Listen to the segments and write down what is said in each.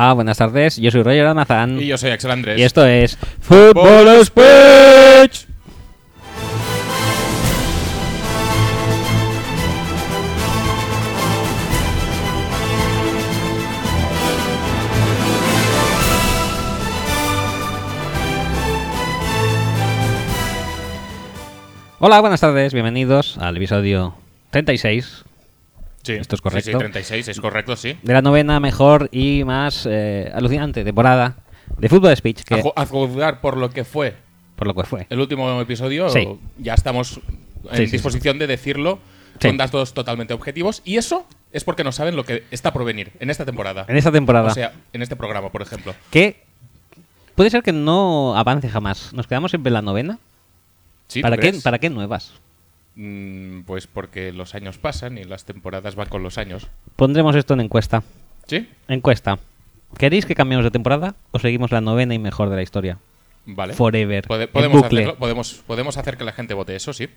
Hola, buenas tardes. Yo soy Roger Almazán. Y yo soy Axel Andrés. Y esto es Fútbol Speech. Hola, buenas tardes. Bienvenidos al episodio 36 Sí, Esto es Sí, correcto. sí, 36, es correcto, sí. de la novena mejor y más eh, alucinante temporada de Fútbol Speech, que A, a juzgar por lo que fue por lo que fue. el último episodio, Sí. ya estamos en Sí, sí, disposición de decirlo Sí. con datos totalmente objetivos. Y eso es porque no saben lo que está por venir en esta temporada. En esta temporada. O sea, en este programa, por ejemplo. que puede ser que no avance jamás. Nos quedamos siempre en la novena. ¿Sí, ¿Para ¿tú qué? ¿Para qué nuevas? Mm, pues porque los años pasan y las temporadas van con los años. Pondremos esto en encuesta. ¿Sí? Encuesta. ¿Queréis que cambiemos de temporada o seguimos la novena y mejor de la historia? Vale. Forever. Podemos, bucle. hacerlo, podemos, podemos hacer que la gente vote eso, sí.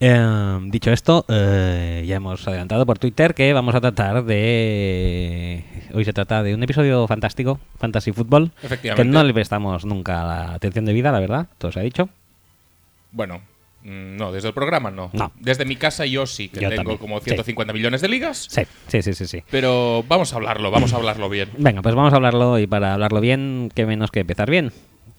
Eh, dicho esto, eh, ya hemos adelantado por Twitter que vamos a tratar de... Hoy se trata de un episodio fantástico, Fantasy Football, que Efectivamente. no le prestamos nunca la atención debida, la verdad, todo se ha dicho. Bueno, no, desde el programa no. No. Desde mi casa yo sí, que Yo tengo también, como sí. 150 millones de ligas. Sí, sí, sí, sí, sí. Pero vamos a hablarlo, vamos a hablarlo bien. Venga, pues vamos a hablarlo y para hablarlo bien, qué menos que empezar bien.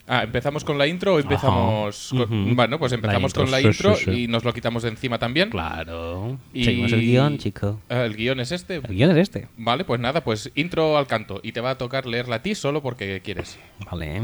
Ah, ¿empezamos con la intro o empezamos Ajá. con- Ujú. Bueno, pues empezamos La con la sí, intro sí, sí. y nos lo quitamos de encima también. Claro. Y- Seguimos el guion, chico. Ah, el guion es este. El guion es este. Vale, pues nada, pues intro al canto. Y te va a tocar leerla a ti solo porque quieres. Vale.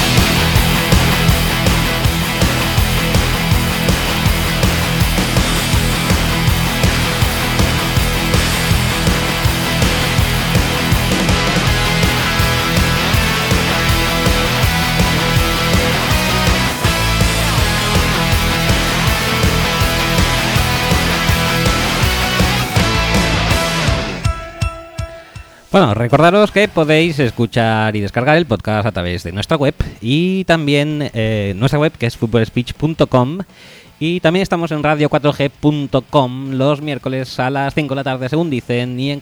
Bueno, recordaros que podéis escuchar y descargar el podcast a través de nuestra web y también eh, nuestra web que es footballspeech.com y también estamos en radio4g.com los miércoles a las 5 de la tarde según dicen y en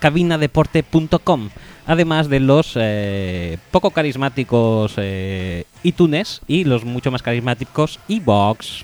cabinadeporte.com además de los eh, poco carismáticos eh, iTunes y los mucho más carismáticos iBox.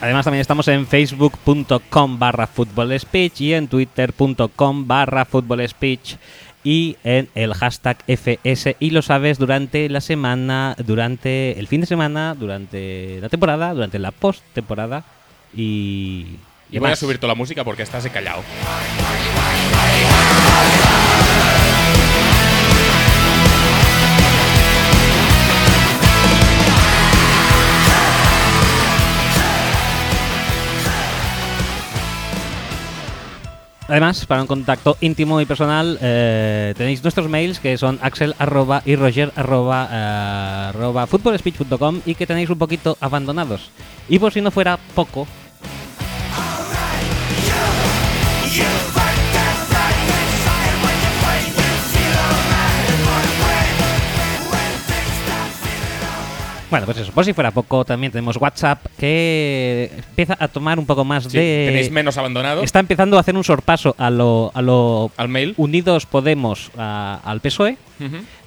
Además también estamos en facebook.com barra football speech y en twitter.com barra football speech y en el hashtag FS y lo sabes durante la semana, durante el fin de semana, durante la temporada, durante la post temporada y... Y voy a subir toda la música porque estás callado. Además, para un contacto íntimo y personal, eh, tenéis nuestros mails que son axel arroba y roger arroba, eh, arroba footballspeech.com y que tenéis un poquito abandonados. Y por si no fuera poco, bueno, pues eso, por si fuera poco, también tenemos WhatsApp que empieza a tomar un poco más Sí, de... Tenéis menos abandonado Está empezando a hacer un sorpaso a lo, a lo al mail. Unidos Podemos a- al PSOE.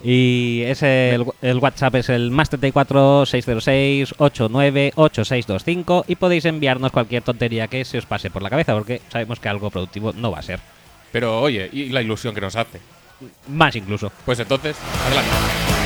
Y ese, el, el WhatsApp es el más 34 606 89 8625 y podéis enviarnos cualquier tontería que se os pase por la cabeza porque sabemos que algo productivo no va a ser. Pero oye, y la ilusión que nos hace. Más incluso. Pues entonces, adelante.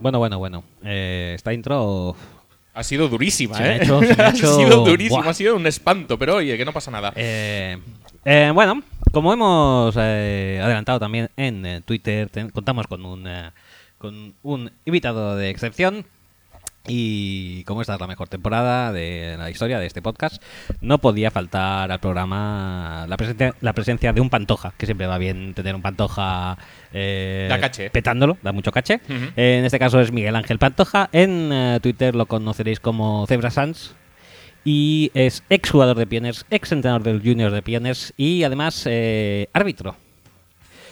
Bueno, bueno, bueno. Eh, esta intro Ha sido durísima, Se me ha ¿eh? hecho- se me ha ha hecho- sido durísimo, Buah. ha sido un espanto, pero oye, que no pasa nada. Eh, Eh, bueno, como hemos eh, adelantado también en eh, Twitter, ten- contamos con un, con un invitado de excepción. Y como esta es la mejor temporada de la historia de este podcast, no podía faltar al programa la presencia, la presencia de un pantoja, que siempre va bien tener un pantoja eh, Da caché. petándolo, da mucho caché. Eh, en este caso es Miguel Ángel Pantoja. En eh, Twitter lo conoceréis como Zebra Sans. Y es ex jugador de Pioners, ex entrenador del Juniors de Pioners y además eh, árbitro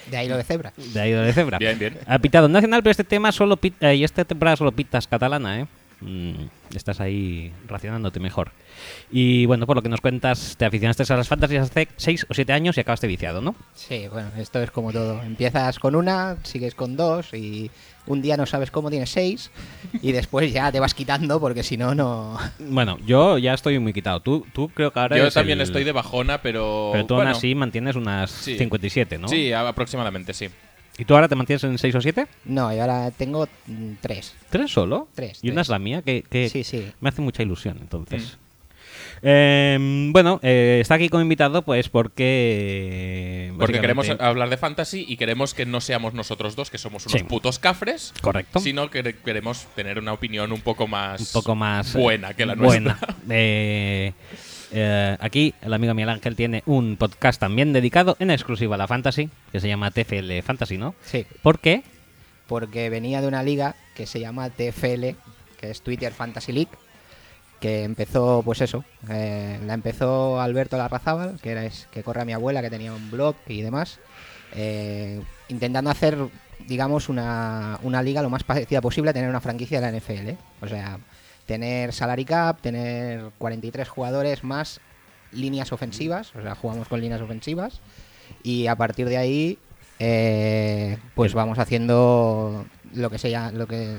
De ahí lo de cebra. de ahí de Zebra. Bien, bien. Ha pitado en Nacional, pero este tema solo pit- eh, y esta temporada solo pitas catalana, ¿eh? Mm, estás ahí racionándote mejor. Y bueno, por lo que nos cuentas, te aficionaste a las fantasias hace 6 o 7 años y acabaste viciado, ¿no? Sí, bueno, esto es como todo. Empiezas con una, sigues con dos y un día no sabes cómo tienes seis y después ya te vas quitando porque si no, no... Bueno, yo ya estoy muy quitado. Tú, tú creo que ahora Yo también el- estoy de bajona, pero. Pero tú aún así mantienes unas sí. 57, ¿no? Sí, aproximadamente, sí. ¿Y tú ahora te mantienes en 6 o 7? No, y ahora tengo mm, tres. ¿Tres solo? Tres, Y una es la mía, que, que Sí, sí. me hace mucha ilusión, entonces. Mm. Eh, bueno, eh, está aquí como invitado pues porque... Porque queremos hablar de fantasy y queremos que no seamos nosotros dos, que somos unos Sí. putos cafres, Correcto. sino que queremos tener una opinión un poco más. un poco más buena que la buena. nuestra. Eh, eh, aquí el amigo Miguel Ángel tiene un podcast también dedicado en exclusiva a la fantasy, que se llama TFL Fantasy, ¿no? Sí, ¿Por qué? porque venía de una liga que se llama TFL, que es Twitter Fantasy League, que empezó, pues eso, eh, la empezó Alberto Larrazábal, que era es, que corre a mi abuela, que tenía un blog y demás, eh, intentando hacer, digamos, una, una liga lo más parecida posible a tener una franquicia de la NFL. ¿eh? O sea, tener salary cap, tener 43 jugadores más líneas ofensivas, o sea, jugamos con líneas ofensivas, y a partir de ahí eh, pues vamos haciendo lo que sea lo que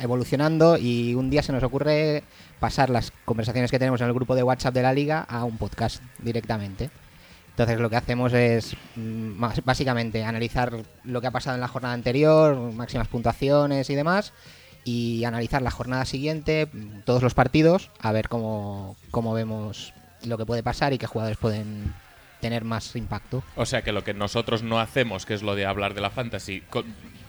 evolucionando y un día se nos ocurre pasar las conversaciones que tenemos en el grupo de WhatsApp de la liga a un podcast directamente. Entonces lo que hacemos es mm, básicamente analizar lo que ha pasado en la jornada anterior máximas puntuaciones y demás y analizar la jornada siguiente todos los partidos a ver cómo, cómo vemos lo que puede pasar y qué jugadores pueden tener más impacto. O sea que lo que nosotros no hacemos, que es lo de hablar de la fantasy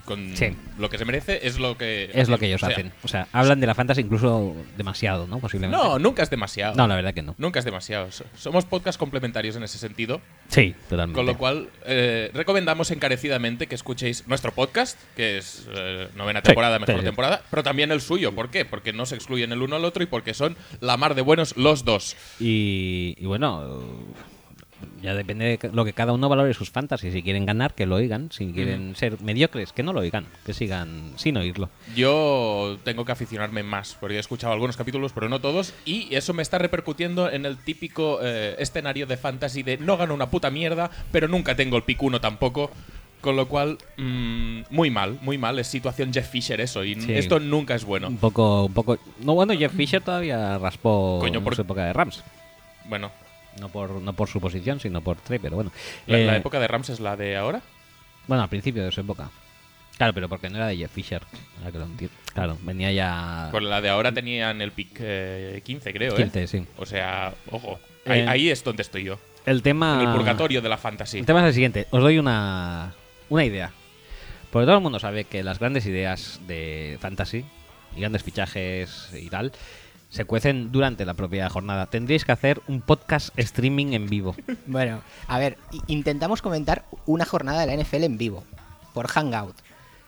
con, Sí. lo que se merece, es lo que. Es lo que ellos o sea, hacen. O sea, hablan de la fantasy incluso demasiado, ¿no? Posiblemente. No, nunca es demasiado. No, la verdad que no. Nunca es demasiado. So- Somos podcast complementarios en ese sentido. Sí, totalmente. Con lo cual, eh, recomendamos encarecidamente que escuchéis nuestro podcast, que es eh, novena temporada, sí, mejor sí. temporada, pero también el suyo. ¿Por qué? Porque no se excluyen el uno al otro y porque son la mar de buenos los dos. Y, y bueno, ya depende de lo que cada uno valore sus fantasies. Si quieren ganar, que lo oigan. Si quieren ser mediocres, que no lo oigan. Que sigan sin oírlo. Yo tengo que aficionarme más, porque he escuchado algunos capítulos, pero no todos, y eso me está repercutiendo en el típico eh, escenario de fantasy de no gano una puta mierda, pero nunca tengo el picuno tampoco. Con lo cual, mm, muy mal, muy mal. Es situación Jeff Fisher eso, y Sí. esto nunca es bueno. Un poco, un poco. No, bueno, Jeff Fisher todavía raspó Coño, en por- su época de Rams. Bueno, No por, no por su posición, sino por trade, pero bueno. la, la Eh, época de Rams es la de ahora. Bueno, al principio de su época. Claro, pero porque no era de Jeff Fisher. Claro, venía ya. Con la de ahora tenían el pick eh, 15, creo, 15, ¿eh? sí. O sea, ojo. Ahí, Eh, ahí es donde estoy yo. El tema. En el purgatorio de la fantasy. El tema es el siguiente. Os doy una, una idea. Porque todo el mundo sabe que las grandes ideas de fantasy y grandes fichajes y tal se cuecen durante la propia jornada. Tendríais que hacer un podcast streaming en vivo. Bueno, a ver, intentamos comentar una jornada de la NFL en vivo, por Hangout.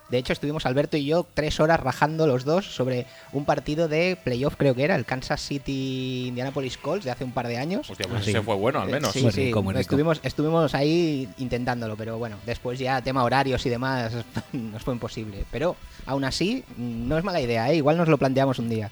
De hecho, estuvimos Alberto y yo tres horas rajando los dos sobre un partido de playoff, creo que era, el Kansas City Indianapolis Colts de hace un par de años. Hostia, pues Ah, sí. ese fue bueno, al Eh, menos. Sí, sí, rico. Estuvimos, estuvimos ahí intentándolo, pero bueno, después ya tema horarios y demás nos fue imposible. Pero aún así, no es mala idea, ¿eh? igual nos lo planteamos un día.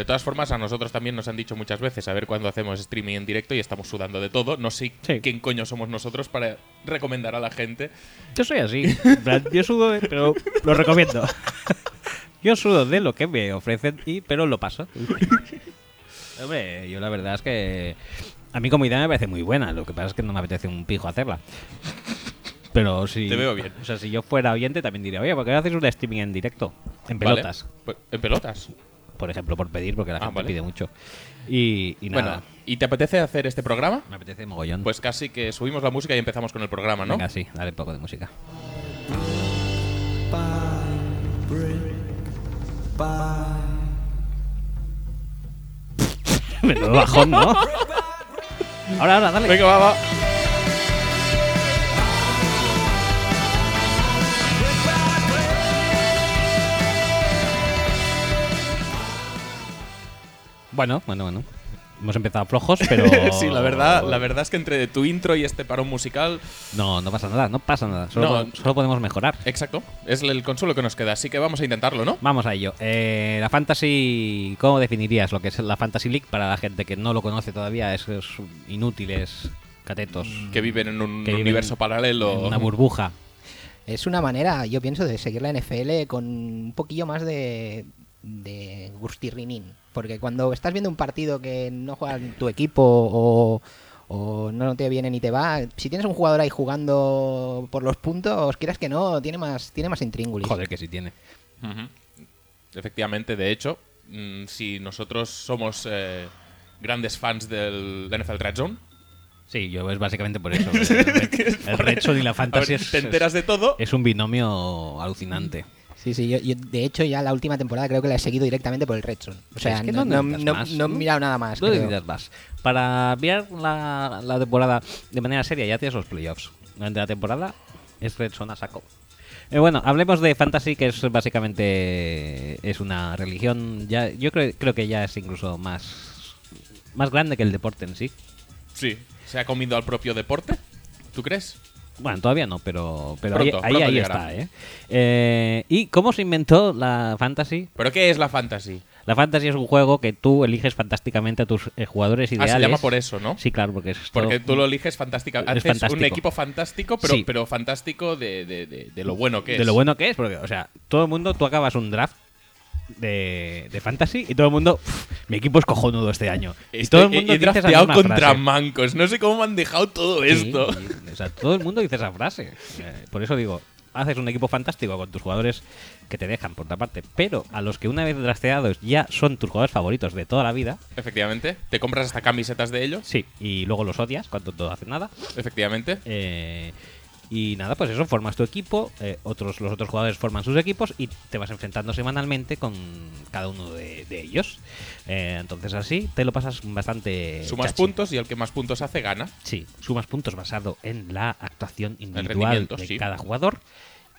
De todas formas, a nosotros también nos han dicho muchas veces a ver cuándo hacemos streaming en directo y estamos sudando de todo. No sé Sí. quién coño somos nosotros para recomendar a la gente. Yo soy así. En plan, Yo sudo, de- pero lo recomiendo. Yo sudo de lo que me ofrecen, y pero lo paso. Hombre, yo la verdad es que a mí como idea me parece muy buena. Lo que pasa es que no me apetece un pijo hacerla. Pero si. Te veo bien. O sea, si yo fuera oyente también diría, oye, ¿por qué no haces un streaming en directo? En ¿Vale? pelotas. Pues, en pelotas. Por ejemplo, por pedir, porque la Ah, gente vale. pide mucho. Y, y nada, Bueno, ¿y te apetece hacer este programa? me apetece mogollón. Pues casi que subimos la música y empezamos con el programa, ¿no? Venga, sí, dale un poco de música. Menudo bajón, ¿no? Ahora, ahora, dale. Venga, va, va. Bueno, bueno, bueno. Hemos empezado flojos, pero. sí, la verdad, la verdad es que entre tu intro y este parón musical, No, no pasa nada, no pasa nada. Solo, No. po- solo podemos mejorar. exacto, es el consuelo que nos queda, así que vamos a intentarlo, ¿no? Vamos a ello. Eh, la Fantasy. ¿Cómo definirías lo que es la Fantasy League para la gente que no lo conoce todavía? Esos inútiles catetos. Que viven en un que viven universo paralelo. en una burbuja. Es una manera, yo pienso, de seguir la NFL con un poquillo más de, de gustirrinín. Porque cuando estás viendo un partido que no juega tu equipo o, o no te viene ni te va, si tienes un jugador ahí jugando por los puntos, quieras que no, tiene más, tiene más intríngulis. Joder, que sí tiene. Efectivamente, de hecho, mm, si nosotros somos eh, grandes fans del NFL Red Zone, Sí, yo es básicamente por eso. El, el Red Zone y la Fantasy ver, es, te enteras de todo. es un binomio alucinante. Sí, sí, yo, yo, de hecho ya la última temporada creo que la he seguido directamente por el Red Zone. O sea, Es que no, no no, necesitas no- más, no he mirado nada más. No necesitas más. Para ver la, la temporada de manera seria ya tienes los playoffs. Durante la temporada es Red Zone a saco. Eh, bueno, hablemos de Fantasy, que es básicamente es una religión. Ya, yo creo, creo que ya es incluso más, más grande que el deporte en sí. Sí, se ha comido al propio deporte. ¿Tú crees? Bueno, todavía no, pero, pero Pronto, ahí, ahí, pronto ahí llegará. está. ¿eh? Eh, ¿Y cómo se inventó la Fantasy? ¿Pero qué es la fantasy? La Fantasy es un juego que tú eliges fantásticamente a tus eh, jugadores Ah, ideales. se llama por eso, ¿no? Sí, claro, porque es Porque todo- tú lo eliges fantástica. Es Haces un equipo fantástico, pero, Sí. pero fantástico de, de- de- de lo bueno que es. de lo bueno que es, porque, o sea, todo el mundo, tú acabas un draft de, de fantasy y todo el mundo, "Pff, mi equipo es cojonudo este año. y Estoy- todo el mundo he, he dice drafteado contra frase. mancos. No sé cómo me han dejado todo Sí, esto. O sea, todo el mundo dice esa frase. Eh, por eso digo, haces un equipo fantástico con tus jugadores que te dejan, por otra parte, pero a los que una vez drafteados ya son tus jugadores favoritos de toda la vida, Efectivamente. Te compras hasta camisetas de ellos. sí, y luego los odias cuando no hacen nada. Efectivamente. Eh, y nada, pues eso, formas tu equipo, eh, otros, los otros jugadores forman sus equipos y te vas enfrentando semanalmente con cada uno de, de ellos. Eh, entonces así te lo pasas bastante... Sumas chachi. puntos y el que más puntos hace gana. Sí, sumas puntos basado en la actuación individual de sí. cada jugador.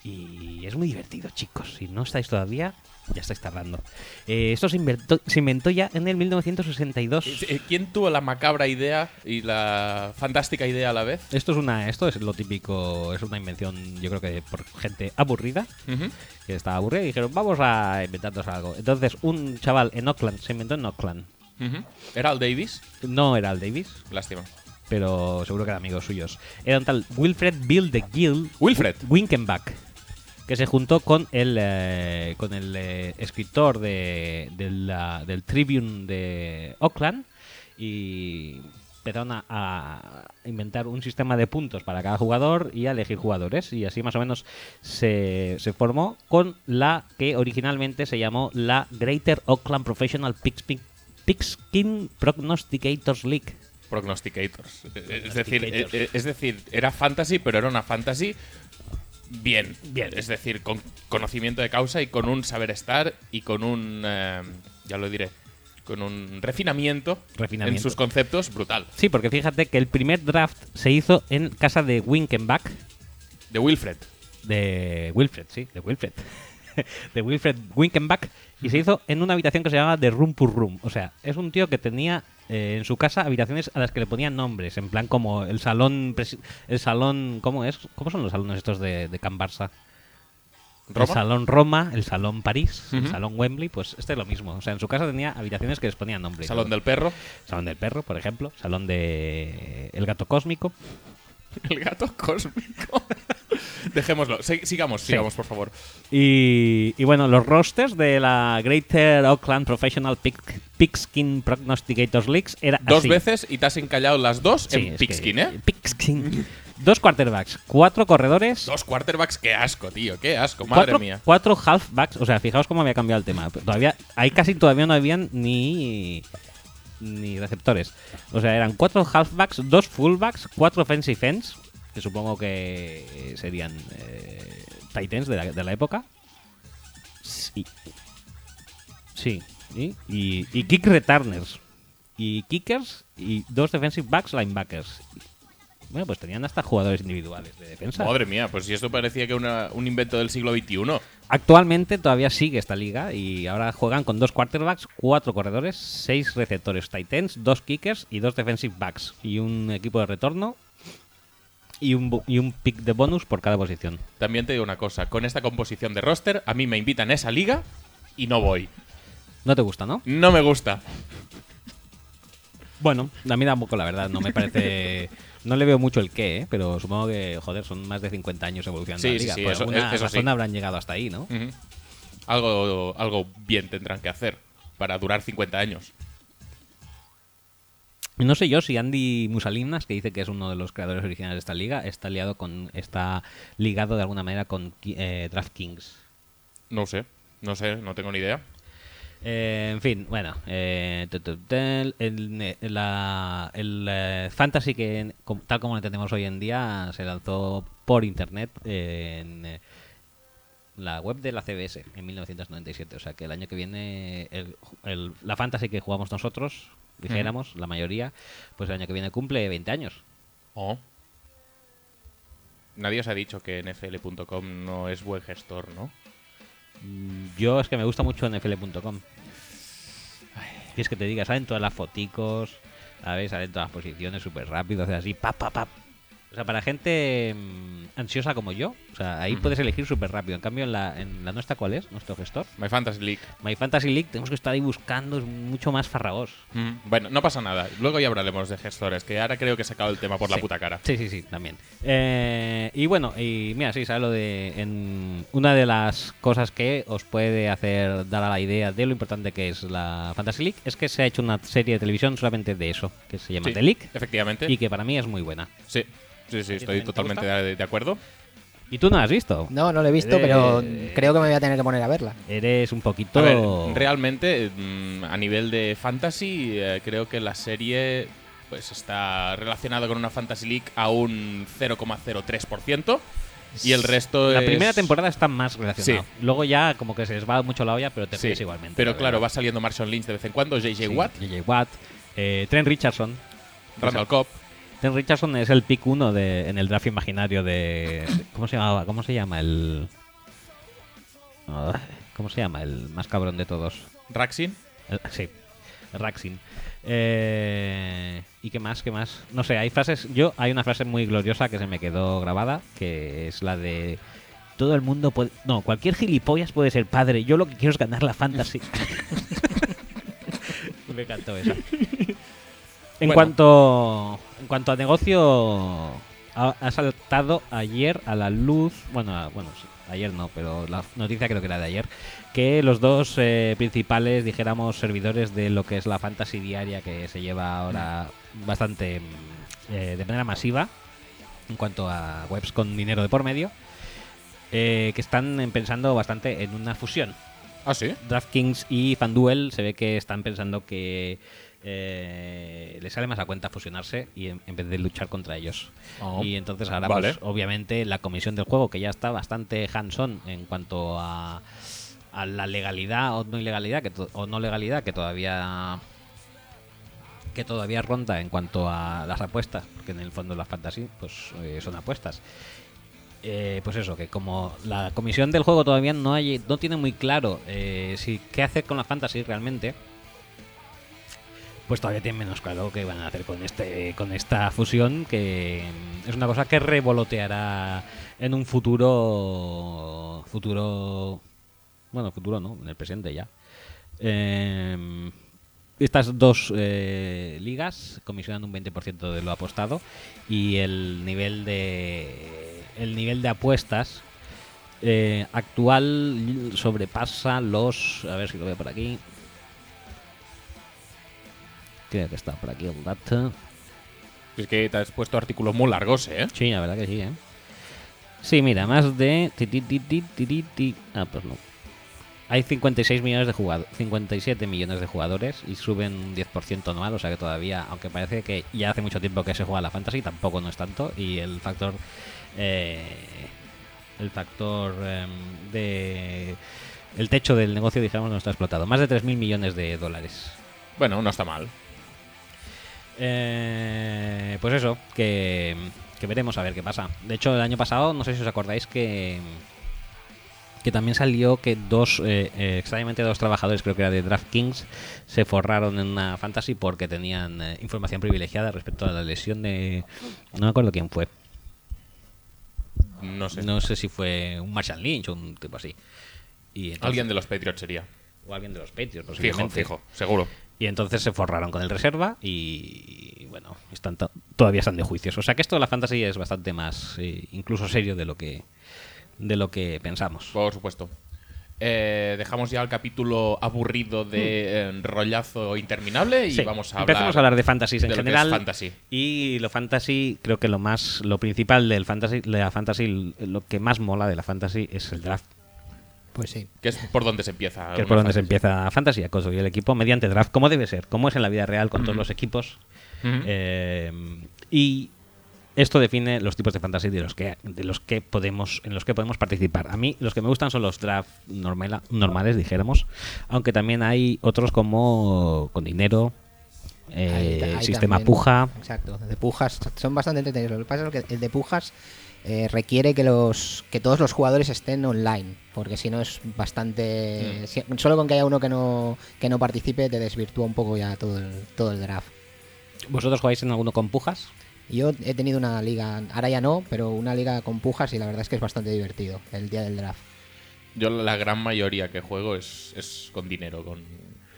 Y es muy divertido, chicos. Si no estáis todavía, ya estáis tardando. Eh, esto se inventó, se inventó ya en el 1962. Eh, ¿Quién tuvo la macabra idea y la fantástica idea a la vez? Esto es una, esto es lo típico, es una invención, yo creo que por gente aburrida, que estaba aburrida y dijeron, vamos a inventarnos algo. Entonces, un chaval en Auckland, se inventó en. Ujú. ¿Era Al Davis? No era el Davis, Lástima. pero seguro que eran amigos suyos. Era un tal Wilfred Bill de Gill Wilfred. Winkenbach, que se juntó con el, eh, con el eh, escritor de, del, del Tribune de Auckland y empezaron a, a inventar un sistema de puntos para cada jugador y a elegir jugadores. Y así más o menos se, se formó con la que originalmente se llamó la Greater Auckland Professional Pigskin, Prognosticators League. Prognosticators. Es decir, eh, es decir, era fantasy, pero era una fantasy bien. Bien. Es decir, con conocimiento de causa y con un saber estar y con un. eh, ya lo diré. Con un refinamiento, Refinamiento. en sus conceptos brutal. Sí, porque fíjate que el primer draft se hizo en casa de Winkenbach, De Wilfred. de Wilfred, sí, de Wilfred. de Wilfred Winkenbach, y se hizo en una habitación que se llamaba The Room per Room. O sea, es un tío que tenía eh, en su casa habitaciones a las que le ponían nombres, en plan como el salón, el salón, ¿cómo es? ¿Cómo son los salones estos de, de Can Barça? El salón Roma, el salón París, el salón Wembley, pues este es lo mismo. O sea, en su casa tenía habitaciones que les ponían nombre. y Salón del perro. Salón del perro, por ejemplo. Salón de El gato cósmico. El gato cósmico. Dejémoslo. Si- sigamos, Sí. sigamos, por favor. Y, y bueno, los rosters de la Greater Auckland Professional Pig- Pigskin Prognosticators Leagues era Dos así. veces y te has encallado las dos Sí, en Pigskin, ¿eh? Pigskin. dos quarterbacks, cuatro corredores, Dos quarterbacks, qué asco, tío, qué asco, madre cuatro, mía. cuatro halfbacks. O sea, fijaos cómo había cambiado el tema. Todavía, ahí casi todavía no habían ni ni receptores. O sea, eran cuatro halfbacks, dos fullbacks, cuatro offensive ends, que supongo que serían eh, Titans de la, de la época. Sí. Sí. Y, y, y kick returners. Y kickers y dos defensive backs linebackers. Bueno, pues tenían hasta jugadores individuales de defensa. Madre mía, pues si esto parecía que una, un invento del siglo XXI. Actualmente todavía sigue esta liga y ahora juegan con dos quarterbacks, cuatro corredores, seis receptores tight ends, dos kickers y dos defensive backs y un equipo de retorno y un, y un pick de bonus por cada posición. También te digo una cosa, con esta composición de roster, a mí me invitan a esa liga y no voy. ¿No te gusta, no? No me gusta. Bueno, a mí tampoco, la verdad, no me parece... No le veo mucho el qué, ¿eh? pero supongo que, joder, son más de 50 años evolucionando Sí, la sí, liga. sí, Por eso- alguna eso sí. razón habrán llegado hasta ahí, ¿no? Algo, algo bien tendrán que hacer para durar 50 años. No sé yo si Andy Musalinas, que dice que es uno de los creadores originales de esta liga, está liado con está ligado de alguna manera con eh, DraftKings. No sé, no sé, no tengo ni idea. Eh, en fin, bueno, eh, el, la- el, eh, fantasy que tal como lo entendemos hoy en día se lanzó por internet en la web de la CBS en 1997, o sea que el año que viene el- el- la fantasy que jugamos nosotros, dijéramos, la mayoría, pues el año que viene cumple 20 años. Oh. Nadie os ha dicho que NFL.com no es buen gestor, ¿no? Mm, Yo es que me gusta mucho NFL.com. Y es que te diga, salen todas las foticos, ¿sabes? Salen todas las posiciones súper rápido, hace así, pap, pap, pap. O sea, para gente mm, ansiosa como yo, o sea, ahí puedes elegir súper rápido. En cambio, en la, en la nuestra, ¿cuál es? Nuestro gestor. My Fantasy League. My Fantasy League, tenemos que estar ahí buscando, es mucho más farragos. Mm, Bueno, no pasa nada. Luego ya hablaremos de gestores, que ahora creo que he sacado el tema por la puta cara. Sí, sí, sí, también. Eh, y bueno, y mira, sí, sabes lo de. En una de las cosas que os puede hacer dar a la idea de lo importante que es la Fantasy League es que se ha hecho una serie de televisión solamente de eso, que se llama Sí, The League, Efectivamente. y que para mí es muy buena. Sí, sí, sí, estoy totalmente de, de acuerdo. ¿Y tú no la has visto? No, no lo he visto, pero Eh, creo que me voy a tener que poner a verla. Eres un poquito. A ver, realmente, mm, a nivel de fantasy, eh, creo que la serie pues está relacionada con una Fantasy League a un 0,03%. Y el resto La es- primera temporada está más relacionada. Sí. Luego ya como que se les va mucho la olla, pero te Sí, ríes igualmente. Pero la claro, verdad. va saliendo Marshall Lynch de vez en cuando, JJ Sí, Watt, JJ Watt. eh, Trent Richardson. Randall Cobb. Trent Richardson es el pick 1 de, en el draft imaginario de. ¿Cómo se llamaba? ¿Cómo se llama el. Ay, ¿Cómo se llama el más cabrón de todos? Raxin. El- sí, Raxin. Eh, ¿Y qué más? ¿Qué más? No sé, hay frases. Yo, hay una frase muy gloriosa que se me quedó grabada, que es la de. Todo el mundo puede. No, cualquier gilipollas puede ser padre. Yo lo que quiero es ganar la fantasy. me encantó esa. En Bueno. cuanto cuanto a negocio ha, ha saltado ayer a la luz, bueno, a- bueno, sí, ayer no, pero la noticia creo que era de ayer, que los dos eh, principales, dijéramos, servidores de lo que es la fantasy diaria que se lleva ahora bastante mm, eh, de manera masiva en cuanto a webs con dinero de por medio, eh, que están pensando bastante en una fusión. Ah, sí. DraftKings y FanDuel se ve que están pensando que eh, les sale más a cuenta fusionarse y en, en vez de luchar contra ellos. Oh. Y entonces ahora, Vale. pues, obviamente, la comisión del juego, que ya está bastante hands-on en cuanto a, a la legalidad o no ilegalidad que o no legalidad que todavía que todavía ronda en cuanto a las apuestas, porque en el fondo las fantasy pues eh, son apuestas. Eh, pues eso, que como la comisión del juego todavía no hay, no tiene muy claro eh, si qué hacer con la fantasy realmente, pues todavía tienen menos claro qué van a hacer con este, con esta fusión, que es una cosa que revoloteará en un futuro, futuro, bueno, futuro no, en el presente ya. Em, estas dos eh, ligas comisionan un 20% de lo apostado y el nivel de el nivel de apuestas eh, actual sobrepasa los a ver si lo veo por aquí creo que está por aquí el dato Es que te has puesto artículos muy largos, ¿eh? Sí, la verdad que sí, ¿eh? Sí, mira, más de... Ah, pues no. Hay 56 millones de jugadores, 57 millones de jugadores y suben un 10% anual, o sea que todavía, aunque parece que ya hace mucho tiempo que se juega la fantasy, tampoco no es tanto y el factor eh, el factor em, de el techo del negocio, dijéramos, no está explotado. Más de 3.000 millones de dólares. Bueno, no está mal. Eh, pues eso, que, que veremos a ver qué pasa. De hecho, el año pasado, no sé si os acordáis que que también salió que dos, eh, eh, extrañamente dos trabajadores, creo que era de DraftKings, se forraron en una fantasy porque tenían eh, información privilegiada respecto a la lesión de... No me acuerdo quién fue. No sé. No sé si fue un Marshall Lynch o un tipo así. Y entonces- Alguien de los Patriots sería. o alguien de los Patriots, Fijo, fijo, seguro. Y entonces se forraron con el reserva y bueno, están to- todavía están de juicios. O sea que esto de la fantasy es bastante más eh, incluso serio de lo que de lo que pensamos. Por supuesto. Eh, dejamos ya el capítulo aburrido de eh, rollazo interminable y Sí, vamos a empecemos hablar, a hablar de fantasies en de lo que general. es fantasy. Y lo fantasy, creo que lo más, lo principal del fantasy, de la fantasy, lo que más mola de la fantasy es el draft, Pues sí. Que es por donde se empieza. que es por donde se fantasy. empieza fantasy a construir el equipo mediante draft, como debe ser, como es en la vida real con todos los equipos. Eh, y esto define los tipos de fantasy de los que de los que podemos en los que podemos participar. A mí los que me gustan son los draft normala- normales, dijéramos, aunque también hay otros como con dinero, eh, sistema también. puja. Exacto, de pujas son bastante entretenidos. Lo que pasa es que el de pujas eh, requiere que los que todos los jugadores estén online, porque si no es bastante si- solo con que haya uno que no que no participe te desvirtúa un poco ya todo el, todo el draft. ¿Vosotros jugáis en alguno con pujas? Yo he tenido una liga, ahora ya no, pero una liga con pujas y la verdad es que es bastante divertido el día del draft. Yo la gran mayoría que juego es, es con dinero, con,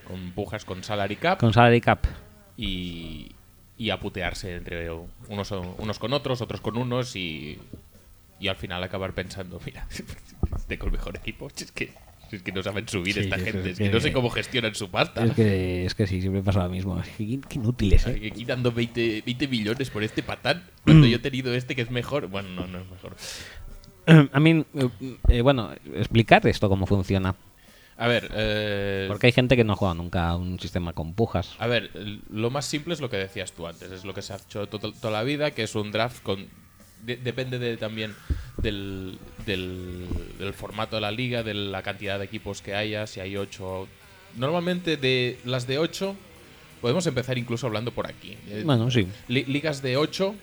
con pujas, con salary cap Con salary cap. y, y a putearse entre unos, unos con otros, otros con unos y, y al final acabar pensando, mira, tengo el mejor equipo, es que, es que no saben subir Sí, esta es gente, es que- que no sé cómo gestionan su pasta. Es que, es que sí, siempre pasa lo mismo. Es que, qué inútiles, ¿eh? Aquí dando 20, 20 millones por este patán, cuando yo he tenido este que es mejor. Bueno, no, no es mejor. A mí, eh, eh, bueno, explicar esto cómo funciona. A ver, eh, Porque hay gente que no juega nunca a un sistema con pujas. A ver, lo más simple es lo que decías tú antes, es lo que se ha hecho to- toda la vida, que es un draft con... de- depende de, también del, del, del formato de la liga, de la cantidad de equipos que haya, si hay ocho... Normalmente de las de ocho, podemos empezar incluso hablando por aquí. Eh, Bueno, sí, li- ligas de ocho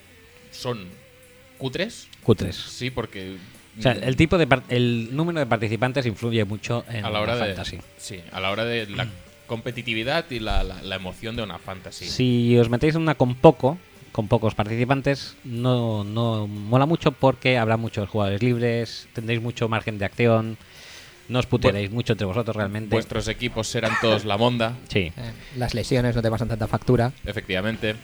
son cutres, cutres. sí, porque... O sea, el tipo de el número de participantes influye mucho en a la hora de fantasy. sí a la hora de la competitividad y la, la- la emoción de una fantasy Si os metéis en una con poco, con pocos participantes, no, no mola mucho porque habrá muchos jugadores libres, tendréis mucho margen de acción, no os putearéis mucho entre vosotros realmente. vuestros equipos serán todos la monda Sí. Eh, las lesiones no te pasan tanta factura. efectivamente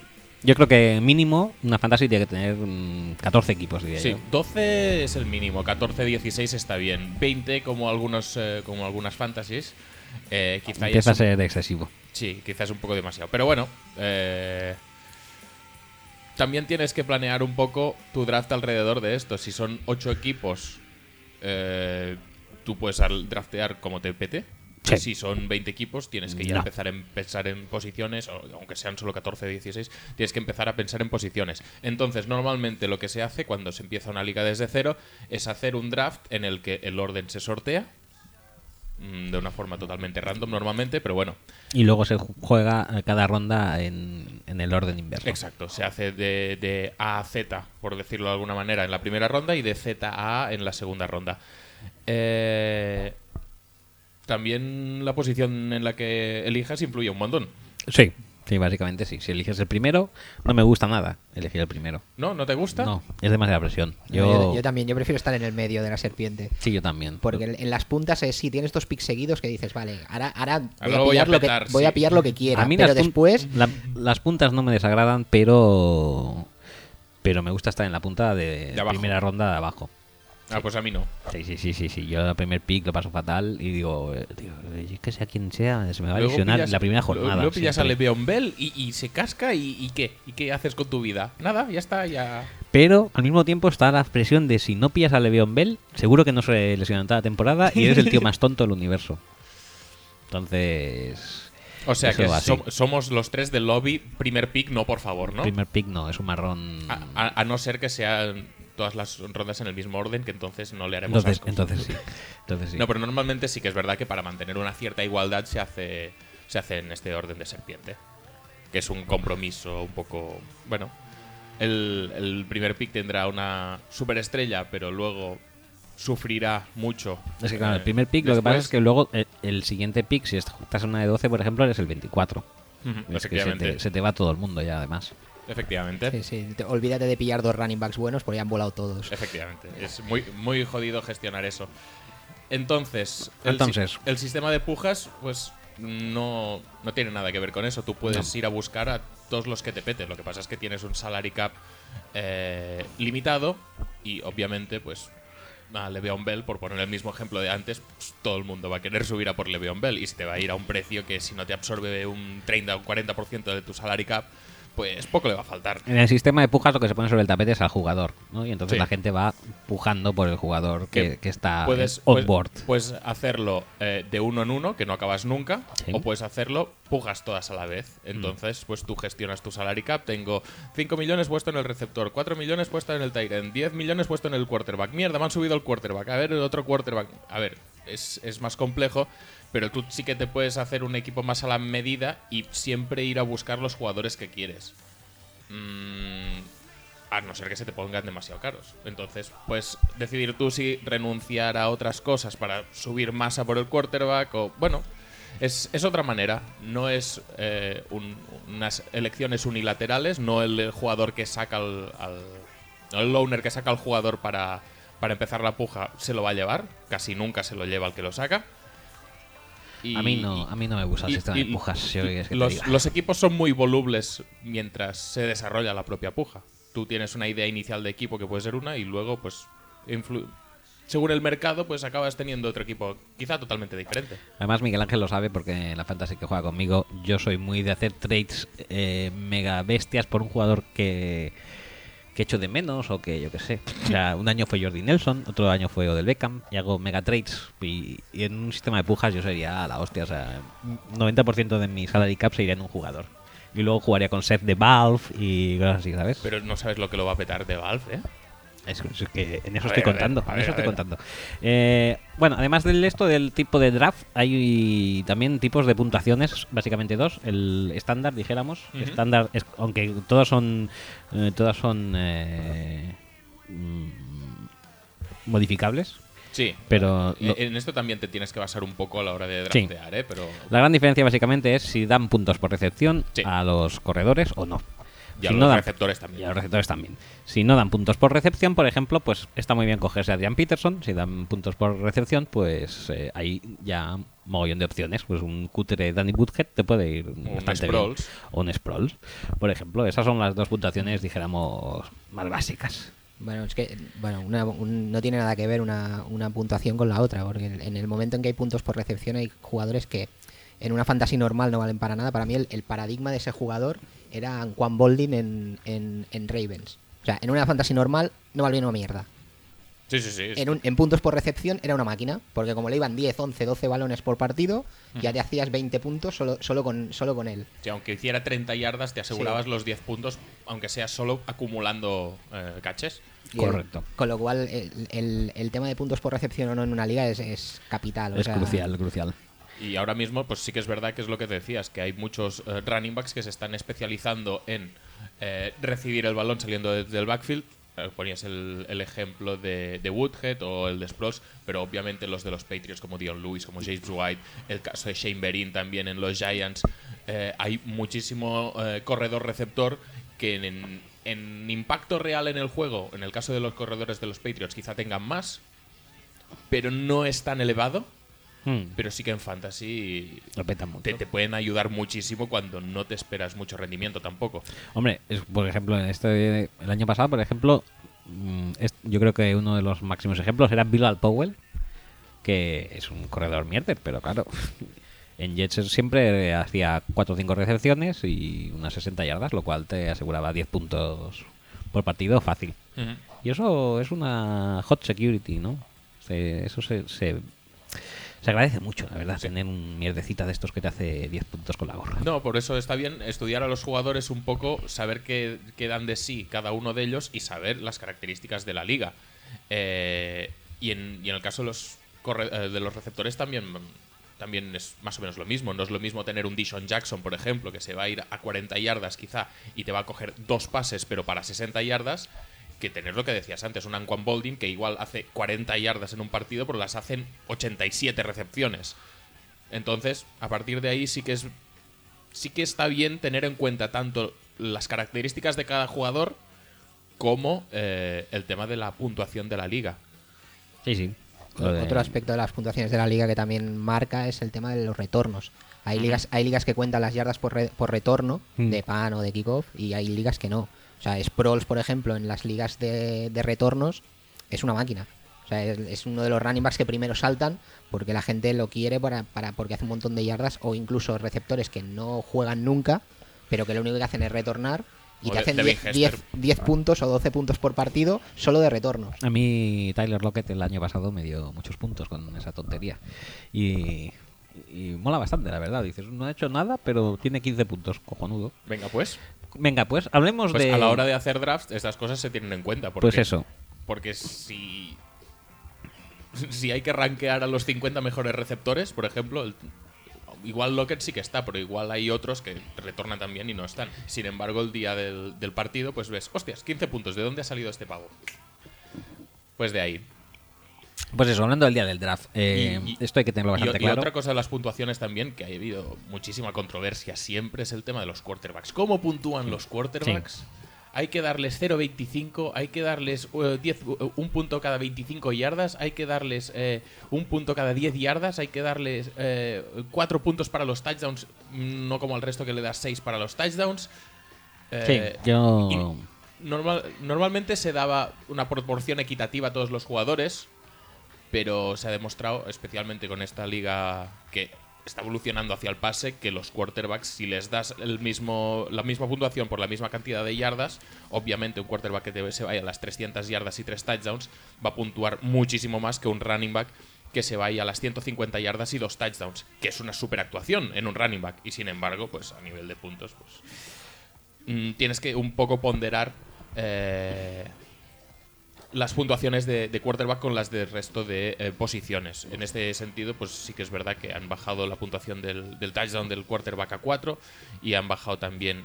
Yo creo que mínimo una fantasy tiene que tener mm, 14 equipos, diría sí yo. 12 es el mínimo 14 16 está bien 20 como algunos eh, como algunas fantasies eh, quizá Empieza a es un- ser excesivo. Sí, quizás un poco demasiado. Pero bueno, eh, también tienes que planear un poco tu draft alrededor de esto. Si son ocho equipos, eh, tú puedes al- draftear como te pete. Sí. Si son 20 equipos, tienes que ya No. empezar a pensar en posiciones, o aunque sean solo 14 16, tienes que empezar a pensar en posiciones. Entonces, normalmente lo que se hace cuando se empieza una liga desde cero es hacer un draft en el que el orden se sortea, mm, de una forma totalmente random normalmente, pero bueno, Y luego se ju- juega cada ronda en, en el orden inverso. Exacto, se hace de, de A a Z, por decirlo de alguna manera, en la primera ronda y de Z a A en la segunda ronda. Eh, también la posición en la que elijas influye un montón. Sí, sí, básicamente sí. Si eliges el primero, no me gusta nada elegir el primero. ¿No? ¿No te gusta? No, es demasiada presión. Yo, Yo, yo también, yo prefiero estar en el medio de la serpiente. Sí, yo también. Porque en- en las puntas es si tienes dos picks seguidos que dices, vale, ahora, ahora voy, a, voy a lo que, voy a pillar lo que quiera. a mí pero las, después, la- las puntas no me desagradan, pero pero me gusta estar en la punta de, primera ronda de abajo. Ah, pues a mí no. Sí, sí, sí, sí, sí. Yo el primer pick lo paso fatal y digo, eh, es que sea quien sea, se me va a lesionar pillas- la primera jornada. Luego pillas a siempre. Le'Veon Bell y, y se casca y, y ¿qué? ¿Y qué haces con tu vida? Nada, ya está, ya... Pero al mismo tiempo está la presión de si no pillas a Le'Veon Bell, seguro que no se lesiona en toda la temporada y eres el tío más tonto del universo. Entonces, O sea Eso que somos los tres del lobby, primer pick, no, por favor, ¿no? primer pick no, es un marrón. A, a- a no ser que sean todas las rondas en el mismo orden, que entonces no le haremos Entonces, asco. entonces sí. Entonces sí. No, pero normalmente sí que es verdad que para mantener una cierta igualdad se hace, se hace en este orden de serpiente. Que es un compromiso un poco. Bueno, el, el primer pick tendrá una superestrella, pero luego sufrirá mucho. Es que claro, el eh, primer pick lo que pasa es que luego el, el siguiente pick, si estás en una de 12, por ejemplo, eres el 24. Ujú, Es que se efectivamente. te, se te va todo el mundo ya, además. Efectivamente. Sí, sí. te- olvídate de pillar dos running backs buenos porque ya han volado todos. Efectivamente. Es muy, muy jodido gestionar eso. Entonces, el, si- Entonces. el sistema de pujas, pues no, no tiene nada que ver con eso. Tú puedes ir a buscar a todos los que te pete. Lo que pasa es que tienes un salary cap eh, limitado y obviamente, pues a Le'Veon Bell, por poner el mismo ejemplo de antes, pues, todo el mundo va a querer subir a por Le'Veon Bell y se te va a ir a un precio que si no te absorbe un 30 o un 40% de tu salary cap, pues poco le va a faltar. En el sistema de pujas lo que se pone sobre el tapete es al jugador, ¿no? Y entonces Sí. la gente va pujando por el jugador que, Que que está puedes, on puedes- board. puedes hacerlo eh, de uno en uno, que no acabas nunca, Sí. o puedes hacerlo, pujas todas a la vez. Entonces, pues tú gestionas tu salary cap. Tengo 5 millones puesto en el receptor, 4 millones puesto en el tight end, 10 millones puesto en el quarterback. Mierda, me han subido el quarterback. A ver, el otro quarterback. A ver, es, es más complejo, pero tú sí que te puedes hacer un equipo más a la medida y siempre ir a buscar los jugadores que quieres. Mm, a no ser que se te pongan demasiado caros. Entonces, pues decidir tú si renunciar a otras cosas para subir masa por el quarterback o, bueno, es, es otra manera. No es eh, un- unas elecciones unilaterales, no el jugador que saca al, no el owner que saca al jugador para, para empezar la puja se lo va a llevar. Casi nunca se lo lleva el que lo saca. Y- a, mí no, a mí no me gusta el y- sistema y- de pujas. si que los, los equipos son muy volubles mientras se desarrolla la propia puja. Tú tienes una idea inicial de equipo que puede ser una y luego, pues, según el mercado, pues acabas teniendo otro equipo quizá totalmente diferente. Además, Miguel Ángel lo sabe porque en la fantasy que juega conmigo, yo soy muy de hacer trades eh, mega bestias por un jugador que, que echo de menos o que yo qué sé. O sea, un año fue Jordi Nelson, otro año fue Odell Beckham y hago mega trades. Y, en un sistema de pujas yo sería la hostia. O sea, 90% de mi salary cap se iría en un jugador. Y luego jugaría con Seth de Valve y cosas así, ¿sabes? Pero no sabes lo que lo va a petar de Valve, ¿eh? Es, es que en eso estoy contando. en eso estoy contando. Eh, bueno, además del esto del tipo de draft, hay también tipos de puntuaciones, básicamente dos. El estándar, dijéramos. Ujú. Estándar, es- aunque todos son, eh, todas son eh, mm, modificables. Sí. Pero Eh, lo- en esto también te tienes que basar un poco a la hora de Sí. draftear, ¿eh? Pero la gran diferencia básicamente es si dan puntos por recepción Sí. a los corredores o no. Y a Si los no dan- receptores Y también. a los receptores también. Si no dan puntos por recepción, por ejemplo, pues está muy bien cogerse a Adrian Peterson. Si dan puntos por recepción, pues eh, hay ya mogollón de opciones. Pues un cutre Danny Woodhead te puede ir bastante bien. Sproles. O un Sproles. Por ejemplo, esas son las dos puntuaciones, dijéramos, más básicas. Bueno, es que bueno, una- un- no tiene nada que ver una, una puntuación con la otra, porque en el momento en que hay puntos por recepción hay jugadores que en una fantasy normal no valen para nada. Para mí el, el paradigma de ese jugador era Juan Boldin en, en, en Ravens. O sea, en una fantasy normal no valía una mierda. Sí, sí, sí. En, un- en puntos por recepción era una máquina, porque como le iban 10, 11, 12 balones por partido, ya te hacías 20 puntos solo, solo, con, solo con él. Sí, aunque hiciera 30 yardas, te asegurabas Sí. los 10 puntos, aunque sea solo acumulando eh, caches. Y el- Correcto. con lo cual, el, el- el tema de puntos por recepción o no en una liga es, es capital. o es sea, crucial, crucial. Y ahora mismo, pues sí que es verdad que es lo que decías, que hay muchos eh, running backs que se están especializando en eh, recibir el balón saliendo desde el backfield. Eh, ponías el, el ejemplo de, de Woodhead o el de Sproles, pero obviamente los de los Patriots como Dion Lewis, como James White, el caso de Shane Berin también en los Giants. eh, hay muchísimo eh, corredor receptor que en impacto real en el juego, en el caso de los corredores de los Patriots, quizá tengan más, pero no es tan elevado. Hmm, Pero sí que en fantasy lo petan mucho. te, te pueden ayudar muchísimo cuando no te esperas mucho rendimiento tampoco. Hombre, es- por ejemplo, en este el año pasado, por ejemplo, mm, es- yo creo que uno de los máximos ejemplos era Bilal Powell, que es un corredor mierder, pero claro, en Jets siempre hacía 4 o 5 recepciones y unas 60 yardas, lo cual te aseguraba 10 puntos por partido fácil. Y eso es una hot security, ¿no? Se- eso se, se, se agradece mucho, la verdad, tener un mierdecita de estos que te hace 10 puntos con la gorra. No, por eso está bien estudiar a los jugadores un poco, saber qué, qué dan de sí cada uno de ellos y saber las características de la liga. Eh, y, en, y en el caso de los, corre- eh, de los receptores también, también es más o menos lo mismo. No es lo mismo tener un Dishon Jackson, por ejemplo, que se va a ir a 40 yardas quizá y te va a coger dos pases pero para 60 yardas, que tener lo que decías antes, un Anquan Bolding que igual hace 40 yardas en un partido pero las hacen 87 recepciones. Entonces, a partir de ahí sí que es sí que está bien tener en cuenta tanto las características de cada jugador como eh, el tema de la puntuación de la liga. Sí, sí. De- Otro aspecto de las puntuaciones de la liga que también marca es el tema de los retornos. Hay ligas, hay ligas que cuentan las yardas por, re- por retorno, Mm. de pan o de kickoff, y hay ligas que no. O sea, Sproles, por ejemplo, en las ligas de, de retornos, es una máquina. O sea, es, es uno de los running backs que primero saltan porque la gente lo quiere para, para- porque hace un montón de yardas, o incluso receptores que no juegan nunca, pero que lo único que hacen es retornar y O te de- hacen Devin 10 10 Hester. 10 puntos o 12 puntos por partido solo de retornos. A mí Tyler Lockett el año pasado me dio muchos puntos con esa tontería. Y, y mola bastante, la verdad. Dices, no ha hecho nada, pero tiene 15 puntos, cojonudo. Venga, pues, Venga, pues hablemos pues de... a la hora de hacer drafts estas cosas se tienen en cuenta. Porque, Pues eso. Porque si si hay que rankear a los 50 mejores receptores, por ejemplo, el- igual Lockett sí que está, pero igual hay otros que retornan también y no están. Sin embargo, el día del, del partido, pues ves, hostias, 15 puntos, ¿de dónde ha salido este pavo? Pues de ahí. Pues eso, hablando del día del draft. eh, Y- y- esto hay que tenerlo Y, bastante y claro. otra cosa de las puntuaciones también, que ha habido muchísima controversia siempre, es el tema de los quarterbacks. ¿Cómo puntúan los quarterbacks? Hay que darles 0.25, hay que darles eh, 10, eh, un punto cada 25 yardas, hay que darles eh, un punto cada 10 yardas, hay que darles 4 puntos para los touchdowns, no como al resto que le das 6 para los touchdowns. Eh, sí, yo... y normal- normalmente se daba una proporción equitativa a todos los jugadores, pero se ha demostrado, especialmente con esta liga que está evolucionando hacia el pase, que los quarterbacks, si les das el mismo, la misma puntuación por la misma cantidad de yardas, obviamente un quarterback que te- se vaya a las 300 yardas y 3 touchdowns va a puntuar muchísimo más que un running back que se vaya a las 150 yardas y 2 touchdowns, que es una super actuación en un running back. Y sin embargo, pues a nivel de puntos, pues mm, tienes que un poco ponderar eh, las puntuaciones de, de quarterback con las del resto de eh, posiciones. En este sentido, pues sí que es verdad que han bajado la puntuación del, del touchdown del quarterback a 4 y han bajado también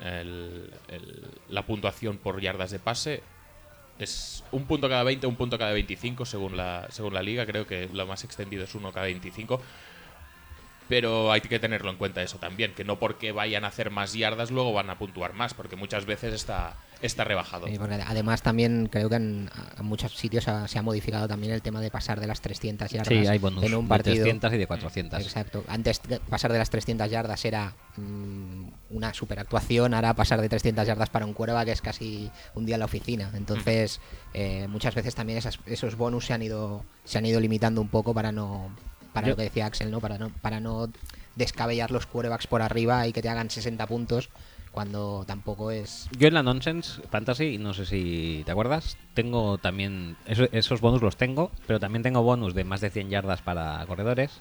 la puntuación por yardas de pase. Es un punto cada 20, un punto cada 25 según la, según la liga. Creo que lo más extendido es uno cada 25. Pero hay que tenerlo en cuenta eso también, que no porque vayan a hacer más yardas luego van a puntuar más, porque muchas veces está, está rebajado. Sí, porque además también creo que en, en muchos sitios ha- se ha modificado también el tema de pasar de las 300 yardas Sí, hay bonus en un de partido. 300 y de 400. Exacto. Antes de pasar de las 300 yardas era mm, una super actuación, ahora pasar de 300 yardas para un cuerva que es casi un día en la oficina. Entonces, eh, muchas veces también esas- esos bonus se han ido se han ido limitando un poco para no para Yo- lo que decía Axel, ¿no? Para no para no descabellar los quarterbacks por arriba y que te hagan 60 puntos cuando tampoco es Yo en la Nonsense Fantasy, no sé si te acuerdas, tengo también. eso- esos bonus los tengo, pero también tengo bonus de más de 100 yardas para corredores.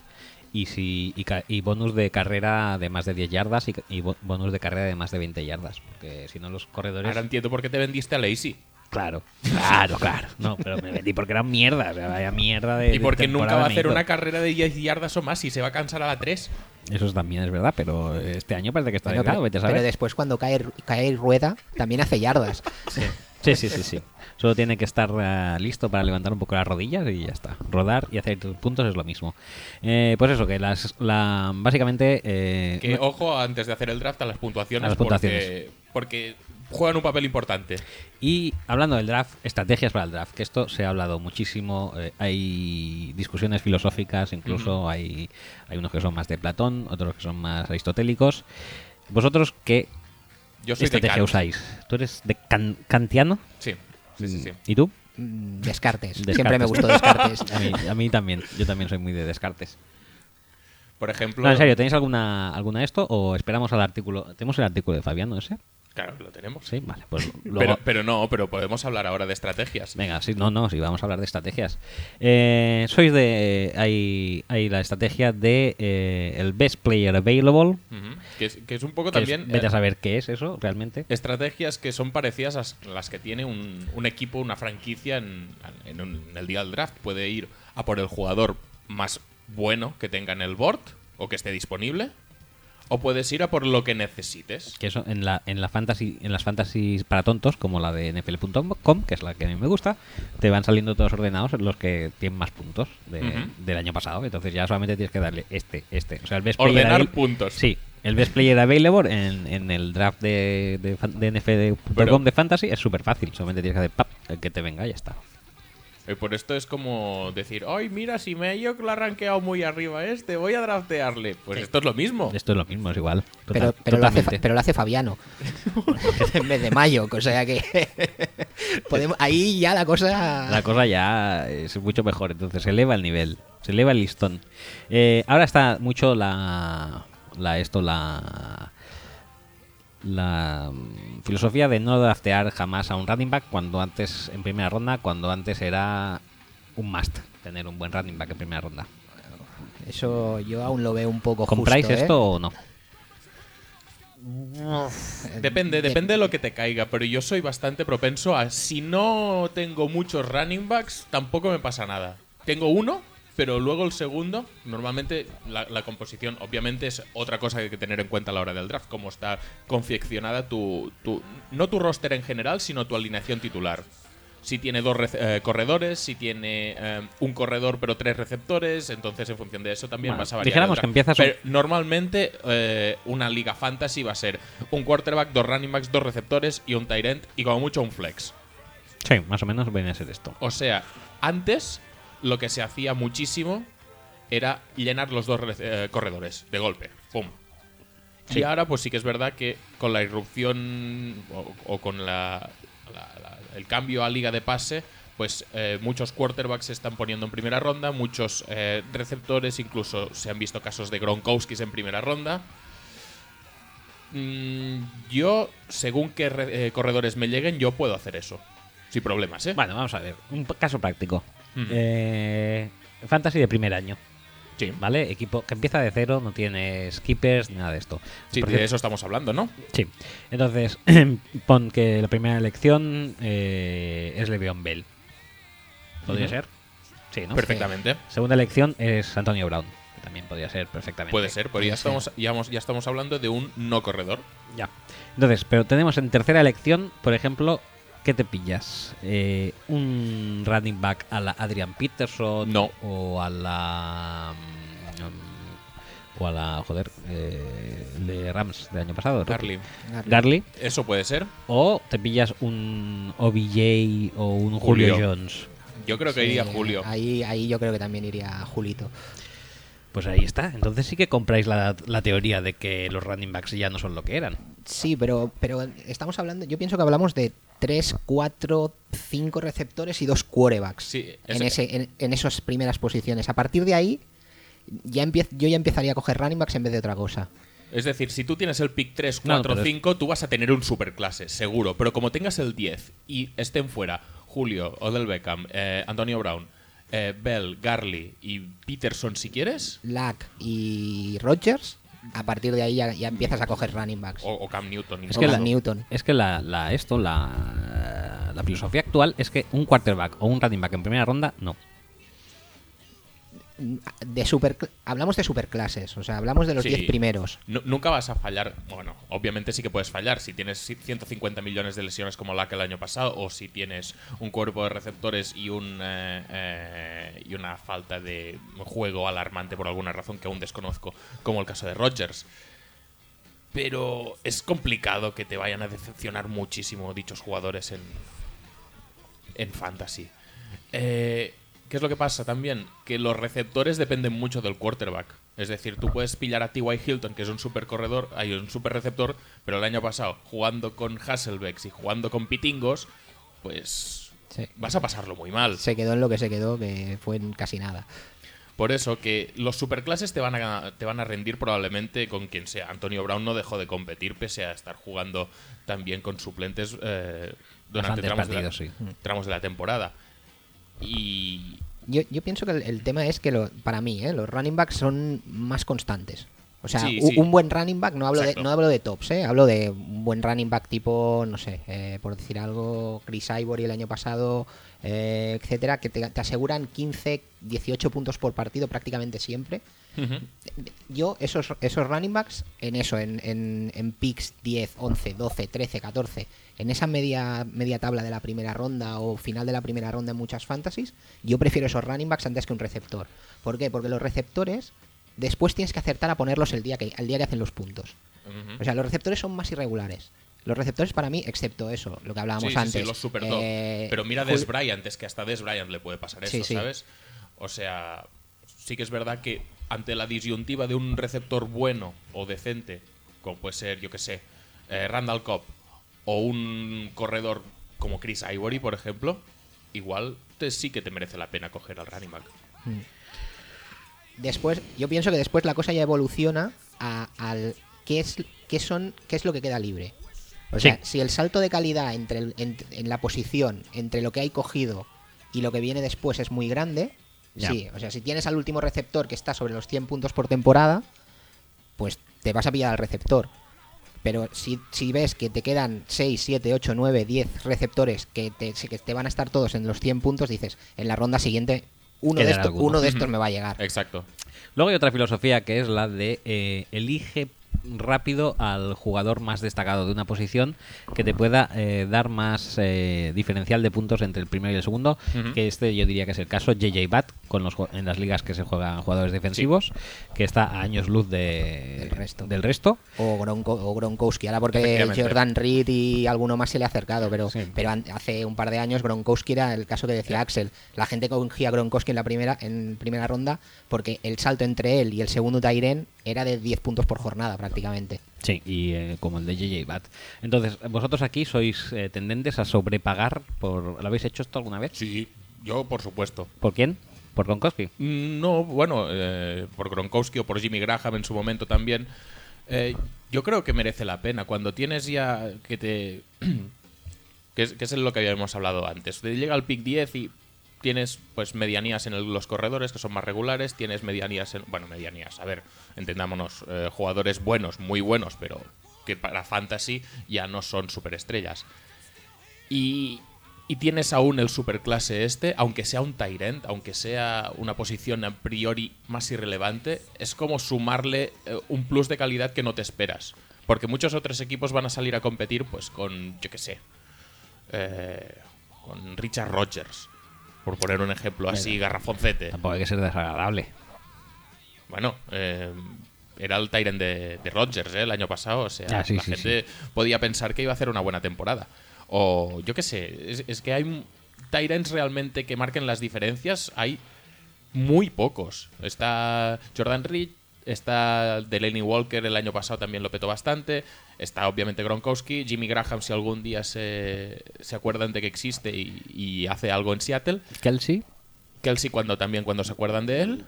Y, si, y, ca- y bonus de carrera de más de 10 yardas y, y bo- bonus de carrera de más de 20 yardas. Porque si no, los corredores. Ahora entiendo por qué te vendiste a Lazy. Claro, claro, claro. No, pero me vendí porque eran mierda. o sea, vaya mierda de. Y de porque nunca va a hacer una carrera de 10 yardas o más y se va a cansar a la 3. Eso también es verdad, pero este año parece que está Bueno, delgado, pero, vete a pero saber. después cuando cae, cae rueda también hace yardas. Sí, sí, sí, sí. Solo tiene que estar eh, listo para levantar un poco las rodillas y ya está. Rodar y hacer tus puntos es lo mismo. Eh, pues eso, que las, la, básicamente... eh, Que ojo antes de hacer el draft a las puntuaciones, A las puntuaciones. Porque, porque juegan un papel importante. Y hablando del draft, estrategias para el draft, que esto se ha hablado muchísimo, eh, hay discusiones filosóficas, incluso hay, hay unos que son más de Platón, otros que son más aristotélicos. ¿Vosotros qué Yo soy de estrategia usáis? ¿Tú eres de kan- kantiano? Sí, sí, sí. sí. ¿Y tú? Mm, Descartes. Descartes. Siempre me gustó Descartes. A mí, a mí también. Yo también soy muy de descartes. Por ejemplo. No, en serio, ¿tenéis alguna, alguna de esto o esperamos al artículo? ¿Tenemos el artículo de Fabiano ese? Claro que lo tenemos. Sí, vale. Pues luego... Pero, pero no, pero podemos hablar ahora de estrategias. Venga, sí, no, no, sí, vamos a hablar de estrategias. Eh, sois de. Hay, hay la estrategia de eh, el best player available. Que, es, que es un poco es- también. vete eh, a saber qué es eso realmente. Estrategias que son parecidas a las que tiene un, un equipo, una franquicia en, en un- en el día del draft. Puede ir a por el jugador más bueno que tenga en el board o que esté disponible. O puedes ir a por lo que necesites. Que eso en la, en la fantasy, en las fantasies para tontos, como la de nfl.com, que es la que a mí me gusta, te van saliendo todos ordenados los que tienen más puntos de- del año pasado. Entonces ya solamente tienes que darle este, este. O sea, el best Ordenar puntos. Sí, el best player available en, en el draft de, de, de nfl.com de fantasy es súper fácil. Solamente tienes que hacer pap, el que te venga y ya está. Y por esto es como decir, ay, mira, si me yo que lo ha rankeado muy arriba este, voy a draftearle. Pues esto es lo mismo. Esto es lo mismo, es igual. Pero, Total- pero, lo hace, Fa- totalmente. pero lo hace Fabiano. en vez de Mayo. O sea que. podemos, ahí ya la cosa. La cosa ya es mucho mejor, entonces se eleva el nivel, se eleva el listón. Eh, ahora está mucho la, la esto, la la mm, filosofía de no draftear jamás a un running back cuando antes en primera ronda, cuando antes era un must tener un buen running back en primera ronda. Eso yo aún lo veo un poco ¿Compráis justo, ¿eh? esto o no? Depende, De- depende de lo que te caiga, pero yo soy bastante propenso a si no tengo muchos running backs, tampoco me pasa nada. Tengo uno, pero luego el segundo, normalmente la, la composición, obviamente es otra cosa que hay que tener en cuenta a la hora del draft, cómo está confeccionada tu, tu- no tu roster en general, sino tu alineación titular. Si tiene dos eh, corredores, si tiene eh, un corredor pero tres receptores, entonces en función de eso también Bueno, vas a variar. dijéramos que empiezas Pero normalmente eh, una liga fantasy va a ser un quarterback, dos running backs, dos receptores y un tight end y como mucho un flex. Sí, más o menos viene a ser esto. O sea, antes lo que se hacía muchísimo era llenar los dos eh, corredores de golpe. ¡Pum! Sí. Y ahora pues sí que es verdad que con la irrupción o, o con la, la- la- el cambio a liga de pase, pues eh, muchos quarterbacks se están poniendo en primera ronda, muchos eh, receptores, incluso se han visto casos de Gronkowskis en primera ronda. Mm, yo, según qué re- corredores me lleguen, yo puedo hacer eso. Sin problemas, ¿eh? Bueno, vamos a ver, un caso práctico. Eh, fantasy de primer año. Sí. ¿Vale? Equipo que empieza de cero, no tiene skippers ni nada de esto. Sí, Por de eso estamos hablando, ¿no? Sí. Entonces, pon que la primera elección eh, es Le'Veon Bell. ¿Podría ser? Sí, ¿no? Perfectamente. Segunda elección es Antonio Brown. Que también podría ser perfectamente. Puede ser, pero ya estamos, ya, hemos- ya estamos hablando de un no corredor. Ya. Entonces, pero tenemos en tercera elección, por ejemplo, ¿qué te pillas? Eh, ¿Un running back a la Adrian Peterson? No. ¿O a la. mm, o a la. Joder, eh, de Rams del año pasado? ¿no? Carly. Garly. Eso puede ser. ¿O te pillas un OBJ o un Julio, Julio. Jones? Yo creo que Sí, iría Julio. Ahí, ahí yo creo que también iría Julito. Pues ahí está. Entonces sí que compráis la, la teoría de que los running backs ya no son lo que eran. Sí, pero, pero estamos hablando. Yo pienso que hablamos de 3, 4, 5 receptores y dos quarterbacks Sí, en, ese- en, en esas primeras posiciones. A partir de ahí, ya yo ya empezaría a coger running backs en vez de otra cosa. Es decir, si tú tienes el pick 3, No, 4, pero es- 5, tú vas a tener un superclase, seguro. Pero como tengas el 10 y estén fuera Julio, Odell Beckham, eh, Antonio Brown, eh, Bell, Garley y Peterson si quieres, Lack y Rodgers, a partir de ahí ya, ya empiezas a coger running backs. o, o Cam Newton. Es que la- Newton. Es que la, la- esto, la, la filosofía actual es que un quarterback o un running back en primera ronda, no. De super, hablamos de superclases, o sea, hablamos de los Sí. 10 primeros. Nu- nunca vas a fallar. Bueno, obviamente sí que puedes fallar si tienes 150 millones de lesiones como la que el año pasado, o si tienes un cuerpo de receptores y un eh, eh, y una falta de juego alarmante por alguna razón que aún desconozco, como el caso de Rodgers. Pero es complicado que te vayan a decepcionar muchísimo dichos jugadores en, en fantasy. Eh, ¿Qué es lo que pasa también? Que los receptores dependen mucho del quarterback. Es decir, tú puedes pillar a T.Y. Hilton, que es un super corredor, hay un super receptor, pero el año pasado, jugando con Hasselbecks y jugando con Pitingos, pues Sí. vas a pasarlo muy mal. Se quedó en lo que se quedó, que fue en casi nada. Por eso que los superclases te van a te van a rendir probablemente con quien sea. Antonio Brown no dejó de competir pese a estar jugando también con suplentes eh, durante de, la, sí. tramos de la temporada. Y Yo, yo pienso que el, el tema es que lo- para mí, ¿eh? los running backs son más constantes. O sea, Sí, u- sí. un buen running back, no hablo, de, no hablo de tops, ¿eh? hablo de un buen running back tipo, no sé, eh, por decir algo, Chris Ivory el año pasado, eh, etcétera, que te, te aseguran 15, 18 puntos por partido prácticamente siempre. Yo, esos, esos running backs, en eso, en, en, en picks 10, 11, 12, 13, 14, en esa media, media tabla de la primera ronda o final de la primera ronda en muchas fantasies, yo prefiero esos running backs antes que un receptor. ¿Por qué? Porque los receptores después tienes que acertar a ponerlos el día que, el día que hacen los puntos. O sea, los receptores son más irregulares. Los receptores para mí, excepto eso, lo que hablábamos Sí, antes. sí, los super top. eh, Pero mira Des Bryant, es que hasta Des Bryant le puede pasar eso. ¿sabes? O sea, sí que es verdad que ante la disyuntiva de un receptor bueno o decente, como puede ser, yo que sé, eh, Randall Cobb, o un corredor como Chris Ivory, por ejemplo, igual te, sí que te merece la pena coger al running back. Después, yo pienso que después la cosa ya evoluciona a- al qué es, qué son, qué es lo que queda libre. O Sí. sea, si el salto de calidad entre el- en, en la posición, entre lo que hay cogido y lo que viene después es muy grande, Ya. sí. O sea, si tienes al último receptor que está sobre los 100 puntos por temporada, pues te vas a pillar al receptor. Pero si, si ves que te quedan 6, 7, 8, 9, 10 receptores que te, que te van a estar todos en los 100 puntos, dices, en la ronda siguiente, uno, de, alguno. uno de estos me va a llegar. Exacto. Luego hay otra filosofía que es la de eh, elige rápido al jugador más destacado de una posición que te pueda eh, dar más eh, diferencial de puntos entre el primero y el segundo, que este yo diría que es el caso JJ Bat con los, ju- en las ligas que se juegan jugadores defensivos, que está a años luz de, Del resto. del resto. O, Gronko- o Gronkowski, ahora porque. Jordan Reed y alguno más se le ha acercado, pero, Sí. pero hace un par de años Gronkowski era el caso que decía Axel. La gente cogía a Gronkowski en la primera, en primera ronda porque el salto entre él y el segundo Tyren era de 10 puntos por jornada prácticamente. Sí, y eh, como el de JJ Bat. Entonces, vosotros aquí sois eh, tendentes a sobrepagar por... ¿Lo habéis hecho esto alguna vez? Sí, yo por supuesto. ¿Por quién? ¿Por Gronkowski? Mm, No, bueno, eh, por Gronkowski o por Jimmy Graham en su momento también. Eh, yo creo que merece la pena. Cuando tienes ya que te. que, es, que es lo que habíamos hablado antes. Te llega al pick 10 y tienes pues medianías en los corredores que son más regulares. Tienes medianías en. Bueno, medianías, a ver, entendámonos. eh, jugadores buenos, muy buenos, pero que para fantasy ya no son superestrellas. Y, y tienes aún el superclase este, aunque sea un Tyrant, aunque sea una posición a priori más irrelevante, es como sumarle eh, un plus de calidad que no te esperas. Porque muchos otros equipos van a salir a competir, pues con, yo qué sé, eh, con Richard Rogers, por poner un ejemplo así, garrafoncete. Tampoco hay que ser desagradable. Bueno, eh, era el Tyrant de, de Rodgers ¿eh? el año pasado. O sea, Ah, sí, la sí, gente podía pensar que iba a hacer una buena temporada. O yo qué sé, es, es que hay Tyrants realmente que marquen las diferencias. Hay muy pocos. Está Jordan Reed, está Delaney Walker, el año pasado también lo petó bastante. Está obviamente Gronkowski, Jimmy Graham, si algún día se, se acuerdan de que existe y, y hace algo en Seattle. Kelsey. Kelsey cuando también cuando se acuerdan de él.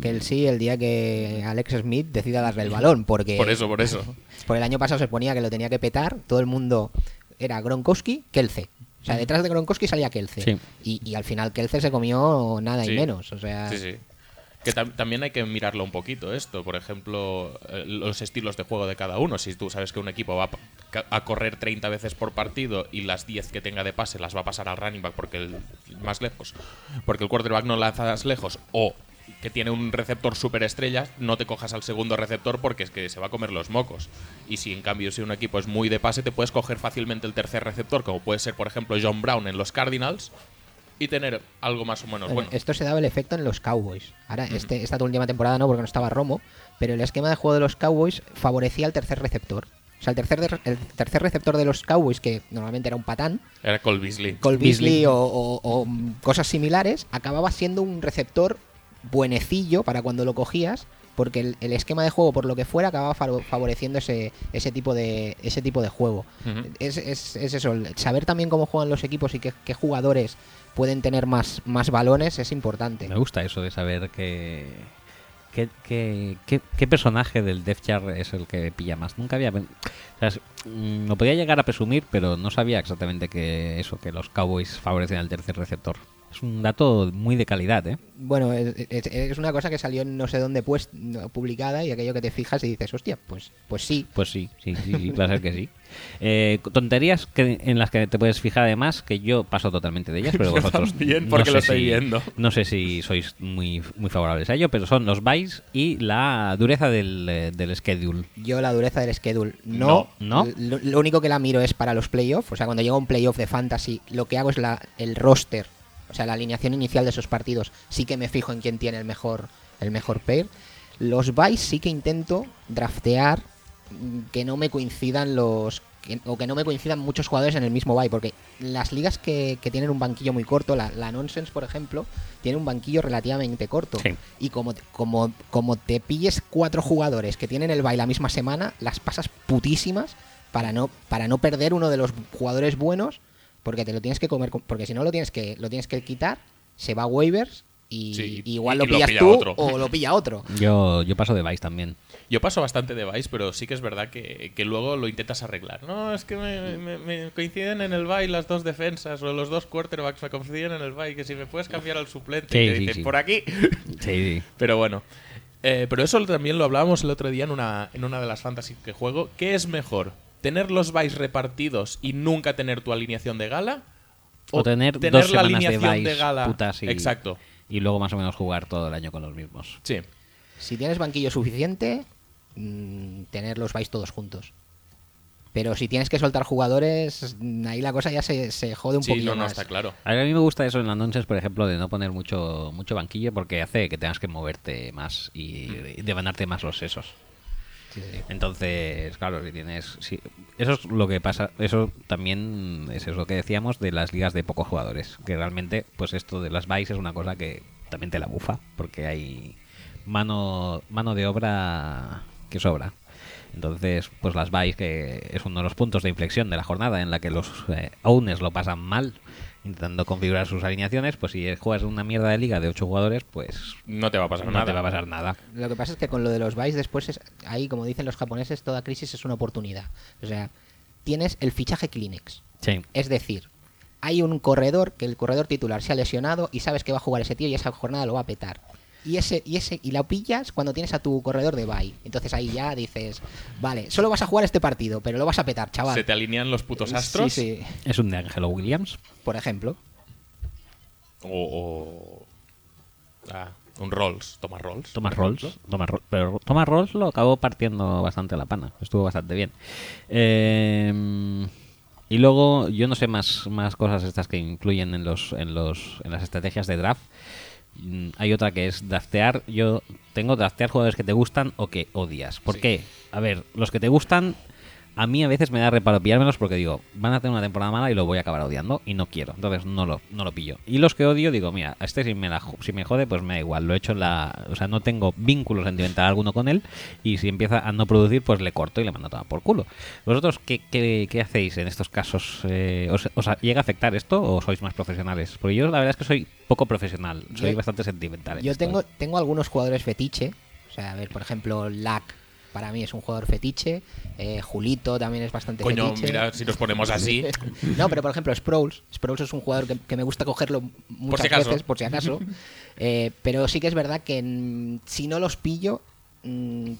Que, sí, el día que Alex Smith decida darle el balón, porque Por eso, por eso. por el año pasado se ponía que lo tenía que petar, todo el mundo era Gronkowski, Kelce. O sea, detrás de Gronkowski salía Kelce. Sí. Y, y al final Kelce se comió nada Sí. y menos. O sea, Sí, sí. Que tam- también hay que mirarlo un poquito esto. Por ejemplo, eh, los estilos de juego de cada uno. Si tú sabes que un equipo va a correr 30 veces por partido y las 10 que tenga de pase las va a pasar al running back porque el más lejos, porque el quarterback no lanzas lejos o que tiene un receptor superestrella, no te cojas al segundo receptor porque es que se va a comer los mocos. Y si en cambio si un equipo es muy de pase, te puedes coger fácilmente el tercer receptor, como puede ser por ejemplo John Brown en los Cardinals, y tener algo más o menos Bueno, bueno. Esto se daba el efecto en los Cowboys. Ahora, este, esta última temporada no, porque no estaba Romo, pero el esquema de juego de los Cowboys favorecía al tercer receptor. O sea, el tercer, de- el tercer receptor de los Cowboys, que normalmente era un patán, Era Cole Beasley. Cole Beasley. Beasley o, o- o, cosas similares, acababa siendo un receptor buenecillo para cuando lo cogías, porque el, el esquema de juego, por lo que fuera, acababa favo- favoreciendo ese, ese, tipo de, ese tipo de juego. Es, es- es eso, saber también cómo juegan los equipos y qué, qué jugadores pueden tener más, más balones es importante. Me gusta eso de saber que. ¿Qué, qué, qué- qué personaje del Death Chart es el que pilla más? Nunca había. o sea, es- mm, lo podía llegar a presumir, pero no sabía exactamente que eso, que los Cowboys favorecen al tercer receptor. Es un dato muy de calidad, ¿eh? Bueno, es, es- es una cosa que salió en no sé dónde pues, publicada y aquello que te fijas y dices, hostia, pues, pues sí. Pues sí, sí, sí, sí, va a ser que sí. Eh, tonterías que, en las que te puedes fijar además, que yo paso totalmente de ellas, pero vosotros también, porque sé lo estoy si- viendo. No sé si sois muy, muy favorables a ello, pero son los buys y la dureza del, eh, del schedule. Yo la dureza del schedule no. No, ¿no? Lo, lo único que la miro es para los playoffs. O sea, cuando llega un playoff de fantasy, lo que hago es la, el roster, o sea, la alineación inicial de esos partidos. Sí que me fijo en quién tiene el mejor, el mejor pair. Los buys sí que intento draftear mm, que no me coincidan los. que- o que no me coincidan muchos jugadores en el mismo buy. Porque las ligas que, que tienen un banquillo muy corto, la, la Nonsense, por ejemplo, tiene un banquillo relativamente corto. Sí. Y como, como, como te pilles cuatro jugadores que tienen el bye la misma semana, las pasas putísimas para no, para no perder uno de los jugadores buenos, porque te lo tienes que comer, porque si no lo tienes que, lo tienes que quitar, se va a waivers y Sí, y igual y lo lo pillas pilla tú otro. o lo pilla otro. Yo, yo paso de buys también. Yo paso bastante de Vice, pero sí que es verdad que, que luego lo intentas arreglar. No, es que me, me- me coinciden en el bye las dos defensas o los dos quarterbacks me coinciden en el bye, que si me puedes cambiar al suplente, Sí, que sí, dicen, sí. por aquí. Sí, Pero bueno. Eh, pero eso también lo hablábamos el otro día en una, en una de las fantasy que juego. ¿Qué es mejor? ¿Tener los buys repartidos y nunca tener tu alineación de gala? O tener, tener dos la semanas de alineación buys gala? putas y, Exacto. y luego más o menos jugar todo el año con los mismos. Sí. Si tienes banquillo suficiente, mm, tener los buys todos juntos. Pero si tienes que soltar jugadores, mm, ahí la cosa ya se, se jode un Sí, poquito no, no, más. está claro. A mí me gusta eso en las nonsense, por ejemplo, de no poner mucho mucho banquillo porque hace que tengas que moverte más y, y devanarte más los sesos. Entonces, claro, si tienes. si- eso es lo que pasa. Eso también es eso que decíamos de las ligas de pocos jugadores. Que realmente, pues esto de las buys es una cosa que también te la bufa. Porque hay mano, mano de obra que sobra. Entonces, pues las buys, que es uno de los puntos de inflexión de la jornada en la que los eh, owners lo pasan mal intentando configurar sus alineaciones, pues si juegas una mierda de liga de 8 jugadores, pues No te va a pasar no nada. te va a pasar nada. Lo que pasa es que con lo de los buys después es ahí, como dicen los japoneses, toda crisis es una oportunidad. O sea, tienes el fichaje Kleenex. Sí. Es decir, hay un corredor que el corredor titular se ha lesionado y sabes que va a jugar ese tío y esa jornada lo va a petar. Y ese y ese y la pillas cuando tienes a tu corredor de bye. Entonces ahí ya dices, vale, solo vas a jugar este partido, pero lo vas a petar, chaval. Se te alinean los putos astros. Sí, sí, Es un de Angelo Williams. por ejemplo. O. o- ah, un Rolls. Toma Rolls. Thomas Rolls. Thomas Ro- pero Thomas Rolls lo acabó partiendo bastante la pana. Estuvo bastante bien. Eh, y luego, yo no sé más, más cosas estas que influyen en los, en los, en las estrategias de draft. Mm, Hay otra que es draftear. Yo tengo draftear jugadores que te gustan o que odias. ¿Por Sí. qué? A ver, los que te gustan, a mí a veces me da reparo pillármelos porque digo, van a tener una temporada mala y lo voy a acabar odiando y no quiero. Entonces no lo, no lo pillo. Y los que odio, digo, mira, este si me, la, si me jode, pues me da igual. Lo he hecho en la. O sea, no tengo vínculo sentimental alguno con él y si empieza a no producir, pues le corto y le mando a tomar por culo. ¿Vosotros qué, qué, qué hacéis en estos casos? Eh, ¿os, os llega a afectar esto o sois más profesionales? Porque yo la verdad es que soy poco profesional, soy Yo- bastante sentimental. en Yo esto. tengo, tengo algunos jugadores fetiche. O sea, a ver, por ejemplo, Lack para mí es un jugador fetiche. eh, Julito también es bastante Coño, fetiche. mira, si nos ponemos así. No, pero por ejemplo, Sproles. Sproles es un jugador que, que me gusta cogerlo muchas si acaso. veces, por si acaso. Eh, pero sí que es verdad que si no los pillo,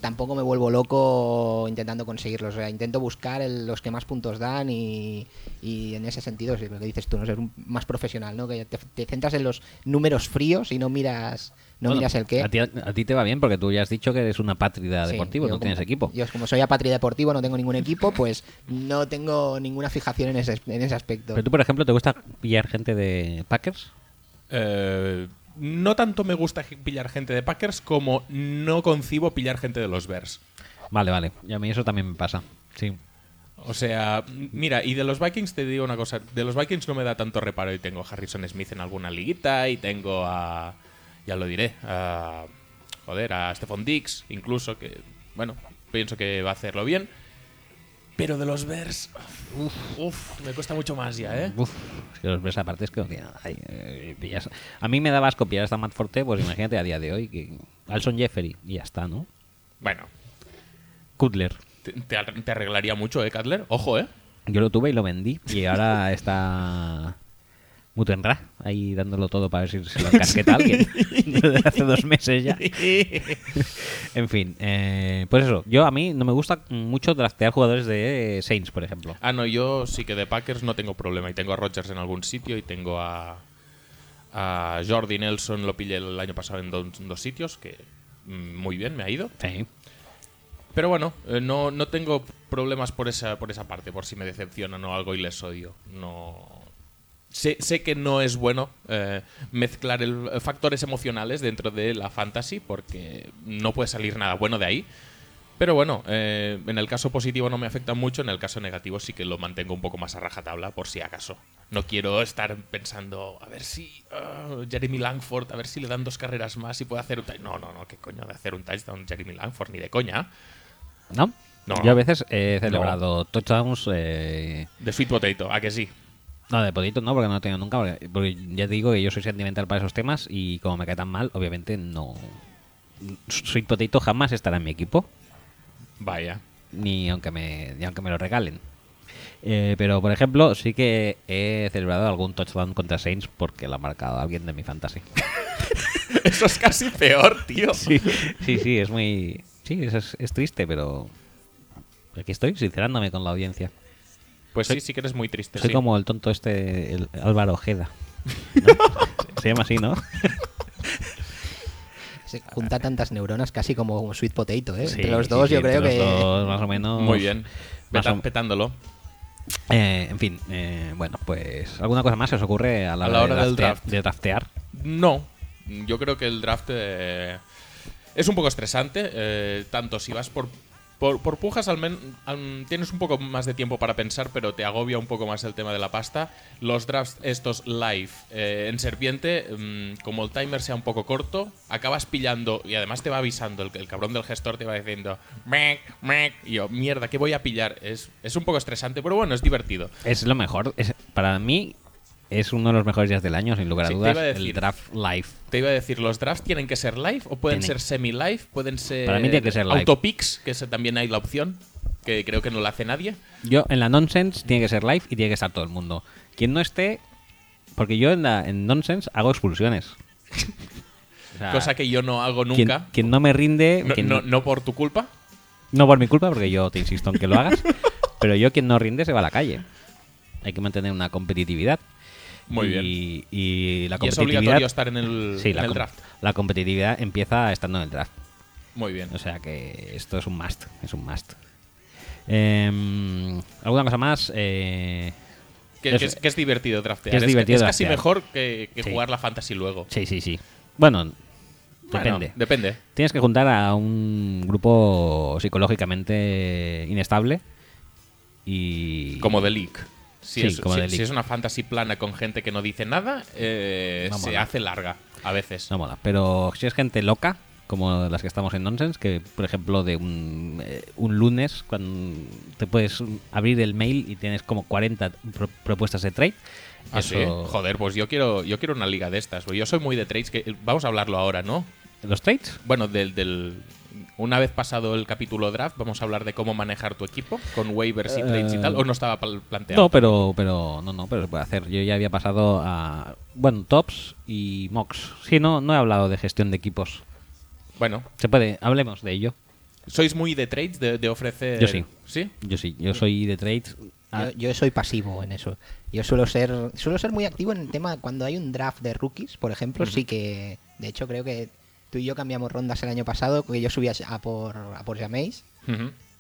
tampoco me vuelvo loco intentando conseguirlos. O sea, intento buscar el- los que más puntos dan y, y en ese sentido, sí, lo que dices tú, no ser un- más profesional, ¿no? Que te, te centras en los números fríos y no miras, no Bueno, miras el qué. A ti, a ti te va bien porque tú ya has dicho que eres una pátrida Sí, deportivo, no tienes equipo. Yo, como soy apatria deportivo, no tengo ningún equipo, pues no tengo ninguna fijación en ese, en ese aspecto. Pero tú, por ejemplo, ¿te gusta pillar gente de Packers? Eh, no tanto me gusta pillar gente de Packers como no concibo pillar gente de los Bears. Vale, vale. Y a mí eso también me pasa. Sí. O sea, mira, y de los Vikings te digo una cosa. De los Vikings no me da tanto reparo y tengo a Harrison Smith en alguna liguita y tengo a... Ya lo diré. A, joder, a Stephon Dix, incluso, que, bueno, pienso que va a hacerlo bien. Pero de los Bears, uf, uf, me cuesta mucho más ya, ¿eh? Uf, es que los ves aparte es que. Ay, eh, pillas- A mí me daba asco pillar hasta Matt Forte, pues imagínate a día de hoy que Alson Jeffery y ya está, ¿no? Bueno, Kutler. te, te arreglaría mucho, ¿eh, Cutler? Ojo, ¿eh? Yo lo tuve y lo vendí y ahora está Mutenra ahí dándolo todo para ver si se lo encasqueta alguien. Desde hace dos meses ya. en fin, eh, pues eso. Yo a mí no me gusta mucho draftear jugadores de Saints, por ejemplo. Ah, no, yo sí que de Packers no tengo problema. Y tengo a Rodgers en algún sitio y tengo a, a Jordi Nelson, lo pillé el año pasado en dos, dos sitios, que mm, muy bien, me ha ido. Sí. Pero bueno, eh, no, no tengo problemas por esa, por esa parte, por si me decepcionan o algo y les odio. No. Sé, sé que no es bueno eh, mezclar el, eh, factores emocionales dentro de la fantasy porque no puede salir nada bueno de ahí. Pero bueno, eh, en el caso positivo no me afecta mucho, en el caso negativo sí que lo mantengo un poco más a rajatabla por si acaso. No quiero estar pensando, a ver si ah, Jeremy Langford, a ver si le dan dos carreras más y puede hacer un touchdown. No, no, no, qué coño de hacer un touchdown Jeremy Langford, ni de coña. ¿No? No. Yo a veces he celebrado touchdowns. Eh, De Sweet Potato, ¿a que sí? No, de podito no, porque no lo he tenido nunca. Porque, porque ya te digo que yo soy sentimental para esos temas y como me cae tan mal, obviamente no. Sweet Potato jamás estará en mi equipo. Vaya. ni aunque me, ni aunque me lo regalen. Eh, pero, por ejemplo, sí que he celebrado algún touchdown contra Saints porque lo ha marcado alguien de mi fantasy. Eso es casi peor, tío. sí, sí, sí, es muy... Sí, es- es triste, pero... Aquí estoy, sincerándome con la audiencia. Pues sí, sí que eres muy triste. Soy sí. como el tonto este, el Álvaro Ojeda. ¿no? Se llama así, ¿no? Se junta tantas neuronas casi como un sweet potato, ¿eh? Sí, Entre los dos sí, yo entre creo los que... dos, más o menos... Muy bien. Peta- o- petándolo. Eh, en fin, eh, bueno, pues... ¿Alguna cosa más se os ocurre a la, A la hora de, del draftea- draft. de draftear? No. Yo creo que el draft eh, es un poco estresante. eh, tanto si vas por, por, pujas, al men- al- tienes un poco más de tiempo para pensar, pero te agobia un poco más el tema de la pasta. Los drafts estos live eh, en Serpiente, mm, como el timer sea un poco corto, acabas pillando y además te va avisando. El, el cabrón del gestor te va diciendo, mec, mec. Y yo, mierda, ¿qué voy a pillar? Es, es un poco estresante, pero bueno, es divertido. Es lo mejor. Es, para mí es uno de los mejores días del año, sin lugar a Sí, dudas, el draft live. Te iba a decir, ¿los drafts tienen que ser live o pueden Tienen. ser semi-live? ¿Pueden ser Para mí tiene que ser live. autopicks? Que también hay la opción, que creo que no la hace nadie. Yo en la Nonsense tiene que ser live y tiene que estar todo el mundo. Quien no esté, porque yo en, la, en Nonsense hago expulsiones. O sea, Cosa que yo no hago quien, nunca. quien no me rinde, No, quien- no- no por tu culpa. no por mi culpa, porque yo te insisto en que lo hagas, pero yo quien no rinde se va a la calle. Hay que mantener una competitividad. Muy y, bien. Y la Y es competitividad. obligatorio estar en el, sí, en la, el com- draft. la competitividad empieza estando en el draft. Muy bien. O sea que esto es un must. Es un must. Em, ¿Alguna cosa más? Eh, Que, es- que es, que es divertido draftear. que es divertido es casi draftear. mejor que, que Sí. jugar la fantasy luego. sí, sí, sí. Bueno, Bueno, depende. depende. Tienes que juntar a un grupo psicológicamente inestable y... Como The League. Si, Sí, es, como si- The si League. es una fantasy plana con gente que no dice nada, eh, No se mola. hace larga a veces. No mola. Pero si es gente loca, como las que estamos en Nonsense, que por ejemplo de un, eh, un lunes, cuando te puedes abrir el mail y tienes como 40 pro- propuestas de trade. Ah, eso- sí? Joder, pues yo quiero, yo quiero una liga de estas. porque Yo soy muy de trades. Que, vamos a hablarlo ahora, ¿no? ¿Los trades? Bueno, del, del- una vez pasado el capítulo draft, vamos a hablar de cómo manejar tu equipo con waivers y trades y tal. ¿O no estaba planteado? No, pero, pero no, no, pero se puede hacer. Yo ya había pasado a, bueno, tops y mocks. Sí, no, no he hablado de gestión de equipos. Bueno, Se puede, hablemos de ello. ¿sois muy de trades, de, de ofrecer...? Yo sí. ¿Sí? Yo sí, yo soy de trades. Ah, Yo, yo soy pasivo en eso. Yo suelo ser suelo ser muy activo en el tema cuando hay un draft de rookies, por ejemplo, sí que de hecho creo que tú y yo cambiamos rondas el año pasado, que yo subí a, por a por Jameis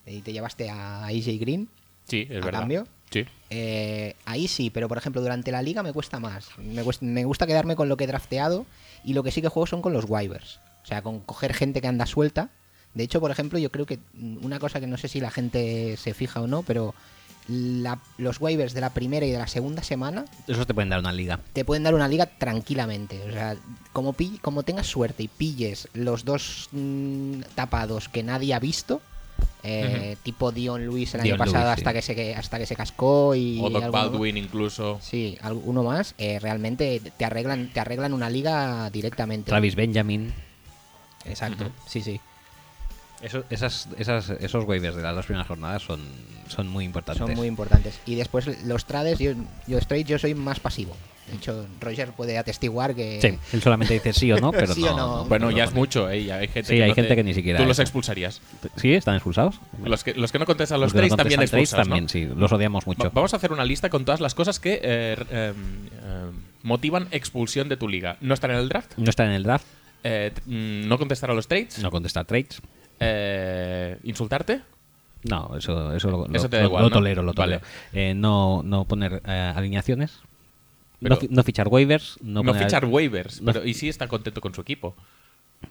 y te llevaste a AJ Green. Sí, es ¿A verdad. cambio? Sí. Eh, ahí sí, pero por ejemplo durante la liga me cuesta más. Me, cuesta- me gusta quedarme con lo que he drafteado y lo que sí que juego son con los waivers. O sea, con coger gente que anda suelta. De hecho, por ejemplo, yo creo que una cosa que no sé si la gente se fija o no, pero la- los waivers de la primera y de la segunda semana Esos te pueden dar una liga. te pueden dar una liga tranquilamente. O sea, como, pi- como tengas suerte y pilles los dos mm, tapados que nadie ha visto, eh, tipo Dion Lewis el año pasado Lewis, hasta, sí. que se, hasta que se cascó y... O Doc Baldwin incluso. Sí, alguno más, eh, realmente te arreglan, te arreglan una liga directamente. Travis Benjamin. Exacto, sí, sí. Eso- esas, esas, esos waivers de las dos primeras jornadas son, son muy importantes. Son muy importantes. Y después los trades, yo, yo straight, yo soy más pasivo. De hecho, Roger puede atestiguar que... Sí, él solamente dice sí o no, pero Sí no, o no. no- Bueno, no ya es mucho, ¿eh? Ya hay gente Sí, que hay no gente te- que ni siquiera Tú los expulsarías. ¿Sí? ¿Están expulsados? Los que, los que no contestan los, no trades también trades sí. Los odiamos mucho. Va- Vamos a hacer una lista con todas las cosas que eh, eh, eh, motivan expulsión de tu liga. No estar en el draft, No estar en el draft, eh, mm, no contestar a los trades, no contestar trades. Eh, insultarte. No, eso, eso, lo, Eso lo- te da lo- igual, lo ¿no? tolero, lo Vale. tolero. Eh, no, no poner eh, alineaciones. Pero- no, fi- no fichar waivers. No, No, poner- fichar waivers, pero y sí está contento con su equipo.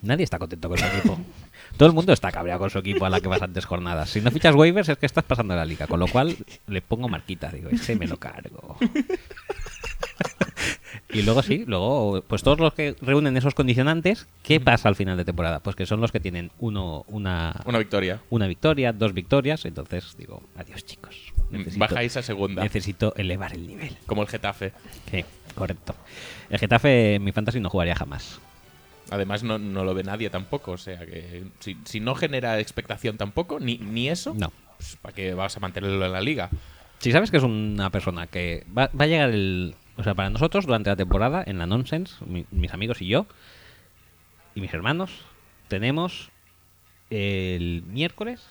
Nadie está contento con su equipo. Todo el mundo está cabreado con su equipo a la que bastantes jornadas. Si no fichas waivers es que estás pasando la liga, con lo cual le pongo marquita. Digo, ese me lo cargo. y luego sí, luego pues todos los que reúnen esos condicionantes, ¿qué pasa al final de temporada? Pues que son los que tienen uno, una, Una victoria. una victoria, dos victorias. Entonces digo, adiós chicos. Necesito, Bajáis a segunda, necesito elevar el nivel. como el Getafe. Sí, correcto. El Getafe en mi fantasy no jugaría jamás. Además, no, no lo ve nadie tampoco. O sea que si, si no genera expectación tampoco, ni, ni eso, No. pues, ¿para qué vas a mantenerlo en la liga? Si sabes que es una persona que va, va a llegar el... O sea, para nosotros durante la temporada, en la Nonsense, mi- mis amigos y yo, y mis hermanos, tenemos el miércoles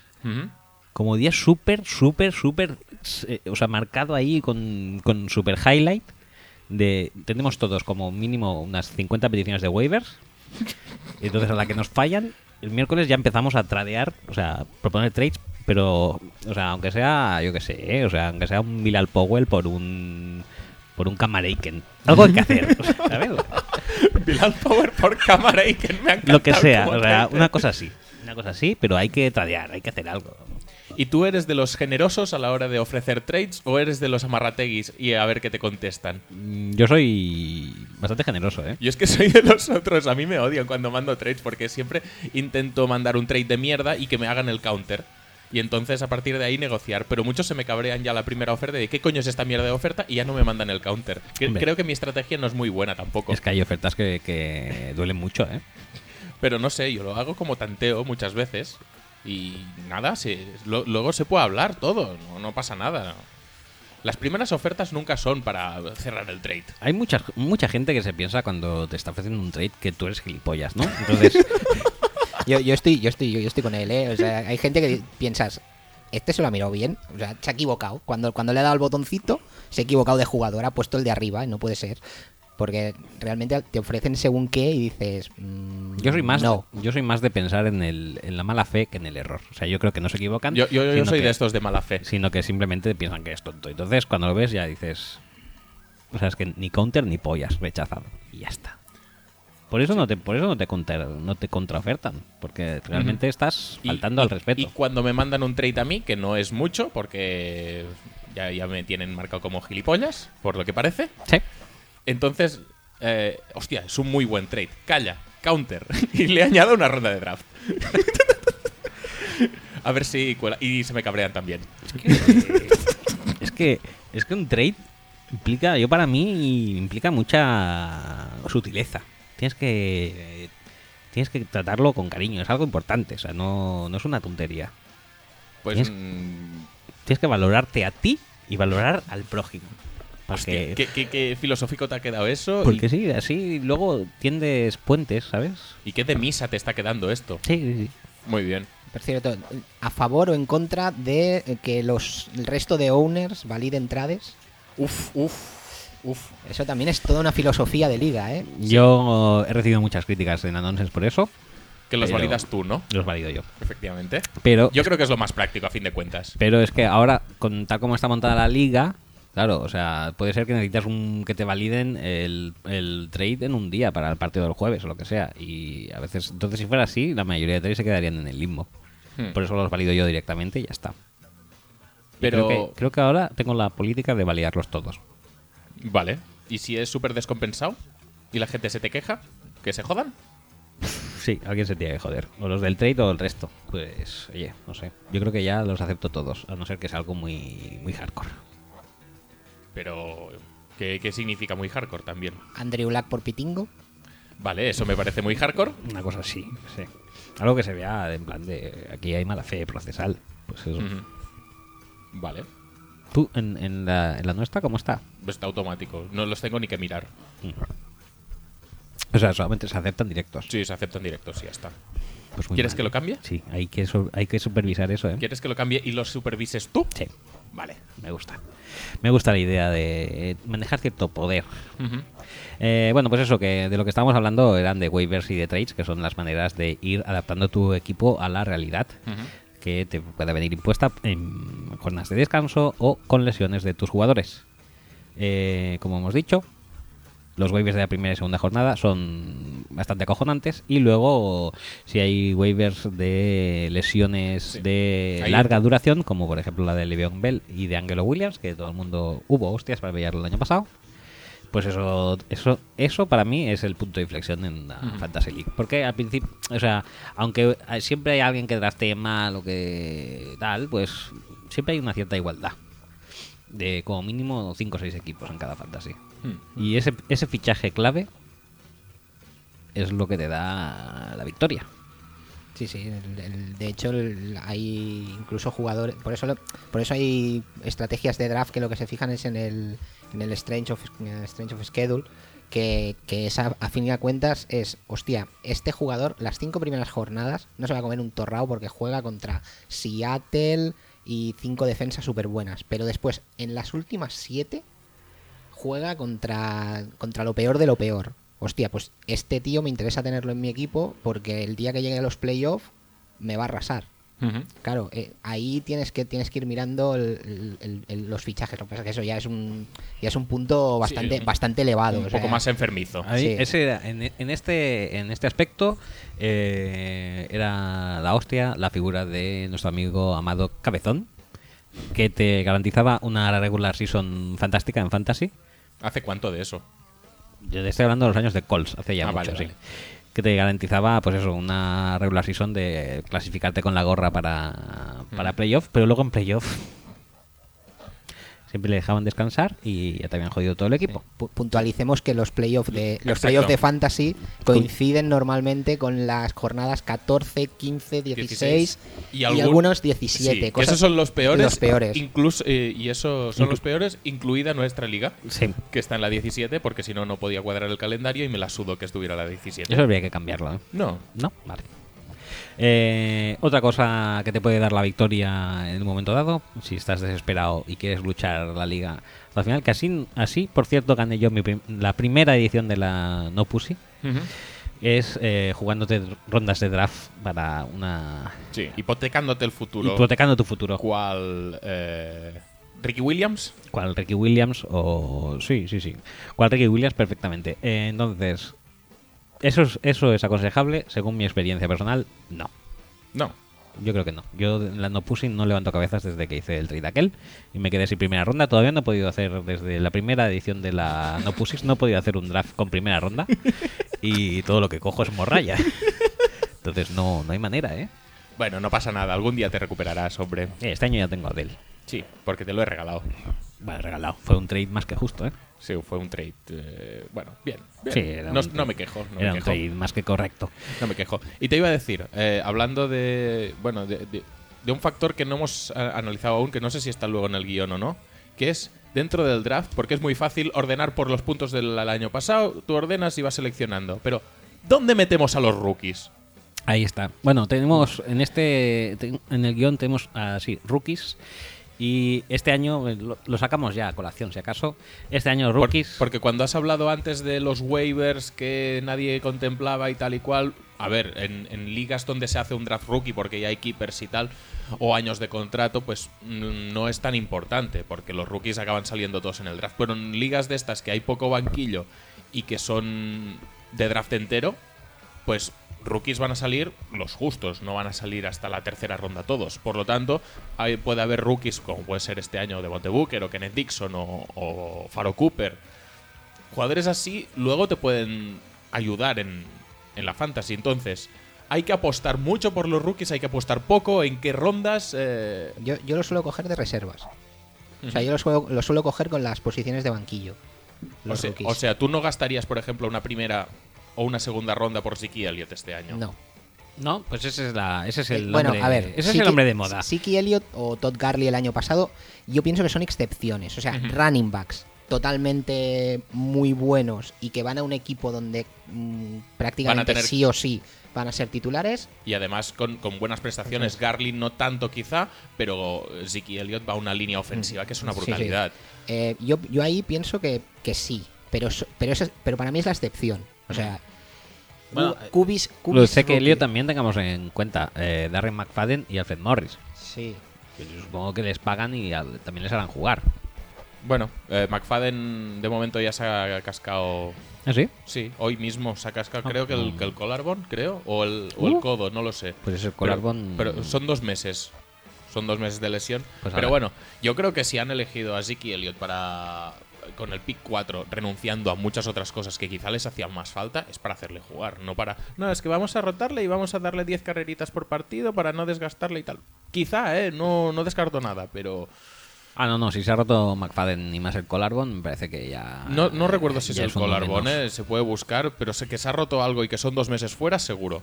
como día súper, súper, súper... eh, o sea, marcado ahí con, con super highlight. De, tenemos todos como mínimo unas 50 peticiones de waivers. Entonces, a la que nos fallan, el miércoles ya empezamos a tradear, o sea, proponer trades, pero, o sea, aunque sea, yo qué sé, ¿eh? o sea, aunque sea un Bilal Powell por un por un Kamaraken. Algo hay que hacer, ¿sabes? Bilal Power por me ha Lo que sea, o sea, una cosa así. Una cosa así, pero hay que tradear, hay que hacer algo. ¿Y tú eres de los generosos a la hora de ofrecer trades o eres de los amarrateguis y a ver qué te contestan? Mm, Yo soy bastante generoso, ¿eh? Yo es que soy de los otros, a mí me odian cuando mando trades porque siempre intento mandar un trade de mierda y que me hagan el counter. Y entonces a partir de ahí negociar. Pero muchos se me cabrean ya la primera oferta de qué coño es esta mierda de oferta y ya no me mandan el counter. Hombre. Creo que mi estrategia no es muy buena tampoco. Es que hay ofertas que, que duelen mucho, ¿eh? Pero no sé, yo lo hago como tanteo muchas veces. Y nada, se- lo- luego se puede hablar todo, no, no pasa nada. Las primeras ofertas nunca son para cerrar el trade. Hay mucha, mucha gente que se piensa cuando te está ofreciendo un trade que tú eres gilipollas, ¿no? Entonces, Yo, yo estoy, yo estoy, yo, yo estoy con él, ¿eh? O sea, hay gente que piensas, este se lo ha mirado bien, o sea, se ha equivocado. Cuando, cuando le ha dado el botoncito, se ha equivocado de jugador, ha puesto el de arriba y no puede ser. Porque realmente te ofrecen según qué y dices. mm, yo soy más No. yo soy más de pensar en, el, en la mala fe que en el error. O sea, yo creo que no se equivocan. Yo, yo- yo soy que- de estos de mala fe. Sino que simplemente piensan que es tonto. Entonces, cuando lo ves, ya dices. O sea, es que ni counter ni pollas, rechazado. Y ya está. Por eso no te, por eso no te counter, no te contraofertan. Porque realmente estás faltando y- al respeto. Y cuando me mandan un trade a mí, que no es mucho, porque ya, ya me tienen marcado como gilipollas, por lo que parece. Sí. Entonces, eh, hostia, es un muy buen trade. Calla, counter. y le añado una ronda de draft. a ver si cuela. Y se me cabrean también. Es que, es que un trade implica, yo para mí, implica mucha sutileza. Tienes que tienes que tratarlo con cariño, es algo importante, o sea, no, no es una tontería. Pues. Tienes- mm, Tienes que valorarte a ti y valorar al prójimo. hostia, Porque, ¿qué, qué, qué filosófico te ha quedado eso? porque y, sí, así luego tiendes puentes, ¿sabes? y qué de misa te está quedando esto? Sí, sí, sí. Muy bien. Por cierto, ¿a favor o en contra de eh, que los el resto de owners validen trades? Uf, uf, uf. Eso también es toda una filosofía de liga, ¿eh? Yo he recibido muchas críticas en Anonses por eso, Que los Pero- validas tú, ¿no? los valido yo. Efectivamente. Pero Yo creo que es lo más práctico a fin de cuentas. Pero es que ahora, con tal como está montada la liga, claro, o sea, puede ser que necesitas un que te validen el, el trade en un día para el partido del jueves o lo que sea. Y a veces, entonces si fuera así, la mayoría de trades se quedarían en el limbo. Hmm. Por eso los valido yo directamente y ya está. Pero, Creo que, creo que ahora tengo la política de validarlos todos. Vale. ¿Y si es súper descompensado y la gente se te queja? ¿Que se jodan? Sí, alguien se tiene que joder. O los del trade o el resto. Pues, oye, no sé. Yo creo que ya los acepto todos, a no ser que sea algo muy, muy hardcore. Pero, ¿qué, qué significa muy hardcore también? Andrew Black por Pitingo. Vale, eso me parece muy hardcore. Una cosa así, sí. Algo que se vea en plan de aquí hay mala fe procesal. Pues eso. Vale. ¿Tú en, en la, en la nuestra cómo está? Está automático. No los tengo ni que mirar. O sea, solamente se aceptan directos. Sí, se aceptan directos y ya está. Pues ¿Quieres mal. que lo cambie? Sí, hay que, hay que supervisar eso, ¿eh? ¿Quieres que lo cambie y los supervises tú? Sí, Vale. me gusta. Me gusta la idea de eh, manejar cierto poder. Eh, bueno, pues eso, que de lo que estábamos hablando eran de waivers y de trades, que son las maneras de ir adaptando tu equipo a la realidad que te puede venir impuesta en jornadas de descanso o con lesiones de tus jugadores. Eh, como hemos dicho, los waivers de la primera y segunda jornada son bastante acojonantes y luego si hay waivers de lesiones Sí. de Ahí- larga duración, como por ejemplo la de Le'Veon Bell y de Angelo Williams, que todo el mundo hubo hostias para pillarlo el año pasado, pues eso, eso, eso para mí es el punto de inflexión en la. Fantasy League. Porque al principio, o sea, aunque siempre hay alguien que drafte mal o que tal, pues siempre hay una cierta igualdad. De como mínimo 5 o 6 equipos en cada fantasy. Mm. Y ese, ese fichaje clave es lo que te da la victoria. Sí, sí. el- el- de hecho, el- hay incluso jugadores. Por eso, lo- por eso hay estrategias de draft que lo que se fijan es en el, en el Strange, of, Strange of Schedule. Que, que esa, a fin de cuentas es, hostia, este jugador, las cinco primeras jornadas, no se va a comer un torrao porque juega contra Seattle y cinco defensas súper buenas. Pero después, en las últimas siete, juega contra, contra lo peor de lo peor. Hostia, pues este tío me interesa tenerlo en mi equipo porque el día que llegue a los playoffs me va a arrasar. Claro, eh, ahí tienes que tienes que ir mirando el- el- el- los fichajes. Lo que pasa es que eso ya es un ya es un punto bastante un- bastante elevado. Un o poco sea, más enfermizo. Ahí, Sí. ese era- en, en este, en este aspecto eh, era la hostia la figura de nuestro amigo amado Cabezón, que te garantizaba una regular season fantástica en Fantasy. ¿Hace cuánto de eso? Yo te estoy hablando de los años de Colts, hace ya Ah, mucho, vale, sí. Que te garantizaba, pues eso, una regular season de clasificarte con la gorra para, para Mm. playoff, pero luego en playoff siempre le dejaban descansar y ya te habían jodido todo el equipo. pu- puntualicemos que los playoffs de los playoffs de fantasy coinciden normalmente con las jornadas 14, 15, 16 y, algún- algunos 17. Sí, cosas- esos son los peores. Los peores. Incluso, eh, y esos son Inclu- los peores, incluida nuestra liga, Sí. que está en la 17, porque si no, no podía cuadrar el calendario y me la sudo que estuviera la 17. Eso habría que cambiarlo, ¿eh? No. ¿No? Vale. Eh, otra cosa que te puede dar la victoria en un momento dado, si estás desesperado y quieres luchar la liga hasta el final, que así, así por cierto, gané yo mi prim- la primera edición de la No Pussy, es eh, jugándote rondas de draft para una... Sí, hipotecándote el futuro. hipotecando tu futuro. ¿Cuál? eh, Ricky Williams. ¿Cuál Ricky Williams o... Sí, sí, sí. ¿Cuál Ricky Williams? Perfectamente. Eh, entonces, ¿eso es, ¿eso es aconsejable? Según mi experiencia personal, no. No. Yo creo que no. Yo en la no pushing no levanto cabezas desde que hice el trade aquel y me quedé sin primera ronda. Todavía no he podido hacer desde la primera edición de la no pushing, no he podido hacer un draft con primera ronda y todo lo que cojo es morralla. Entonces no, no hay manera, ¿eh? Bueno, no pasa nada. Algún día te recuperarás, hombre. Eh, Este año ya tengo a Adel. Sí, porque te lo he regalado. Vale, regalado. Fue un trade más que justo, ¿eh? Sí, fue un trade. eh, bueno, bien. bien. Sí, era no, un me quejo. No Era me un quejo. trade más que correcto. No me quejo. Y te iba a decir, eh, hablando de. Bueno, de, de- de un factor que no hemos a- analizado aún, que no sé si está luego en el guion o no, que es dentro del draft, porque es muy fácil ordenar por los puntos del año pasado, tú ordenas y vas seleccionando. Pero, ¿dónde metemos a los rookies? Ahí está. Bueno, tenemos en este te- en el guion tenemos así rookies y este año eh, lo, lo sacamos ya a colación, si acaso. Este año Por- rookies. porque cuando has hablado antes de los waivers que nadie contemplaba y tal y cual, a ver, en, en ligas donde se hace un draft rookie porque ya hay keepers y tal, o años de contrato, pues mm, no es tan importante, porque los rookies acaban saliendo todos en el draft. Pero en ligas de estas que hay poco banquillo y que son de draft entero, pues rookies van a salir los justos, no van a salir hasta la tercera ronda todos. Por lo tanto, hay- puede haber rookies como puede ser este año de Booker o Kenneth Dixon o, o Faro Cooper. Jugadores así luego te pueden ayudar en, en la fantasy. Entonces, hay que apostar mucho por los rookies, hay que apostar poco, en qué rondas. eh, Yo, yo lo suelo coger de reservas. O sea, yo lo suelo, lo suelo coger con las posiciones de banquillo. sea, o sea, tú no gastarías, por ejemplo, una primera o una segunda ronda por Ziki Elliott este año. no. No, pues ese es, la, ese es el Eh, bueno, hombre, a ver. ese es Siki- el hombre de moda. Siki Elliott o Todd Garley el año pasado, yo pienso que son excepciones. O sea, running backs totalmente muy buenos y que van a un equipo donde mm, prácticamente tener- sí o sí van a ser titulares. Y además con, con buenas prestaciones. Garlin no tanto quizá, pero Ziki Elliott va a una línea ofensiva que es una Sí, sí. brutalidad. Eh, yo, yo ahí pienso que, que sí, pero, pero, eso es- pero para mí es la excepción. O sea, Bueno, Cu- Cubis, Lo Cubis sé que. Elliot también tengamos en cuenta eh, Darren McFadden y Alfred Morris. Sí. Que yo supongo que les pagan y al- también les harán jugar. Bueno, eh, McFadden de momento ya se ha cascado. ¿Ah, sí? Sí, hoy mismo se ha cascado, Ah, creo que el, mm. que el collarbone, creo, o el, o el Uh. codo, no lo sé. Pues ese Pero- collarbone- Pero, son dos meses. Son dos meses de lesión. Pues pero bueno, yo creo que si han elegido a Ziki Elliott para. Con el pick 4, renunciando a muchas otras cosas que quizá les hacían más falta, es para hacerle jugar, no para. No, es que vamos a rotarle y vamos a darle 10 carreritas por partido para no desgastarle y tal. Quizá, ¿eh? No, no descarto nada, pero. Ah, no, no, si se ha roto McFadden y más el collarbone, me parece que ya... No, no recuerdo si es el collarbone, eh, se puede buscar, pero sé que se ha roto algo y que son dos meses fuera, seguro.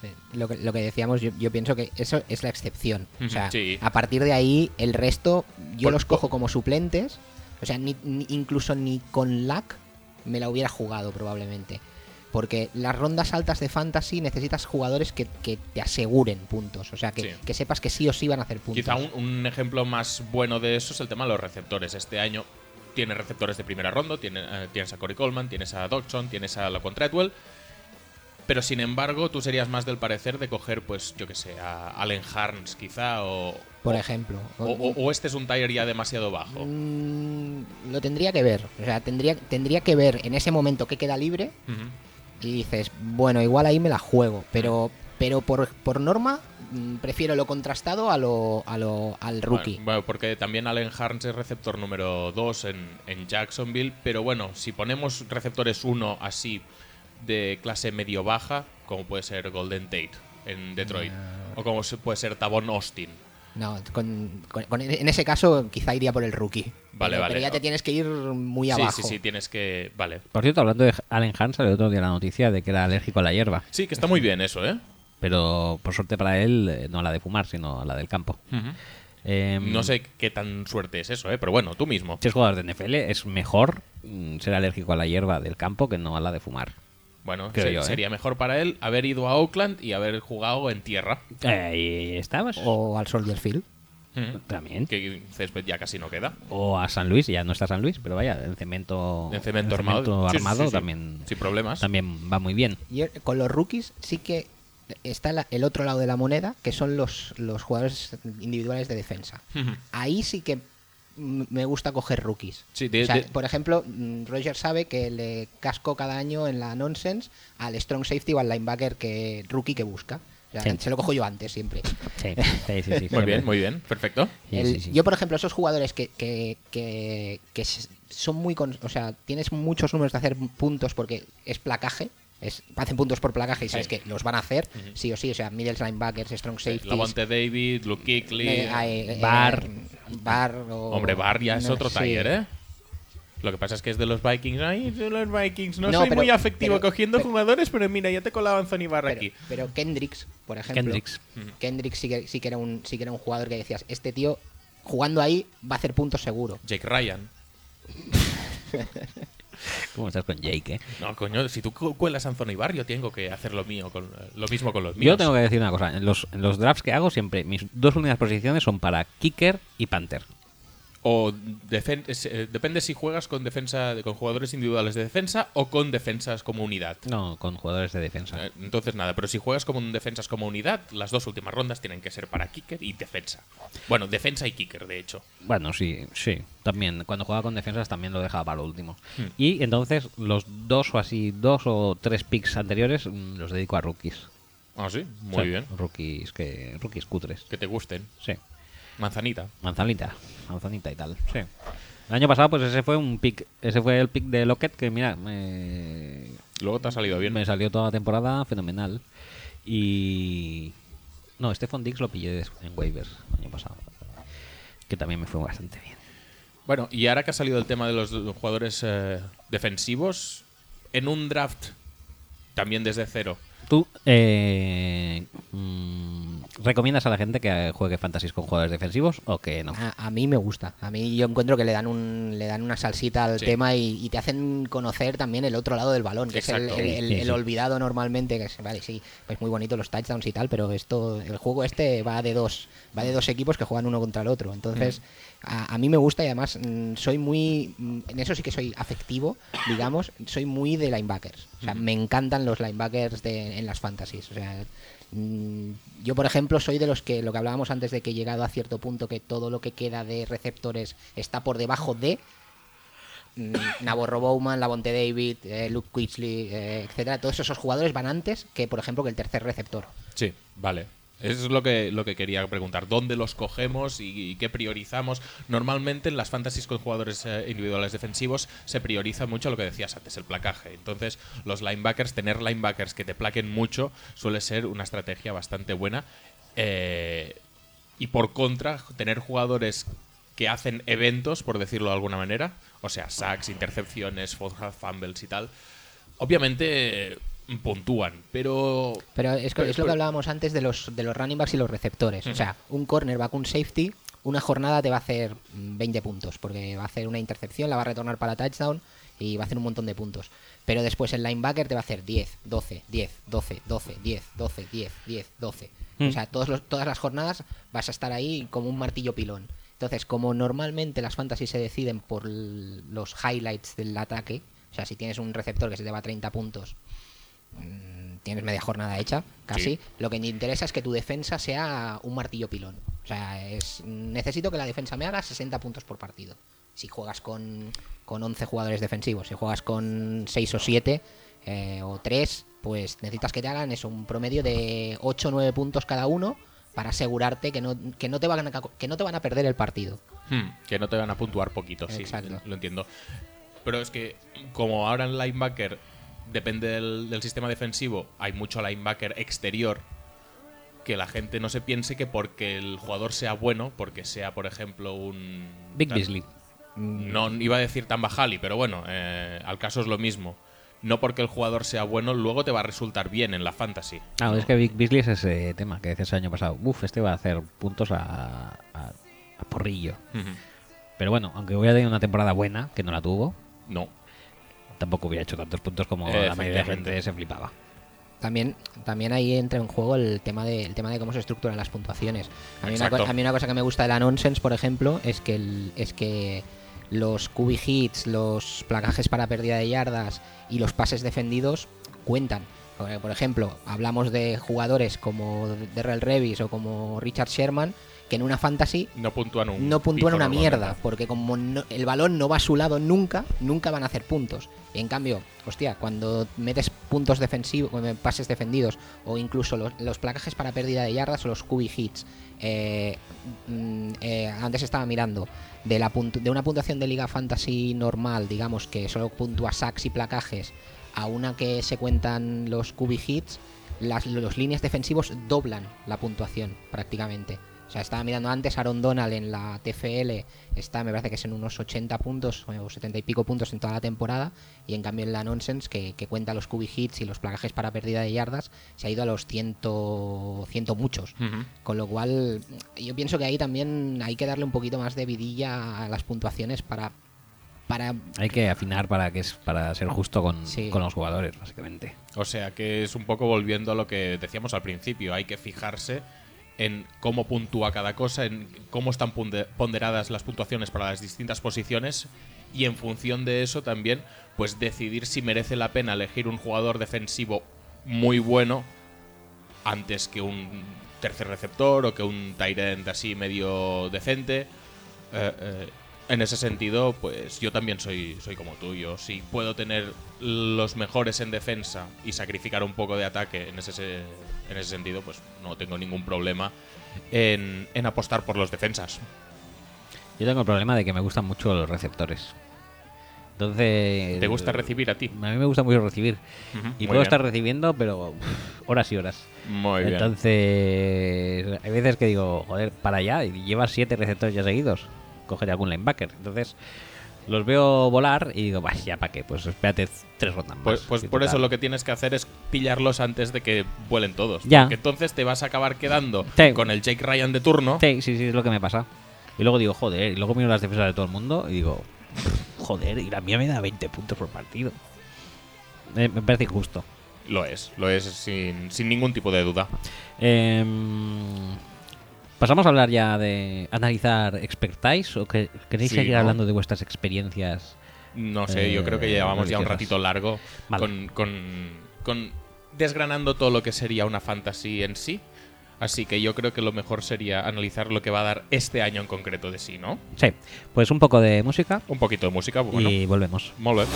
Sí, Lo que, lo que decíamos, yo, yo pienso que eso es la excepción. O sea, Sí. a partir de ahí, el resto yo Por- los cojo como suplentes. O sea, ni, ni- incluso ni con lag me la hubiera jugado probablemente. Porque las rondas altas de fantasy necesitas jugadores que, que te aseguren puntos. O sea, que, Sí. que sepas que sí o sí van a hacer puntos. Quizá un, un ejemplo más bueno de eso es el tema de los receptores. Este año tienes receptores de primera ronda, tiene- eh, tienes a Corey Coleman, tienes a Dodson, tienes a Laquan Treadwell. Pero sin embargo, tú serías más del parecer de coger, pues, yo que sé, a Allen Harns quizá, o, Por ejemplo. o, o- o este es un tier ya demasiado bajo. Mm, lo tendría que ver. O sea, tendría, tendría que ver en ese momento que queda libre y dices, bueno, igual ahí me la juego, pero pero por, por norma mm, prefiero lo contrastado a lo, a lo al rookie. Bueno, bueno, porque también Allen Harns es receptor número 2 en, en Jacksonville, pero bueno, si ponemos receptores 1 así de clase medio-baja, como puede ser Golden Tate en Detroit, o como puede ser Tavon Austin. No, con- con- con- en ese caso quizá iría por el rookie. Vale, pero, vale. pero ya te tienes que ir muy Sí, abajo. sí, sí, tienes que... Vale. Por cierto, hablando de Allen Hans, salió otro día la noticia de que era alérgico a la hierba. Sí, que está muy bien eso, ¿eh? Pero por suerte para él, eh, no a la de fumar, sino a la del campo. Em, No sé qué tan suerte es eso, ¿eh? Pero bueno, tú mismo. Si es jugador de NFL, es mejor mm, ser alérgico a la hierba del campo que no a la de fumar. Bueno, Creo se- yo, ¿eh? sería mejor para él haber ido a Oakland y haber jugado en tierra. Ahí estamos. O al Soldier Field. También. Que césped ya casi no queda. O a San Luis, ya no está San Luis, pero vaya, en cemento, En cemento en armado. Sí, sí, armado sí, sí. también, Sin problemas. también va muy bien. Y eh, con los rookies sí que está la- el otro lado de la moneda, que son los, los jugadores individuales de defensa. Ahí sí que mm, me gusta coger rookies. Sí, de- O sea, de- por ejemplo, mm, Roger sabe que le casco cada año en la nonsense al strong safety o al linebacker que rookie que busca. O sea, Sí. Se lo cojo yo antes siempre. Sí, sí, sí. sí, Muy bien, muy bien. Perfecto. Sí, El- sí, sí. Yo, por ejemplo, esos jugadores que, que, que, que son muy... con- o sea, tienes muchos números de hacer puntos porque es placaje. Es, hacen puntos por placaje y sabes Sí. que los van a hacer, sí o sí. O sea, middle linebackers, strong safeties. Lavonte David, Luke Kuechly. eh, eh, eh, Barr. Barr o- Hombre, Barr ya es no, otro sí. tier, ¿eh? Lo que pasa es que es de los Vikings. Ay, de los Vikings. No, No, soy pero- muy afectivo pero- cogiendo pero- jugadores, pero mira, ya te colaba Anthony Barr Pero, aquí. pero Kendricks, por ejemplo. Kendricks. Kendricks sí que, sí, que era un, sí que era un jugador que decías, este tío jugando ahí va a hacer puntos seguro. Jake Ryan. ¿Cómo estás con Jake, eh? No, coño, si tú cu- cuelas a Anthony Barr, yo tengo que hacer lo mío, con, lo mismo con los míos. Yo tengo que decir una cosa. En los, en los drafts que hago siempre, mis dos únicas posiciones son para kicker y panther. O eh, depende si juegas con defensa con jugadores individuales de defensa o con defensas como unidad. No, con jugadores de defensa. Eh, Entonces nada, pero si juegas como un defensas como unidad, las dos últimas rondas tienen que ser para kicker y defensa. Bueno, defensa y kicker, de hecho. Bueno, sí, sí. También, cuando juega con defensas también lo dejaba para lo último. Hmm. Y entonces los dos o así, dos o tres picks anteriores mm, los dedico a rookies. Ah, sí, muy bien. Rookies que rookies cutres. Que te gusten. Sí. Manzanita. Manzanita, manzanita y tal. Sí. El año pasado pues ese fue un pick, ese fue el pick de Lockett que mira, me, Luego te ha salido bien. me salió toda la temporada fenomenal. Y no, Stephon Diggs lo pillé en waivers el año pasado. Que también me fue bastante bien. Bueno, y ahora que ha salido el tema de los jugadores eh, defensivos, en un draft también desde cero. ¿Tú eh, mm, recomiendas a la gente que juegue fantasies con jugadores defensivos o que no? A, a mí me gusta. A mí yo encuentro que le dan un le dan una salsita al Sí. tema y, y te hacen conocer también el otro lado del balón, que Exacto. es el, el- el- Sí, el sí. olvidado normalmente, que es, vale, sí, pues muy bonito los touchdowns y tal, pero esto el juego este va de dos, va de dos equipos que juegan uno contra el otro. Entonces, a, a mí me gusta y además mm, soy muy mm, en eso sí que soy afectivo, digamos, soy muy de linebackers. O sea, me encantan los linebackers de, en las fantasies, o sea, Mm, Yo, por ejemplo, soy de los que, lo que hablábamos antes de que llegado a cierto punto, que todo lo que queda de receptores está por debajo de Navarro Bowman, Lavonte David, eh, Luke Quitchley, eh, etcétera. Todos esos jugadores van antes que, por ejemplo, que el tercer receptor. Sí, vale. Eso es lo que, lo que quería preguntar. ¿Dónde los cogemos y, qué priorizamos? Normalmente en las fantasies con jugadores eh, individuales defensivos se prioriza mucho lo que decías antes, el placaje. Entonces, los linebackers, tener linebackers que te plaquen mucho suele ser una estrategia bastante buena. Eh, y por contra, tener jugadores que hacen eventos, por decirlo de alguna manera, o sea, sacks, intercepciones, fumbles y tal, obviamente puntúan, pero Pero es, que- Pero- es lo que hablábamos antes de los, de los running backs y los receptores. O sea, un cornerback, un safety, una jornada te va a hacer mm, 20 puntos, porque va a hacer una intercepción, la va a retornar para touchdown y va a hacer un montón de puntos. Pero después el linebacker te va a hacer 10, 12, 10, 12, 12, 10, 12, 10, 10, 12. Mm. O sea, todos los- todas las jornadas vas a estar ahí como un martillo pilón. Entonces, como normalmente las fantasies se deciden por los highlights del ataque, o sea, si tienes un receptor que se te va a 30 puntos, mm, tienes media jornada hecha, casi. Sí. Lo que te interesa es que tu defensa sea un martillo pilón. O sea, es, necesito que la defensa me haga 60 puntos por partido. Si juegas con, con 11 jugadores defensivos, si juegas con 6 o 7 eh, o 3, pues necesitas que te hagan eso, un promedio de 8 o 9 puntos cada uno para asegurarte que no, que no, te, van a, que no te van a perder el partido. Hmm, que no te van a puntuar poquito, sí, Exacto. lo entiendo. Pero es que, como ahora en linebacker depende del, del sistema defensivo, hay mucho linebacker exterior, que la gente no se piense que porque el jugador sea bueno, porque sea, por ejemplo, un. Big Beasley. No iba a decir Tambajali, pero bueno, eh, al caso es lo mismo. No porque el jugador sea bueno, luego te va a resultar bien en la fantasy. Ah, es que Big Beasley es ese tema que decías el año pasado. Uf, este va a hacer puntos a, a- a porrillo. Pero bueno, aunque hubiera tenido una temporada buena, que no la tuvo, No. Tampoco hubiera hecho tantos puntos como la mayoría de gente se flipaba. También, también ahí entra en juego el tema de, el tema de cómo se estructuran las puntuaciones. A mí, una, Exacto. co- a mí una cosa que me gusta de la Nonsense, por ejemplo, es que, el- es que los QB hits, los placajes para pérdida de yardas y los pases defendidos cuentan. Por ejemplo, hablamos de jugadores como Derrell Revis o como Richard Sherman, que en una fantasy No puntúan un. no puntúan pico una mierda, porque como no- el balón no va a su lado nunca, nunca van a hacer puntos. Y en cambio, hostia, cuando metes puntos defensivos, pases defendidos, o incluso los, los placajes para pérdida de yardas o los QB hits, eh, mm, eh, antes estaba mirando, de, la puntu- de una puntuación de Liga Fantasy normal, digamos que solo puntúa sacks y placajes, a una que se cuentan los QB hits, las, los líneas defensivos doblan la puntuación prácticamente. O sea, estaba mirando antes Aaron Donald en la TFL, está, me parece que es en unos 80 puntos o 70 y pico puntos en toda la temporada, y en cambio en la Nonsense, que, que cuenta los QB hits y los placajes para pérdida de yardas, se ha ido a los ciento, ciento muchos. Con lo cual, yo pienso que ahí también hay que darle un poquito más de vidilla a las puntuaciones para. para Hay que afinar para que es para ser justo con, Sí. con los jugadores, básicamente. O sea que es un poco volviendo a lo que decíamos al principio, hay que fijarse en cómo puntúa cada cosa, en cómo están ponderadas las puntuaciones para las distintas posiciones y en función de eso también pues decidir si merece la pena elegir un jugador defensivo muy bueno antes que un tercer receptor o que un tight end así medio decente. Eh, eh, en ese sentido, pues yo también soy, soy como tú. Yo si puedo tener los mejores en defensa y sacrificar un poco de ataque en ese, se- en ese sentido, pues no tengo ningún problema en, en apostar por los defensas. Yo tengo el problema de que me gustan mucho los receptores. Entonces. ¿Te gusta recibir a ti? A mí me gusta mucho recibir. Y puedo bien. estar recibiendo, pero horas y horas. Muy bien. Entonces, hay veces que digo, joder, para allá, y llevas siete receptores ya seguidos. Coger algún linebacker. Entonces, los veo volar y digo, bah, ya para qué, pues espérate tres rondas más. Pues, pues por eso lo que tienes que hacer es pillarlos antes de que vuelen todos. Ya. Porque entonces te vas a acabar quedando Sí. con el Jake Ryan de turno. Sí, sí, sí, es lo que me pasa. Y luego digo, joder, y luego miro las defensas de todo el mundo y digo, joder, y la mía me da 20 puntos por partido. Me, me parece injusto. Lo es, lo es sin, sin ningún tipo de duda. Em, Pasamos a hablar ya de analizar expertise o que queréis Sí, seguir ¿no? hablando de vuestras experiencias. No sé, yo creo que Eh, llevamos ya un ratito largo Vale. con, con- con desgranando todo lo que sería una fantasy en sí. Así que yo creo que lo mejor sería analizar lo que va a dar este año en concreto de sí, ¿no? Sí, pues un poco de música Un poquito de música, bueno. y volvemos. Molt bé.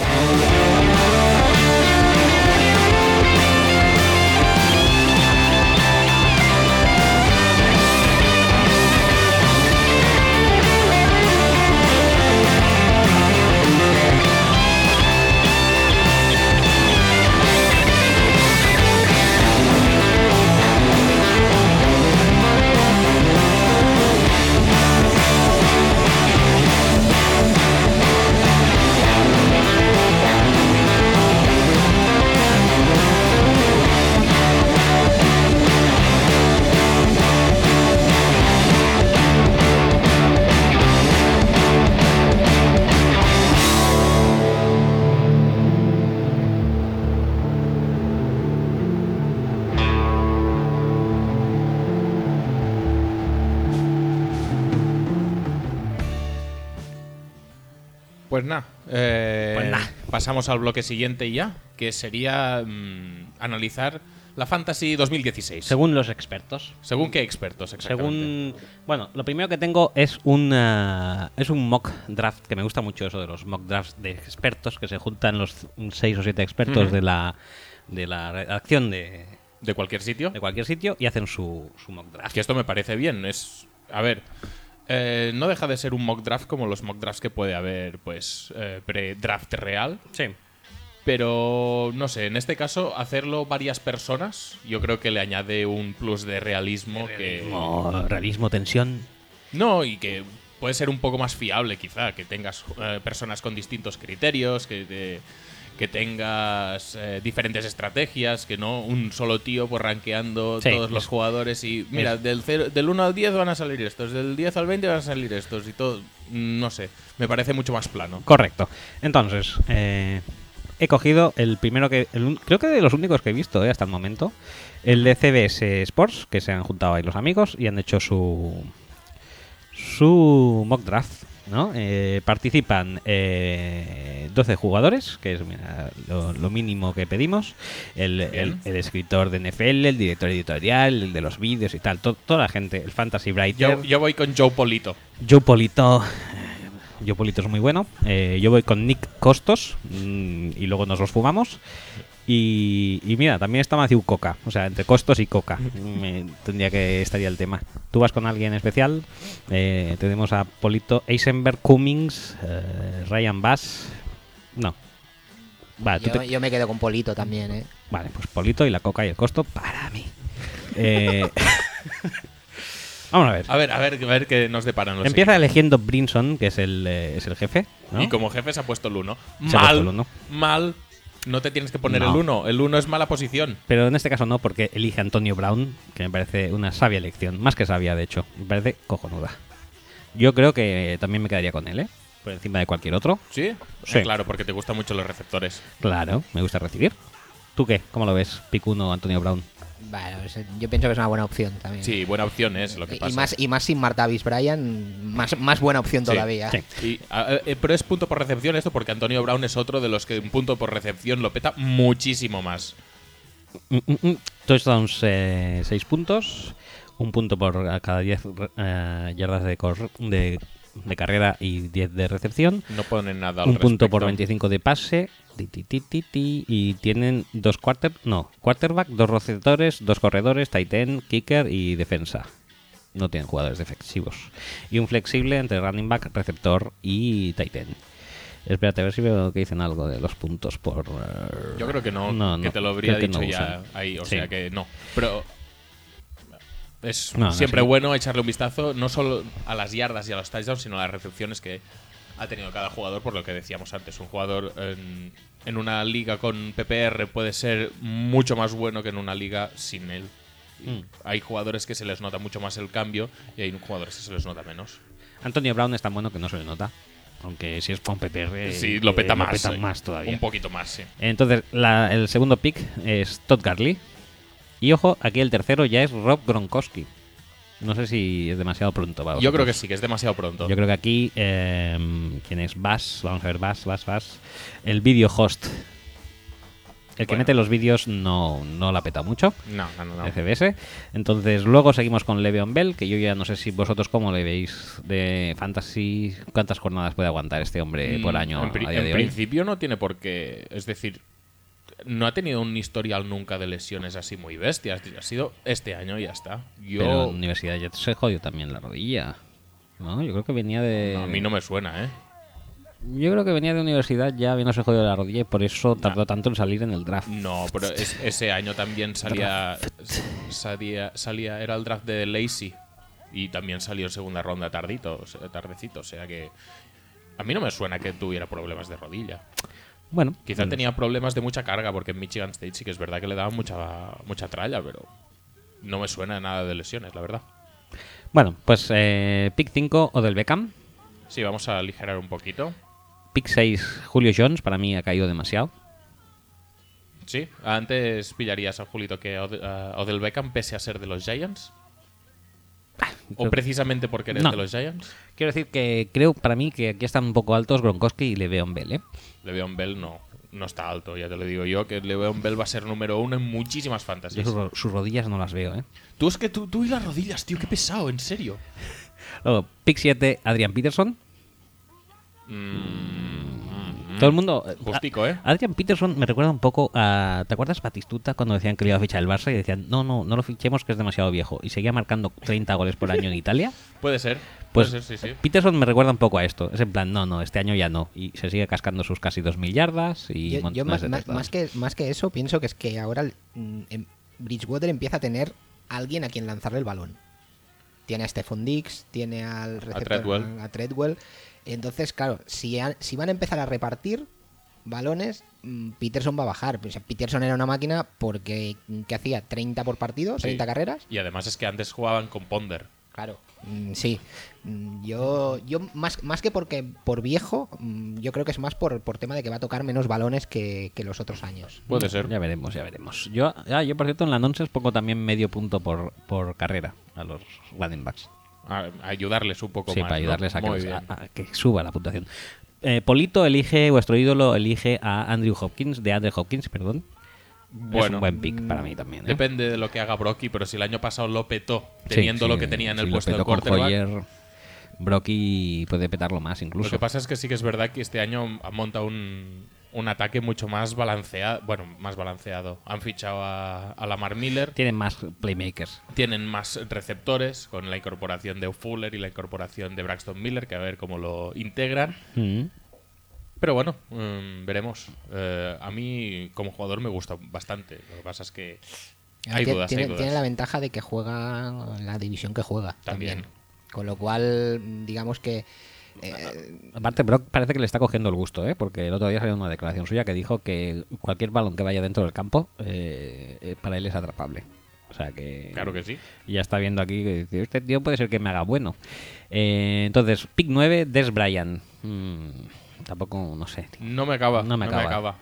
Pasamos al bloque siguiente ya, que sería mm, analizar la Fantasy 2016. Según los expertos. ¿Según qué expertos exactamente? Según. Bueno, lo primero que tengo es un, ah, es un mock draft, que me gusta mucho eso de los mock drafts de expertos, que se juntan los seis o siete expertos de la de la redacción de, ¿De cualquier sitio? de cualquier sitio y hacen su, su mock draft. Que esto me parece bien. Es. A ver. Eh, no deja de ser un mock draft como los mock drafts que puede haber, pues, eh, pre-draft real. Sí. Pero, no sé, en este caso, hacerlo varias personas, yo creo que le añade un plus de realismo, Como realismo, tensión. No, y que puede ser un poco más fiable, quizá, que tengas eh, personas con distintos criterios, que, te- que tengas eh, diferentes estrategias, que no un solo tío pues rankeando Sí, todos los es- jugadores y mira, es- del, cero- del 1 al 10 van a salir estos, del 10 al 20 van a salir estos y todo, no sé, me parece mucho más plano. Correcto. Entonces, eh, he cogido el primero que. el creo que de los únicos que he visto eh, hasta el momento. El de CBS Sports, que se han juntado ahí los amigos y han hecho su. su mock draft. ¿No? Eh, participan eh, 12 jugadores, que es mira, lo, lo mínimo que pedimos. El, el- escritor de NFL, el director editorial, el de los vídeos y tal. to- toda la gente, el fantasy writer. Yo, yo voy con Joe Polito. Joe Polito. Joe Polito es muy bueno. Eh, yo voy con Nick Costos mm, y luego nos los fumamos. Y, y mira, también está Matthew Coca. O sea, entre Costos y Coca. Me- tendría que estaría el tema. ¿Tú vas con alguien especial? Eh, tenemos a Polito, Eisenberg, Cummings, eh, Ryan Bass. No. Vale, tú Yo, te- yo me quedo con Polito también, ¿eh? vale, pues Polito y la Coca y el Costo para mí. Eh, Vamos a ver. A ver, a ver, a ver qué nos deparan los Empieza eligiendo Brinson, que es el, eh, es el jefe. ¿no? Y como jefe se ha puesto el 1. Se ha puesto el Mal, uno. mal. No te tienes que poner No. el 1. El 1 es mala posición. Pero en este caso no, porque elige a Antonio Brown, que me parece una sabia elección. Más que sabia, de hecho. Me parece cojonuda. Yo creo que también me quedaría con él, ¿eh? Por encima de cualquier otro. ¿Sí? Sí. Eh, claro, porque te gustan mucho los receptores. Claro, me gusta recibir. ¿Tú qué? ¿Cómo lo ves? Pick 1, Antonio Brown. Bueno, yo pienso que es una buena opción también. Sí, buena opción es lo que pasa. y, más, y más sin Martavis Bryan, más, más buena opción Sí, todavía. sí. Y, a- eh, pero es punto por recepción esto porque Antonio Brown es otro de los que un punto por recepción lo peta muchísimo más. Mm, mm, mm. Touchdowns 6 puntos, un punto por cada 10 eh, yardas de, cor- de, de carrera y 10 de recepción. No ponen nada al un punto por respecto. 25 de pase. ti, ti, ti, ti, ti, y tienen dos quarter, no, quarterback, dos receptores, dos corredores, tight end, kicker y defensa. No tienen jugadores defensivos. Y un flexible entre running back, receptor y tight end. Espérate, a ver si veo que dicen algo de los puntos por... Yo creo que no, No, que no, te lo habría dicho no ya usan. ahí, o Sí. sea que no. Pero es No, no, siempre sí. bueno echarle un vistazo no solo a las yardas y a los touchdowns, sino a las recepciones que ha tenido cada jugador, por lo que decíamos antes. Un jugador en, en una liga con PPR puede ser mucho más bueno que en una liga sin él. Y Mm. Hay jugadores que se les nota mucho más el cambio y hay jugadores que se les nota menos. Antonio Brown es tan bueno que no se le nota. Aunque si es con PPR... Sí, lo peta eh, más. peta eh, más todavía. Un poquito más, sí. Entonces, la- el segundo pick es Todd Garley. Y ojo, aquí el tercero ya es Rob Gronkowski. No sé si es demasiado pronto. para Yo creo que sí, que es demasiado pronto. Yo creo que aquí, eh, ¿quién es Bass? Vamos a ver, Bass, Bass, Bass. El video host. El que Bueno. mete los vídeos no, no la peta mucho. No, no, no. no. de CBS. Entonces, luego seguimos con Le'Veon Bell, que yo ya no sé si vosotros cómo le veis de fantasy, cuántas jornadas puede aguantar este hombre por Mm, año En, a día en de hoy. principio no tiene por qué. Es decir, no ha tenido un historial nunca de lesiones así muy bestias. Ha sido este año y ya está. Yo. Pero en universidad ya se jodió también la rodilla. ¿No? Yo creo que venía de. no, a mí no me suena, ¿eh? Yo creo que venía de universidad ya habiéndose jodido la rodilla y por eso tardó tanto en salir en el draft. No, pero es- ese año también salía, salía. Salía. Era el draft de Lacey. Y también salió en segunda ronda tardito, tardecito. O sea que. A mí no me suena que tuviera problemas de rodilla. Bueno, Quizá mm, tenía problemas de mucha carga, porque en Michigan State sí que es verdad que le daban mucha, mucha tralla, pero no me suena nada de lesiones, la verdad. Bueno, pues eh, pick 5 o del Beckham. Sí, vamos a aligerar un poquito. Pick 6 Julio Jones, para mí ha caído demasiado. Sí, antes pillarías a Julito que a Ode- a Odell Beckham pese a ser de los Giants. ¿O creo- precisamente porque eres No. de los Giants? Quiero decir que creo para mí que aquí están un poco altos Gronkowski y Le'Veon Bell, ¿eh? Le'Veon Bell no, no está alto, ya te lo digo yo, que Le'Veon Bell va a ser número uno en muchísimas Yo fantasies. sus, ro- sus rodillas no las veo, ¿eh? Tú es que tú, tú y las rodillas, tío, qué pesado, en serio. Luego, pick 7 Adrian Peterson. Mm, Todo el mundo... Justico, ¿eh? Adrian Peterson me recuerda un poco a... ¿Te acuerdas Batistuta cuando decían que le iba a fichar el Barça y decían, no, no, no lo fichemos que es demasiado viejo? Y seguía marcando 30 goles por año en Italia. Puede ser, Pues puede ser, sí, sí. Peterson me recuerda un poco a esto. Es en plan, no, no, este año ya no. Y se sigue cascando sus casi 2.000 yardas y Yo, yo montones más, de más- touchdowns. más que, más que eso, pienso que es que ahora mm, em, Bridgewater empieza a tener alguien a quien lanzarle el balón. Tiene a Stephon Dix, tiene al receptor, Treadwell. a Treadwell. Entonces, claro, si, han- si van a empezar a repartir balones, mm, Peterson va a bajar. O sea, Peterson era una máquina porque mm, que hacía 30 por partido, Sí. 30 carreras. Y además es que antes jugaban con Ponder. Claro, mm, sí. Yo, yo más, más que porque por viejo, yo creo que es más por, por tema de que va a tocar menos balones que, que los otros años. Puede ser. Ya veremos, ya veremos. Yo, ah, yo por cierto, en la Nonsense pongo también medio punto por, por carrera a los running backs. A, a ayudarles un poco Sí, más. para ¿no? ayudarles a que, a- suba la puntuación. Eh, Polito elige, vuestro ídolo elige a Andrew Hopkins, de Andrew Hopkins, perdón. es Bueno, un buen pick para mí también. ¿eh? Depende de lo que haga Brocky, pero si el año pasado lo petó, Sí, teniendo sí, lo que tenía en el lo puesto de petó con quarterback. Brocky puede petarlo más Lo incluso. que pasa es que sí que es verdad que este año ha montado un, un ataque mucho más balanceado. Bueno, más balanceado. Han fichado a, a Lamar Miller. Tienen más playmakers. Tienen más receptores con la incorporación de Fuller y la incorporación de Braxton Miller, que a ver cómo lo integran. Mm. Pero bueno, mm, veremos. Eh, a mí, como jugador, me gusta bastante. Lo que pasa es que hay Tie- dudas, tiene, hay dudas. tiene la ventaja de que juega en la división que juega También. también. Con lo cual, digamos que eh, Aparte, Brock parece que le está cogiendo el gusto, ¿eh? porque el otro día salió una declaración suya que dijo que cualquier balón que vaya dentro del campo eh, eh, para él es atrapable. O sea que. Claro que sí. Y ya está viendo aquí que dice, este tío puede ser que me haga bueno. Eh, entonces, pick 9, Des Bryant. Mm, tampoco, no sé. tío. No me acaba. No me acaba.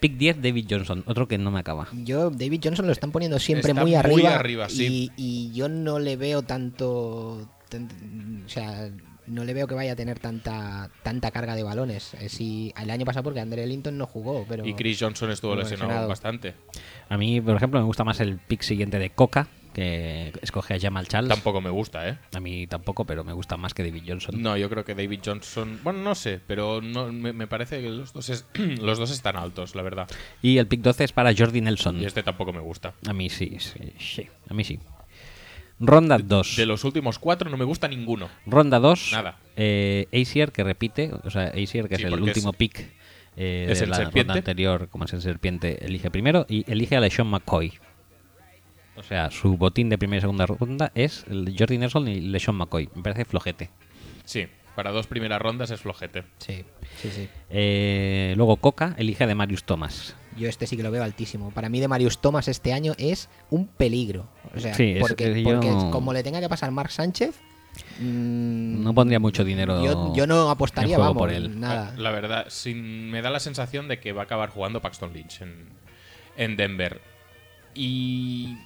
Pick 10, David Johnson, otro que no me acaba. Yo, David Johnson lo están poniendo siempre Está muy muy arriba. arriba, sí. y, y yo no le veo tanto. tan- o sea, no le veo que vaya a tener tanta tanta carga de balones. Eh, si, el año pasado, porque Andre Linton no jugó, pero. Y Chris Johnson estuvo Estuvo lesionado, lesionado. bastante. A mí, por ejemplo, me gusta más el pick siguiente de Coca, que escoge a Jamal Charles. Tampoco me gusta, ¿eh? A mí tampoco, pero me gusta más que David Johnson. No, yo creo que David Johnson. Bueno, no sé, pero no, me, me parece que los dos, es- los dos están altos, la verdad. Y el pick 12 es para Jordi Nelson. Y este tampoco me gusta. A mí sí, sí, sí, a mí sí. Ronda 2. De los últimos cuatro no me gusta ninguno. Ronda 2. Nada. Eh, Acier, que repite. O sea, Acier, que Sí, es el último es- pick eh, es de el la serpiente. ronda anterior, como es el serpiente, elige primero. Y elige a LeSean McCoy. O sea, su botín de primera y segunda ronda es el Jordi Nelson y LeSean McCoy. Me parece flojete. Sí, para dos primeras rondas es flojete. Sí, sí, sí. Eh, luego Coca elige a de Marius Thomas. Yo este sí que lo veo altísimo. Para mí de Marius Thomas este año es un peligro. O sea, Sí, es porque, que yo- porque como le tenga que pasar Marc Sánchez, mm, No pondría mucho dinero. yo, yo no apostaría, vamos, por él. nada. La verdad, sin, me da la sensación de que va a acabar jugando Paxton Lynch en, en Denver. Y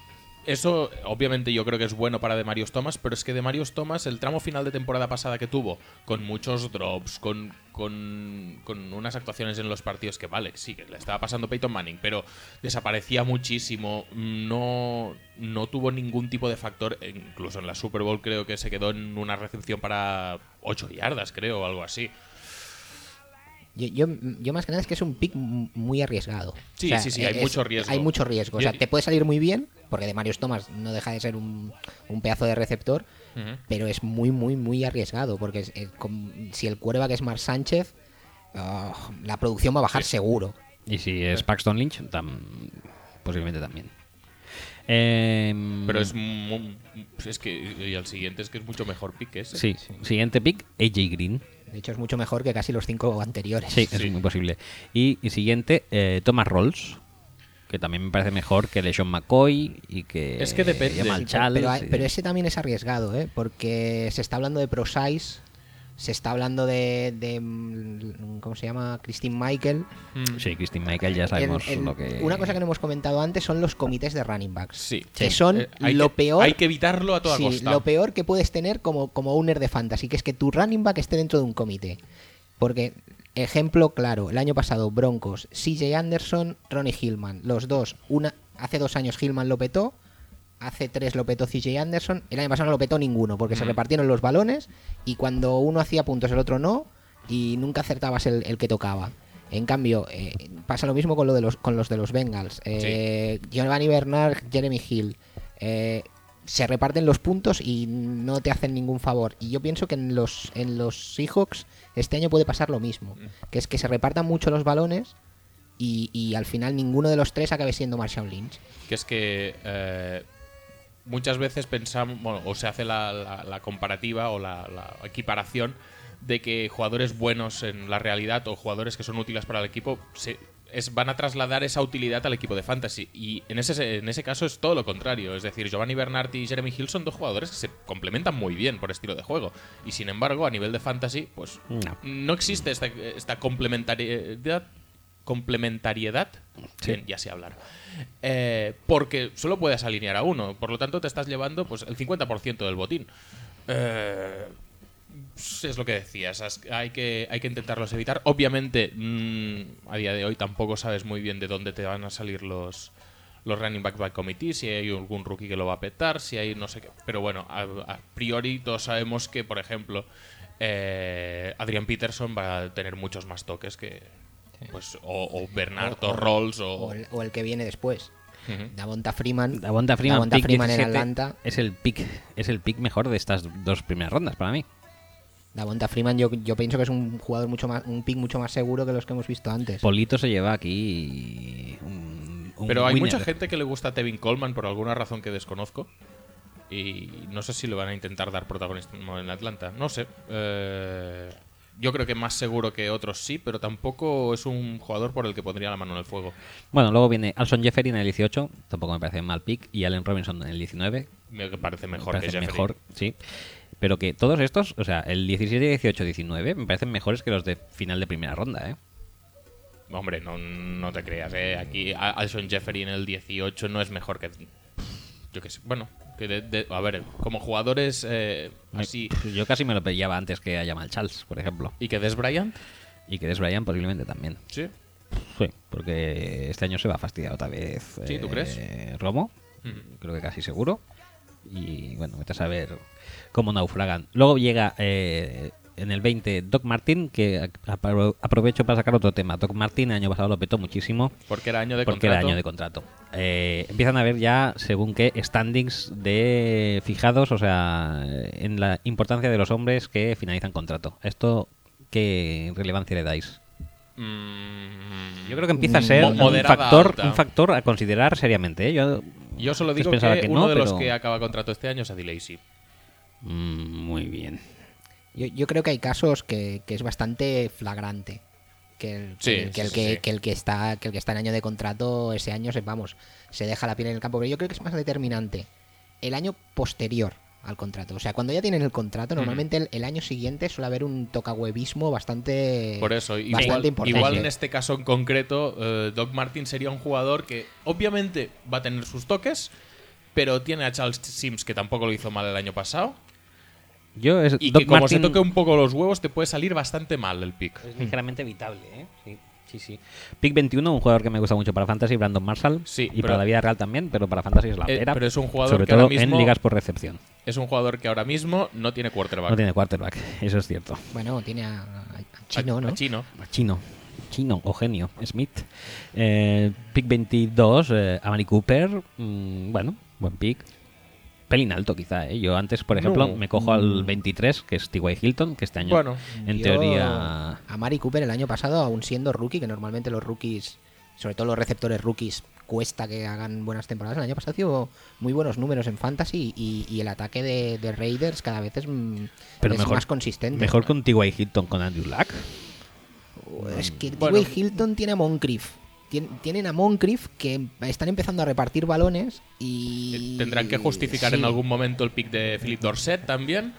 eso, obviamente, yo creo que es bueno para Demarius Thomas, pero es que Demarius Thomas, el tramo final de temporada pasada que tuvo, con muchos drops, con, con, con unas actuaciones en los partidos que, vale, sí, que le estaba pasando Peyton Manning, pero desaparecía muchísimo, no, no tuvo ningún tipo de factor, e incluso en la Super Bowl creo que se quedó en una recepción para 8 yardas, creo, o algo así. Yo, yo, yo más que nada es que es un pick muy arriesgado. Sí, sí, sí, hay mucho riesgo. Hay mucho riesgo. O sea, Yo- te puede salir muy bien, porque de Marius Thomas no deja de ser un, un pedazo de receptor, pero es muy, muy, muy arriesgado, porque es- es com- si el que es Marc Sánchez, ah, la producción va a bajar seguro. Y si es Paxton Lynch, tam- posiblemente también. Em, Pero es, es que y el siguiente es que es mucho mejor pick que ese. Sí, siguiente pick, AJ Green. De hecho, es mucho mejor que casi los cinco anteriores. Sí, Sí. es muy posible. Y, y siguiente, eh, Thomas Rolls, que también me parece mejor que LeSean McCoy y que Es que depende. Jamal Sí, pero, Charles. pero ese también es arriesgado, ¿eh? Porque se está hablando de ProSize, se está hablando de, de, mm, ¿cómo se llama? Christine Michael. Mm. Sí, Christine Michael, ya sabemos El- el- lo que... Una cosa que no hemos comentado antes son los comités de running backs. Sí. Que son Eh, hay lo que- peor. Hay que evitarlo a toda sí, costa. lo peor que puedes tener como, como owner de fantasy, que es que tu running back esté dentro de un comité. Porque, ejemplo claro, el año pasado Broncos, CJ Anderson, Ronnie Hillman, los dos, una, hace dos años Hillman lo petó, hace tres lo petó CJ Anderson, el año pasado no lo petó ninguno, porque se Mm. repartieron los balones y cuando uno hacía puntos el otro no, y nunca acertabas el, el que tocaba. En cambio, eh, pasa lo mismo con, lo de los, con los de los Bengals. Eh, Giovanni Bernard, Jeremy Hill. eh, se reparten los puntos y no te hacen ningún favor. Y yo pienso que en los, en los Seahawks este año puede pasar lo mismo. Que es que se repartan mucho los balones y, y al final ninguno de los tres acabe siendo Marshall Lynch. Que es que eh, muchas veces pensamos, bueno, o se hace la, la- la comparativa o la, la equiparación de que jugadores buenos en la realidad o jugadores que son útiles para el equipo se, es- van a trasladar esa utilidad al equipo de fantasy. Y en ese, en ese caso es todo lo contrario. Es decir, Giovanni Bernard y Jeremy Hill son dos jugadores que se complementan muy bien por estilo de juego. Y sin embargo, a nivel de fantasy, pues No. no existe esta, esta complementariedad. Complementariedad. Sí. Bien, ya sé hablar. Eh, porque solo puedes alinear a uno. Por lo tanto, te estás llevando pues, el 50% del botín. Eh, es lo que decías. Hay que, hay que intentarlos evitar. Obviamente, mm, a día de hoy tampoco sabes muy bien de dónde te van a salir los, los running back by committee, si hay algún rookie que lo va a petar, si hay no sé qué. Pero bueno, a, a priori todos sabemos que, por ejemplo, eh, Adrian Peterson va a tener muchos más toques que. Pues, o, o Bernardo O- o- Rolls O o. el, o el que viene después. Davonta Freeman. Davonta Freeman, Davonta pick Freeman en 17, Atlanta. Es el pick, es el pick mejor de estas dos primeras rondas para mí. Davonta Freeman yo, yo pienso que es un jugador mucho más, un pick mucho más seguro que los que hemos visto antes. Polito se lleva aquí un, un Pero hay winner. mucha gente que le gusta a Tevin Coleman por alguna razón que desconozco. Y no sé si le van a intentar dar protagonismo en Atlanta. No sé. Eh, yo creo que más seguro que otros sí, pero tampoco es un jugador por el que pondría la mano en el fuego. Bueno, luego viene Alson Jeffery en el 18, tampoco me parece mal pick, y Allen Robinson en el 19, Me parece me mejor parece que Jeffrey. mejor, sí. Pero que todos estos, o sea, el 17, 18, 19, me parecen mejores que los de final de primera ronda, ¿eh? Hombre, no, no te creas, ¿eh? Aquí A- Alshon Jeffery en el 18 no es mejor que. Yo qué sé. Bueno, que de- de- a ver, como jugadores eh, así. Yo casi me lo pillaba antes que a Jamal Charles, por ejemplo. ¿Y que Des Bryant? Y que Des Bryant posiblemente también. Sí. Sí, porque este año se va a fastidiar otra vez. Sí, ¿tú crees? Romo, Ujú. creo que casi seguro. Y bueno, vete a saber cómo naufragan. Luego llega eh, en el 20 Doc Martin, que apro- aprovecho para sacar otro tema. Doc Martin el año pasado lo petó muchísimo Porque era año de porque contrato. era año de contrato. Eh, empiezan a ver ya, según qué, standings de fijados, o sea, en la importancia de los hombres que finalizan contrato. ¿Esto qué relevancia le dais? Mm, Yo creo que empieza a ser Mo- un factor, alta. un factor a considerar seriamente. ¿eh? Yo, Yo solo digo que, que uno no, de los que acaba contrato este año es Adi Lacy. Mm, muy bien. Yo, yo creo que hay casos que, que es bastante flagrante. Que el Sí, que, que sí, el sí, que, sí. que el que está que el que está en año de contrato ese año se vamos se deja la piel en el campo pero yo creo que es más determinante el año posterior al contrato o sea cuando ya tienen el contrato normalmente el, el año siguiente suele haber un tocahuevismo bastante Por eso, igual, importante igual en este caso en concreto, eh, Doc Martin sería un jugador que obviamente va a tener sus toques, pero tiene a Charles Sims que tampoco lo hizo mal el año pasado. Yo es, Y Doc que como se Martin toque un poco los huevos, te puede salir bastante mal el pick. es ligeramente evitable, ¿eh? Sí, sí, sí. Pick 21, un jugador que me gusta mucho para Fantasy, Brandon Marshall. Sí, y pero- para la vida real también, pero para Fantasy es la Eh, pera. pero es un jugador Sobre que todo ahora mismo- en ligas por recepción. Es un jugador que ahora mismo no tiene quarterback. No tiene quarterback, eso es cierto. bueno tiene a, a Chino A- no a Chino. Chino. Chino o genio, Smith. Eh, pick 22, eh, Amari Cooper. mm, bueno, buen pick. Pelín alto quizá, ¿eh? Yo antes, por ejemplo, No. me cojo al 23, que es T.Y. Hilton, que este año, Bueno, en Yo- teoría... a Mari Cooper el año pasado aún siendo rookie que normalmente los rookies sobre todo los receptores rookies cuesta que hagan buenas temporadas el año pasado dio muy buenos números en fantasy y, y el ataque de, de Raiders cada vez es, mm, Pero es mejor- más consistente Mejor que un T.Y. Hilton con Andrew Luck. Es que Bueno. T.Y. Hilton tiene a Moncrief. Tien- Tienen a Moncrief que están empezando a repartir balones y. Eh, Tendrán que justificar Sí. en algún momento el pick de Philip Dorset también.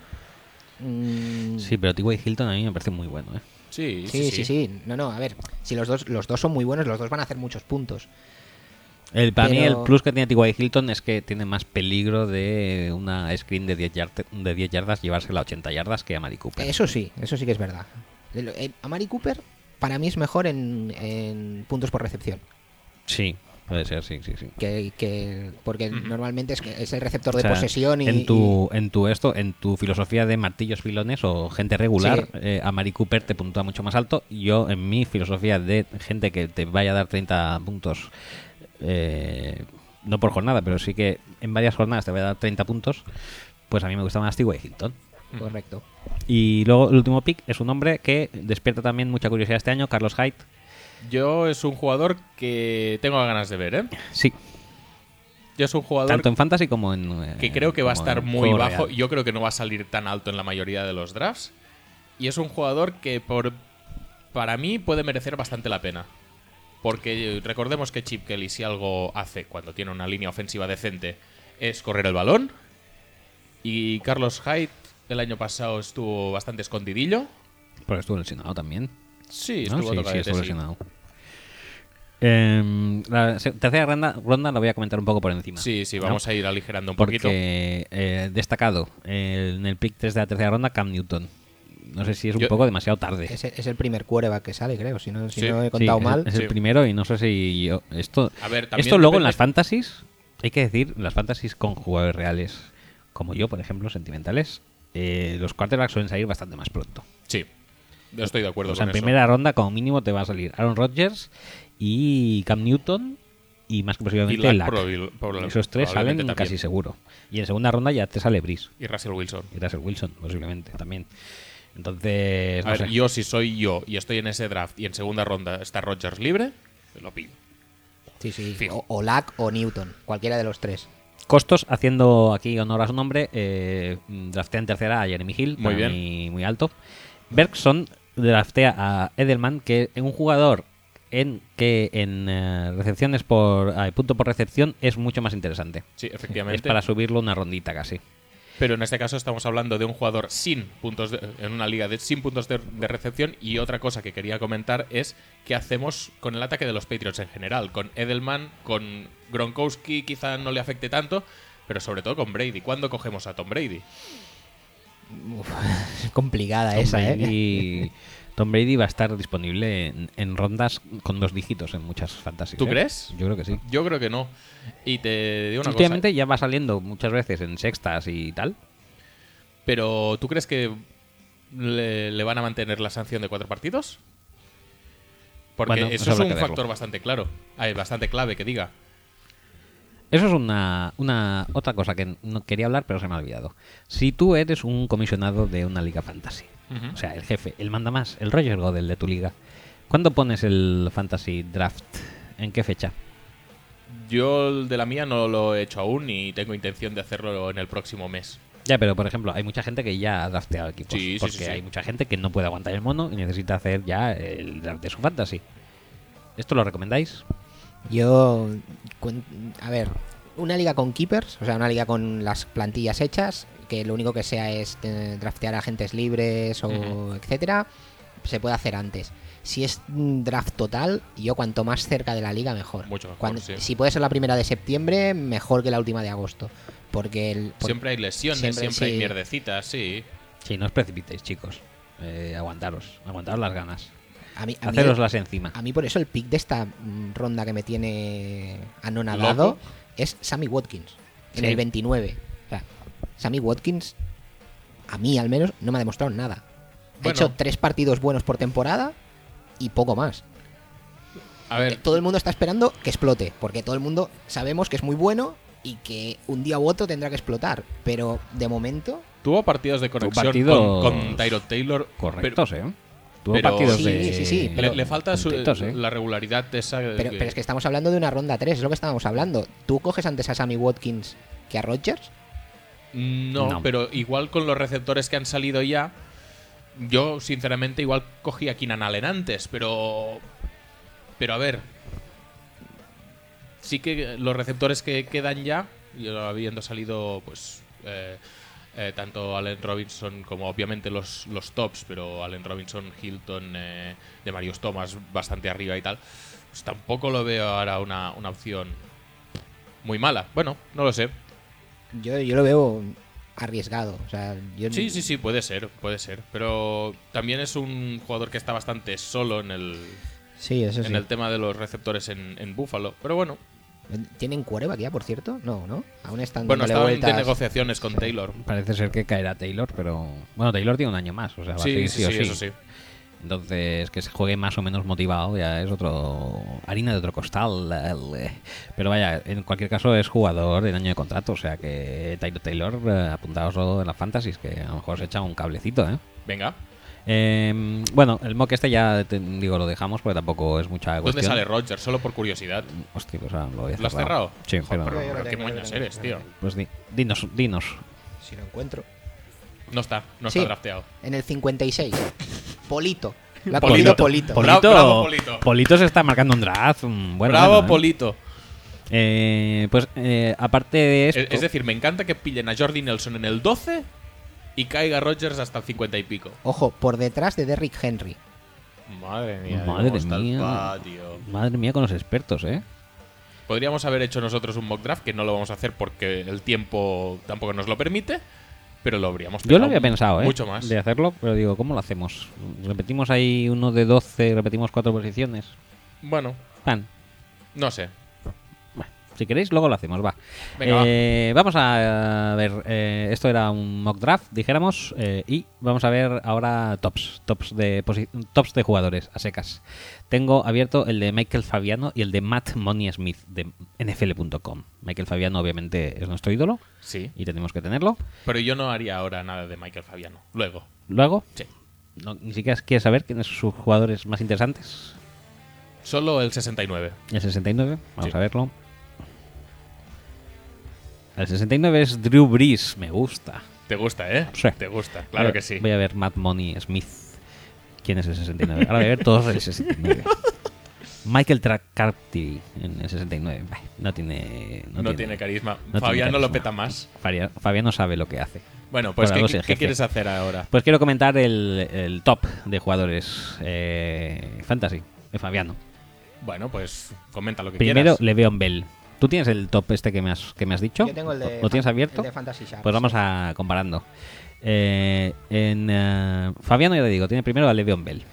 Mm, Sí, pero T.Y. Hilton a mí me parece muy bueno, ¿eh? Sí, sí, sí, sí. No, no, a ver. Si los dos, los dos son muy buenos, los dos van a hacer muchos puntos. El, para mí Pero- el plus que tiene T.Y. Hilton es que tiene más peligro de una screen de 10, yard- de 10 yardas llevársela a 80 yardas que a Mari Cooper. Eso sí, eso sí que es verdad. A Mari Cooper, para mí es mejor en, en puntos por recepción. Sí, puede ser, sí, sí, sí. Que, que- porque normalmente es, que es el receptor de O sea, posesión y. en tu en tu esto en tu filosofía de martillos filones o gente regular Sí. eh, a Mari Cooper te puntúa mucho más alto yo en mi filosofía de gente que te vaya a dar 30 puntos eh, no por jornada pero sí que en varias jornadas te vaya a dar 30 puntos pues a mí me gusta más T.Y. Hilton Correcto. y luego el último pick es un hombre que despierta también mucha curiosidad este año Carlos Hyde Yo es un jugador que tengo ganas de ver, ¿eh? sí Yo es un jugador tanto en fantasy como en eh, que creo que va a estar muy bajo. real. Yo creo que no va a salir tan alto en la mayoría de los drafts. Y es un jugador que por para mí puede merecer bastante la pena. Porque recordemos que Chip Kelly si algo hace cuando tiene una línea ofensiva decente es correr el balón. Y Carlos Hyde el año pasado estuvo bastante escondidillo. Pero estuvo lesionado también Sí, ¿no? estuvo sí, sí, estuvo lesionado. Em, la tercera ronda, ronda la voy a comentar un poco por encima. Sí, sí, ¿no? vamos a ir aligerando un Porque poquito. eh, destacado eh, en el pick 3 de la tercera ronda, Cam Newton. No sé si es un Yo- poco demasiado tarde. Es, el- es el primer quarterback que sale, creo. Si no, si Sí. no he contado mal. Es, Sí. el primero y no sé si yo. Esto, A ver, también esto luego en las fantasies, hay que decir, las fantasies con jugadores reales, como yo, por ejemplo, sentimentales, eh, los quarterbacks suelen salir bastante más pronto. Sí, yo estoy de acuerdo O sea, con en eso. primera ronda, como mínimo, te va a salir Aaron Rodgers y Cam Newton y más que Y posiblemente probabil- probabil- Esos tres salen casi seguro. Y en segunda ronda ya te sale Brice Y Russell Wilson. y Russell Wilson, posiblemente también. Entonces, A no ver, sé. yo si soy yo y estoy en ese draft y en segunda ronda está Rodgers libre, lo pido. Sí, sí. Fijo. O, o Lack o Newton. Cualquiera de los tres. Costos, haciendo aquí honor a su nombre, eh, draftea en tercera a Jeremy Hill, Muy bien. mí muy alto. Bergson draftea a Edelman, que es un jugador en que en eh, recepciones por punto por recepción es mucho más interesante. Sí, Es efectivamente. para subirlo una rondita casi. Pero en este caso estamos hablando de un jugador sin puntos de- en una liga de, sin puntos de, de recepción. Y otra cosa que quería comentar es qué hacemos con el ataque de los Patriots en general. Con Edelman, con Gronkowski quizá no le afecte tanto, pero sobre todo con Brady. ¿Cuándo cogemos a Tom Brady? Es complicada Tom esa, ¿eh? Tom Brady va a estar disponible en, en rondas con dos dígitos en muchas fantasias. ¿Tú ¿eh? crees? Yo creo que sí. Yo creo que no. Y te digo una Últimamente cosa. ya va saliendo muchas veces en sextas y tal. Pero ¿tú crees que le, le van a mantener la sanción de cuatro partidos? Porque Bueno, eso eso es un verlo. factor bastante claro. Ay, bastante clave que diga. Eso es una, una otra cosa que no quería hablar, pero se me ha olvidado. Si tú eres un comisionado de una liga fantasy, O sea, el jefe, el manda más, el Roger Godel de tu liga, ¿cuándo pones el fantasy draft? ¿En qué fecha? Yo el de la mía no lo he hecho aún y tengo intención de hacerlo en el próximo mes. Ya, pero por ejemplo, hay mucha gente que ya ha drafteado equipos. Sí, sí, porque sí, sí. hay mucha gente que no puede aguantar el mono y necesita hacer ya el draft de su fantasy. ¿Esto lo recomendáis? Yo, a ver, una liga con keepers, o sea, una liga con las plantillas hechas, que lo único que sea es eh, draftear agentes libres o etcétera, se puede hacer antes. Si es un draft total, yo cuanto más cerca de la liga mejor. Mucho mejor, Cuando- sí. Si puede ser la primera de septiembre, mejor que la última de agosto, porque el por- Siempre hay lesiones, siempre, siempre, hay mierdecitas, sí. Sí, no os precipitéis, chicos. Eh, aguantaros, aguantaros las ganas. a mí, a mí- Haceroslas encima. A mí por eso el pick de esta mm, ronda que me tiene anonadado Loco. es Sammy Watkins, en Sí. el 29. Sammy Watkins, a mí al menos, no me ha demostrado nada. Ha Bueno. hecho tres partidos buenos por temporada y poco más. A ver, Todo el mundo está esperando que explote, porque todo el mundo sabemos que es muy bueno y que un día u otro tendrá que explotar. Pero de momento, tuvo partidos de conexión partidos con, con Tyrod Taylor. Correctos, ¿eh? Tuvo pero- partidos Sí, de... sí, sí, pero le, le falta su- contentos, ¿eh? la regularidad de esa. pero, pero es que estamos hablando de una ronda 3, es lo que estábamos hablando. ¿Tú coges antes a Sammy Watkins que a Rodgers? No, No. pero igual con los receptores que han salido ya, yo sinceramente igual cogí a Keenan Allen antes, pero... Pero a ver, sí que los receptores que quedan ya, habiendo salido pues eh, eh, tanto Allen Robinson como obviamente los, los tops, pero Allen Robinson, Hilton, eh, de Marius Thomas bastante arriba y tal, pues tampoco lo veo ahora una, una opción muy mala. Bueno, no lo sé. Yo, yo lo veo arriesgado. O sea, yo Sí, sí, sí, puede ser, puede ser. Pero también es un jugador que está bastante solo en el, Sí, eso en el tema de los receptores en, en Buffalo. Pero bueno, ¿Tienen quarterback ya, por cierto? No, ¿no? Aún están bueno, estaban de vueltas. negociaciones con Taylor. Parece ser que caerá Taylor, pero... Bueno, Taylor tiene un año más, o sea, va a Sí, seguir sí, sí, o sí, sí. eso sí. Entonces, que se juegue más o menos motivado ya es otro... harina de otro costal. eh. Pero vaya, en cualquier caso es jugador de año de contrato, o sea que Taylor Taylor, eh, apuntaos en las fantasies, que a lo mejor se echa un cablecito, ¿eh? Venga, Eh, bueno, el mock este ya te- digo lo dejamos porque tampoco es mucha ¿dónde cuestión. sale Roger? Solo por curiosidad. Hostia, pues ahora lo voy a ¿Lo has cerrado? Sí, Joder, pero qué eres, tío. pues di- dinos, dinos. Si lo encuentro. No está, no Sí. está drafteado. En el 56. Polito. Lo ha Polito. Polito. Poli- Bravo, Polito. Polito se está marcando un draft. Bueno, Bravo, ¿eh? Polito. Eh, pues eh, aparte de esto, Es, es decir, me encanta que pillen a Jordi Nelson en el 12 y caiga Rogers hasta el 50 y pico. Ojo, por detrás de Derrick Henry. Madre mía, Madre cómo está el mía. patio. madre mía con los expertos, ¿eh? Podríamos haber hecho nosotros un mock draft, que no lo vamos a hacer porque el tiempo tampoco nos lo permite, pero lo habríamos Yo lo había pensado, ¿eh? Mucho más. De hacerlo, pero digo, ¿cómo lo hacemos? ¿Repetimos ahí uno de 12, repetimos cuatro posiciones? Bueno, Pan. no sé. Si queréis, luego lo hacemos, va. Venga, Eh, Vamos a, ver, eh, esto era un mock draft, dijéramos, eh, y vamos a ver ahora tops, tops de, tops de jugadores a secas. Tengo abierto el de Michael Fabiano y el de Matt Money Smith de NFL.com. Michael Fabiano obviamente es nuestro ídolo Sí. y tenemos que tenerlo. Pero yo no haría ahora nada de Michael Fabiano. Luego. Luego, Sí. no, ni siquiera quieres saber quiénes son sus jugadores más interesantes. Solo el 69. El 69, vamos Sí. a verlo. El 69 es Drew Brees, me gusta. ¿Te gusta, eh? Sí. Te gusta, claro que sí. Voy a ver Matt Money Smith. ¿Quién es el 69? Ahora voy a ver todos el 69. Michael Carty en el 69. Bah, No tiene. No, tiene, carisma. no Fabián tiene no lo peta más. Fabián no sabe lo que hace. Bueno, pues ¿qué, quieres hacer ahora? Pues quiero comentar el, el top de jugadores eh, fantasy de Fabiano. Bueno, pues comenta lo que Primero, quieras. Le'Veon Bell. ¿Tú tienes el top este que me has, que me has dicho? Yo tengo el de, ¿Lo tienes abierto? el de Fantasy Sharks. Pues vamos a comparando. Eh, en eh, Fabiano, ya te digo, tiene primero a Le'Veon Bell.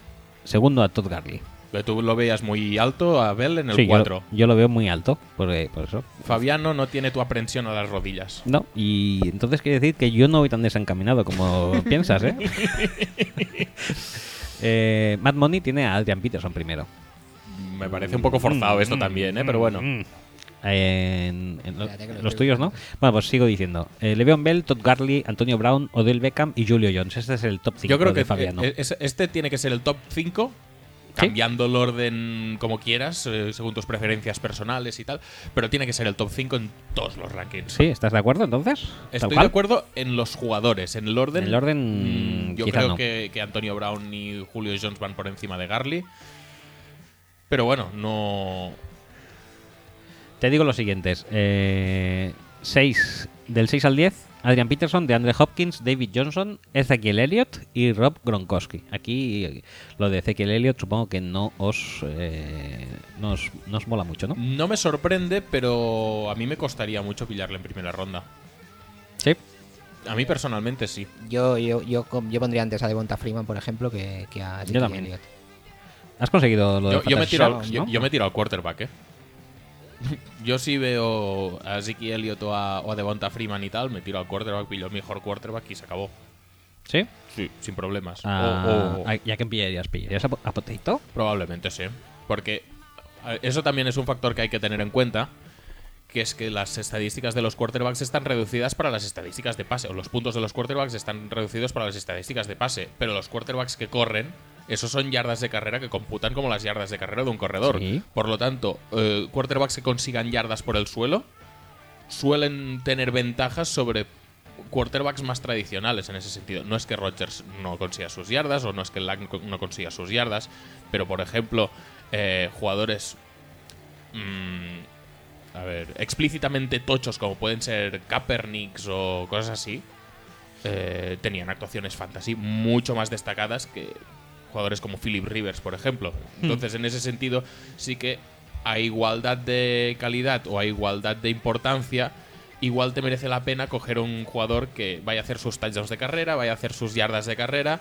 Segundo a Todd Gurley. Que Tú lo veías muy alto a Bell en el Sí, yo- 4. Yo, lo veo muy alto, por, eh, por eso. Fabiano no tiene tu aprensión a las rodillas. No, y entonces quiere decir que yo no voy tan desencaminado como piensas, ¿eh? eh Matt Money tiene a Adrian Peterson primero. Me parece un poco forzado esto también, ¿eh? Pero bueno. En, en lo- Espérate que lo los tuyos, ¿no? Bueno, pues sigo diciendo. Eh, Le'Veon Bell, Todd Gurley, Antonio Brown, Odell Beckham y Julio Jones. Este es el top 5 Yo creo de que Fabiano. eh, es- este tiene que ser el top 5, cambiando el orden como quieras, eh, según tus preferencias personales y tal, pero tiene que ser el top 5 en todos los rankings. ¿Sí? ¿Estás de acuerdo entonces? ¿Tal Estoy cual? de acuerdo en los jugadores, en el orden. En el orden, mm, yo creo no. que, que Antonio Brown y Julio Jones van por encima de Garley. Pero bueno, no. Te digo los siguientes. Eh, seis, del 6 al 10, Adrian Peterson, de Andre Hopkins, David Johnson, Ezekiel Elliott y Rob Gronkowski. Aquí lo de Ezekiel Elliott supongo que no os, eh, no os, no os mola mucho, ¿no? No me sorprende, pero a mí me costaría mucho pillarle en primera ronda. Sí. A mí personalmente sí. Yo, yo, yo, pondría antes a Devonta Freeman, por ejemplo, que, que a Ezekiel también. Elliott. ¿Has conseguido lo de Yo, yo me tiro al, yo, no? yo me tiro al quarterback, ¿eh? Yo sí veo a Ziki Elliott o a, o a Devonta Freeman y tal, me tiro al quarterback, pillo el mejor quarterback y se acabó. ¿Sí? Sí, sin problemas. O- Ah, o- ah, ¿Ya que pillarías? ¿Pillarías a, a Potato? Probablemente sí. Porque eso también es un factor que hay que tener en cuenta, que es que las estadísticas de los quarterbacks están reducidas para las estadísticas de pase, o los puntos de los quarterbacks están reducidos para las estadísticas de pase, pero los quarterbacks que corren, esos son yardas de carrera que computan como las yardas de carrera de un corredor. Sí. Por lo tanto, eh, quarterbacks que consigan yardas por el suelo suelen tener ventajas sobre quarterbacks más tradicionales en ese sentido. No es que Rodgers no consiga sus yardas o no es que Lang no consiga sus yardas, pero por ejemplo, eh, jugadores mm, a ver, explícitamente tochos como pueden ser Kaepernicks o cosas así, eh, tenían actuaciones fantasy mucho más destacadas que jugadores como Philip Rivers, por ejemplo. Entonces, en ese sentido, sí que a igualdad de calidad o a igualdad de importancia, igual te merece la pena coger un jugador que vaya a hacer sus touchdowns de carrera, vaya a hacer sus yardas de carrera,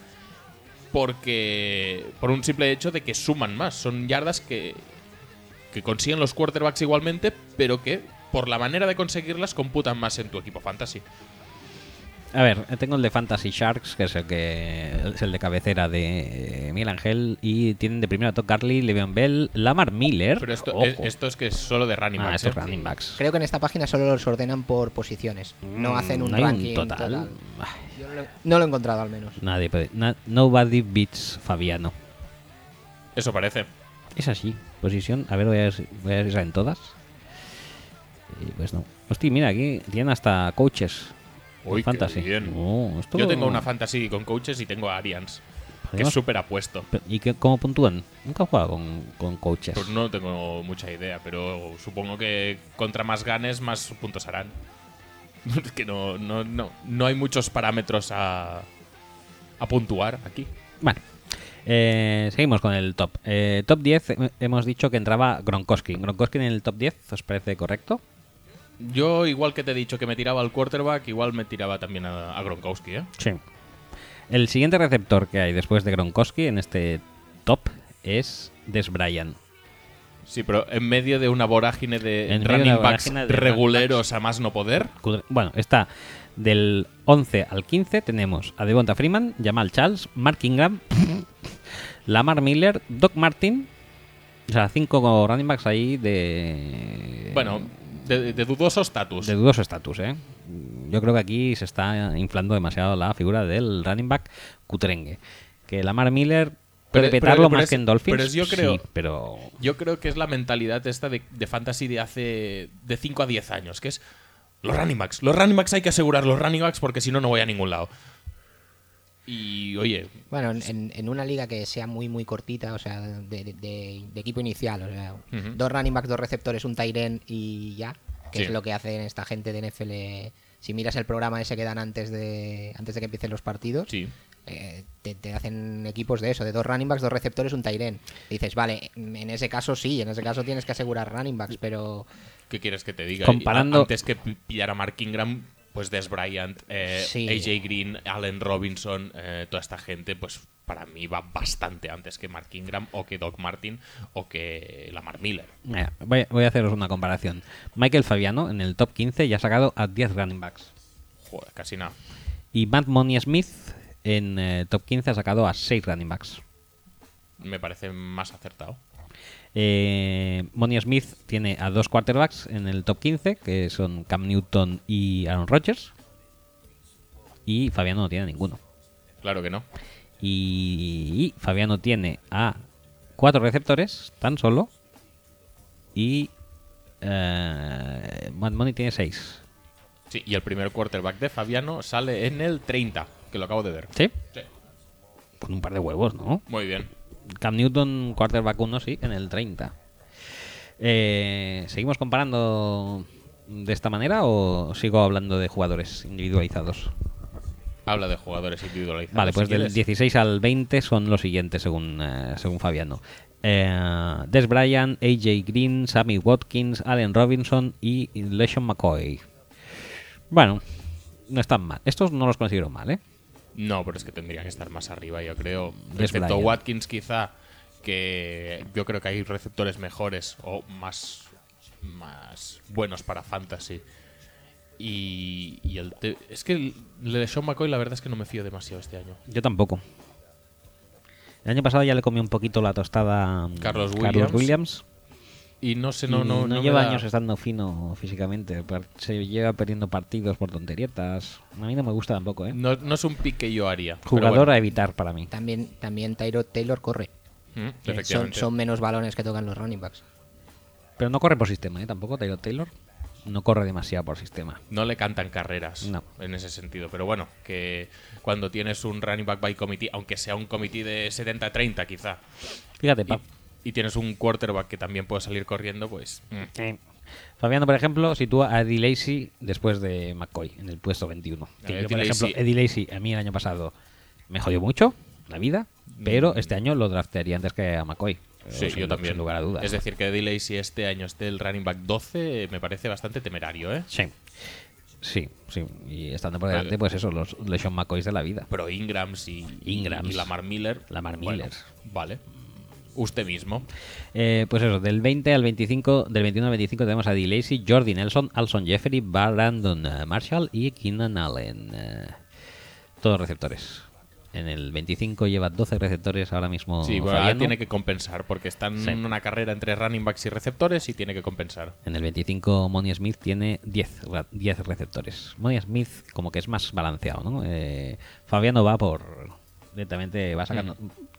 porque por un simple hecho de que suman más. Son yardas que, que consiguen los quarterbacks igualmente, pero que por la manera de conseguirlas computan más en tu equipo fantasy. A ver, tengo el de Fantasy Sharks, que es el que es el de cabecera de eh, Miguel Ángel, y tienen de primero a Todd Garley, Le'Veon Bell, Lamar Miller. Pero esto, es, esto es que es solo de running Ah, backs. estos ¿eh? running backs. Creo que en esta página solo los ordenan por posiciones. No hacen un Mm, ranking total. total. Yo no lo, no lo he encontrado al menos. nadie puede. na- nobody beats Fabiano. Eso parece. Es así. Posición. A ver, voy a ver, si- voy a ver si en todas. Y pues no. Hostia, mira, aquí tienen hasta coaches. Uy, qué fantasy. bien. Oh, esto- Yo tengo una fantasy con coaches y tengo a Arians, que es súper apuesto. ¿Y qué, cómo puntúan? Nunca he jugado con, con coaches. Pues no tengo mucha idea, pero supongo que contra más ganes, más puntos harán. Es que no, no, no, no hay muchos parámetros a, a puntuar aquí. Bueno, eh, seguimos con el top. Eh, top 10, eh, hemos dicho que entraba Gronkowski. ¿Gronkowski en el top 10 os parece correcto? Yo, igual que te he dicho que me tiraba al quarterback, igual me tiraba también a, a Gronkowski, ¿eh? Sí. El siguiente receptor que hay después de Gronkowski en este top es Des Bryant. Sí, pero en medio de una vorágine de En medio de running backs de reguleros a más no poder. Bueno, está del 11 al 15 tenemos a Devonta Freeman, Jamal Charles, Mark Ingram, Lamar Miller, Doc Martin. O sea, cinco running backs ahí de... Bueno, de, de dudoso estatus. De dudoso estatus, ¿eh? Yo creo que aquí se está inflando demasiado la figura del running back cutrengue. Que Lamar Miller puede Pero- pero- petarlo pero más es- que en Dolphins. pero yo creo- Sí, pero... Yo creo que es la mentalidad esta de, de fantasy de hace de 5 a 10 años, que es los running backs. Los running backs hay que asegurar los running backs porque si no, no voy a ningún lado. Y oye, Bueno, en- en, una liga que sea muy, muy cortita, o sea, de, de- de equipo inicial, o sea, dos running backs, dos receptores, un Tyren y ya, que Sí. es lo que hacen esta gente de NFL. Si miras el programa ese que dan antes de, antes de que empiecen los partidos, sí. eh, te, te hacen equipos de eso, de dos running backs, dos receptores, un Tyren. Dices, vale, en ese caso sí, en ese caso tienes que asegurar running backs, pero ¿Qué quieres que te diga? Comparando- Antes que pi- pillar a Mark Ingram, pues Des Bryant, eh, Sí. AJ Green, Allen Robinson, eh, toda esta gente, pues para mí va bastante antes que Mark Ingram o que Doc Martin o que Lamar Miller. Mira, voy, voy a haceros una comparación. Michael Fabiano en el top 15 ya ha sacado a 10 running backs. Joder, casi nada. Y Matt Money Smith en eh, top 15 ha sacado a 6 running backs. Me parece más acertado. Eh, Money Smith tiene a dos quarterbacks en el top 15, que son Cam Newton y Aaron Rodgers. Y Fabiano no tiene ninguno. Claro que no. Y, Fabiano tiene a cuatro receptores, tan solo. Y eh, Matt Money tiene seis. Sí, y el primer quarterback de Fabiano sale en el 30, que lo acabo de ver. ¿Sí? Sí. Con un par de huevos, ¿no? Muy bien. Cam Newton, quarterback 1, sí, en el 30. Eh, ¿Seguimos comparando de esta manera o sigo hablando de jugadores individualizados? Habla de jugadores individualizados. Vale, pues si del quieres. 16 al 20 son los siguientes según, eh, según Fabiano. Eh, Des Bryant, AJ Green, Sammy Watkins, Allen Robinson y LeSean McCoy. Bueno, no están mal. Estos no los considero mal, ¿eh? No, pero es que tendría que estar más arriba, yo creo. Excepto. Watkins, quizá, que yo creo que hay receptores mejores o más, más buenos para fantasy. Y, y el te- es que el de Sean McCoy, la verdad es que no me fío demasiado este año. Yo tampoco. El año pasado ya le comí un poquito la tostada mm, Carlos Carlos Williams. Y no sé, Y no, no, no lleva da- años estando fino físicamente. Se lleva perdiendo partidos por tonterietas. A mí no me gusta tampoco, ¿eh? no, no es un pick que yo haría. Jugador bueno. a evitar para mí. también, también Tyrod Taylor corre. Mm, Eh, Son, son menos balones que tocan los running backs. Pero no corre por sistema, ¿eh? Tampoco Taylor Taylor. No corre demasiado por sistema. No le cantan carreras No. en ese sentido. Pero bueno, que cuando tienes un running back by committee, aunque sea un committee de 70-30 quizá, Fíjate. Y tienes un quarterback que también puede salir corriendo, pues... mm, Eh, Fabiano, por ejemplo, sitúa a Eddie Lacy después de McCoy en el puesto 21. Que A yo, por Eddie ejemplo, Eddie Lacy a mí el año pasado me jodió mucho la vida, pero Mm. este año lo draftearía antes que a McCoy. Sí, Sin- yo también. Sin lugar a dudas. Es decir, que Delay si este año esté el running back 12 me parece bastante temerario, ¿eh? Sí. Sí, sí. Y estando por delante, pues eso, los LeSean McCoys de la vida. Pero Ingrams y, Ingrams. y Lamar Miller. Lamar bueno, Miller. vale. Usted mismo. Eh, pues eso, del 20 al 25, del 21 al 25 tenemos a D. Lacy, Jordi Nelson, Alson Jeffrey, Brandon eh, Marshall y Keenan Allen. eh, todos receptores. En el 25 lleva 12 receptores ahora mismo. Sí, bueno, ahora tiene que compensar porque están Sí. en una carrera entre running backs y receptores y tiene que compensar. En el 25 Money Smith tiene 10, ra- 10 receptores. Money Smith como que es más balanceado, ¿no? Eh, Fabiano va por... Directamente va a sacar...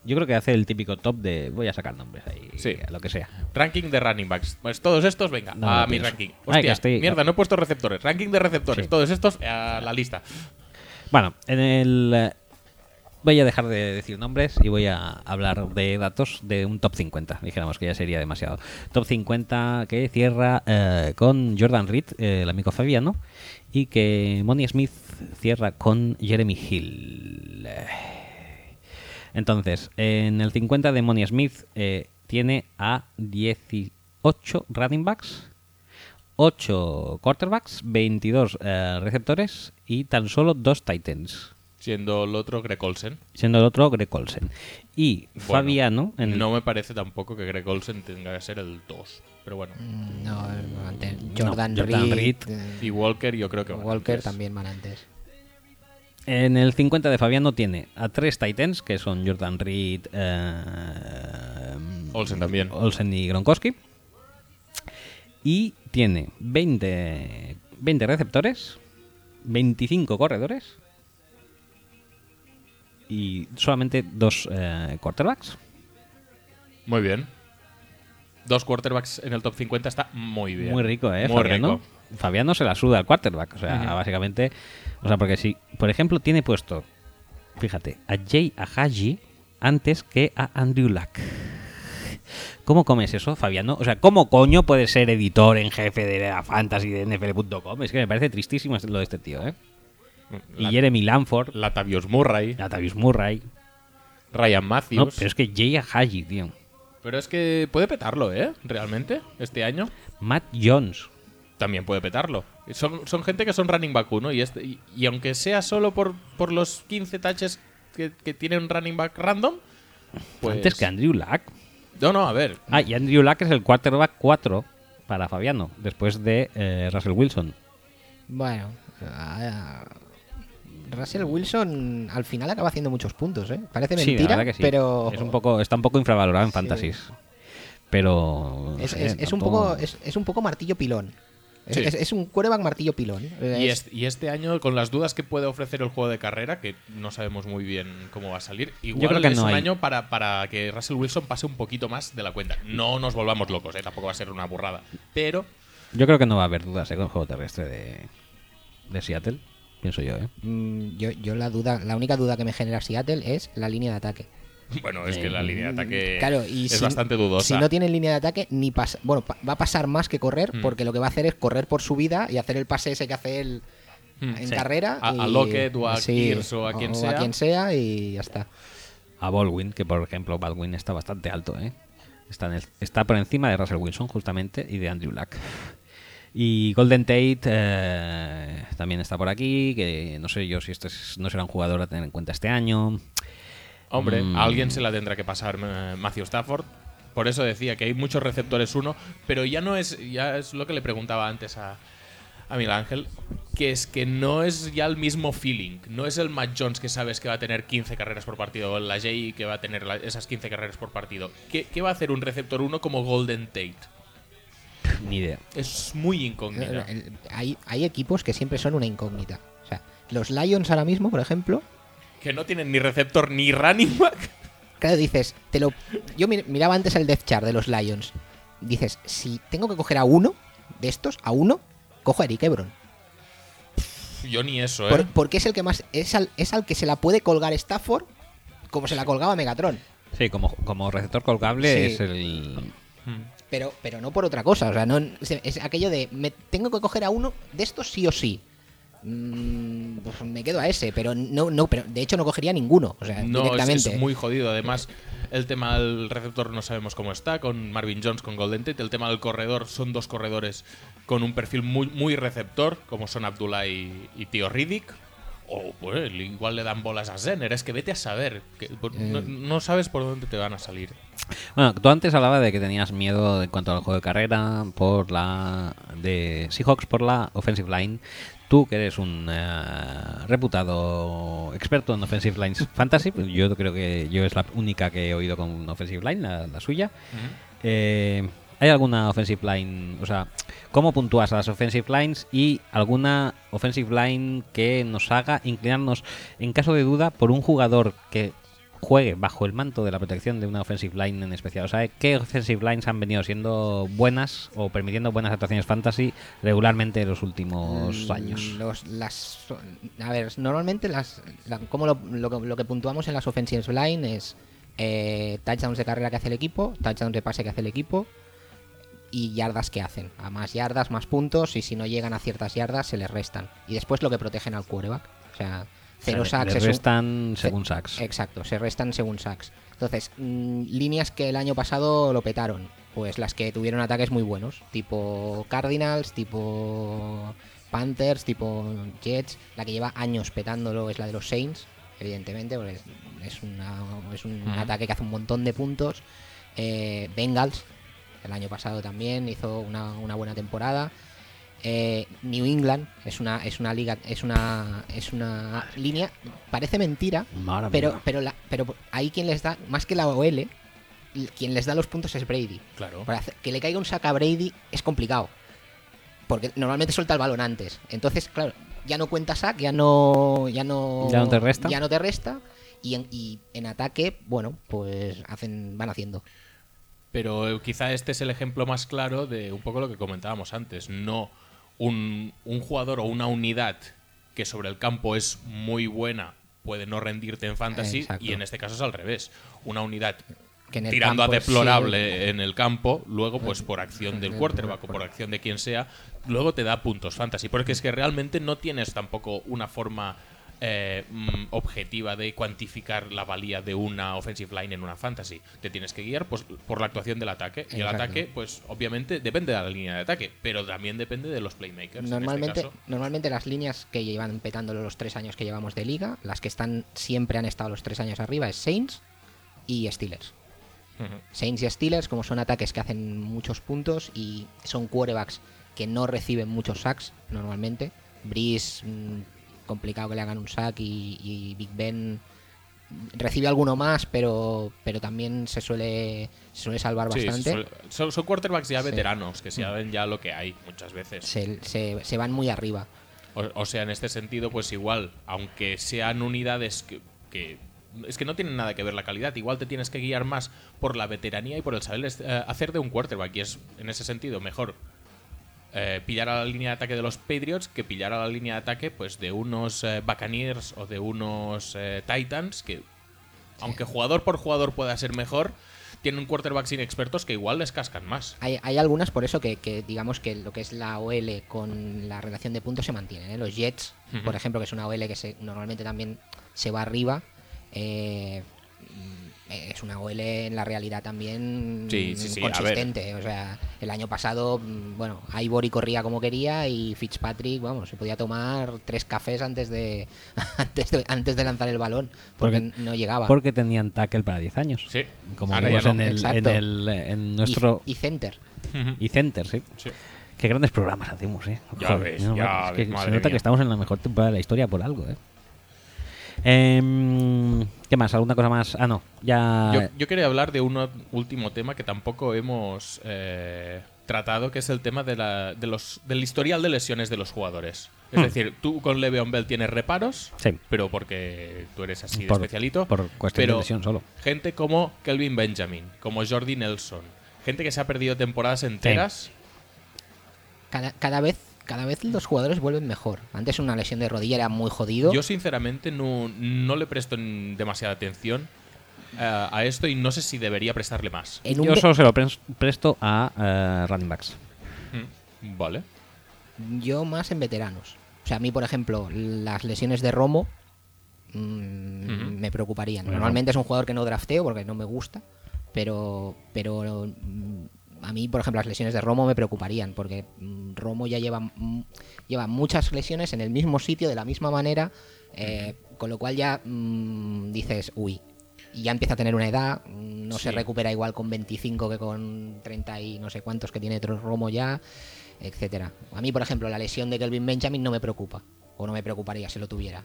Yo creo que hace el típico top de voy a sacar nombres ahí, Sí. lo que sea. Ranking de running backs. Pues todos estos, venga, No a mi pienso. ranking. Hostia, estoy- mierda, no he puesto receptores. Ranking de receptores. Sí. Todos estos a la lista. Bueno, en el... eh, Voy a dejar de decir nombres y voy a hablar de datos de un top 50. Dijéramos que ya sería demasiado. Top 50 que cierra eh, con Jordan Reed, eh, el amigo Fabiano, y que Money Smith cierra con Jeremy Hill. Entonces, en el 50 de Money Smith eh, tiene a 18 running backs, 8 quarterbacks, 22 eh, receptores y tan solo 2 titans. Siendo el otro Greg Olsen. Siendo el otro Greg Olsen. Y Bueno, Fabiano, en No me parece tampoco que Greg Olsen tenga que ser el 2. Pero bueno. Mm, No, Jordan, Jordan Reed, Reed. eh, Y Walker yo creo que van Walker antes. también van antes. En el 50 de Fabiano tiene a 3 titans, que son Jordan Reed, eh, Olsen también. Olsen y Gronkowski. Y tiene 20, 20 receptores, 25 corredores y solamente dos eh, quarterbacks. Muy bien. Dos quarterbacks en el top 50 está muy bien. Muy rico, ¿eh? Muy rico. Fabiano se la suda al quarterback. O sea, básicamente. O sea, porque si, por ejemplo, tiene puesto fíjate, a Jay Ahaji antes que a Andrew Luck. ¿Cómo comes eso, Fabiano? O sea, ¿cómo coño puedes ser editor en jefe de la fantasy de NFL.com? Es que me parece tristísimo lo de este tío, ¿eh? Y Jeremy Lanford, Latavius Murray, Latavius Murray. Ryan No, Matthews. pero es que Jay Ahaji, tío. Pero es que puede petarlo, ¿eh? Realmente, este año. Matt Jones. También puede petarlo. Son, son gente que son running back uno y, este, y, y aunque sea solo por, por los 15 touches que, que tiene un running back random, pues... Antes que Andrew Luck. No, no, a ver. Ah, y Andrew Luck es el quarterback 4 para Fabiano, después de eh, Russell Wilson. Bueno, ah, Russell Wilson al final acaba haciendo muchos puntos, ¿eh? Parece Sí, la mentira, que sí. pero Es un poco, está un poco infravalorado en Sí. fantasies. Pero. es, sé, es- es un poco es, es un poco martillo pilón. Es, Sí. es- es un quarterback martillo pilón. Y, Es- es- y este año, con las dudas que puede ofrecer el juego de carrera, que no sabemos muy bien cómo va a salir, igual creo que es no un hay. año para, para que Russell Wilson pase un poquito más de la cuenta. No nos volvamos locos, ¿eh? tampoco va a ser una burrada. Pero Yo creo que no va a haber dudas ¿eh? con el juego terrestre de, de Seattle. Pienso yo, ¿eh? mm, yo, yo la duda, la única duda que me genera Seattle es la línea de ataque. bueno, es que la línea de ataque Claro, y es si- bastante dudosa. Si no tienen línea de ataque, ni pasa, bueno, pa- va a pasar más que correr, Mm. porque lo que va a hacer es correr por su vida y hacer el pase ese que hace él Mm, en sí. carrera. A- a y- Lockett o a sí, Kears o a quien sea. quien sea y ya está. A Baldwin, que por ejemplo, Baldwin está bastante alto, ¿eh? Está, en el- está por encima de Russell Wilson, justamente, y de Andrew Luck. Y Golden Tate eh, también está por aquí, que no sé yo si este es- no será un jugador a tener en cuenta este año. Hombre, Mm. a alguien se la tendrá que pasar eh, Matthew Stafford. Por eso decía que hay muchos receptores uno, pero ya no es, ya es lo que le preguntaba antes a, a Miguel Ángel, que es que no es ya el mismo feeling. No es el Matt Jones que sabes que va a tener 15 carreras por partido, o el Jay que va a tener la- esas 15 carreras por partido. ¿Qué, qué va a hacer un receptor uno como Golden Tate? Ni idea. Es muy incógnita. El- Hay, hay equipos que siempre son una incógnita. O sea, los Lions ahora mismo, por ejemplo, Que no tienen ni receptor ni running back. claro, dices, te lo, yo mi- miraba antes el depth chart de los Lions. Dices, si tengo que coger a uno de estos, a uno, cojo a Eric Ebron. Yo ni eso, ¿eh? Por- porque es el que más, es al, es al que se la puede colgar Stafford como se la colgaba Megatron. Sí, como, como receptor colgable Sí. es el. Mm. Pero, pero no por otra cosa. O sea, no, es, es aquello de me tengo que coger a uno de estos sí o sí. Mm, pues me quedo a ese, pero no, no, pero de hecho no cogería ninguno. O sea, No, es, directamente. es muy jodido. Además, el tema del receptor no sabemos cómo está, con Marvin Jones, con Golden Tate. El tema del corredor son dos corredores con un perfil muy, muy receptor, como son Abdullah y, y Tío Riddick. O pues, igual le dan bolas a Zenner. Es que vete a saber. que- por- no, no sabes por dónde te van a salir. Bueno, tú antes hablabas de que tenías miedo en cuanto al juego de carrera por la de Seahawks por la offensive line. Tú que eres un eh, reputado experto en offensive lines fantasy, pues yo creo que yo es la única que he oído con offensive line, la, la suya. Eh, ¿Hay alguna offensive line? O sea, ¿cómo puntúas a las offensive lines y alguna offensive line que nos haga inclinarnos, en caso de duda, por un jugador que juegue bajo el manto de la protección de una offensive line en especial? O sea, ¿qué offensive lines han venido siendo buenas o permitiendo buenas actuaciones fantasy regularmente en los últimos Mm, años? Los, las, a ver, normalmente las, la- como lo, lo que- lo que puntuamos en las offensive line es eh, touchdowns de carrera que hace el equipo, touchdowns de pase que hace el equipo y yardas que hacen. A más yardas, más puntos y si no llegan a ciertas yardas se les restan. Y después lo que protegen al quarterback. O sea, cero O sea, un- restan según sacks. Exacto, se restan según sacks. Entonces, mm, líneas que el año pasado lo petaron. Pues las que tuvieron ataques muy buenos. Tipo Cardinals, tipo Panthers, tipo Jets. La que lleva años petándolo es la de los Saints, evidentemente, porque es, es una- es un ataque que hace un montón de puntos. Eh, Bengals, el año pasado también hizo una, una buena temporada. Eh, New England es una es una liga es una es una línea parece mentira Madre pero mía. pero la, pero ahí quien les da más que la OL quien les da los puntos es Brady Claro. para hacer- que le caiga un saca a Brady es complicado porque normalmente suelta el balón antes entonces claro ya no cuenta sack ya no ya no Ya no te resta. ya no te resta y en, y en ataque bueno pues hacen van haciendo Pero eh, quizá este es el ejemplo más claro de un poco lo que comentábamos antes. No un, un jugador o una unidad que sobre el campo es muy buena, puede no rendirte en fantasy Exacto. y en este caso es al revés. Una unidad Que en el tirando a deplorable sí. en el campo, luego pues por acción del quarterback o por acción de quien sea, luego te da puntos fantasy. Porque es que realmente no tienes tampoco una forma eh, mm, objetiva de cuantificar la valía de una offensive line en una fantasy. Te tienes que guiar pues, por la actuación del ataque. Y el ataque, pues obviamente depende de la línea de ataque, pero también depende de los playmakers. Normalmente, este caso. normalmente las líneas que llevan petándolo los tres años que llevamos de liga, las que están siempre han estado los tres años arriba, es Saints y Steelers. Saints y Steelers, como son ataques que hacen muchos puntos y son quarterbacks que no reciben muchos sacks normalmente. Breeze, mm, complicado que le hagan un sack y, y Big Ben mm, recibe alguno más, pero, pero también se suele, se suele salvar Sí, bastante. suele- son, son quarterbacks ya Sí. veteranos, que saben ya lo que hay muchas veces. Se, se- se van muy arriba. O, o sea, en este sentido, pues igual, aunque sean unidades que, que- es que no tienen nada que ver la calidad, igual te tienes que guiar más por la veteranía y por el saber eh, hacer de un quarterback. Y es, en ese sentido, mejor eh, pillar a la línea de ataque de los Patriots que pillar a la línea de ataque pues de unos eh, Buccaneers o de unos eh, Titans que, aunque jugador por jugador pueda ser mejor, tienen quarterbacks inexpertos que igual les cascan más. Hay, hay algunas por eso que, que digamos que lo que es la OL con la relación de puntos se mantienen. ¿eh? Los Jets, por ejemplo, que es una OL que se, normalmente también se va arriba, eh, es una OL en la realidad también Sí, sí, sí, a ver. consistente. O sea, el año pasado, bueno, Ivory corría como quería y Fitzpatrick, vamos, se podía tomar tres cafés antes de antes de, antes de lanzar el balón porque, Porque- no llegaba. Porque tenían tackle para 10 años. Sí. Como Ahora vimos en, el, en, el- nuestro... y, center. Y center, sí. Sí. Qué grandes programas hacemos, ¿eh? Ya ves, no, ya es que ves, se nota mía. que estamos en la mejor temporada de la historia por algo, ¿eh? Em, ¿Qué más? ¿Alguna cosa más? Ah, no. Ya... Yo, yo quería hablar de un último tema que tampoco hemos eh, tratado, que es el tema de la- de los, del historial de lesiones de los jugadores. Es Hmm. decir, tú con Le'Veon Bell tienes reparos, Sí. pero porque tú eres así de Por- especialito. por cuestión de lesión solo. Gente como Kelvin Benjamin, como Jordi Nelson, gente que se ha perdido temporadas enteras. cada, cada vez cada vez los jugadores vuelven mejor. Antes una lesión de rodilla era muy jodido. Yo sinceramente no, no le presto demasiada atención eh, a esto y no sé si debería prestarle más. en Yo solo se lo pres- presto a eh, running backs. Mm, Vale. yo más en veteranos. O sea, a mí, por ejemplo, las lesiones de Romo mm, me preocuparían. Bueno. Normalmente es un jugador que no drafteo porque no me gusta, pero pero a mí, por ejemplo, las lesiones de Romo me preocuparían porque mm, Romo ya lleva mm, lleva muchas lesiones en el mismo sitio de la misma manera, eh, con lo cual ya mm, dices, uy. Y ya empieza a tener una edad, no se recupera igual con 25 que con 30 y no sé cuántos que tiene otro Romo ya, etcétera. A mí, por ejemplo, la lesión de Kelvin Benjamin no me preocupa, o no me preocuparía si lo tuviera.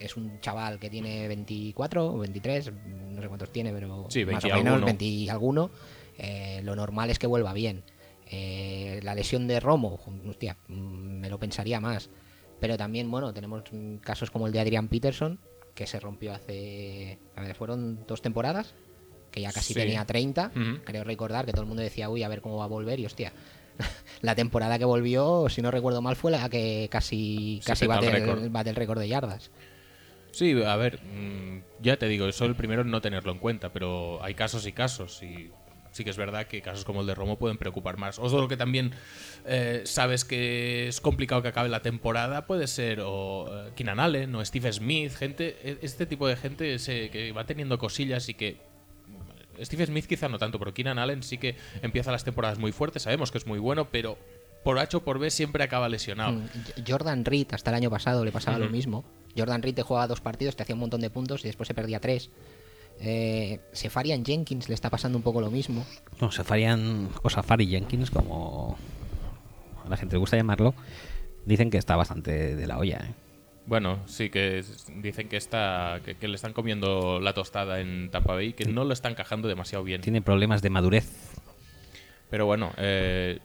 Es un chaval que tiene 24 o 23, no sé cuántos tiene, pero Sí, más 20 o menos alguno. 20 y alguno. Eh, lo normal es que vuelva bien. Eh, la lesión de Romo, hostia, mm, me lo pensaría más. Pero también, bueno, tenemos casos como el de Adrian Peterson, que se rompió hace. A ver, fueron dos temporadas, que ya casi Sí. tenía 30. Ujú. Creo recordar que todo el mundo decía, uy, a ver cómo va a volver, y hostia. La temporada que volvió, si no recuerdo mal, fue la que casi, Sí, casi el bate el, bate el récord de yardas. Sí, a ver, mm, ya te digo, soy el primero en no tenerlo en cuenta, pero hay casos y casos y sí que es verdad que casos como el de Romo pueden preocupar más. O solo que también eh, sabes que es complicado que acabe la temporada, puede ser o eh, Keenan Allen o Steve Smith, gente, e- este tipo de gente se- que va teniendo cosillas y que Steve Smith quizá no tanto, pero Keenan Allen sí que empieza las temporadas muy fuertes, sabemos que es muy bueno, pero por H o por B siempre acaba lesionado. Mm, Jordan Reed, hasta el año pasado le pasaba lo mismo. Jordan Reed te jugaba dos partidos, te hacía un montón de puntos y después se perdía tres. Eh, Sefarian Jenkins le está pasando un poco lo mismo. No, Safarian o Safari Jenkins, como a la gente le gusta llamarlo, dicen que está bastante de la olla. ¿eh? Bueno, sí que es- dicen que está que, que le están comiendo la tostada en Tampa Bay, que no lo están encajando demasiado bien. Tiene problemas de madurez. Pero bueno, eh,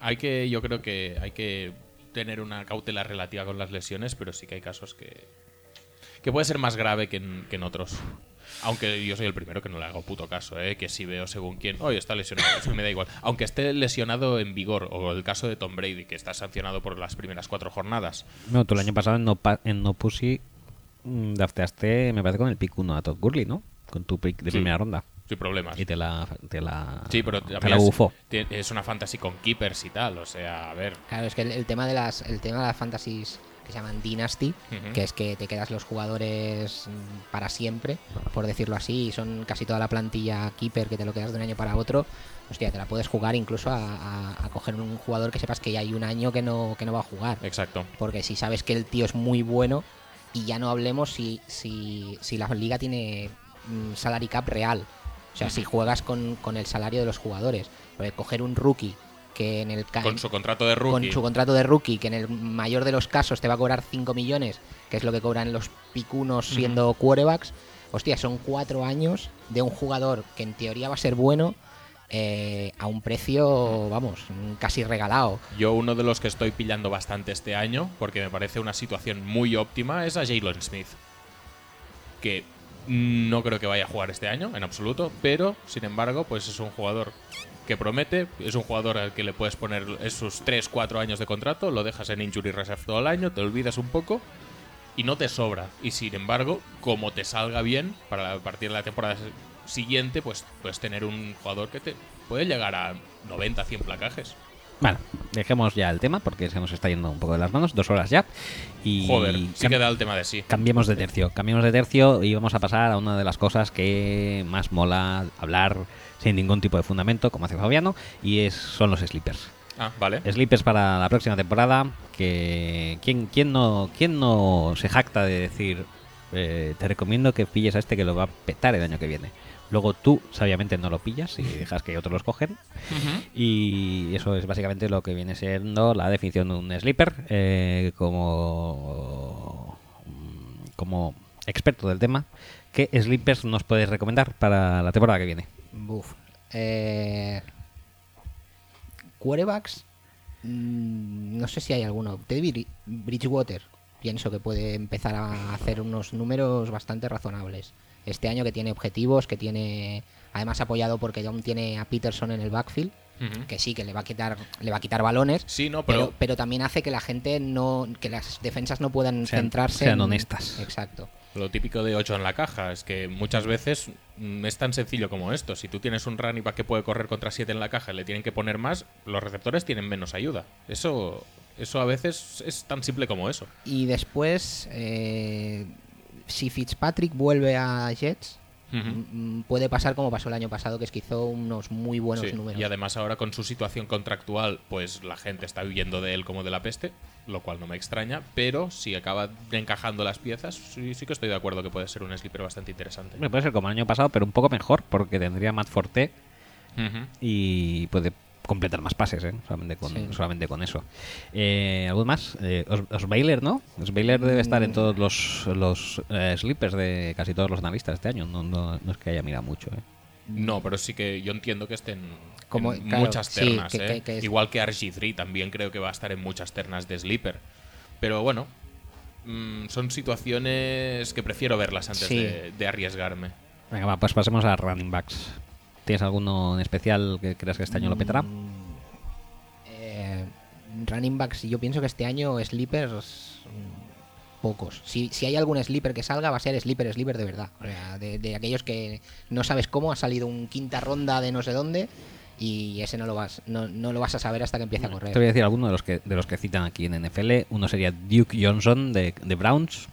hay que, yo creo que hay que tener una cautela relativa con las lesiones, pero sí que hay casos que que puede ser más grave que en, que en otros. Aunque yo soy el primero que no le hago puto caso, ¿eh? que si veo según quién, oye, está lesionado, eso me da igual. Aunque esté lesionado en vigor, o el caso de Tom Brady, que está sancionado por las primeras cuatro jornadas. No, tú el año pasado en No, Pa- en no Pussy mm, drafteaste, me parece, con el pick 1 a Todd Gurley, ¿no? Con tu pick de Sí. primera ronda. Sin problemas. Y te la, te la, Sí, pero te la es, bufó. es una fantasy con keepers y tal. O sea, a ver. Claro, es que el, el tema de las el tema de las fantasies que se llaman Dynasty, que es que te quedas los jugadores mm, para siempre, por decirlo así, y son casi toda la plantilla keeper que te lo quedas de un año para otro. Hostia, te la puedes jugar incluso a, a- a coger un jugador que sepas que ya hay un año que no, que no va a jugar. Exacto. Porque si sabes que el tío es muy bueno, y ya no hablemos si, si, si la liga tiene mm, salary cap real. O sea, si juegas con, con el salario de los jugadores. Porque coger un rookie que en el ca- Con su contrato de rookie. con su contrato de rookie, que en el mayor de los casos te va a cobrar 5 millones, que es lo que cobran los picunos siendo quarterbacks, hostia, son cuatro años de un jugador que en teoría va a ser bueno eh, a un precio, vamos, casi regalado. Yo uno de los que estoy pillando bastante este año, porque me parece una situación muy óptima, es a Jalen Smith. Que no creo que vaya a jugar este año, en absoluto, pero sin embargo, pues es un jugador que promete, es un jugador al que le puedes poner esos 3-4 años de contrato, lo dejas en injury reserve todo el año, te olvidas un poco y no te sobra. Y sin embargo, como te salga bien para partir de la temporada siguiente, pues puedes tener un jugador que te puede llegar a 90, 100 placajes. Bueno, dejemos ya el tema porque se nos está yendo un poco de las manos, dos horas ya. Y Joder, sí cam- que da el tema de sí. cambiemos de tercio, cambiemos de tercio y vamos a pasar a una de las cosas que más mola hablar sin ningún tipo de fundamento, como hace Fabiano, y es, son los sleepers. Ah, vale. Sleepers para la próxima temporada, que ¿quién, quién, no, quién no se jacta de decir, eh, te recomiendo que pilles a este que lo va a petar el año que viene? Luego tú, sabiamente, no lo pillas y dejas que otros los cogen. Y eso es básicamente lo que viene siendo la definición de un sleeper. eh, como, como experto del tema, ¿qué sleepers nos puedes recomendar para la temporada que viene? Buf. Eh, quarterbacks, mm, no sé si hay alguno. David Bridgewater, pienso que puede empezar a hacer unos números bastante razonables. Este año que tiene objetivos, que tiene, además apoyado porque aún tiene a Peterson en el backfield, que sí, que le va a quitar, le va a quitar balones. Sí, no, pero, pero, pero también hace que la gente no, que las defensas no puedan Sean- centrarse sean en- honestas. Exacto. lo típico de 8 en la caja es que muchas veces mm, es tan sencillo como esto. Si tú tienes un running back que puede correr contra 7 en la caja y le tienen que poner más, los receptores tienen menos ayuda. Eso, eso a veces es tan simple como eso. Y después, eh, si Fitzpatrick vuelve a Jets, puede pasar como pasó el año pasado, que es que hizo unos muy buenos Sí, números. Y además ahora con su situación contractual, pues la gente está huyendo de él como de la peste, lo cual no me extraña, pero si acaba encajando las piezas, sí, sí que estoy de acuerdo que puede ser un sleeper bastante interesante. Hombre, puede ser como el año pasado, pero un poco mejor, porque tendría Matt Forte y puede completar más pases, ¿eh? solamente, con, Sí. solamente con eso. Eh, ¿Algo más? Eh, Os- Osweiler, ¿no? Osweiler debe estar en todos los, los eh, sleepers de casi todos los analistas este año. No, no, no es que haya mirado mucho. ¿eh? No, pero sí que yo entiendo que estén Como- en claro, muchas sí, ternas. que- ¿eh? que- que es- Igual que RG3 también creo que va a estar en muchas ternas de sleeper. Pero bueno, mm, son situaciones que prefiero verlas antes Sí. de, de arriesgarme. Venga, va, pues pasemos a running backs. ¿Tienes alguno en especial que creas que este año lo petará? Eh, running backs, yo pienso que este año sleepers mm, pocos. Si, si hay algún sleeper que salga, va a ser sleeper, sleeper de verdad. O sea, de, de aquellos que no sabes cómo ha salido un quinta ronda de no sé dónde y ese no lo vas, no, no lo vas a saber hasta que empiece a correr. Te voy a decir alguno de los que de los que citan aquí en NFL. Uno sería Duke Johnson de, de Browns.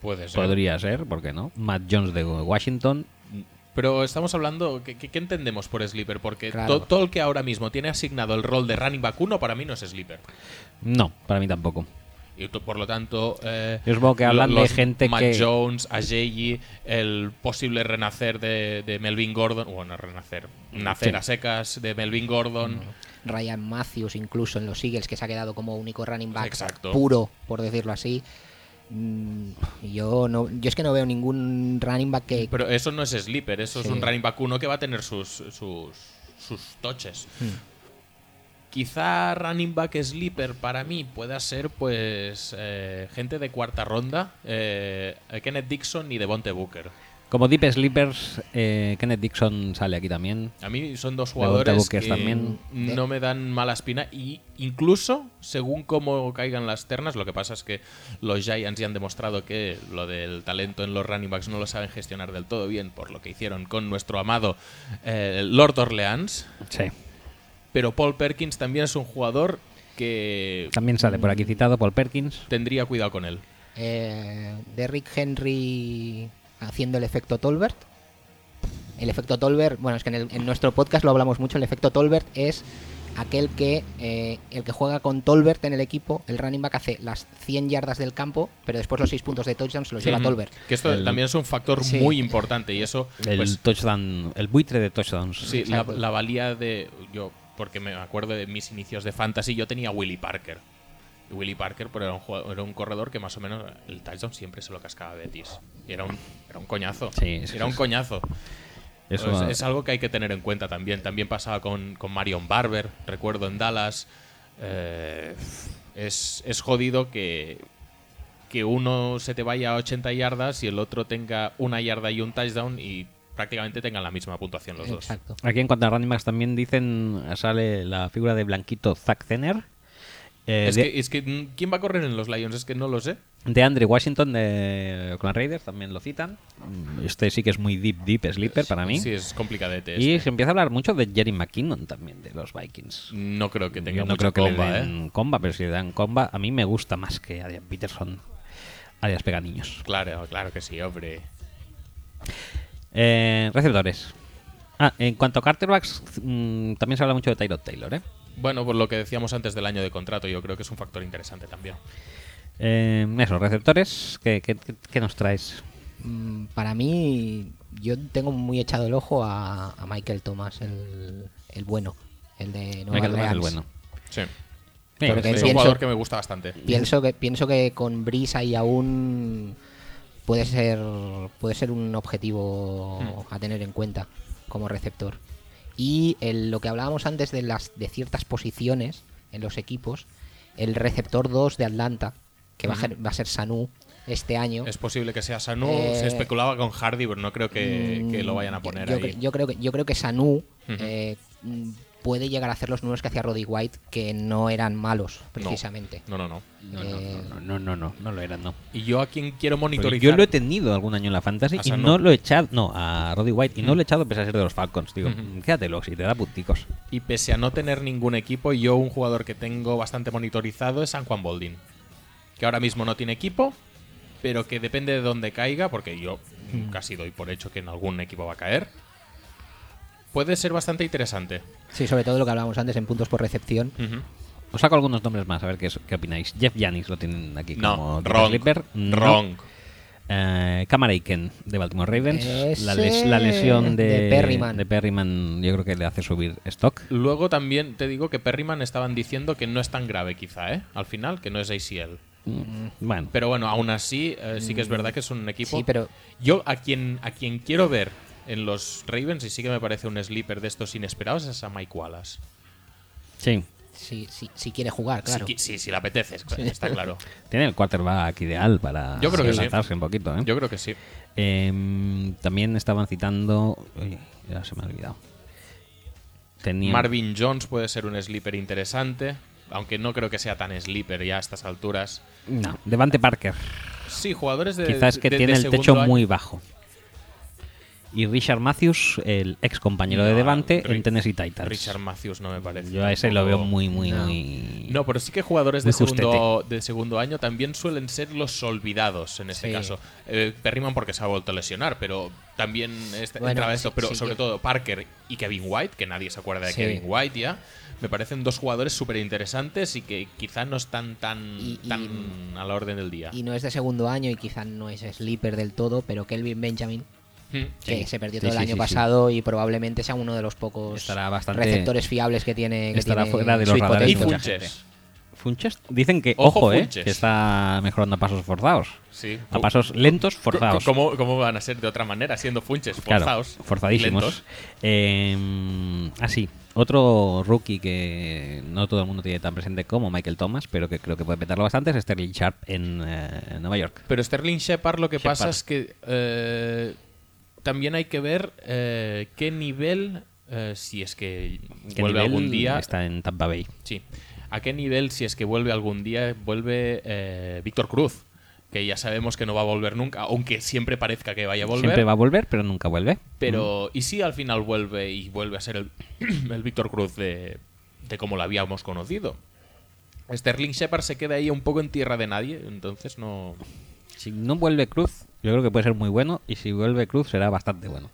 Puede ser. Podría ser, ¿por qué no? Matt Jones de Washington. Pero estamos hablando, ¿qué, entendemos por sleeper? Porque Claro. to- todo el que ahora mismo tiene asignado el rol de running back 1 para mí no es sleeper. No, para mí tampoco. Y por lo tanto, eh, Yo supongo que hablan de gente Matt que- Jones, Ajeyi, el posible renacer de, de Melvin Gordon, bueno, renacer, nacer Sí. a secas de Melvin Gordon. Ryan Matthews incluso en los Eagles que se ha quedado como único running back Exacto. puro por decirlo así yo no yo es que no veo ningún running back que Pero eso no es sleeper, eso es un running back 1 que va a tener sus, sus, sus toches. Hmm. Quizá running back sleeper para mí pueda ser pues eh, gente de cuarta ronda, eh, Kenneth Dixon y Devonte Booker. Como Deep Sleepers, eh, Kenneth Dixon sale aquí también. A mí son dos jugadores que también. no me dan mala espina y incluso según cómo caigan las ternas, lo que pasa es que los Giants ya han demostrado que lo del talento en los running backs no lo saben gestionar del todo bien por lo que hicieron con nuestro amado eh, Lord Orleans, Sí. pero Paul Perkins también es un jugador que También sale por aquí citado Paul Perkins. tendría cuidado con él. Eh, Derrick Henry haciendo el efecto Tolbert. El efecto Tolbert, bueno, es que en, el- en nuestro podcast lo hablamos mucho. El efecto Tolbert es aquel que eh, el que juega con Tolbert en el equipo, el running back hace las 100 yardas del campo, pero después los 6 puntos de touchdown se los lleva Ujú. Tolbert. Que esto El- también es un factor Sí. muy importante y eso El pues, touchdown, el buitre de touchdowns. Sí, la, valía de. Yo, porque me acuerdo de mis inicios de fantasy, yo tenía a Willy Parker. Y Willy Parker pero era, un jugador- era un corredor que más o menos el touchdown siempre se lo cascaba a Betis. Y era un, era un coñazo. Sí, era un coñazo. Eso Pues es algo que hay que tener en cuenta también. También pasaba con, con Marion Barber, recuerdo en Dallas. Eh, es, es jodido que, que uno se te vaya a 80 yardas y el otro tenga una yarda y un touchdown y prácticamente tengan la misma puntuación los dos. Exacto. Aquí en cuanto a running backs también dicen, sale la figura de Blanquito Zack Zener. Eh, Es de, que, es que, mm, ¿quién va a correr en los Lions? Es que no lo sé. de Andre Washington de Oakland Raiders también lo citan. Mm, Este sí que es muy deep, deep sleeper para mí. Sí, es complicadete. y este. se empieza a hablar mucho de Jerry McKinnon también, de los Vikings. No creo que tenga Yo no mucha creo que comba, le ¿eh? den comba, pero si le dan comba, a mí me gusta más que Adrian Peterson. Adiós Peganiños. Claro, claro que sí, hombre. Eh, receptores. Ah, en cuanto a quarterbacks, mm, también se habla mucho de Tyrod Taylor, ¿eh? Bueno, por lo que decíamos antes del año de contrato, yo creo que es un factor interesante también. Eh, eso, receptores, ¿qué, qué, qué- qué nos traes? Mm, Para mí, yo tengo muy echado el ojo a, a Michael Thomas, el, el bueno, el de Nueva Michael Thomas, el bueno. Sí. Es un pienso- jugador que me gusta bastante. Pienso que pienso que con Breeze ahí aún puede ser puede ser un objetivo a tener en cuenta como receptor. Y el- lo que hablábamos antes de las de ciertas posiciones en los equipos, el receptor 2 de Atlanta, que va, a, ser- va a ser Sanu este año. Es posible que sea Sanu. Eh, Se especulaba con Hardy, pero no creo que, que lo vayan a poner yo, ahí. cre- yo creo que yo creo que Sanu eh, puede llegar a hacer los números que hacía Roddy White, que no eran malos precisamente. No, no, no. No, no, Eh, no, no, no, no, no lo era, no. Y yo a quien quiero Porque monitorizar. yo lo he tenido algún año en la Fantasy y no lo he echado, no, a Roddy White, y no Mm. lo he echado pese a ser de los Falcons. Digo, Ujú. quédatelo si te da punticos. Y pese a no tener ningún equipo, yo un jugador que tengo bastante monitorizado es San Juan Boldin. Que ahora mismo no tiene equipo, pero que depende de dónde caiga, porque yo Mm. casi doy por hecho que en algún equipo va a caer. Puede ser bastante interesante. Sí, sobre todo lo que hablábamos antes en puntos por recepción. Os saco algunos nombres más, a ver qué, qué opináis. Jeff Janis lo tienen aquí No, como wrong. sleeper. No. Wrong. Eh, Aiken, de Baltimore Ravens. La, Ese les- la lesión de, de Perryman. de Perryman yo creo que le hace subir stock. Luego también te digo que Perryman estaban diciendo que no es tan grave quizá, ¿eh? Al final, que no es ACL. Mm, Bueno, Pero bueno, aún así, eh, sí que es verdad que es un equipo... Sí, pero Yo a quien, a quien quiero ver en los Ravens, y sí que me parece un sleeper de estos inesperados, es a Mike Wallace. sí. si, si, si quiere jugar, claro. Si, qui- si, si le apetece, está claro. Tiene el quarterback ideal para Yo creo que sí. un poquito. ¿eh? Yo creo que sí. Em, también estaban citando. uy, ya se me ha olvidado. Tenían- Marvin Jones puede ser un sleeper interesante, aunque no creo que sea tan sleeper ya a estas alturas. No, Devante Parker. Sí, jugadores de. Quizás que de- tiene de el techo año. muy bajo. Y Richard Matthews, el ex compañero de No, Devante Ri- en Tennessee Titans. Richard Matthews no me parece. Yo a ese lo veo muy, muy, No. muy. No, pero sí que jugadores de segundo, de segundo año también suelen ser los olvidados en este Sí. caso. Eh, Perryman porque se ha vuelto a lesionar, pero también este- Bueno, entraba esto. sí, Pero sí, sobre que- todo Parker y Kevin White, que nadie se acuerda de Sí. Kevin White ya. Me parecen dos jugadores súper interesantes y que quizá no están tan, Y- y- tan a la orden del día. Y no es de segundo año y quizá no es sleeper del todo, pero Kelvin Benjamin, Hmm. que se perdió Sí, todo el sí, año sí, sí. pasado y probablemente sea uno de los pocos Estará bastante- receptores fiables que tiene. que estará tiene fuera de los radares Y Funches. Funches dicen que, Ojo, ojo, eh, que está mejorando a pasos forzados. Sí. A pasos lentos, forzados. ¿Cómo, ¿Cómo van a ser de otra manera siendo funches? Claro, Forzados. forzadísimos. Eh, así, otro rookie que no todo el mundo tiene tan presente como Michael Thomas, pero que creo que puede petarlo bastante, es Sterling Sharp en eh, Nueva York. Pero Sterling Shepard lo que pasa es que eh, también hay que ver eh, qué nivel, eh, si es que ¿Qué vuelve algún día. Está en Tampa Bay. Sí. ¿A qué nivel, si es que vuelve algún día, vuelve eh, Víctor Cruz? Que ya sabemos que no va a volver nunca, aunque siempre parezca que vaya a volver. Siempre va a volver, pero nunca vuelve. Pero, ¿y si al final vuelve y vuelve a ser el, el Víctor Cruz de, de como lo habíamos conocido? Sterling Shepard se queda ahí un poco en tierra de nadie, entonces no. Si no vuelve Cruz, yo creo que puede ser muy bueno. Y si vuelve Cruz, será bastante bueno.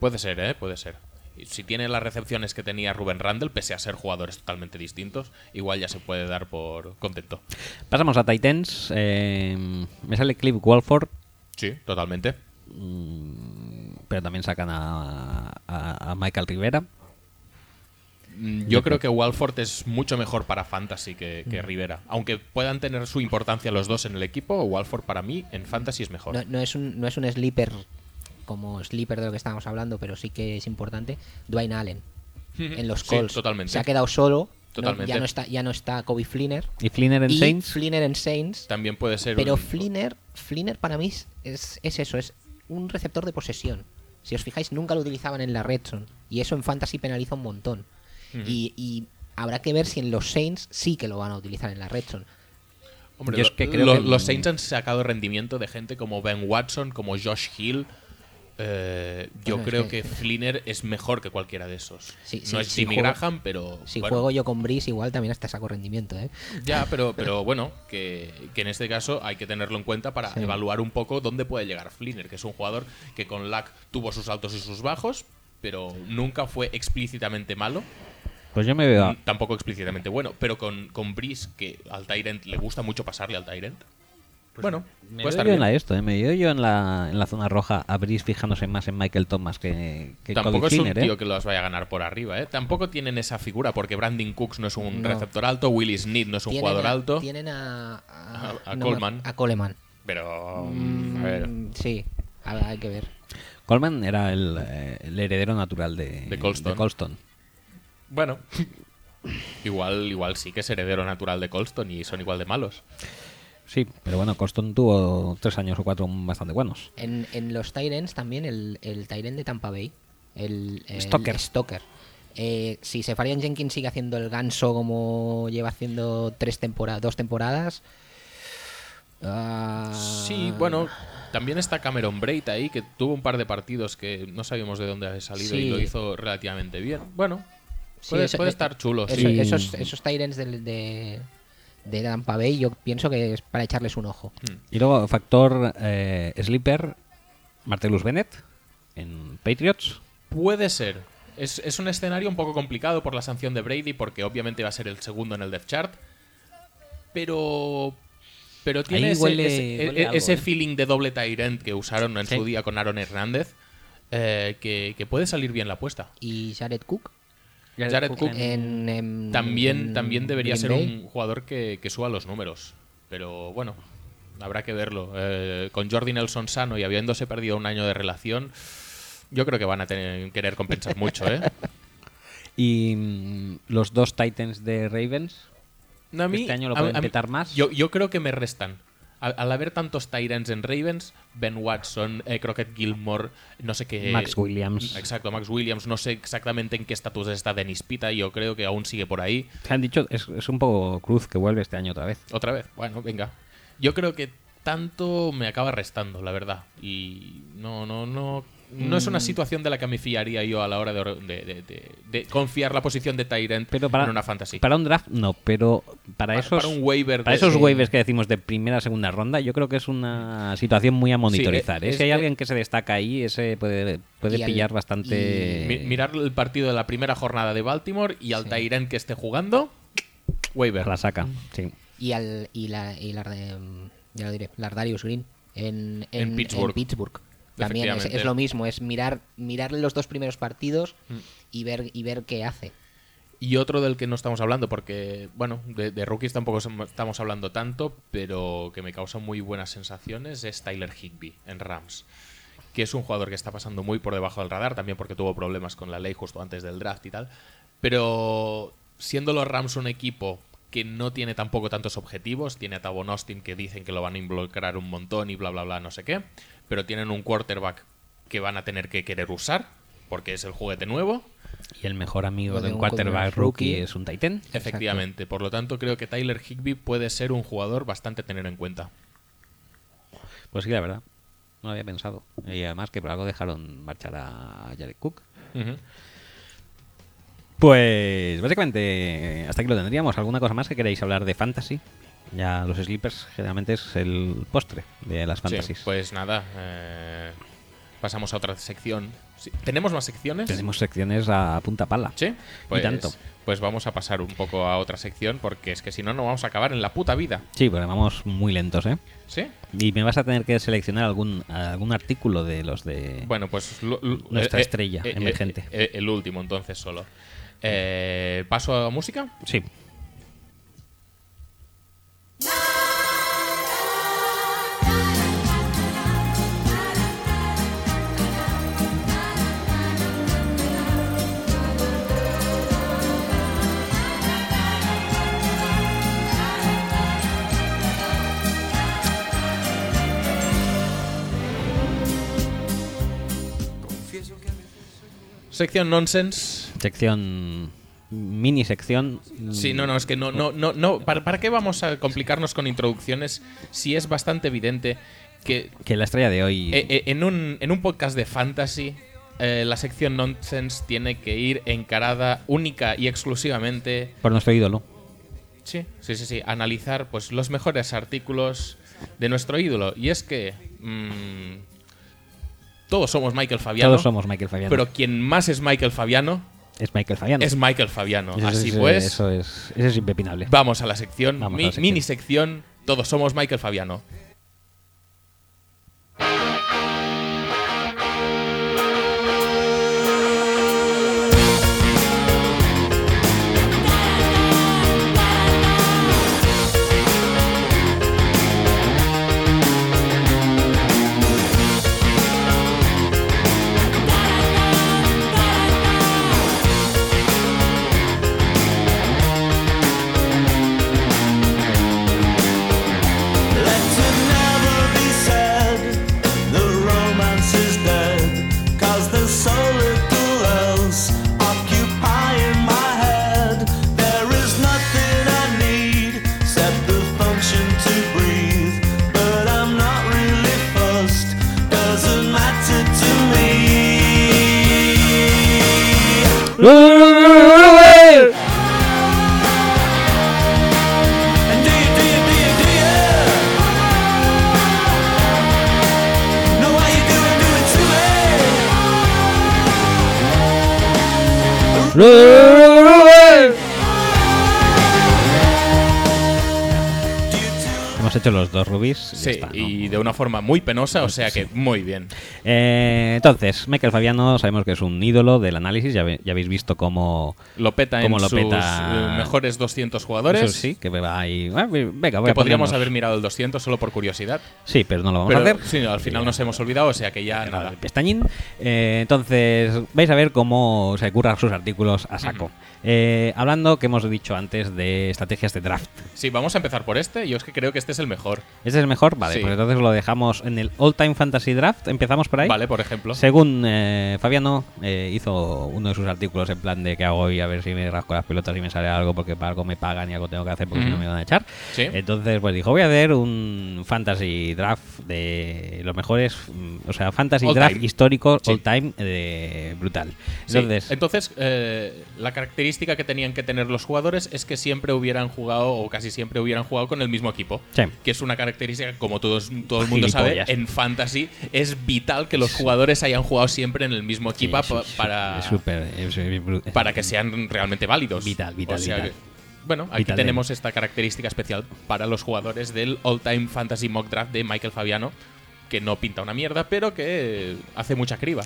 Puede ser, ¿eh? Puede ser. Y Si tiene las recepciones que tenía Ruben Randall, pese a ser jugadores totalmente distintos, igual ya se puede dar por contento. Pasamos a Titans. eh, me sale Cliff Walford, Sí, totalmente. pero también sacan a, a- a Michael Rivera. Mm, Yo creo que Walford es mucho mejor para Fantasy que, que Rivera. Aunque puedan tener su importancia los dos en el equipo, Walford para mí en Fantasy es mejor. No, no es un, no es un sleeper como sleeper de lo que estábamos hablando, pero sí que es importante. Dwayne Allen en los Sí, Colts totalmente. se ha quedado solo. no- Totalmente. ya no está ya no está Kobe Flinner Y Flinner en y Saints. Flinner en Saints. También puede ser Pero un- Flinner, Flinner para mí es, es, es eso, es un receptor de posesión. Si os fijáis, nunca lo utilizaban en la red zone. Y eso en Fantasy penaliza un montón. Y, y habrá que ver si en los Saints sí que lo van a utilizar en la red zone. Hombre, Yo es lo- que creo lo- que- los Saints han sacado rendimiento de gente como Ben Watson, como Josh Hill. Eh, yo Bueno, es creo que- que Flinner es mejor que cualquiera de esos. Sí, no sí, es si Jimmy juego- Graham, pero. Si bueno, juego yo con Breeze, igual también hasta saco rendimiento, ¿eh? Ya, pero, pero bueno, que, que en este caso hay que tenerlo en cuenta para Sí. evaluar un poco dónde puede llegar Flinner, que es un jugador que con Lack tuvo sus altos y sus bajos, pero nunca fue explícitamente malo, Pues yo me veo. mm, tampoco explícitamente bueno. Pero con, con Breeze, que al Tyrant le gusta mucho pasarle al Tyrant, bueno, Me puede estar yo en bien. la esto, ¿eh? me veo yo en la, en la zona roja a Brice fijándose más en Michael Thomas que, que Tampoco es un ¿eh? tío que los vaya a ganar por arriba, ¿eh? Tampoco tienen esa figura, porque Brandon Cooks no es un No. receptor alto, Willie Snead no es un Tienen jugador a- alto, Tienen a. A, A- a no me- Coleman. A Coleman. pero... mm, A ver... Sí, hay que ver. Coleman era el, eh, el heredero natural de, De Colston. Colston. Bueno, igual, igual sí que es heredero natural de Colston y son igual de malos. Sí, pero bueno, Colston tuvo tres años o cuatro bastante buenos. En, en los Tyrants también el, el Tyrant de Tampa Bay, el, el Stoker. Stoker. Eh, si Sefarian Jenkins sigue haciendo el ganso como lleva haciendo tres temporadas, dos temporadas. ah, Sí, bueno, también está Cameron Braid ahí, que tuvo un par de partidos que no sabíamos de dónde había salido y lo hizo relativamente bien. Bueno, sí, puede, eso- puede estar chulo. eso- sí. Esos, esos Tyrants del- de, de Tampa Bay, yo pienso que es para echarles un ojo. Y luego, factor eh, Sleeper, Martellus Bennett en Patriots. Puede ser. Es, es un escenario un poco complicado por la sanción de Brady, porque obviamente va a ser el segundo en el depth chart. Pero. Pero tiene ese, huele- ese- huele e- algo, ese ¿eh? feeling de doble Tyrant que usaron en Sí. su día con Aaron Hernández. eh, que, que puede salir bien la apuesta. Y Jared Cook. Jared Cook En, en- También, también debería ser Bay. un jugador que, que suba los números. Pero bueno, habrá que verlo. Eh, con Jordi Nelson sano y habiéndose perdido un año de relación, yo creo que van a tener, querer compensar mucho, ¿eh? Y mm, los dos Titans de Ravens. No, a mí- Este año lo a- pueden a mí- petar más. Yo, yo creo que me restan. Al, al haber tantos Tyrants en Ravens, Ben Watson, eh, Crockett Gilmore, no sé qué. Max Williams. Exacto, Max Williams. No sé exactamente en qué estatus está Dennis Pita. Yo creo que aún sigue por ahí. Se han dicho, es, es un poco cruz que vuelve este año otra vez. Otra vez. Bueno, venga. Yo creo que tanto me acaba restando, la verdad. Y no, no, no. No es una Mm. situación de la que me fiaría yo a la hora de, de- de- de- de confiar la posición de Tyrant Pero para, en una fantasy. para un draft no, pero para, Para- esos para un waiver para de- esos waivers que decimos de primera segunda ronda, yo creo que es una situación muy a monitorizar. Sí, ¿eh? es- si hay es- alguien que se destaca ahí, ese puede, puede al- pillar bastante. Mi- mirar el partido de la primera jornada de Baltimore y al Sí. Tyrant que esté jugando, waiver. la saca. Sí. y al y la y la mm, ya lo diré Lardarius Green en, en, En Pittsburgh. Pittsburgh. También es, lo mismo es mirar mirar los dos primeros partidos Mm. y ver y ver qué hace Y otro del que no estamos hablando, porque, bueno, de, de rookies tampoco estamos hablando tanto, pero que me causa muy buenas sensaciones, es Tyler Higby en Rams. Que es un jugador que está pasando muy por debajo del radar, también porque tuvo problemas con la ley justo antes del draft y tal. Pero siendo los Rams un equipo que no tiene tampoco tantos objetivos, tiene a Tavon Austin que dicen que lo van a involucrar un montón y bla bla bla, no sé qué, pero tienen un quarterback que van a tener que querer usar, porque es el juguete nuevo. Y el mejor amigo de del un quarterback rookie es un Titan. Efectivamente. Por lo tanto, creo que Tyler Higby puede ser un jugador bastante a tener en cuenta. Pues sí, la verdad. No lo había pensado. Y además que por algo dejaron marchar a Jared Cook. Pues básicamente hasta aquí lo tendríamos. ¿Alguna cosa más que queréis hablar de fantasy? Ya los sleepers generalmente es el postre de las Sí, fantasies. pues nada, eh, pasamos a otra sección. Sí, ¿Tenemos más secciones? Tenemos secciones a punta pala. Sí, pues, tanto. pues vamos a pasar un poco a otra sección porque es que si no, no vamos a acabar en la puta vida. Sí, porque vamos muy lentos, ¿eh? ¿Sí? Y me vas a tener que seleccionar algún, algún artículo de los de... Bueno, pues lo- lo- Nuestra estrella emergente. eh, el último, entonces, solo. Eh, ¿Paso a música? Sí. Sección Nonsense. Sección... Mini sección... Sí, no, no, es que no, no, no, no. ¿Para, para qué vamos a complicarnos con introducciones si es bastante evidente que Que la estrella de hoy... eh, eh, en, un, en un podcast de fantasy eh, la sección Nonsense tiene que ir encarada única y exclusivamente Por nuestro ídolo. Sí, sí, sí, sí. Analizar pues los mejores artículos de nuestro ídolo. Y es que mm, todos somos Michael Fabiano. Todos somos Michael Fabiano. Pero quien más es Michael Fabiano es Michael Fabiano. es Michael Fabiano. Eso Así es- pues, Eso es, eso es impepinable. vamos a la sección, Vamos a la sección. mini sección. Todos somos Michael Fabiano. Hecho los dos rubis. ya Sí, está, ¿no? y de una forma muy penosa, o sea que muy bien. Eh, entonces, Michael Fabiano sabemos que es un ídolo del análisis. Ya, ve- ya habéis visto cómo. Lo peta en lo sus peta- eh, mejores 200 jugadores. Eso sí, que va ahí. ah, Venga, voy Que a podríamos haber mirado el 200 solo por curiosidad. Sí, pero no lo vamos Pero a hacer. sí, al final nos hemos olvidado, o sea que ya Nada, pestañín. Eh, entonces, vais a ver cómo se curran sus artículos a saco. Eh, hablando, que hemos dicho antes, de estrategias de draft. Sí, vamos a empezar por este. Yo es que creo que este es el mejor. ¿Este es el mejor? Vale, Sí. pues entonces lo dejamos en el All Time Fantasy Draft. Empezamos por ahí. Vale, por ejemplo. Según eh, Fabiano, eh, hizo uno de sus artículos en plan de qué hago hoy, a ver si me rasco las pelotas y me sale algo, porque para algo me pagan y algo tengo que hacer porque si no me van a echar. Sí. Entonces, pues dijo, voy a hacer un fantasy draft de los mejores, mm, o sea, fantasy All draft time. histórico Sí. all time brutal. Entonces, Entonces, la característica que tenían que tener los jugadores es que siempre hubieran jugado, o casi siempre hubieran jugado con el mismo equipo. Sí. Que es una característica que, como todos, todo el mundo sabe, en Fantasy es vital que los jugadores hayan jugado siempre en el mismo equipo sí, para, es es- para que sean realmente válidos. Vital, vital, O sea vital. que- bueno, aquí Vital tenemos esta característica especial para los jugadores del All Time Fantasy Mock Draft de Michael Fabiano, que no pinta una mierda, pero que hace mucha criba.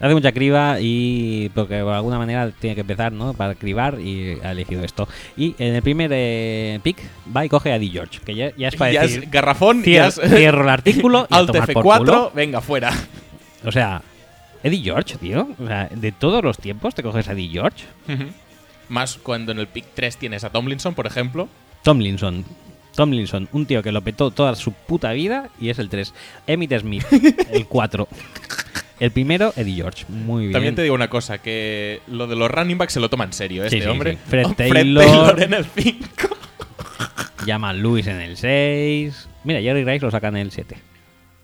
Hace mucha criba y porque de alguna manera tiene que empezar, ¿no? Para cribar y ha elegido esto. Y en el primer eh, pick va y coge a D. George, que ya, ya es para Ya decir, es garrafón, cier- ya es- cierro el artículo y a Alt por F4, culo. venga, fuera. O sea, Eddie George, tío. O sea, de todos los tiempos te coges a Eddie George. Más cuando en el pick 3 tienes a Tomlinson, por ejemplo. Tomlinson. Tomlinson, un tío que lo petó toda su puta vida y es el 3. Emmitt Smith, el 4. El primero, Eddie George. Muy bien. También te digo una cosa, que lo de los running backs se lo toma en serio, Sí, este sí, hombre. sí. Fred Oh, Taylor. en el 5. Llama Luis en el 6. Mira, Jerry Rice lo saca en el 7.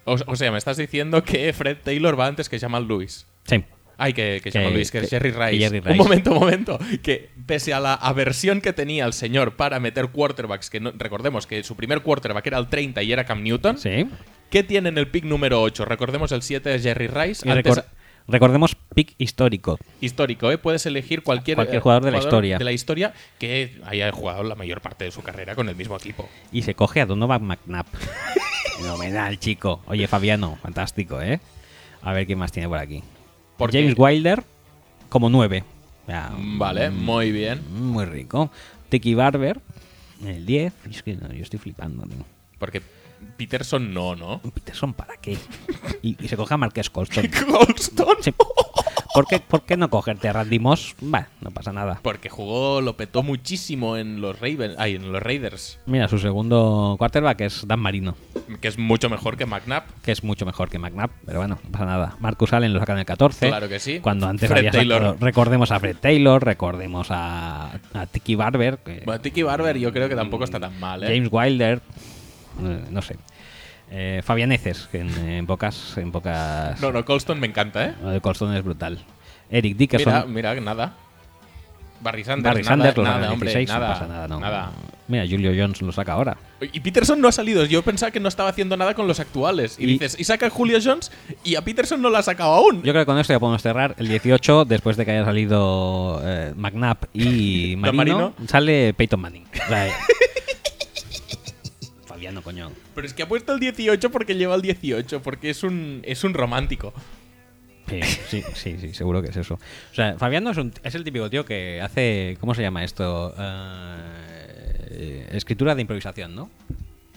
O, o sea, me estás diciendo que Fred Taylor va antes que Jamal Lewis. Sí. Ay, que, que Que- Jamal Lewis, que, es Jerry Rice. Jerry Un momento, un momento. Que pese a la aversión que tenía el señor para meter quarterbacks, que no- recordemos que su primer quarterback era el 30 y era Cam Newton, Sí. ¿qué tiene en el pick número 8? Recordemos el 7 es Jerry Rice. Antes- recor- recordemos pick histórico. histórico, ¿eh? Puedes elegir cualquier, Cualquier eh, jugador de la historia. de la historia que haya jugado la mayor parte de su carrera con el mismo equipo. Y se coge a Donovan McNabb. Fenomenal, chico. Oye, Fabiano, fantástico, ¿eh? A ver qué más tiene por aquí. ¿Por James? Wilder, como 9. Vale, muy bien. Muy rico. Tiki Barber, el 10. Es que no, yo estoy flipando, tío. Porque Peterson no, ¿no? Peterson, ¿para qué? Y, y se coge a Marques Colston. Goldstone. Sí. ¿Por, qué, ¿Por qué no cogerte a Randy Moss? Va, no pasa nada. Porque jugó, lo petó muchísimo en los Ravens, ay, en los Raiders, Mira, su segundo quarterback es Dan Marino, que es mucho mejor que McNabb. que es mucho mejor que McNabb, pero bueno, no pasa nada. Marcus Allen lo saca en el 14. Claro que sí. Cuando antes Fred había sacado- Taylor. recordemos a Fred Taylor, recordemos a, a Tiki Barber, que- Bueno, Tiki Barber yo creo que tampoco está tan mal, ¿eh? James Wilder, eh, no sé. Eh, Fabianeces, en, en pocas. En pocas No, no, Colston me encanta, ¿eh? Lo de Colston es brutal. Eric Dickerson. Mira, mira, nada. Barry Sanders, Barry nada, Sanders hombre, 16, nada, no pasa nada, no. nada. Mira, Julio Jones lo saca ahora. Y Peterson no ha salido. Yo pensaba que no estaba haciendo nada con los actuales. Y, Y- dices, y saca a Julio Jones y a Peterson no lo ha sacado aún. Yo creo que con esto ya podemos cerrar. El 18, después de que haya salido eh, McNabb y Marino. sale Peyton Manning. O sea, eh, Fabiano, coño. Pero es que ha puesto el 18 porque lleva el 18, porque es un, es un romántico. Sí, sí, sí, sí, seguro que es eso. O sea, Fabiano es, un- es el típico tío que hace. ¿Cómo se llama esto? Eh, escritura de improvisación, ¿no?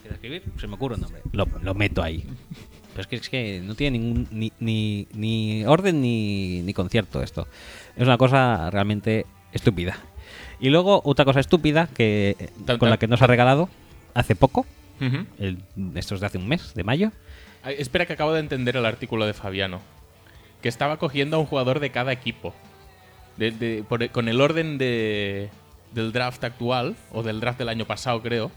¿Quieres escribir? Se me ocurre un nombre. Lo, lo meto ahí. Pero es que, es que no tiene ningún. Ni, ni, ni orden ni, ni concierto esto. Es una cosa realmente estúpida. Y luego, otra cosa estúpida que con la que nos ha regalado hace poco. El, esto es de hace un mes, de mayo. Ay, espera que acabo de entender el artículo de Fabiano. Que estaba cogiendo a un jugador de cada equipo. De- de- por- con el orden de, del draft actual, o del draft del año pasado, creo.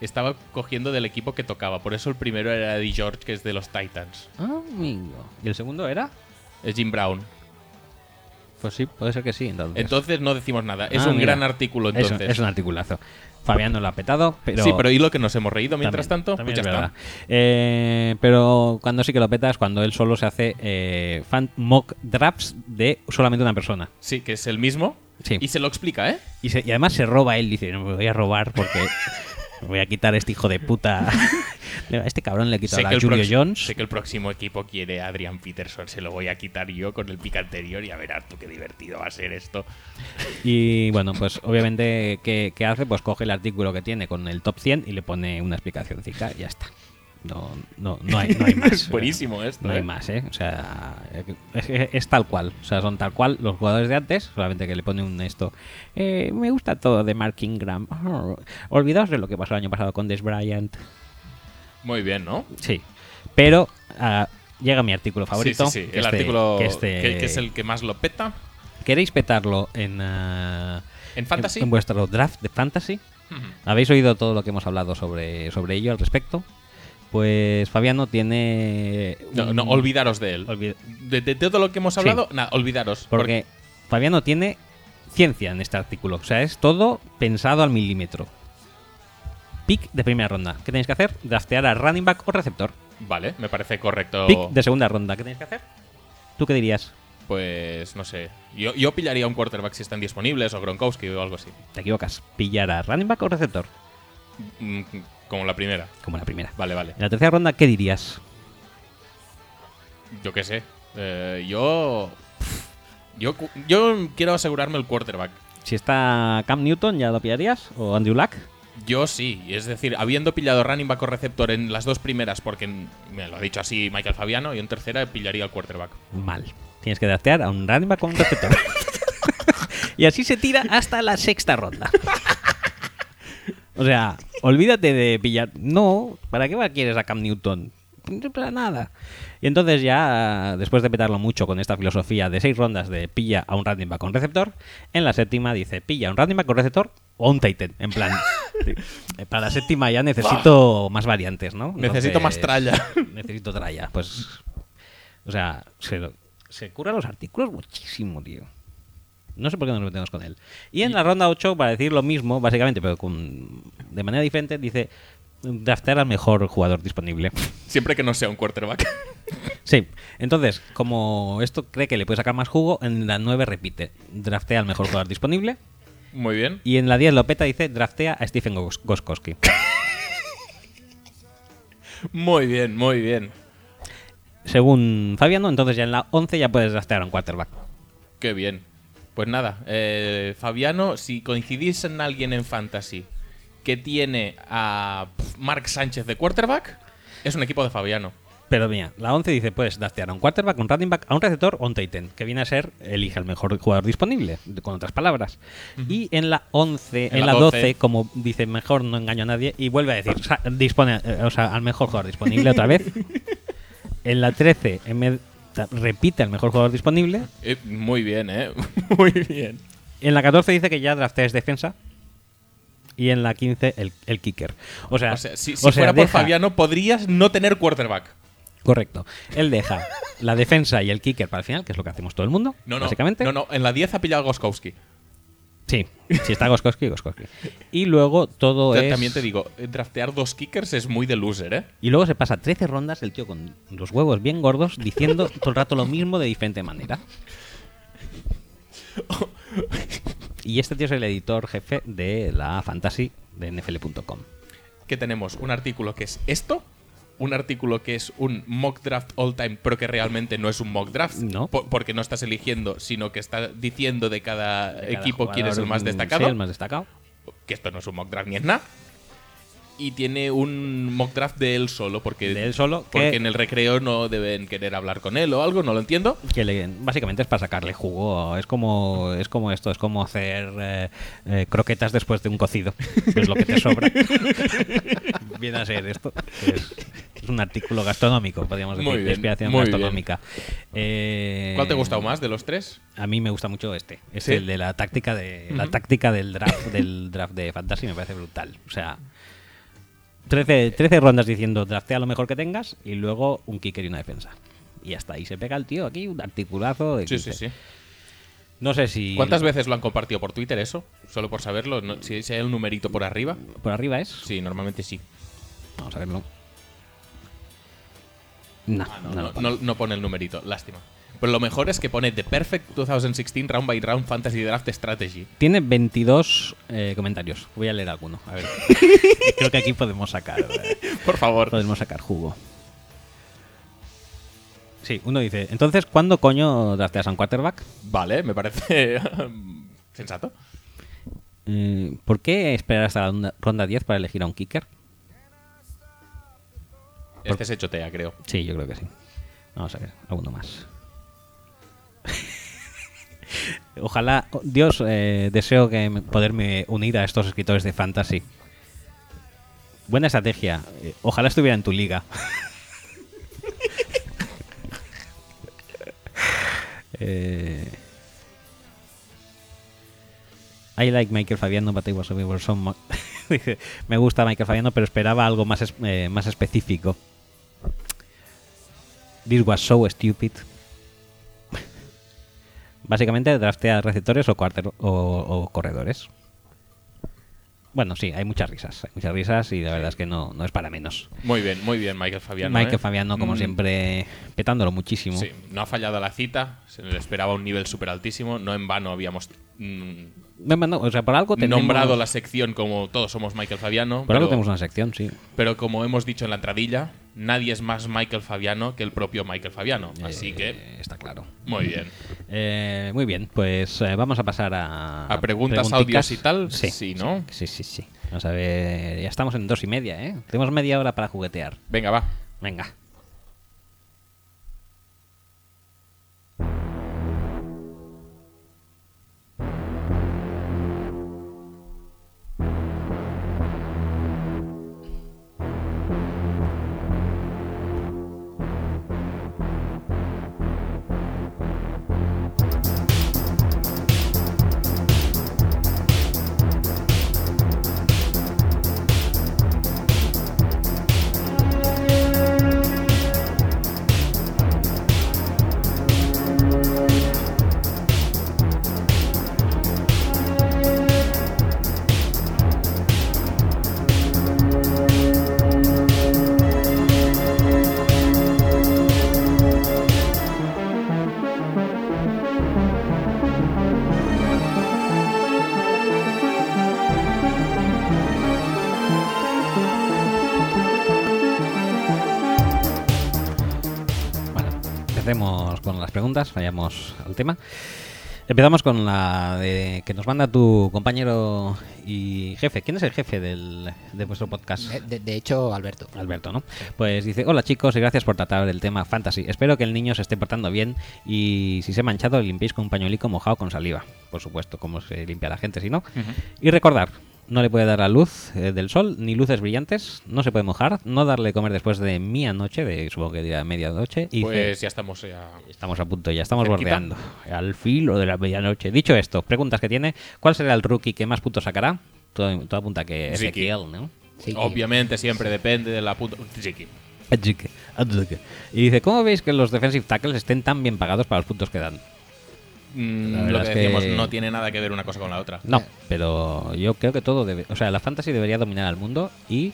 Estaba cogiendo del equipo que tocaba. Por eso el primero era Eddie George, que es de los Titans. Amigo. ¿Y el segundo era? Es Jim Brown. Pues sí, puede ser que sí, entonces. Entonces no decimos nada. Es Ah, un mira. gran artículo, Es- entonces. Es, un articulazo. Fabián no lo ha petado, pero. Sí, pero y lo que nos hemos reído mientras también- tanto, también pues ya es está. Eh, pero cuando sí que lo peta es cuando él solo se hace eh, fan mock drafts de solamente una persona. Sí, que es el mismo. Sí. Y se lo explica, ¿eh? Y, se- y además se roba él, dice, no me voy a robar porque voy a quitar a este hijo de puta. A este cabrón le quito Sé a el Julio Jones. sé que el próximo equipo quiere a Adrian Peterson. Se lo voy a quitar yo con el pick anterior y a verás tú qué divertido va a ser esto. Y bueno, pues obviamente, ¿qué, qué hace? Pues coge el artículo que tiene con el top 100 y le pone una explicación y ya está. No, no, no, hay, no hay más. Es buenísimo esto, No hay ¿eh? más, ¿eh? O sea, es, es tal cual. O sea, son tal cual los jugadores de antes, solamente que le pone un esto. Eh, me gusta todo de Mark Ingram. Oh, olvidaos de lo que pasó el año pasado con Des Bryant. Muy bien, ¿no? Sí. Pero ah, llega mi artículo favorito. Sí, sí, sí. que El este- artículo que este- que es el que más lo peta. ¿Queréis petarlo en, ah, ¿En Fantasy? en, en vuestro draft de fantasy? ¿Habéis oído todo lo que hemos hablado sobre, sobre ello al respecto? Pues Fabiano tiene... No, un- no, olvidaros de él. De, de todo lo que hemos Sí. hablado, nada, olvidaros. Porque Fabiano tiene ciencia en este artículo. O sea, es todo pensado al milímetro. Pick de primera ronda. ¿Qué tenéis que hacer? Draftear a running back o receptor. Vale, me parece correcto. Pick de segunda ronda. ¿Qué tenéis que hacer? ¿Tú qué dirías? Pues no sé. Yo, yo pillaría un quarterback si están disponibles o Gronkowski o algo así. Te equivocas. ¿Pillar a running back o receptor? Mm, Como la primera. Como la primera. Vale, vale. En la tercera ronda, ¿qué dirías? Yo qué sé. Eh, yo. Yo, yo quiero asegurarme el quarterback. Si está Cam Newton, ¿ya lo pillarías? ¿O Andrew Luck? Yo sí, es decir, habiendo pillado running back o receptor en las dos primeras, porque me lo ha dicho así Michael Fabiano, y en tercera pillaría el quarterback. Mal. Tienes que draftear a un running back con un receptor. y así se tira hasta la sexta ronda. o sea, olvídate de pillar. No, ¿para qué quieres a Cam Newton? para nada. Y entonces ya, después de petarlo mucho con esta filosofía de seis rondas de pilla a un running back con receptor, en la séptima dice pilla a un running back con receptor o un Titan. En plan, para la séptima ya necesito más variantes, ¿no? Necesito más tralla. Necesito tralla. Pues, o sea, se, se curra los artículos muchísimo, tío. No sé por qué nos metemos con él. Y en la ronda 8, para decir lo mismo, básicamente, pero con, de manera diferente, dice draftear al mejor jugador disponible. Siempre que no sea un quarterback. Sí, entonces, como esto cree que le puede sacar más jugo, en la 9 repite, draftea al mejor jugador disponible. Muy bien. Y en la 10 Lopeta dice, draftea a Stephen Gos- Goskowski. Muy bien, muy bien. Según Fabiano, entonces ya en la 11 ya puedes draftear a un quarterback. Qué bien. Pues nada, eh, Fabiano, si coincidís en alguien en Fantasy que tiene a Mark Sánchez de quarterback, es un equipo de Fabiano. Pero mira, la 11 dice, puedes draftear a un quarterback, un running back, a un receptor o un Titan, que viene a ser elige al mejor jugador disponible, con otras palabras. Y en la 11, en, En la la 12, 12, como dice, mejor no engaño a nadie, y vuelve a decir, dispone, eh, o sea, al mejor jugador disponible otra vez. En la 13, en repite al mejor jugador disponible. Eh, muy bien, ¿eh? Muy bien. En la 14 dice que ya drafteas defensa. Y en la 15, el, el kicker. O sea, O sea, si, si o sea, fuera por deja- Fabiano, podrías no tener quarterback. Correcto. Él deja la defensa y el kicker para el final, que es lo que hacemos todo el mundo, No, no. básicamente. No, no. En la 10 ha pillado a Goskowski. Sí, si está Goskowski, Goskowski. Y luego todo Ta- es... También te digo, eh, draftear dos kickers es muy de loser, ¿eh? Y luego se pasa 13 rondas el tío con los huevos bien gordos diciendo todo el rato lo mismo de diferente manera. Y este tío es el editor jefe de la fantasy de nfl.com. que tenemos un artículo que es esto, un artículo que es un mock draft all time, pero que realmente no es un mock draft, No. po- porque no estás eligiendo, sino que está diciendo de cada, Cada equipo quién es el más mm, destacado, sí, el más destacado. que esto no es un mock draft ni es nada. Y tiene un mock draft de él solo, porque, De él solo, porque que- en el recreo no deben querer hablar con él o algo, no lo entiendo. que le- básicamente es para sacarle jugo. Es como es como esto, es como hacer eh, eh, croquetas después de un cocido, que es lo que te sobra. Viene a ser esto. Es, es un artículo gastronómico, podríamos decir, Muy de bien, inspiración muy gastronómica. Eh, ¿Cuál te ha gustado más de los tres? A mí me gusta mucho este, es ¿Sí? el de la táctica de la táctica del draft del draft de fantasy me parece brutal. O sea, 13, 13 rondas diciendo draftea lo mejor que tengas y luego un kicker y una defensa. Y hasta ahí se pega el tío aquí un articulazo de Sí, sí, 15. sí. No sé si ¿Cuántas veces lo han compartido por Twitter eso? Solo por saberlo, no- si, si hay el numerito por arriba. por arriba es. Sí, normalmente sí. Vamos a verlo. No, Ah, no, no no- no pone el numerito, lástima. Pero lo mejor es que pone The Perfect 2016 Round by Round Fantasy Draft Strategy. Tiene 22 eh, comentarios. Voy a leer alguno. A ver. Creo que aquí podemos sacar. Por favor. podemos sacar jugo. Sí, uno dice, entonces, ¿cuándo coño drafteas a un quarterback? Vale, me parece sensato. Eh, ¿Por qué esperar hasta la ronda- ronda 10 para elegir a un kicker? Este se chotea, creo. Sí, yo creo que sí. Vamos a ver, alguno más. Ojalá, Dios, eh, deseo que me- poderme unir a estos escritores de fantasy. Buena estrategia. Eh, ojalá estuviera en tu liga. eh, I like Michael Fabiano, but I was Dice, Me gusta Michael Fabiano, pero esperaba algo más, eh, más específico. This was so stupid. Básicamente draftea receptores o, o, o corredores. Bueno, sí, hay muchas risas. Hay muchas risas y la verdad es que no, no es para menos. Muy bien, muy bien, Michael Fabiano. Michael ¿eh? Fabiano, como Mm, siempre, petándolo muchísimo. Sí, no ha fallado la cita, se le esperaba un nivel súper altísimo, no en vano habíamos mm, No, o sea, por algo tenemos, nombrado la sección como todos somos Michael Fabiano, por algo pero, tenemos una sección, sí. pero como hemos dicho en la entradilla, nadie es más Michael Fabiano que el propio Michael Fabiano, así Eh, que Está claro. muy bien. Eh, muy bien, pues eh, vamos a pasar a... ¿A preguntas, audios y tal? Sí, Sí, ¿no? Sí, sí, sí. Vamos a ver, ya estamos en dos y media, ¿eh? Tenemos media hora para juguetear. Venga, va. Venga. Preguntas, vayamos al tema. Empezamos con la de que nos manda tu compañero y jefe. ¿Quién es el jefe del, de vuestro podcast? De, hecho, Alberto. Alberto, ¿no? Pues dice, hola chicos y gracias por tratar el tema fantasy. Espero que el niño se esté portando bien y si se ha manchado limpiéis con un pañuelico mojado con saliva. Por supuesto, como se limpia la gente si no. Y recordar, no le puede dar la luz eh, del sol ni luces brillantes, no se puede mojar, no darle de comer después de mi anoche, de supongo que dirá medianoche. Y dice, Pues ya estamos ya. Estamos a punto, ya estamos Cerquita. bordeando. Al filo de la medianoche. Dicho esto, preguntas que tiene. ¿Cuál será el rookie que más puntos sacará? Todo, todo apunta que Ziki. Ezequiel, Obviamente siempre depende de la. Ziki. Ezequiel. Y dice, ¿cómo veis que los defensive tackles estén tan bien pagados para los puntos que dan? Mm, La lo verdad que es que- decíamos, no tiene nada que ver una cosa con la otra. No, pero yo creo que todo debe... O sea, la fantasy debería dominar al mundo y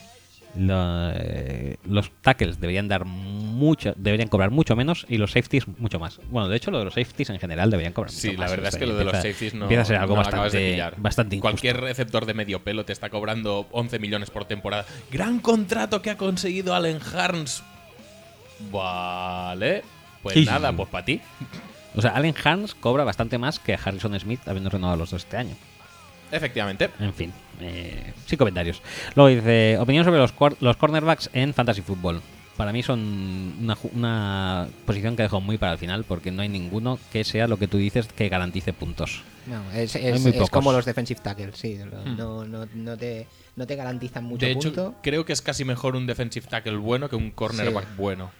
lo- eh, los tackles deberían dar mucho, deberían cobrar mucho menos y los safeties mucho más. Bueno, de hecho, lo de los safeties en general deberían cobrar Sí, mucho la más. verdad O es sea, que lo de los safeties no, empieza a ser algo no de bastante, pillar. bastante injusto. Cualquier receptor de medio pelo te está cobrando 11 millones por temporada. Gran contrato que ha conseguido Allen Harns. Vale. Pues Sí, sí, nada, sí. pues para ti. O sea, Allen Hans cobra bastante más que Harrison Smith habiendo renovado los dos este año. Efectivamente. En fin, eh, sin comentarios. Luego dice, opinión sobre los, los cornerbacks en Fantasy Football. Para mí son una, posición que dejo muy para el final porque no hay ninguno que sea lo que tú dices que garantice puntos. No, es, es- muy es como los defensive tackles, sí. lo- No, no, no, te, no te garantizan mucho De hecho, punto. creo que es casi mejor un defensive tackle bueno que un cornerback Sí. bueno.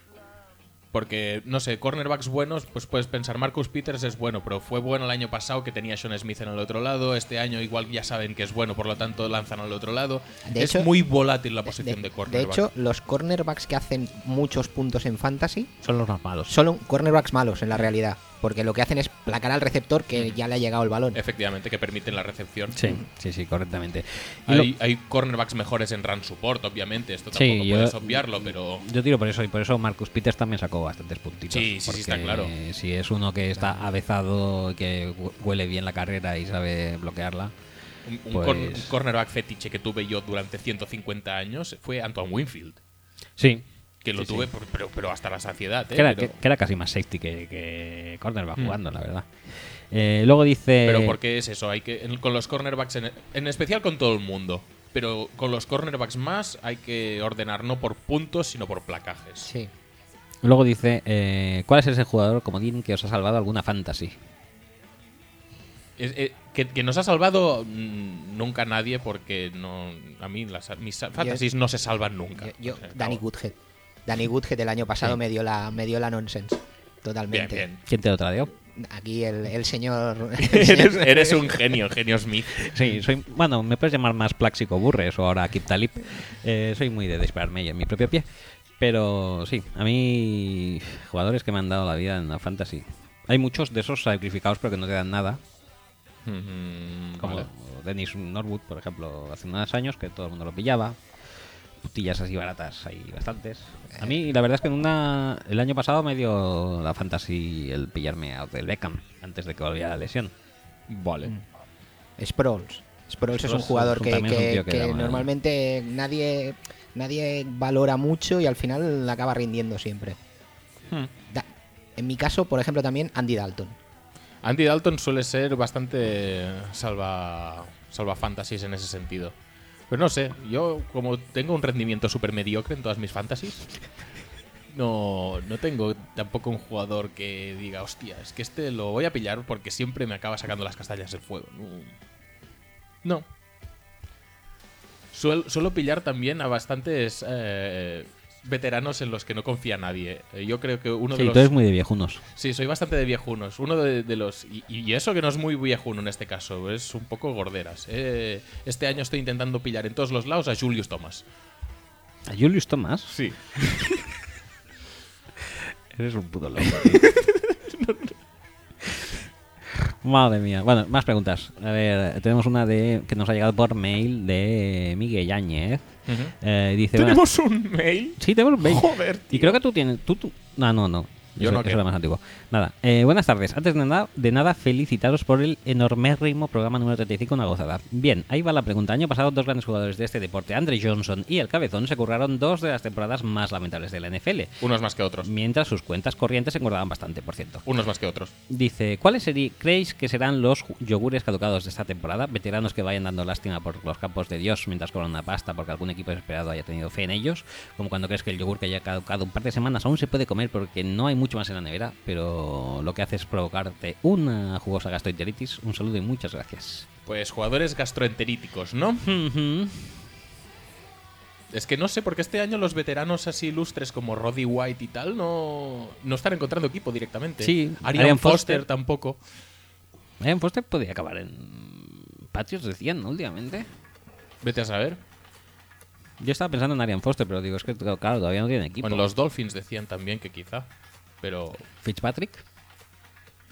Porque, no sé, cornerbacks buenos, pues puedes pensar, Marcus Peters es bueno, pero fue bueno el año pasado que tenía Sean Smith en el otro lado. Este año igual ya saben que es bueno, por lo tanto lanzan al otro lado. De es hecho- muy volátil la posición de, de cornerback. hecho, los cornerbacks que hacen muchos puntos en fantasy Son los más malos. son cornerbacks malos en la realidad. Porque lo que hacen es placar al receptor que ya le ha llegado el balón. Efectivamente, que permiten la recepción. Sí, sí, sí, correctamente. Y lo- Hay, hay cornerbacks mejores en run support, obviamente. Esto Sí, tampoco yo- puedes obviarlo, pero. Yo tiro por eso y por eso Marcus Peters también sacó bastantes puntitos. Sí, sí, sí, está claro. Si es uno que está avezado, que hu- huele bien la carrera y sabe bloquearla. Un, un Pues- cor- un cornerback fetiche que tuve yo durante 150 años fue Antoine Winfield. Sí. Que lo Sí, tuve, sí. por- pero, pero hasta la saciedad. ¿eh? Que era, pero, que- que era casi más safety que, que cornerback Mm. jugando, la verdad. Eh, luego dice. pero porque es eso, hay que en- con los cornerbacks, en, en especial con todo el mundo, pero con los cornerbacks más hay que ordenar no por puntos, sino por placajes. Sí. Luego dice: eh, ¿Cuál es ese jugador comodín que os ha salvado alguna fantasy? Es- eh, que, que nos ha salvado mm, nunca nadie porque no a mí las, mis fantasies no se salvan nunca. Yo, yo- O sea, Danny. Goodhead. Danny Goodhead el año pasado Sí. me dio la me dio la nonsense. Totalmente. bien. ¿Quién te lo tradeó? Aquí el, el señor. eres, eres un genio, genio Smith. Sí, soy. Bueno, me puedes llamar más Plaxico Burres o ahora Kip Talib. Eh, soy muy de dispararme en mi propio pie. Pero sí, a mí. Jugadores que me han dado la vida en la fantasy. Hay muchos de esos sacrificados, pero que no te dan nada. Mm, Como vale. Dennis Norwood, por ejemplo, hace unos años que todo el mundo lo pillaba. Putillas así baratas, hay bastantes. A mí, la verdad es que en una, el año pasado me dio la fantasy el pillarme a Odell Beckham antes de que volviera la lesión. Vale. Sproles. Sproles es un jugador que, normalmente nadie nadie valora mucho y al final acaba rindiendo siempre. Hmm. Da- en mi caso, por ejemplo, también Andy Dalton. Andy Dalton suele ser bastante salva, salva fantasies en ese sentido. Pero no sé, yo como tengo un rendimiento súper mediocre en todas mis fantasies, no, no tengo tampoco un jugador que diga, hostia, es que este lo voy a pillar porque siempre me acaba sacando las castañas del fuego. No. No. Suel- suelo pillar también a bastantes eh, veteranos en los que no confía nadie. Eh, Yo creo que uno de Sí, los... tú eres muy de viejunos. Sí, soy bastante de viejunos. Uno de, de los. Y, y eso que no es muy viejuno en este caso, es un poco gorderas. Eh, este año estoy intentando pillar en todos los lados a Julius Thomas. ¿A Julius Thomas? Sí. Eres un puto loco. Madre mía. Bueno, más preguntas. A ver, tenemos una de que nos ha llegado por mail de Miguel Yáñez. Eh, dice, ¿Tenemos un mail? Sí, tenemos un mail. Joder, Y creo que tú tienes. Tú, tú- No, no, no. Yo eso, no eso era más antiguo. Nada, eh, buenas tardes. Antes de nada, de nada, felicitaros por el enormérrimo programa número 35, una gozada. Bien, ahí va la pregunta. Año pasado, dos grandes jugadores de este deporte, Andre Johnson y el Cabezón, se curraron dos de las temporadas más lamentables de la NFL, Unos más que otros. mientras sus cuentas corrientes se engordaban bastante, por cierto. Unos más que otros. Dice, ¿cuáles creéis que serán los yogures caducados de esta temporada? Veteranos que vayan dando lástima por los campos de Dios mientras cobran una pasta porque algún equipo desesperado haya tenido fe en ellos. Como cuando crees que el yogur que haya caducado un par de semanas aún se puede comer porque no hay mucho más en la nevera, pero lo que hace es provocarte una jugosa gastroenteritis. Un saludo y muchas gracias. Pues jugadores gastroenteríticos, ¿no? Es que no sé, porque este año los veteranos así ilustres como Roddy White y tal no, no están encontrando equipo directamente. Sí, Arian, Arian Foster, Foster. tampoco. Ian Foster podría acabar en Patriots, decían, ¿no? Últimamente. Vete a saber. Yo estaba pensando en Arian Foster, pero digo, es que claro, todavía no tiene equipo. Bueno, los Dolphins decían también que quizá. Pero Fitzpatrick,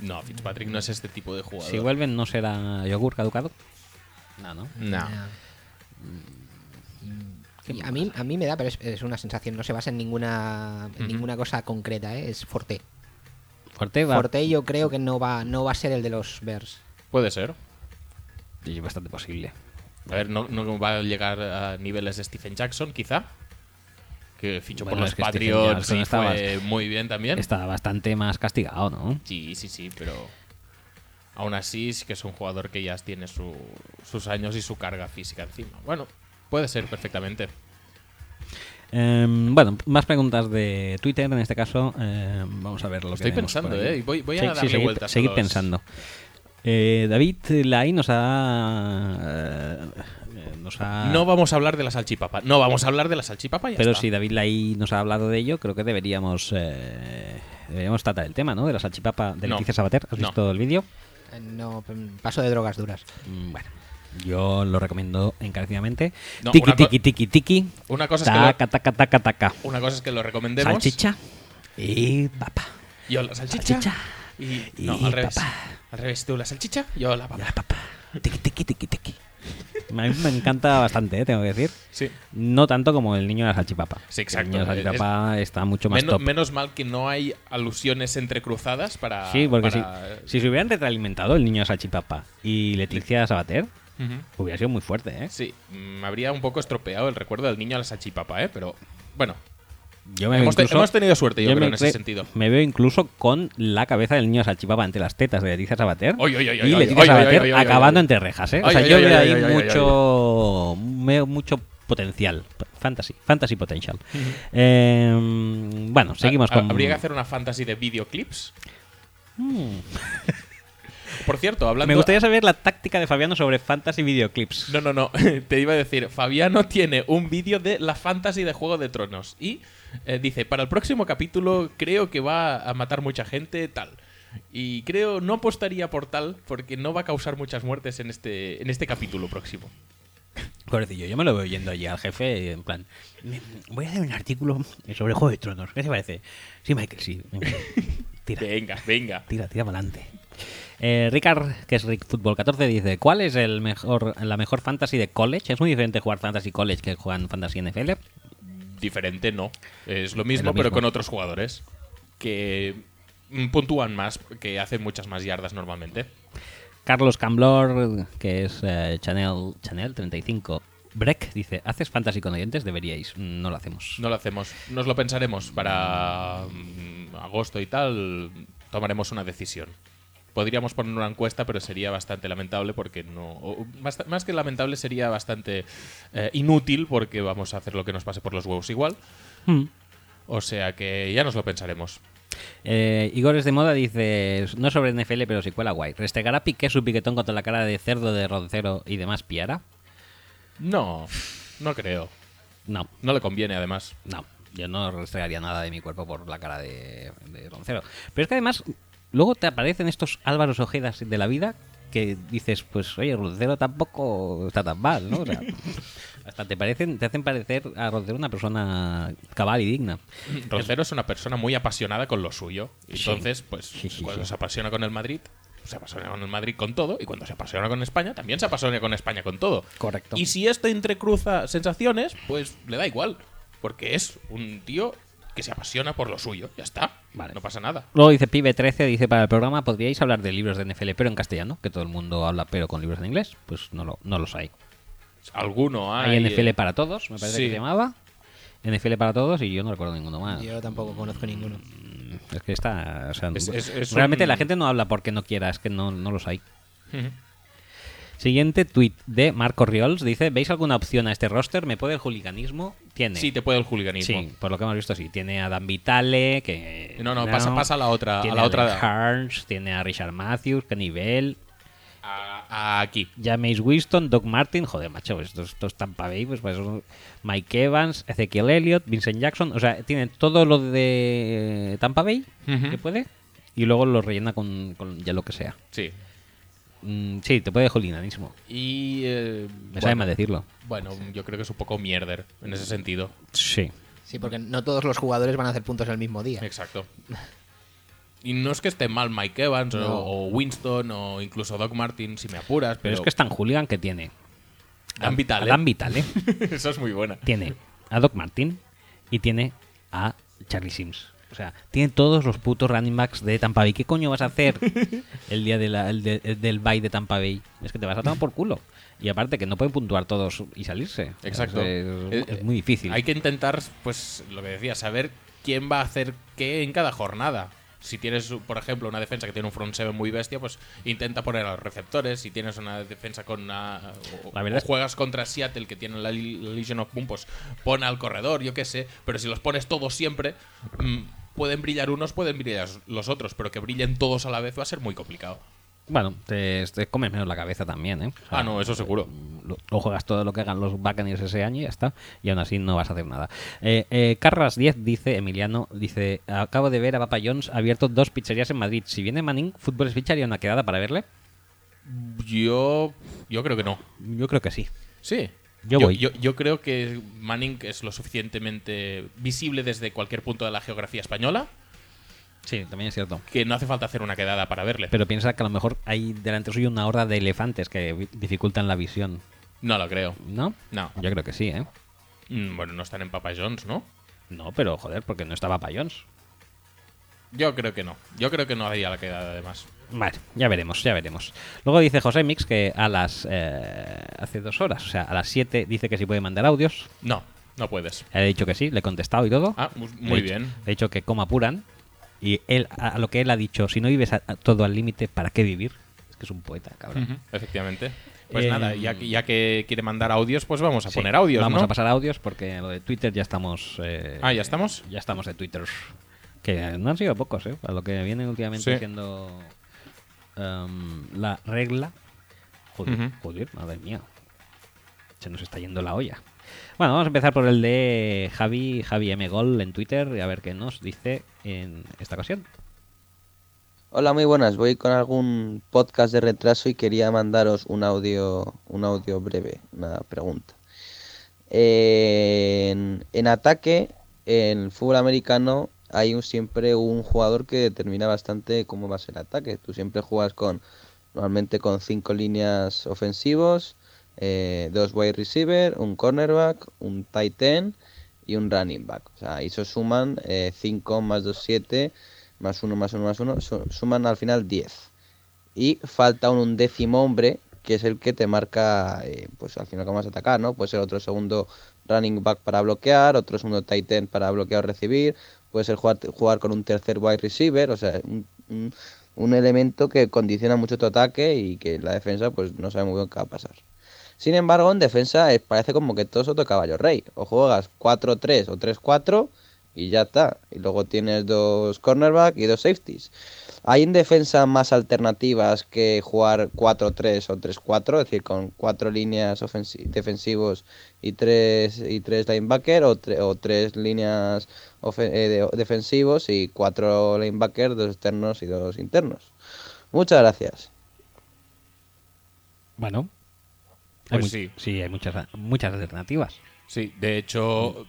no, Fitzpatrick no es este tipo de jugador. si vuelven, ¿no será yogur caducado? No, no. No. Y a mí, a mí me da, pero es, es una sensación, no se basa en ninguna, en ninguna cosa concreta, ¿eh? es Forte. Forte va. Forte yo creo que no va, no va a ser el de los Bears. Puede ser. Sí, bastante posible. A ver, no, no va a llegar a niveles de Stephen Jackson, quizá. Que fichó Bueno, por los es que Stephen Patriots y fue muy bien también. Está bastante más castigado, ¿no? Sí, sí, sí, pero aún así sí que es un jugador que ya tiene su- sus años y su carga física encima. Bueno, puede ser perfectamente. Em, bueno, más preguntas de Twitter en este caso. Em, vamos a ver lo Estoy pensando. ¿eh? Voy, voy a Sí, darle sí, seguid, vueltas seguid los- pensando. Eh, David Lai nos ha. Nos ha No vamos a hablar de la salchipapa. No vamos a hablar de la salchipapa ya pero está. si David Lai nos ha hablado de ello, creo que deberíamos. eh, deberíamos tratar el tema, ¿no? De la salchipapa de No. Leticia Sabater. ¿Has No. visto el vídeo? Eh, No, paso de drogas duras. Mm, Bueno, yo lo recomiendo encarecidamente. No, tiki, tiki, tiki, tiki. Una cosa es que lo- Taca, taca, taca, taca. Una cosa es que lo recomendemos. Salchicha y papa. Yo la salchicha. Salchicha. Y, Y no, al revés. papa. Al revés, tú la salchicha, yo la Y papa. la papa. Tiki, tiki, tiki, tiki. A mí me encanta bastante, ¿eh? tengo que decir. Sí. No tanto como el niño de la salchipapa. Sí, exacto. El niño de la salchipapa está mucho más Menos, top. menos mal que no hay alusiones entrecruzadas para. sí, porque para- si, si se hubieran retroalimentado el niño de salchipapa y Leticia Sabater, hubiera sido muy fuerte, ¿eh? Sí, me habría un poco estropeado el recuerdo del niño a la salchipapa, ¿eh? Pero bueno, Yo me hemos, incluso- hemos tenido suerte, yo, creo, me en ese sentido. Me veo incluso con la cabeza del niño salchipapa entre las tetas de Leticia Sabater Oy, oy, oy, y Leticia Sabater acabando entre rejas, ¿eh? O sea, yo veo ahí mucho, mucho potencial, fantasy, fantasy potential. Eh, bueno, seguimos con... Habría que hacer una fantasy de videoclips. Mm. Por cierto, hablando. Me gustaría saber la táctica de Fabiano sobre fantasy videoclips. No, no, no. Te iba a decir, Fabiano tiene un vídeo de la fantasy de Juego de Tronos. Y eh, dice, para el próximo capítulo creo que va a matar mucha gente, tal. Y creo, no apostaría por tal, porque no va a causar muchas muertes en este, en este capítulo próximo. Pobrecillo, yo me lo veo yendo allí al jefe en plan, "Me- voy a hacer un artículo sobre Juego de Tronos. ¿Qué te parece? Sí, Michael, sí. venga. Tira, Venga, venga. tira, tira para adelante. Eh, Ricard, que es Rick Football 14, dice, ¿cuál es el mejor, la mejor fantasy de college? ¿Es muy diferente jugar fantasy college que jugar fantasy NFL? Diferente no. Es lo mismo, lo pero con otros jugadores. Que puntúan más, que hacen muchas más yardas normalmente. Carlos Camblor, que es eh, Chanel, Chanel 35. Breck dice, ¿haces fantasy con oyentes? Deberíais. No lo hacemos. No lo hacemos. Nos lo pensaremos para mm, agosto y tal. Tomaremos una decisión. Podríamos poner una encuesta, pero sería bastante lamentable porque no. o más, más que lamentable, sería bastante eh, inútil porque vamos a hacer lo que nos pase por los huevos igual. Hmm. O sea que ya nos lo pensaremos. Eh, Igor es de moda, dice, no sobre NFL, pero si cuela guay. ¿Restregará Piqué su piquetón contra la cara de cerdo de roncero y demás piara? No, no creo. No, No le conviene, además. no. Yo no restregaría nada de mi cuerpo por la cara de, de roncero. Pero es que además, luego te aparecen estos Álvaros Ojedas de la vida que dices, pues oye, roncero tampoco está tan mal, ¿no? O sea, hasta te parecen, te hacen parecer a roncero una persona cabal y digna. Roncero es una persona muy apasionada con lo suyo. Sí. Entonces, pues, Sí, sí, cuando se apasiona con el Madrid, se apasiona con el Madrid con todo. Y cuando se apasiona con España, también se apasiona con España con todo. Correcto. Y si esto entrecruza sensaciones, pues le da igual. Porque es un tío que se apasiona por lo suyo. Ya está. Vale. No pasa nada. Luego dice Pibe13, dice para el programa, ¿podríais hablar de libros de NFL pero en castellano? Que todo el mundo habla pero con libros en inglés. Pues no, lo, no los hay. Alguno hay. Hay NFL eh, para todos, me parece sí. que se llamaba. NFL para todos y yo no recuerdo ninguno más. Yo tampoco conozco ninguno. Es que está... o sea, Es- es- es realmente un- la gente no habla porque no quiera, es que no, no los hay. Siguiente tweet de Marco Riols. Dice, ¿veis alguna opción a este roster? ¿Me puede el juliganismo? Tiene. Sí, te puede el juliganismo. Sí, por lo que hemos visto, sí. Tiene a Dan Vitale, que... No, no, pasa- pasa a la otra- a Tiene la otra- Harns, tiene a Richard Matthews, Kenny Bell, A- a- aquí. James Winston, Doc Martin, joder, macho, estos, estos Tampa Bay, pues, pues, Mike Evans, Ezekiel Elliott, Vincent Jackson, o sea, tiene todo lo de Tampa Bay Ujú. que puede y luego lo rellena con, con ya lo que sea. Sí. Mm, sí, te puede juliganismo. Y. eh, Me sabe mal decirlo. bueno, yo creo que es un poco mierder en ese sentido. Sí. Sí, porque no todos los jugadores van a hacer puntos el mismo día. Exacto. Y no es que esté mal Mike Evans o- No. o, Winston o incluso Doc Martin, si me apuras, Pero, pero, es que es tan hooligan que tiene. Dan Vitale. A Dan Vitale. Eso es muy buena. tiene a Doc Martin y tiene a Charlie Sims. O sea, tiene todos los putos running backs de Tampa Bay. ¿Qué coño vas a hacer el día de la- el de- el del bye de Tampa Bay? Es que te vas a tomar por culo. Y aparte que no pueden puntuar todos y salirse. Exacto. Es, es- Eh, es muy difícil. Hay que intentar, pues, lo que decía, saber quién va a hacer qué en cada jornada. Si tienes, por ejemplo, una defensa que tiene un front seven muy bestia, pues intenta poner a los receptores. Si tienes una defensa con una. O, La verdad o juegas contra Seattle, que tiene la Legion of Boom, pues pon al corredor, yo qué sé. Pero si los pones todos siempre, mm, pueden brillar unos, pueden brillar los otros. Pero que brillen todos a la vez va a ser muy complicado. Bueno, te, te comes menos la cabeza también, ¿eh? O sea, Ah, no, eso seguro. lo, lo juegas todo lo que hagan los Buccaneers ese año y ya está. Y aún así no vas a hacer nada. Eh, eh, Carras 10 dice, Emiliano, dice, acabo de ver a Papa ha abierto dos pizzerías en Madrid. Si viene Manning, Fútbol Speech haría una quedada para verle. Yo. Yo creo que no. Yo creo que sí. Sí. Yo voy. Yo, yo creo que Manning es lo suficientemente visible desde cualquier punto de la geografía española Sí, también es cierto. que no hace falta hacer una quedada para verle. Pero piensa que a lo mejor hay delante suyo una horda de elefantes que dificultan la visión, no lo creo. ¿no? No. Yo creo que sí, ¿eh? Mm, Bueno, no están en Papa John's, ¿no? No, pero joder, porque no estaba Papa John's. Yo creo que no. Yo creo que no haría la quedada, además. Vale, ya veremos, ya veremos. Luego dice José Mix que a las. eh, hace dos horas, o sea, a las 7 dice que si puede mandar audios. No, no puedes. He dicho que sí, le he contestado y todo. Ah, mu- Le muy he dicho- bien. Le he dicho que coma apuran. Y él, a lo que él ha dicho, si no vives a- a todo al límite, ¿para qué vivir? Es que es un poeta, cabrón. Efectivamente. Pues Eh, nada, ya, ya que quiere mandar audios, pues vamos a Sí, poner audios, Vamos ¿no? a pasar audios porque lo de Twitter ya estamos. eh, Ah, ¿ya estamos? Ya estamos de Twitter. Que no han sido pocos, ¿eh? A lo que viene últimamente Sí. siendo em, la regla. Joder, joder, madre mía. Se nos está yendo la olla. Bueno, vamos a empezar por el de Javi, Javi M. Gol en Twitter y a ver qué nos dice en esta ocasión. Hola, muy buenas. Voy con algún podcast de retraso y quería mandaros un audio, un audio breve, una pregunta. En, en ataque, en el fútbol americano, hay un- siempre un jugador que determina bastante cómo va a ser el ataque. Tú siempre juegas con, normalmente con cinco líneas ofensivos, eh, dos wide receiver, un cornerback, un tight end y un running back. O sea, eso suman 5 más 2, 7, más 1 más 1 más 1, suman al final 10. Y falta un undécimo hombre, que es el que te marca, eh, pues al final cómo vas a atacar, ¿no? Puede ser otro segundo running back para bloquear, otro segundo tight end para bloquear o recibir, puede ser jugar, jugar con un tercer wide receiver, o sea, un, un- elemento que condiciona mucho tu ataque y que la defensa pues no sabe muy bien qué va a pasar. Sin embargo, en defensa eh, parece como que todo es otro caballo rey. O juegas 4-3 o 3-4 y ya está. Y luego tienes dos cornerback y dos safeties. ¿Hay en defensa más alternativas que jugar 4-3 o 3-4? Es decir, con cuatro líneas defensivos y tres, y tres linebacker o, tre- o tres líneas eh, de- defensivos y cuatro linebackers, dos externos y dos internos. Muchas gracias. Bueno. hay Pues mu- sí. Sí, hay muchas, muchas alternativas. Sí, de hecho,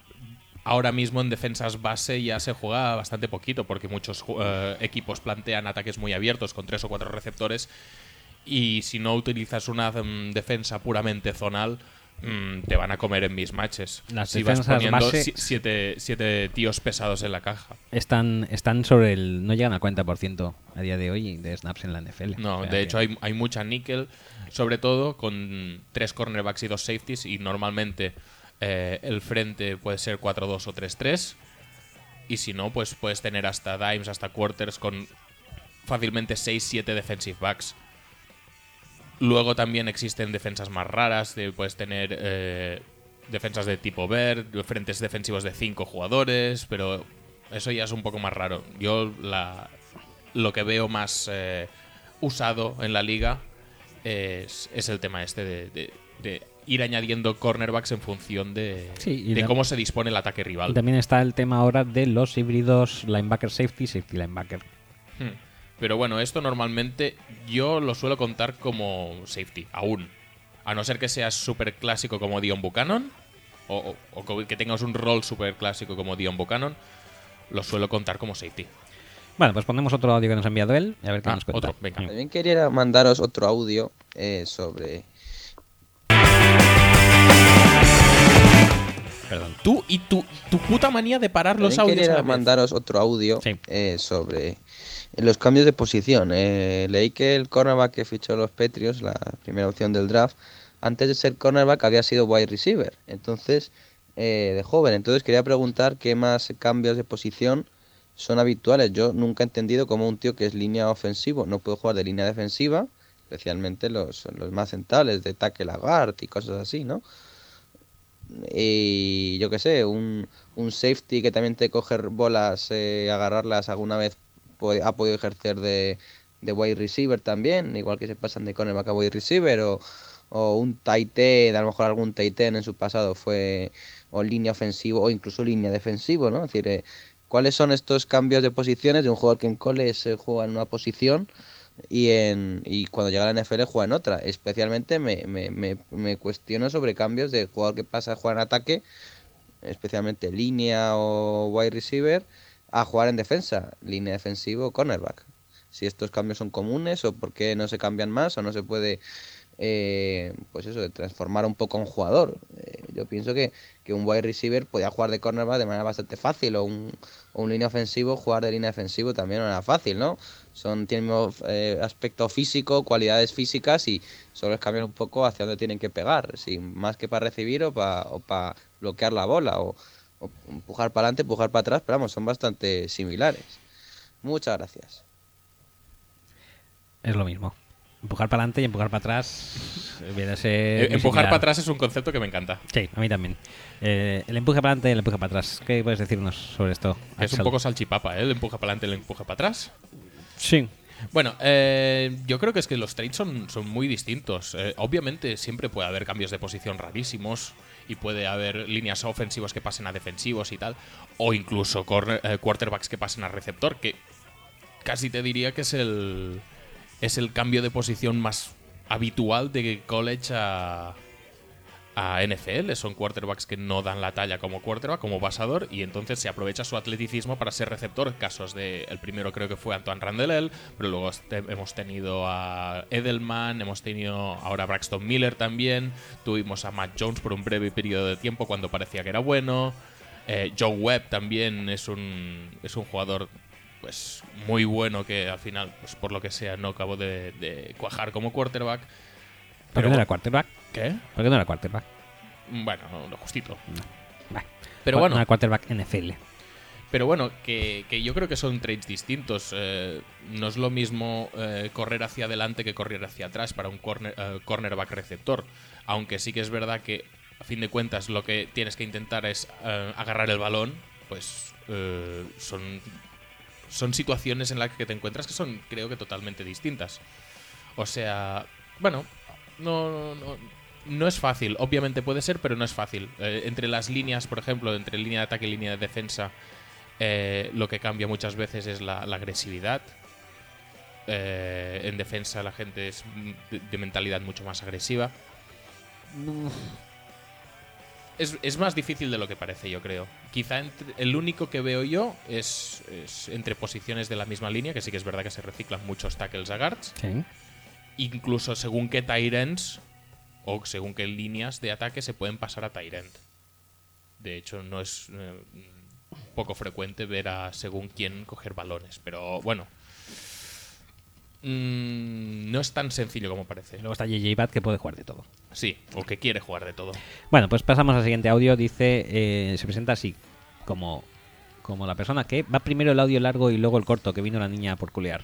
ahora mismo en defensas base ya se juega bastante poquito porque muchos eh, equipos plantean ataques muy abiertos con tres o cuatro receptores y si no utilizas una mm, defensa puramente zonal, mm, te van a comer en mis matches. Las si vas defensas poniendo base- si- siete, siete tíos pesados en la caja. Están, están sobre el. No llegan al 40% a día de hoy de snaps en la NFL. No, O sea de hecho hay, hay mucha níquel, sobre todo con tres cornerbacks y dos safeties y normalmente eh, el frente puede ser 4-2 o 3-3 y si no, pues puedes tener hasta dimes, hasta quarters con fácilmente 6-7 defensive backs. Luego también existen defensas más raras, de- puedes tener eh, defensas de tipo Bear, frentes defensivos de 5 jugadores, pero eso ya es un poco más raro. Yo la, lo que veo más eh, usado en la liga es, es el tema este de, de- de ir añadiendo cornerbacks en función de, Sí, y de la- cómo se dispone el ataque Y rival. también está el tema ahora de los híbridos linebacker safety, safety linebacker. Hmm. Pero bueno, esto normalmente yo lo suelo contar como safety, aún. A no ser que seas súper clásico como Dion Buchanan, o, o- o co- que tengas un rol súper clásico como Dion Buchanan, lo suelo contar como safety. Bueno, pues ponemos otro audio que nos ha enviado él y a ver qué Ah, nos cuenta. otro, venga. También quería mandaros otro audio eh, sobre Perdón. Tú y tu, tu puta manía de parar los audios. quería mandaros otro audio Sí. eh, sobre los cambios de posición. Eh, leí que el cornerback que fichó los Patriots, la primera opción del draft, antes de ser cornerback había sido wide receiver. Entonces, eh, de joven. Entonces quería preguntar qué más cambios de posición son habituales. Yo nunca he entendido cómo un tío que es línea ofensivo no puede jugar de línea defensiva, especialmente los, los más centrales de tackle a guard y cosas así, ¿no? Y yo qué sé, un, un safety que también te coger bolas, eh, agarrarlas alguna vez ha podido ejercer de, de wide receiver también, igual que se pasan de cornerback a wide receiver, o, o un tight end, a lo mejor algún tight end en su pasado fue o línea ofensivo o incluso línea defensivo, ¿no? Es decir, eh, ¿cuáles son estos cambios de posiciones de un jugador que en cole se juega en una posición y, en, y cuando llega a la NFL juega en otra? Especialmente me, me, me, cuestiono sobre cambios de jugador que pasa a jugar en ataque, especialmente línea o wide receiver, a jugar en defensa, línea defensivo o cornerback. Si estos cambios son comunes o por qué no se cambian más o no se puede, eh, pues eso, transformar un poco a un jugador. Eh, yo pienso que, que un wide receiver podía jugar de cornerback de manera bastante fácil o un, un línea ofensivo jugar de línea defensivo también era fácil, ¿no? Son, tienen mismo, eh, aspecto físico, cualidades físicas y solo es cambiar un poco hacia dónde tienen que pegar, si más que para recibir o para o para bloquear la bola o, o empujar para adelante, empujar para atrás, pero vamos, son bastante similares. Muchas gracias. Es lo mismo. Empujar para adelante y empujar para atrás. viene a ser Eh, Empujar similar. para atrás es un concepto que me encanta. Sí, a mí también. Eh, el empuje para adelante y el empuje para atrás. ¿Qué puedes decirnos sobre esto? Es un poco salchipapa, ¿eh? El empuja para adelante, el empuja para atrás. Sí. Bueno, eh, yo creo que es que los trades son, son muy distintos. Eh, obviamente siempre puede haber cambios de posición rarísimos y puede haber líneas ofensivas que pasen a defensivos y tal, o incluso corner- eh, quarterbacks que pasen a receptor, que casi te diría que es el, es el cambio de posición más habitual de college a, a NFL. Son quarterbacks que no dan la talla como quarterback, como pasador, y entonces se aprovecha su atleticismo para ser receptor. Casos de. El primero creo que fue Antoine Randall, pero luego hemos tenido a Edelman, hemos tenido ahora Braxton Miller también. Tuvimos a Matt Jones por un breve periodo de tiempo cuando parecía que era bueno. Eh, Joe Webb también es un, es un jugador pues muy bueno que al final, pues por lo que sea, no acabó de cuajar como quarterback. ¿Por qué no era quarterback? ¿Qué? ¿Por qué no era quarterback? Bueno, lo justito. Bah. Pero No bueno, era quarterback NFL. pero bueno, que, que yo creo que son trades distintos. Eh, no es lo mismo eh, correr hacia adelante que correr hacia atrás para un corner, eh, cornerback receptor. Aunque sí que es verdad que, a fin de cuentas, lo que tienes que intentar es agarrar el balón, pues son, son situaciones en las que te encuentras que son, creo que, totalmente distintas. O sea, bueno, no, no, no es fácil. Obviamente puede ser, pero no es fácil. Eh, entre las líneas, por ejemplo, entre línea de ataque y línea de defensa, eh, lo que cambia muchas veces es la, agresividad. Eh, en defensa la gente es de, mentalidad mucho más agresiva. Es, es más difícil de lo que parece, yo creo. Quizá el único que veo yo es, es entre posiciones de la misma línea, que sí que es verdad que se reciclan muchos tackles a guards Sí. Incluso según qué Tyrants O según qué líneas de ataque se pueden pasar a Tyrant. De hecho, no es eh, poco frecuente ver a según quién coger balones. Pero bueno. Mm, no es tan sencillo como parece. Luego está JJ Bat que puede jugar de todo. Sí, o que quiere jugar de todo. Bueno, pues pasamos al siguiente audio. Dice, eh, se presenta así, como, como la persona que va primero el audio largo y luego el corto, que vino la niña por culear.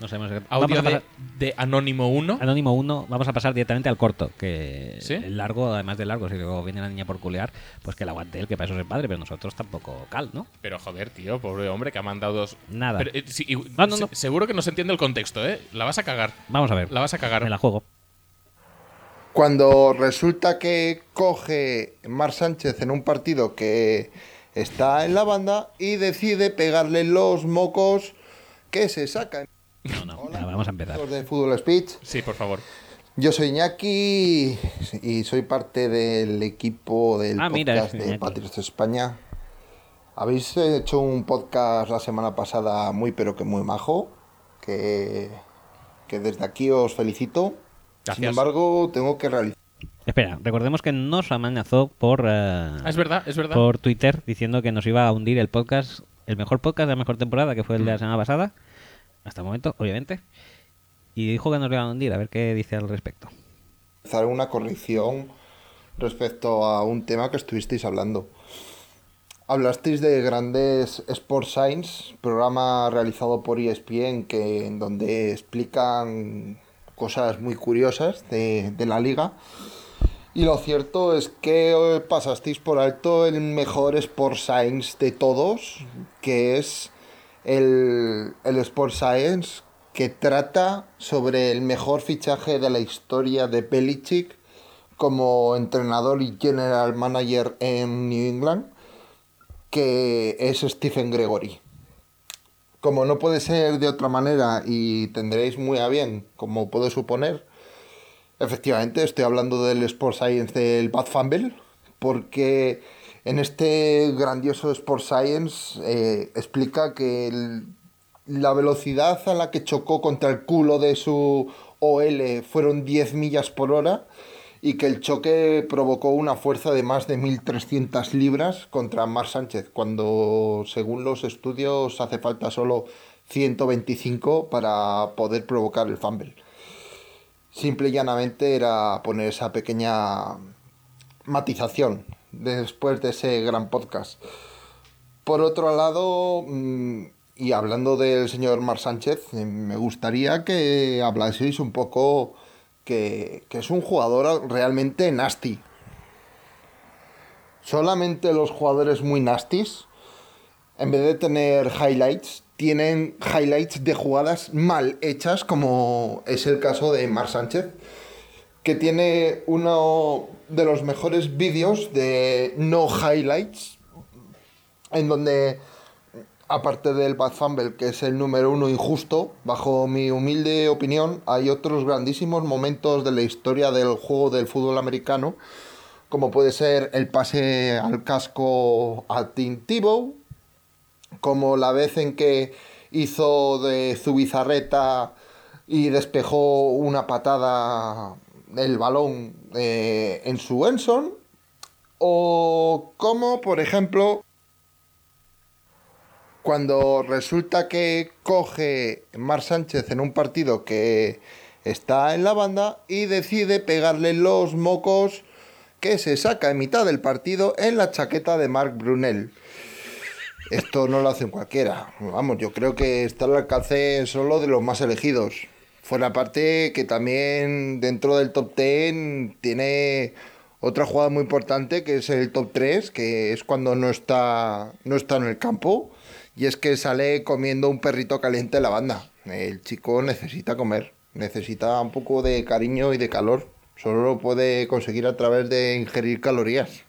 No sabemos. vamos Audio a de, pasar- de Anónimo 1. Anónimo 1, vamos a pasar directamente al corto, que ¿Sí? el largo, además del largo, si luego viene la niña por culear, pues que la aguante él, que para eso es el padre, pero nosotros tampoco cal, ¿no? Pero joder, tío, pobre hombre que ha mandado dos. Nada. Pero, eh, sí, y- No, no, se- no. Seguro que no se entiende el contexto, ¿eh? La vas a cagar. Vamos a ver, La vas a cagar. me la juego. Cuando resulta que coge Mar Sánchez en un partido que está en la banda y decide pegarle los mocos que se sacan. No, no, vamos a empezar. Los de Fútbol Speech. Sí, por favor. Yo soy Iñaki y soy parte del equipo del Ah, podcast de. Patriots España. Habéis hecho un podcast la semana pasada muy pero que muy majo, que, que desde aquí os felicito. Sin Gracias. embargo, tengo que realizar Espera, recordemos que nos amenazó por, Ah, es verdad, es verdad. por Twitter diciendo que nos iba a hundir el podcast, el mejor podcast de la mejor temporada, que fue el de la semana pasada, hasta el momento, obviamente. Y dijo que nos iba a hundir, a ver qué dice al respecto. hacer una corrección respecto a un tema que estuvisteis hablando. Hablasteis de Grandes Sports Science, programa realizado por ESPN que, en donde explican cosas muy curiosas de, de la liga. Y lo cierto es que pasasteis por alto el mejor Sports Science de todos, que es el, el Sports Science que trata sobre el mejor fichaje de la historia de Belichick como entrenador y general manager en New England, que es Stephen Gregory. Como no puede ser de otra manera y tendréis muy a bien, como puedo suponer, efectivamente estoy hablando del Sports Science del Bad Fumble, porque en este grandioso Sports Science eh, explica que la velocidad a la que chocó contra el culo de su OL fueron 10 millas por hora y que el choque provocó una fuerza de más de 1.300 libras contra Mar Sánchez, cuando según los estudios hace falta solo 125 para poder provocar el fumble. Simple y llanamente era poner esa pequeña matización después de ese gran podcast. Por otro lado, mm, y hablando del señor Mar Sánchez, eh, me gustaría que hablaseis un poco que, que es un jugador realmente nasty. Solamente los jugadores muy nasties, en vez de tener highlights, tienen highlights de jugadas mal hechas, como es el caso de Mar Sánchez que tiene uno de los mejores vídeos de no highlights, en donde, aparte del Bad Fumble, que es el número uno injusto, bajo mi humilde opinión, hay otros grandísimos momentos de la historia del juego del fútbol americano, como puede ser el pase al casco a Tim Tebow, como la vez en que hizo de Zubizarreta y despejó una patada el balón eh, en su Enson, o como, por ejemplo, cuando resulta que coge Mar Sánchez en un partido que está en la banda y decide pegarle los mocos que se saca en mitad del partido en la chaqueta de Marc Brunel. Esto no lo hacen cualquiera. Vamos, yo creo que está al alcance solo de los más elegidos. Fuera parte que también dentro del top 10 tiene otra jugada muy importante que es el top 3, que es cuando no está, no está en el campo. Y es que sale comiendo un perrito caliente en la banda. El chico necesita comer, necesita un poco de cariño y de calor. Solo lo puede conseguir a través de ingerir calorías.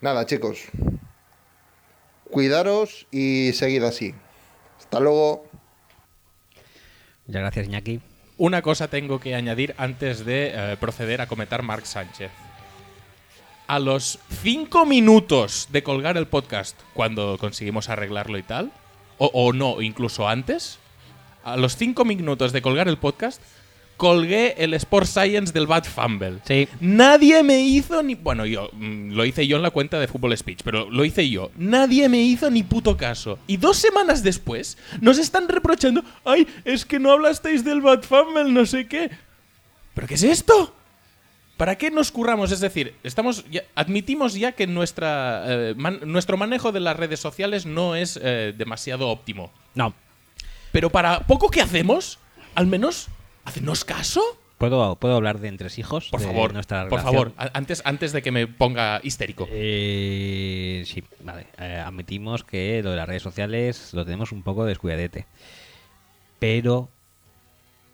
Nada, chicos. Cuidaros y seguid así. Hasta luego. Muchas gracias, Iñaki. Una cosa tengo que añadir antes de eh, proceder a comentar Mark Sánchez. A los cinco minutos de colgar el podcast, cuando conseguimos arreglarlo y tal, o no, incluso antes, a los cinco minutos de colgar el podcast, colgué el Sport Science del Bad Fumble. Sí. Nadie me hizo ni. Bueno, yo mm, lo hice yo en la cuenta de Fútbol Speech, pero lo hice yo. Nadie me hizo ni puto caso. Y dos semanas después nos están reprochando. ¡Ay, es que no hablasteis del Bad Fumble, no sé qué! ¿Pero qué es esto? ¿Para qué nos curramos? Es decir, estamos ya- admitimos ya que nuestra, eh, man- nuestro manejo de las redes sociales no es eh, demasiado óptimo. No. Pero para poco que hacemos, al menos, ¿hacenos caso? ¿Puedo, ¿Puedo hablar de entresijos? Por de favor, nuestra por relación? favor, antes, antes de que me ponga histérico. Eh, sí, vale. Eh, admitimos que lo de las redes sociales lo tenemos un poco descuidadete. Pero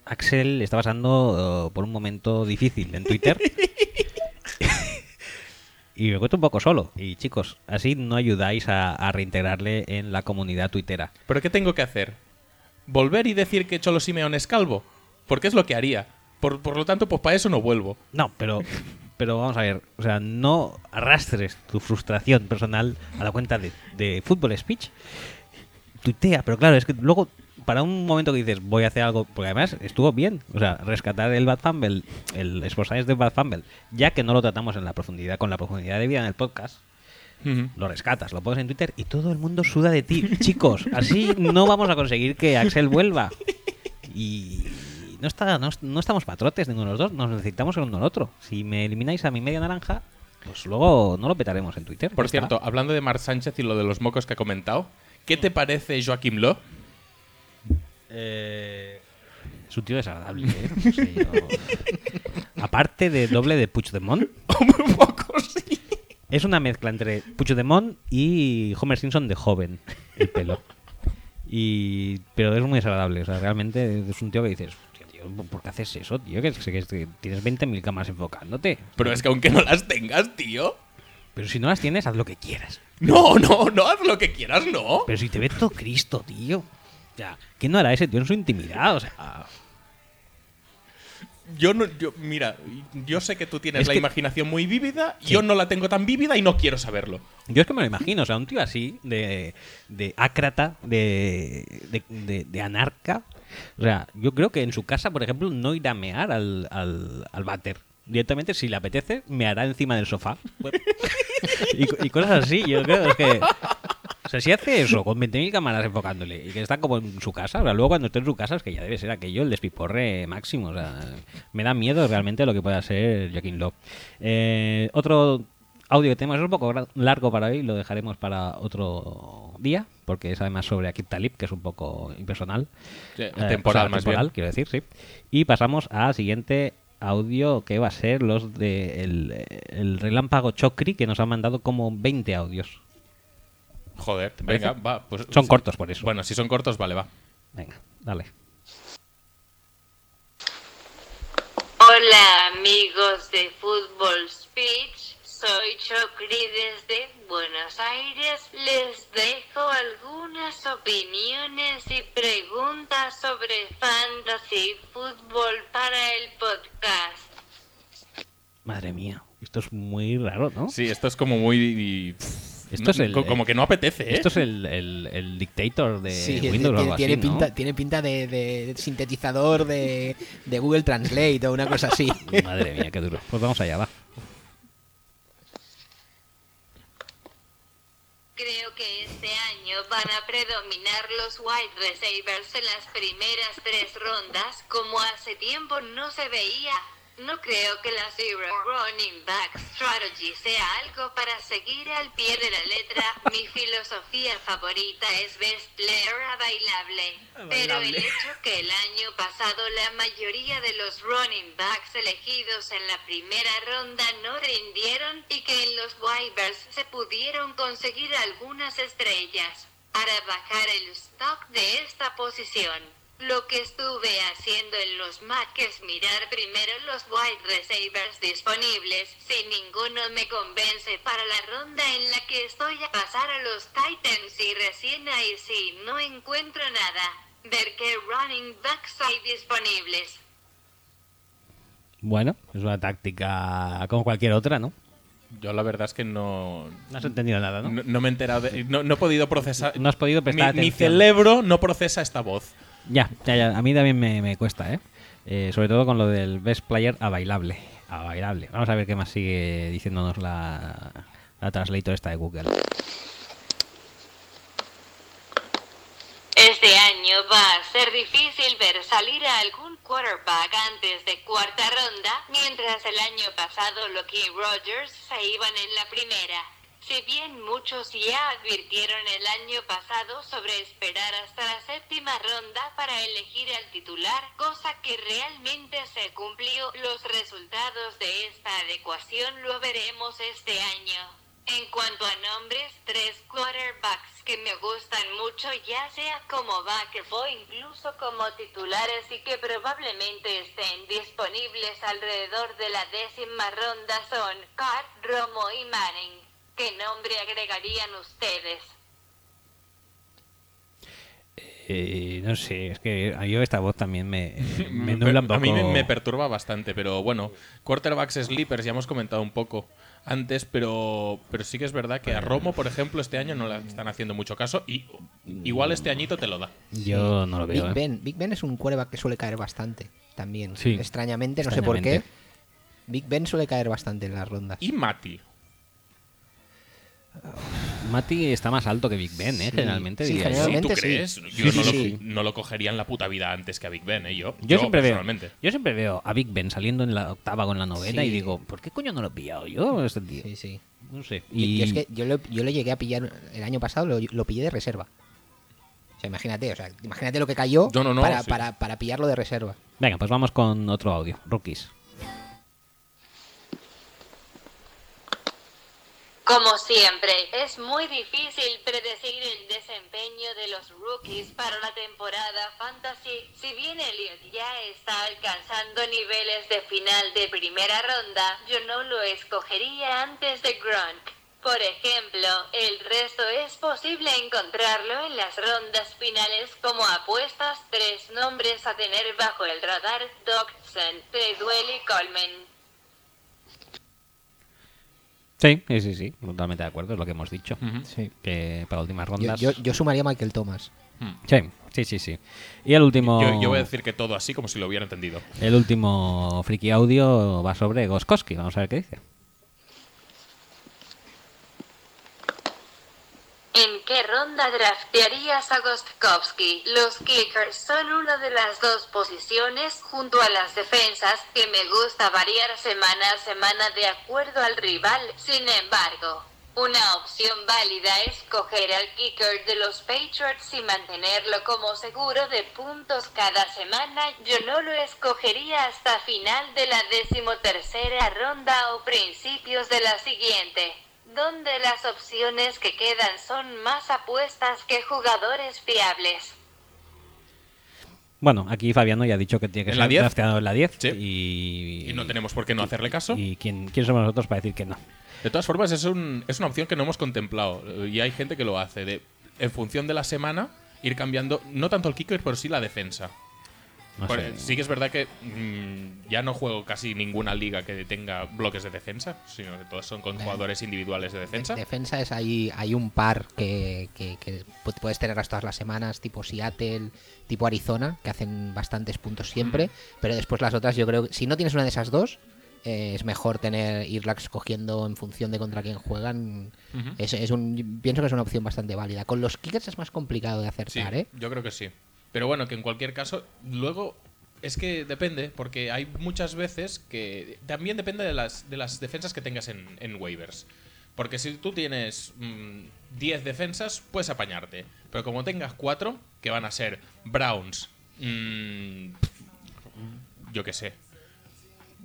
Axel está pasando eh, por un momento difícil en Twitter. y me encuentro un poco solo. Y chicos, así no ayudáis a, a reintegrarle en la comunidad tuitera. ¿Pero qué tengo que hacer? ¿Volver y decir que Cholo Simeone es calvo? Porque es lo que haría. Por, por lo tanto, pues para eso no vuelvo. No, pero, pero vamos a ver. O sea, no arrastres tu frustración personal a la cuenta de, de Fútbol Speech. Tuitea, pero claro, es que luego, para un momento que dices, voy a hacer algo, porque además estuvo bien. O sea, rescatar el Bad Fumble, el Sports Science de Bad Fumble, ya que no lo tratamos en la profundidad, con la profundidad de vida en el podcast. Lo rescatas, lo pones en Twitter y todo el mundo suda de ti. Chicos, así no vamos a conseguir que Axel vuelva. Y no, está, no, no estamos patrotes ninguno de los dos, nos necesitamos el uno al otro. Si me elimináis a mi media naranja, pues luego no lo petaremos en Twitter. Por está. cierto, hablando de Marc Sánchez y lo de los mocos que ha comentado, ¿qué te parece Joaquim Lowe? Eh, es un tío desagradable. ¿eh? No sé, yo- Aparte de doble de Puigdemont, Un poco, sí. es una mezcla entre Puigdemont y Homer Simpson de joven, el pelo. Y, pero es muy desagradable. O sea, realmente es un tío que dices, "Hostia, tío, ¿por qué haces eso, tío? Que, que- que tienes 20.000 cámaras enfocándote. Pero es que aunque no las tengas, tío. Pero si no las tienes, haz lo que quieras. No, no, no, haz lo que quieras, no. Pero si te ve todo Cristo, tío. O sea, ¿qué no hará ese tío en su intimidad? O sea, Yo no, yo, mira, yo sé que tú tienes Es la imaginación muy vívida, yo no la tengo tan vívida y no quiero saberlo. yo es que me lo imagino. O sea, un tío así, de, de ácrata, de- de anarca. O sea, yo creo que en su casa, por ejemplo, no irá a mear al, al, al váter. Directamente, si le apetece, me hará encima del sofá. y, co- y cosas así. Yo creo que. O sea, si hace eso con 20.000 cámaras enfocándole y que está como en su casa, o luego cuando esté en su casa es que ya debe ser aquello el despiporre máximo. O sea, me da miedo realmente lo que pueda ser Joaquín Love. Eh, otro audio que tenemos es un poco largo para hoy, lo dejaremos para otro día, porque es además sobre Akib Talib, que es un poco impersonal. Sí, Eh, atemporal, o sea, más bien. quiero decir, sí. Y pasamos al siguiente audio que va a ser los de el, el relámpago Chocri, que nos ha mandado como 20 audios. Joder, venga, va. Pues, Son cortos por eso. Bueno, si son cortos, vale, va. Venga, dale. Hola amigos de Fútbol Speech, soy Chocri desde Buenos Aires. Les dejo algunas opiniones y preguntas sobre fantasy fútbol para el podcast. Madre mía, esto es muy raro, ¿no? Sí, esto es como muy. Esto no- es el- como que no apetece, ¿eh? Esto es el, el, el dictator de Sí, Windows tiene, o algo tiene así, ¿no? pinta, tiene pinta de, de sintetizador de, de Google Translate o una cosa así. Madre mía, qué duro. Pues vamos allá, va. Creo que este año van a predominar los wide receivers en las primeras tres rondas, como hace tiempo no se veía. No creo que la Zero Running Back Strategy sea algo para seguir al pie de la letra. Mi filosofía favorita es Best Player a bailable. Pero el hecho que el año pasado la mayoría de los running backs elegidos en la primera ronda no rindieron y que en los waivers se pudieron conseguir algunas estrellas. Para bajar el stock de esta posición, lo que estuve haciendo en los Mac es mirar primero los wide receivers disponibles. Si ninguno me convence para la ronda en la que estoy a pasar a los Titans y recién ahí si no encuentro nada, ver qué running backs hay disponibles. Bueno, es una táctica como cualquier otra, ¿no? Yo la verdad es que no. No has entendido nada, ¿no? No, no me he enterado de- no, no he podido procesar. No has podido prestar mi, mi atención. cerebro no procesa esta voz. Ya, ya, ya, a mí también me, cuesta, ¿eh? Eh, sobre todo con lo del best player a bailable. A bailable. Vamos a ver qué más sigue diciéndonos la, la translator esta de Google. Este año va a ser difícil ver salir a algún quarterback antes de cuarta ronda, mientras el año pasado Loki y Rogers se iban en la primera. Si bien muchos ya advirtieron el año pasado sobre esperar hasta la séptima ronda para elegir al titular, cosa que realmente se cumplió, los resultados de esta adecuación lo veremos este año. En cuanto a nombres, tres quarterbacks que me gustan mucho, ya sea como backup o incluso como titulares y que probablemente estén disponibles alrededor de la décima ronda son Carr, Romo y Manning. ¿Qué nombre agregarían ustedes? Eh, no sé, es que a yo esta voz también me, me Me nubla un A mí me, poco. me perturba bastante, pero bueno, quarterbacks sleepers ya hemos comentado un poco antes, pero, pero sí que es verdad que a Romo, por ejemplo, este año no le están haciendo mucho caso y igual este añito te lo da. Yo no lo veo. Big ¿eh? Ben. Big Ben es un quarterback que suele caer bastante también. Sí. Extrañamente, no sé por qué. Big Ben suele caer bastante en las rondas. Y Mati. Mati está más alto que Big Ben, ¿eh? Sí. Generalmente Sí, diría yo. ¿Sí, generalmente ¿Tú sí. crees? Sí, Yo sí, no, lo, sí. no lo cogería en la puta vida antes que a Big Ben, ¿eh? Yo, Yo, siempre veo, personalmente. yo siempre veo a Big Ben saliendo en la octava con la novena Sí. y digo, ¿por qué coño no lo he pillado yo este tío? Sí, sí. No sé. Y, Y y es que yo, lo- yo le llegué a pillar el año pasado, lo, lo pillé de reserva. O sea, imagínate, o sea, imagínate lo que cayó No, no, no, para, sí. para, para pillarlo de reserva. Venga, pues vamos con otro audio. Rookies. Como siempre, es muy difícil predecir el desempeño de los rookies para la temporada fantasy. Si bien Elliot ya está alcanzando niveles de final de primera ronda, yo no lo escogería antes de Gronk. Por ejemplo, el resto es posible encontrarlo en las rondas finales como apuestas tres nombres a tener bajo el radar, Dodson, Treadwell y Coleman. Sí, sí, sí, sí, totalmente de acuerdo, es lo que hemos dicho. Sí. Que para últimas rondas. yo, yo sumaría a Michael Thomas. Sí, sí, sí, sí. Y el último. Yo, yo voy a decir que todo así como si lo hubiera entendido. El último friki audio va sobre Goskowski. Vamos a ver qué dice. ¿En qué ronda draftearías a Gostkowski? Los kickers son una de las dos posiciones junto a las defensas que me gusta variar semana a semana de acuerdo al rival. Sin embargo, una opción válida es coger al kicker de los Patriots y mantenerlo como seguro de puntos cada semana. Yo no lo escogería hasta final de la decimotercera ronda o principios de la siguiente donde las opciones que quedan son más apuestas que jugadores fiables. Bueno, aquí Fabiano ya ha dicho que tiene que ¿En ser la 10? drafteado en la 10. Sí. Y, Y no tenemos por qué no hacerle caso. ¿Y quién, quién somos nosotros para decir que no? De todas formas, es, un- es una opción que no hemos contemplado. eh, Y hay gente que lo hace. De, en función de la semana, ir cambiando, no tanto el kicker, pero sí la defensa. No sé. Sí que es verdad que mm, ya no juego casi ninguna liga que tenga bloques de defensa, sino que todos son con jugadores individuales de defensa. Defensa es ahí, hay un par que, que, que pu- puedes tenerlas todas las semanas, tipo Seattle, tipo Arizona, que hacen bastantes puntos siempre, pero después las otras yo creo que si no tienes una de esas dos, eh, es mejor tener irla escogiendo en función de contra quién juegan. Es, es un, pienso que es una opción bastante válida. Con los kickers es más complicado de Sí, acertar, ¿eh? yo creo que sí. Pero bueno, que en cualquier caso, luego es que depende, porque hay muchas veces que también depende de las, de las defensas que tengas en, en waivers. Porque si tú tienes mm, 10 defensas, puedes apañarte. Pero como tengas 4, que van a ser Browns, mm, yo qué sé,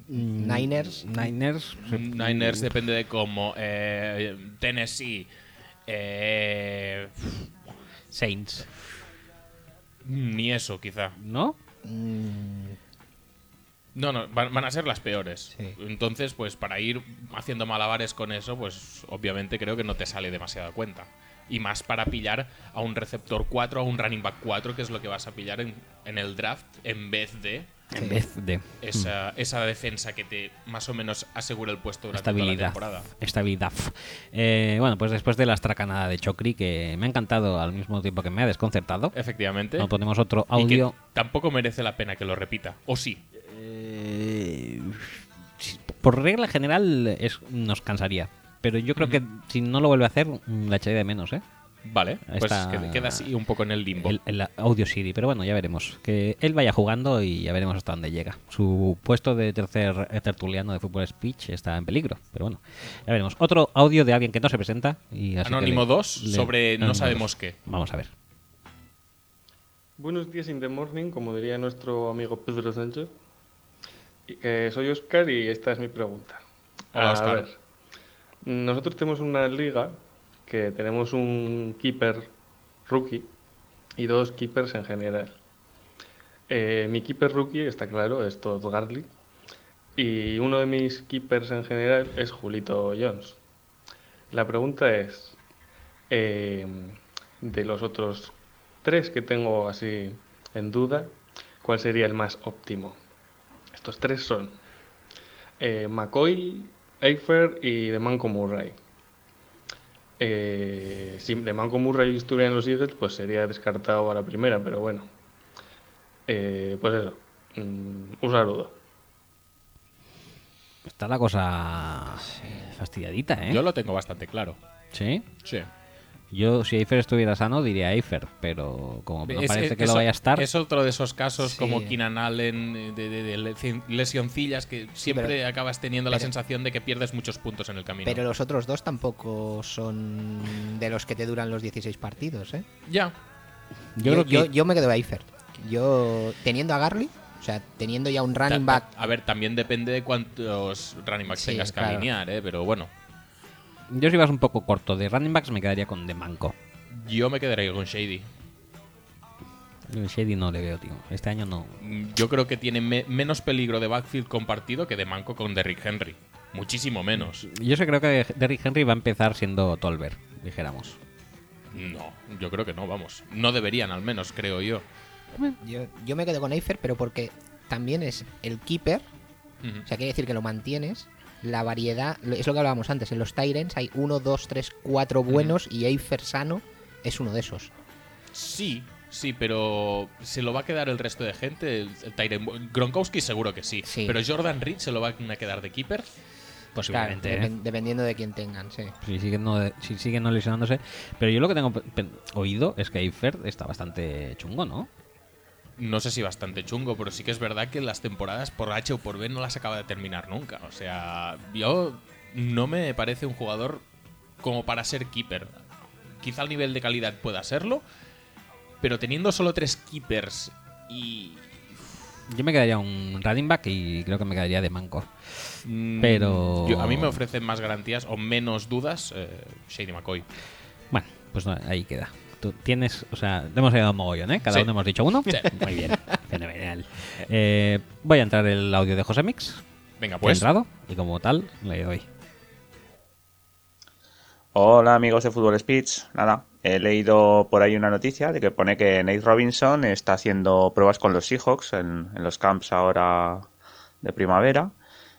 Niners, Niners. Niners depende de cómo, eh, Tennessee, eh, Saints. Ni eso quizá. ¿No? mm, No, no, van, van a ser las peores. Sí. Entonces, pues para ir haciendo malabares con eso, pues obviamente creo que no te sale demasiada cuenta. Y más para pillar a un receptor 4, a un running back 4, que es lo que vas a pillar en, en el draft, en vez de En vez de. esa, esa defensa que te más o menos asegura el puesto durante toda la Estabilidad. temporada. Estabilidad. Eh, bueno, pues después de la estracanada de Chocri, que me ha encantado al mismo tiempo que me ha desconcertado, Efectivamente. nos ponemos otro Y que audio. tampoco merece la pena que lo repita. O sí. si- por regla general es, nos cansaría. Pero yo creo que si no lo vuelve a hacer, mm, la echaría de menos, ¿eh? Vale, pues Está- queda, queda así un poco en el limbo. El, el Audio City, pero bueno, ya veremos. Que él vaya jugando y ya veremos hasta dónde llega. Su puesto de tercer eh, tertuliano de Fútbol Speech está en peligro, pero bueno, ya veremos. Otro audio de alguien que no se presenta. Y así Anónimo le- 2 le- sobre no sabemos 2. qué. Vamos a ver. Buenos días in the morning, como diría nuestro amigo Pedro Sánchez. Y, eh, soy Oscar y esta es mi pregunta. Hola, A ver, nosotros tenemos una liga que tenemos un keeper rookie y dos keepers en general. Eh, mi keeper rookie, está claro, es Todd Garley. Y uno de mis keepers en general es Julito Jones. La pregunta es, eh, de los otros tres que tengo así en duda, ¿cuál sería el más óptimo? Estos tres son eh, McCoy, Eifer y DeManco Murray. Eh, si DeManco Murray estuviera en los Eagles, pues sería descartado a la primera, pero bueno. Eh, pues eso, mm, un saludo. Está la cosa fastidiadita, ¿eh? Yo lo tengo bastante claro. ¿Sí? Sí. Yo, si Eifer estuviera sano, diría Eifer, pero como no Es- parece es- que eso- lo vaya a estar. Es otro de esos casos Sí. como Keenan Allen eh, de, de- de lesi- lesioncillas que siempre pero- acabas teniendo la sensación de que pierdes muchos puntos en el camino. Pero los otros dos tampoco son de los que te duran los 16 partidos, ¿eh? Ya. Yo Yo, creo que- yo- yo me quedo a Eifer. Yo, teniendo a Garley, o sea, teniendo ya un running back A ver, también depende de cuántos running backs Sí, tengas que claro. alinear, ¿eh? pero bueno. Yo si vas un poco corto de running backs me quedaría con De Manco. Yo me quedaría con Shady. El Shady no le veo, tío. Este año no. Mm, Yo creo que tiene me- menos peligro de backfield compartido que de manco con Derrick Henry. Muchísimo menos. Yo sé creo que Derrick Henry va a empezar siendo Tolver, dijéramos. No, yo creo que no, vamos. No deberían, al menos, creo yo. Yo, yo me quedo con Eifer, pero porque también es el keeper, o sea, quiere decir que lo mantienes. La variedad, es lo que hablábamos antes, en los Tyrants hay uno, dos, tres, cuatro buenos y Eifer sano es uno de esos. Sí, sí, pero ¿se lo va a quedar el resto de gente? El, el Tyren- Gronkowski seguro que sí. Sí. Pero Jordan Reed se lo van a quedar de keeper. Posiblemente, Claro, ¿eh? depen- dependiendo de quién tengan, sí. Si siguen, no, si siguen no lesionándose. Pero yo lo que tengo oído es que Eifer está bastante chungo, ¿no? No sé si bastante chungo, pero sí que es verdad que las temporadas por H o por B no las acaba de terminar nunca. O sea, yo no me parece un jugador como para ser keeper. Quizá al nivel de calidad pueda serlo, pero teniendo solo tres keepers y... Yo me quedaría un running back y creo que me quedaría de manco. mm, Pero- yo- a mí me ofrecen más garantías o menos dudas eh, Shady McCoy. Bueno, pues no, ahí queda. Tú tienes, o sea, le hemos llegado mogollón, ¿eh? Cada Sí. uno hemos dicho uno. Sí. Muy bien, fenomenal. Eh, voy a entrar el audio de José Mix. Venga, que ha pues. entrado y como tal le doy. Hola amigos de Fútbol Speech. Nada, he leído por ahí una noticia de que pone que Nate Robinson está haciendo pruebas con los Seahawks en, en los camps ahora de primavera.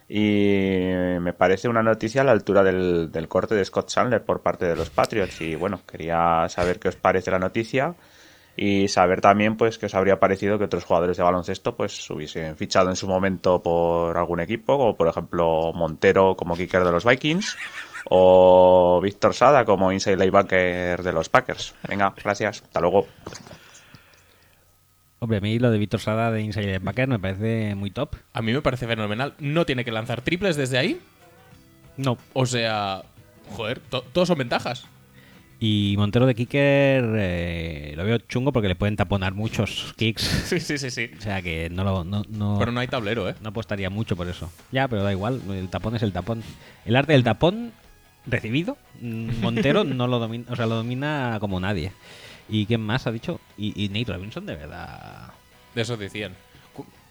Y me parece una noticia a la altura del, corte de Scott Chandler por parte de los Patriots. Y bueno, quería saber qué os parece la noticia y saber también pues qué os habría parecido que otros jugadores de baloncesto pues hubiesen fichado en su momento por algún equipo, como por ejemplo Montero como kicker de los Vikings o Víctor Sada como inside linebacker de los Packers. Venga, gracias. Hasta luego. Hombre, a mí lo de Víctor Sada de Inside Linebacker me parece muy top. A mí me parece fenomenal. No tiene que lanzar triples desde ahí. No. O sea, joder, to- todos son ventajas. Y Montero de Kicker eh, lo veo chungo porque le pueden taponar muchos kicks. Sí, sí, sí, sí. O sea que no lo. No, no, Pero no hay tablero, ¿eh? no apostaría mucho por eso. Ya, pero da igual. El tapón es el tapón. El arte del tapón recibido, mm, Montero no lo domina. O sea, lo domina como nadie. ¿Y quién más ha dicho? Y, y Nate Robinson, de verdad. De eso decían.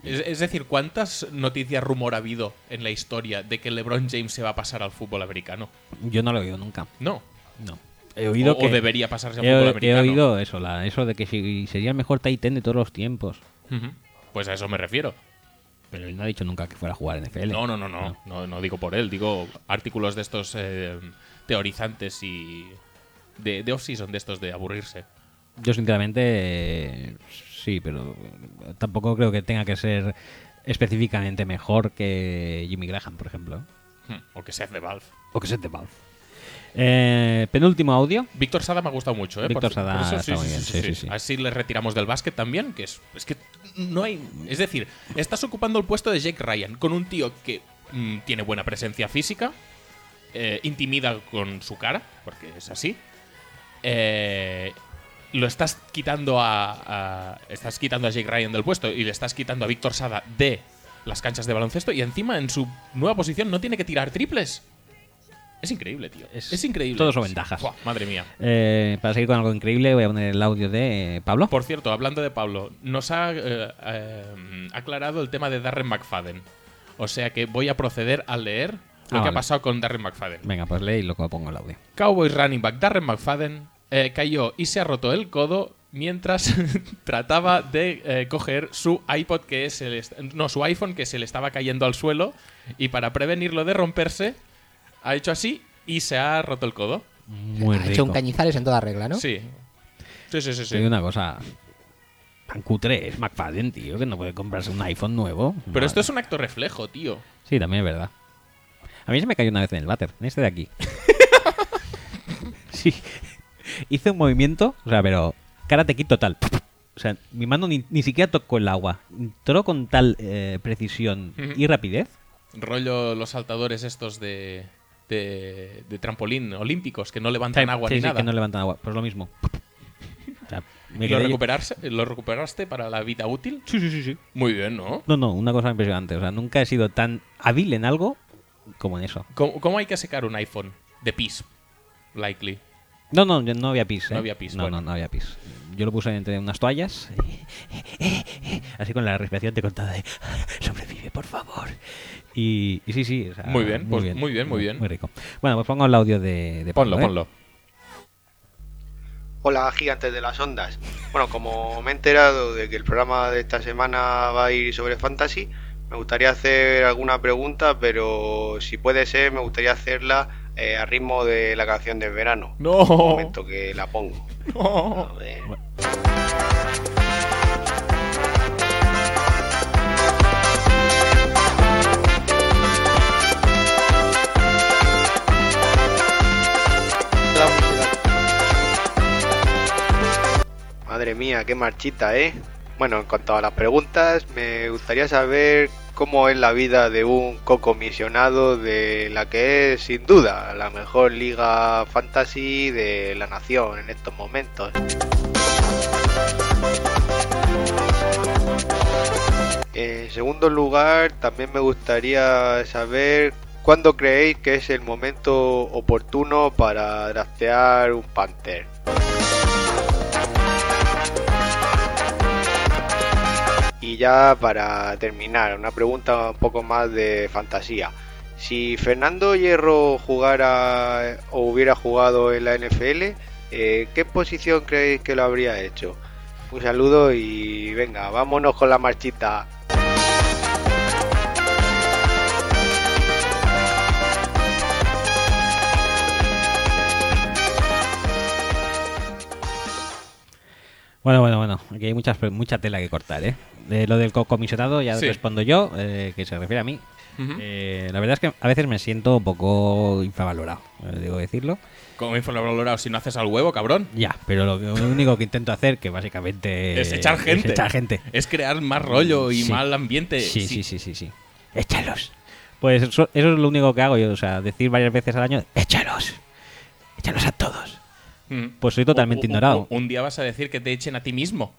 Es, es decir, ¿cuántas noticias rumor ha habido en la historia de que LeBron James se va a pasar al fútbol americano? Yo no lo he oído nunca. No. No. He oído o, que. o debería pasarse al he, fútbol he americano. oído eso, la, eso de que si- sería el mejor tight end de todos los tiempos. Pues a eso me refiero. Pero él no ha dicho nunca que fuera a jugar en NFL. No, no, no, no. No, no digo por él. Digo artículos de estos eh, teorizantes y de, de off-season, de estos de aburrirse. Yo sinceramente eh, sí, pero tampoco creo que tenga que ser específicamente mejor que Jimmy Graham, por ejemplo. Hmm, O que Seth de Valve. O que Seth de Valve. Eh, penúltimo audio. Víctor Sada me ha gustado mucho, ¿eh? Víctor Por- Sada por eso, está muy bien, sí, sí, sí. Así le retiramos del básquet también, que es, es que no hay... Es decir, estás ocupando el puesto de Jake Ryan con un tío que mm, tiene buena presencia física, eh, intimida con su cara, porque es así. Eh, lo estás quitando a, a- Estás quitando a Jake Ryan del puesto y le estás quitando a Víctor Sada de las canchas de baloncesto y encima en su nueva posición no tiene que tirar triples. Es increíble, tío. Es, Es- increíble. todo son ventajas. Buah, madre mía. Eh, para seguir con algo increíble, voy a poner el audio de eh, Pablo. Por cierto, hablando de Pablo, nos ha eh, aclarado el tema de Darren McFadden. O sea que voy a proceder a leer lo Ah, que ha pasado con Darren McFadden. Venga, pues lee y luego pongo el audio. Cowboys running back Darren McFadden eh, cayó y se ha roto el codo mientras trataba de eh, coger su iPod que le est- no su iPhone que se le estaba cayendo al suelo y para prevenirlo de romperse ha hecho así y se ha roto el codo. Muy ha rico. hecho un cañizares en toda regla, ¿no? Sí. Sí, sí, sí, sí. Digo una cosa. Tan cutre es McFadden, tío, que no puede comprarse un iPhone nuevo. Pero Madre. esto es un acto reflejo, tío. Sí, también es verdad. A mí se me cayó una vez en el váter, en este de aquí. sí. Hice un movimiento, o sea, pero karate kid total. O sea, mi mano ni, ni siquiera tocó el agua. Entró con tal eh, precisión y rapidez. Rollo los saltadores estos de, de, de trampolín olímpicos que no levantan agua Sí, ni sí, nada. que no levantan agua. Pues lo mismo. O sea, me ¿Lo, recuperarse, ¿Lo recuperaste para la vida útil? Sí, sí, sí, sí. Muy bien, ¿no? No, no, una cosa impresionante. O sea, nunca he sido tan hábil en algo como en eso. ¿Cómo, cómo hay que sacar un iPhone? De PIS. Likely. No, no, yo- no había pis. No ¿eh? había pis, No, bueno. no, no había pis. Yo lo puse entre unas toallas. Así con la respiración te contaba de sobrevive, por favor. Y, y sí, sí. o sea, Muy bien, pues muy bien, muy bien. Muy rico. Bueno, pues pongo el audio de, de Ponlo, Pablo, ¿eh? ponlo. Hola, gigantes de las ondas. Bueno, como me he enterado de que el programa de esta semana va a ir sobre fantasy, me gustaría hacer alguna pregunta, pero si puede ser, me gustaría hacerla eh, a ritmo de la canción del verano. No. Un momento que la pongo. No. A ver. Madre mía, qué marchita, ¿eh? Bueno, en cuanto a las preguntas, me gustaría saber cómo es la vida de un cocomisionado de la que es, sin duda, la mejor liga fantasy de la nación en estos momentos. En segundo lugar, también me gustaría saber cuándo creéis que es el momento oportuno para draftear un Panther. Y ya para terminar, una pregunta un poco más de fantasía. Si Fernando Hierro jugara o hubiera jugado en la NFL, eh, ¿qué posición creéis que lo habría hecho? Un saludo y venga, vámonos con la marchita. Bueno, bueno, bueno. Aquí hay muchas, mucha tela que cortar, ¿eh? De lo del comisionado ya Sí. respondo yo, eh, que se refiere a mí. Eh, la verdad es que a veces me siento un poco infravalorado, eh, digo decirlo. Como infravalorado si no haces al huevo, cabrón. Ya, pero lo, que- lo único que intento hacer, que básicamente Es echar gente. es echar gente. Es crear más rollo y Sí. mal ambiente. Sí, sí, sí, sí, sí. Échalos. Pues eso, eso es lo único que hago yo, o sea, decir varias veces al año, échalos. Échalos a todos. Mm. Pues soy totalmente ignorado. Un, día vas a decir que te echen a ti mismo.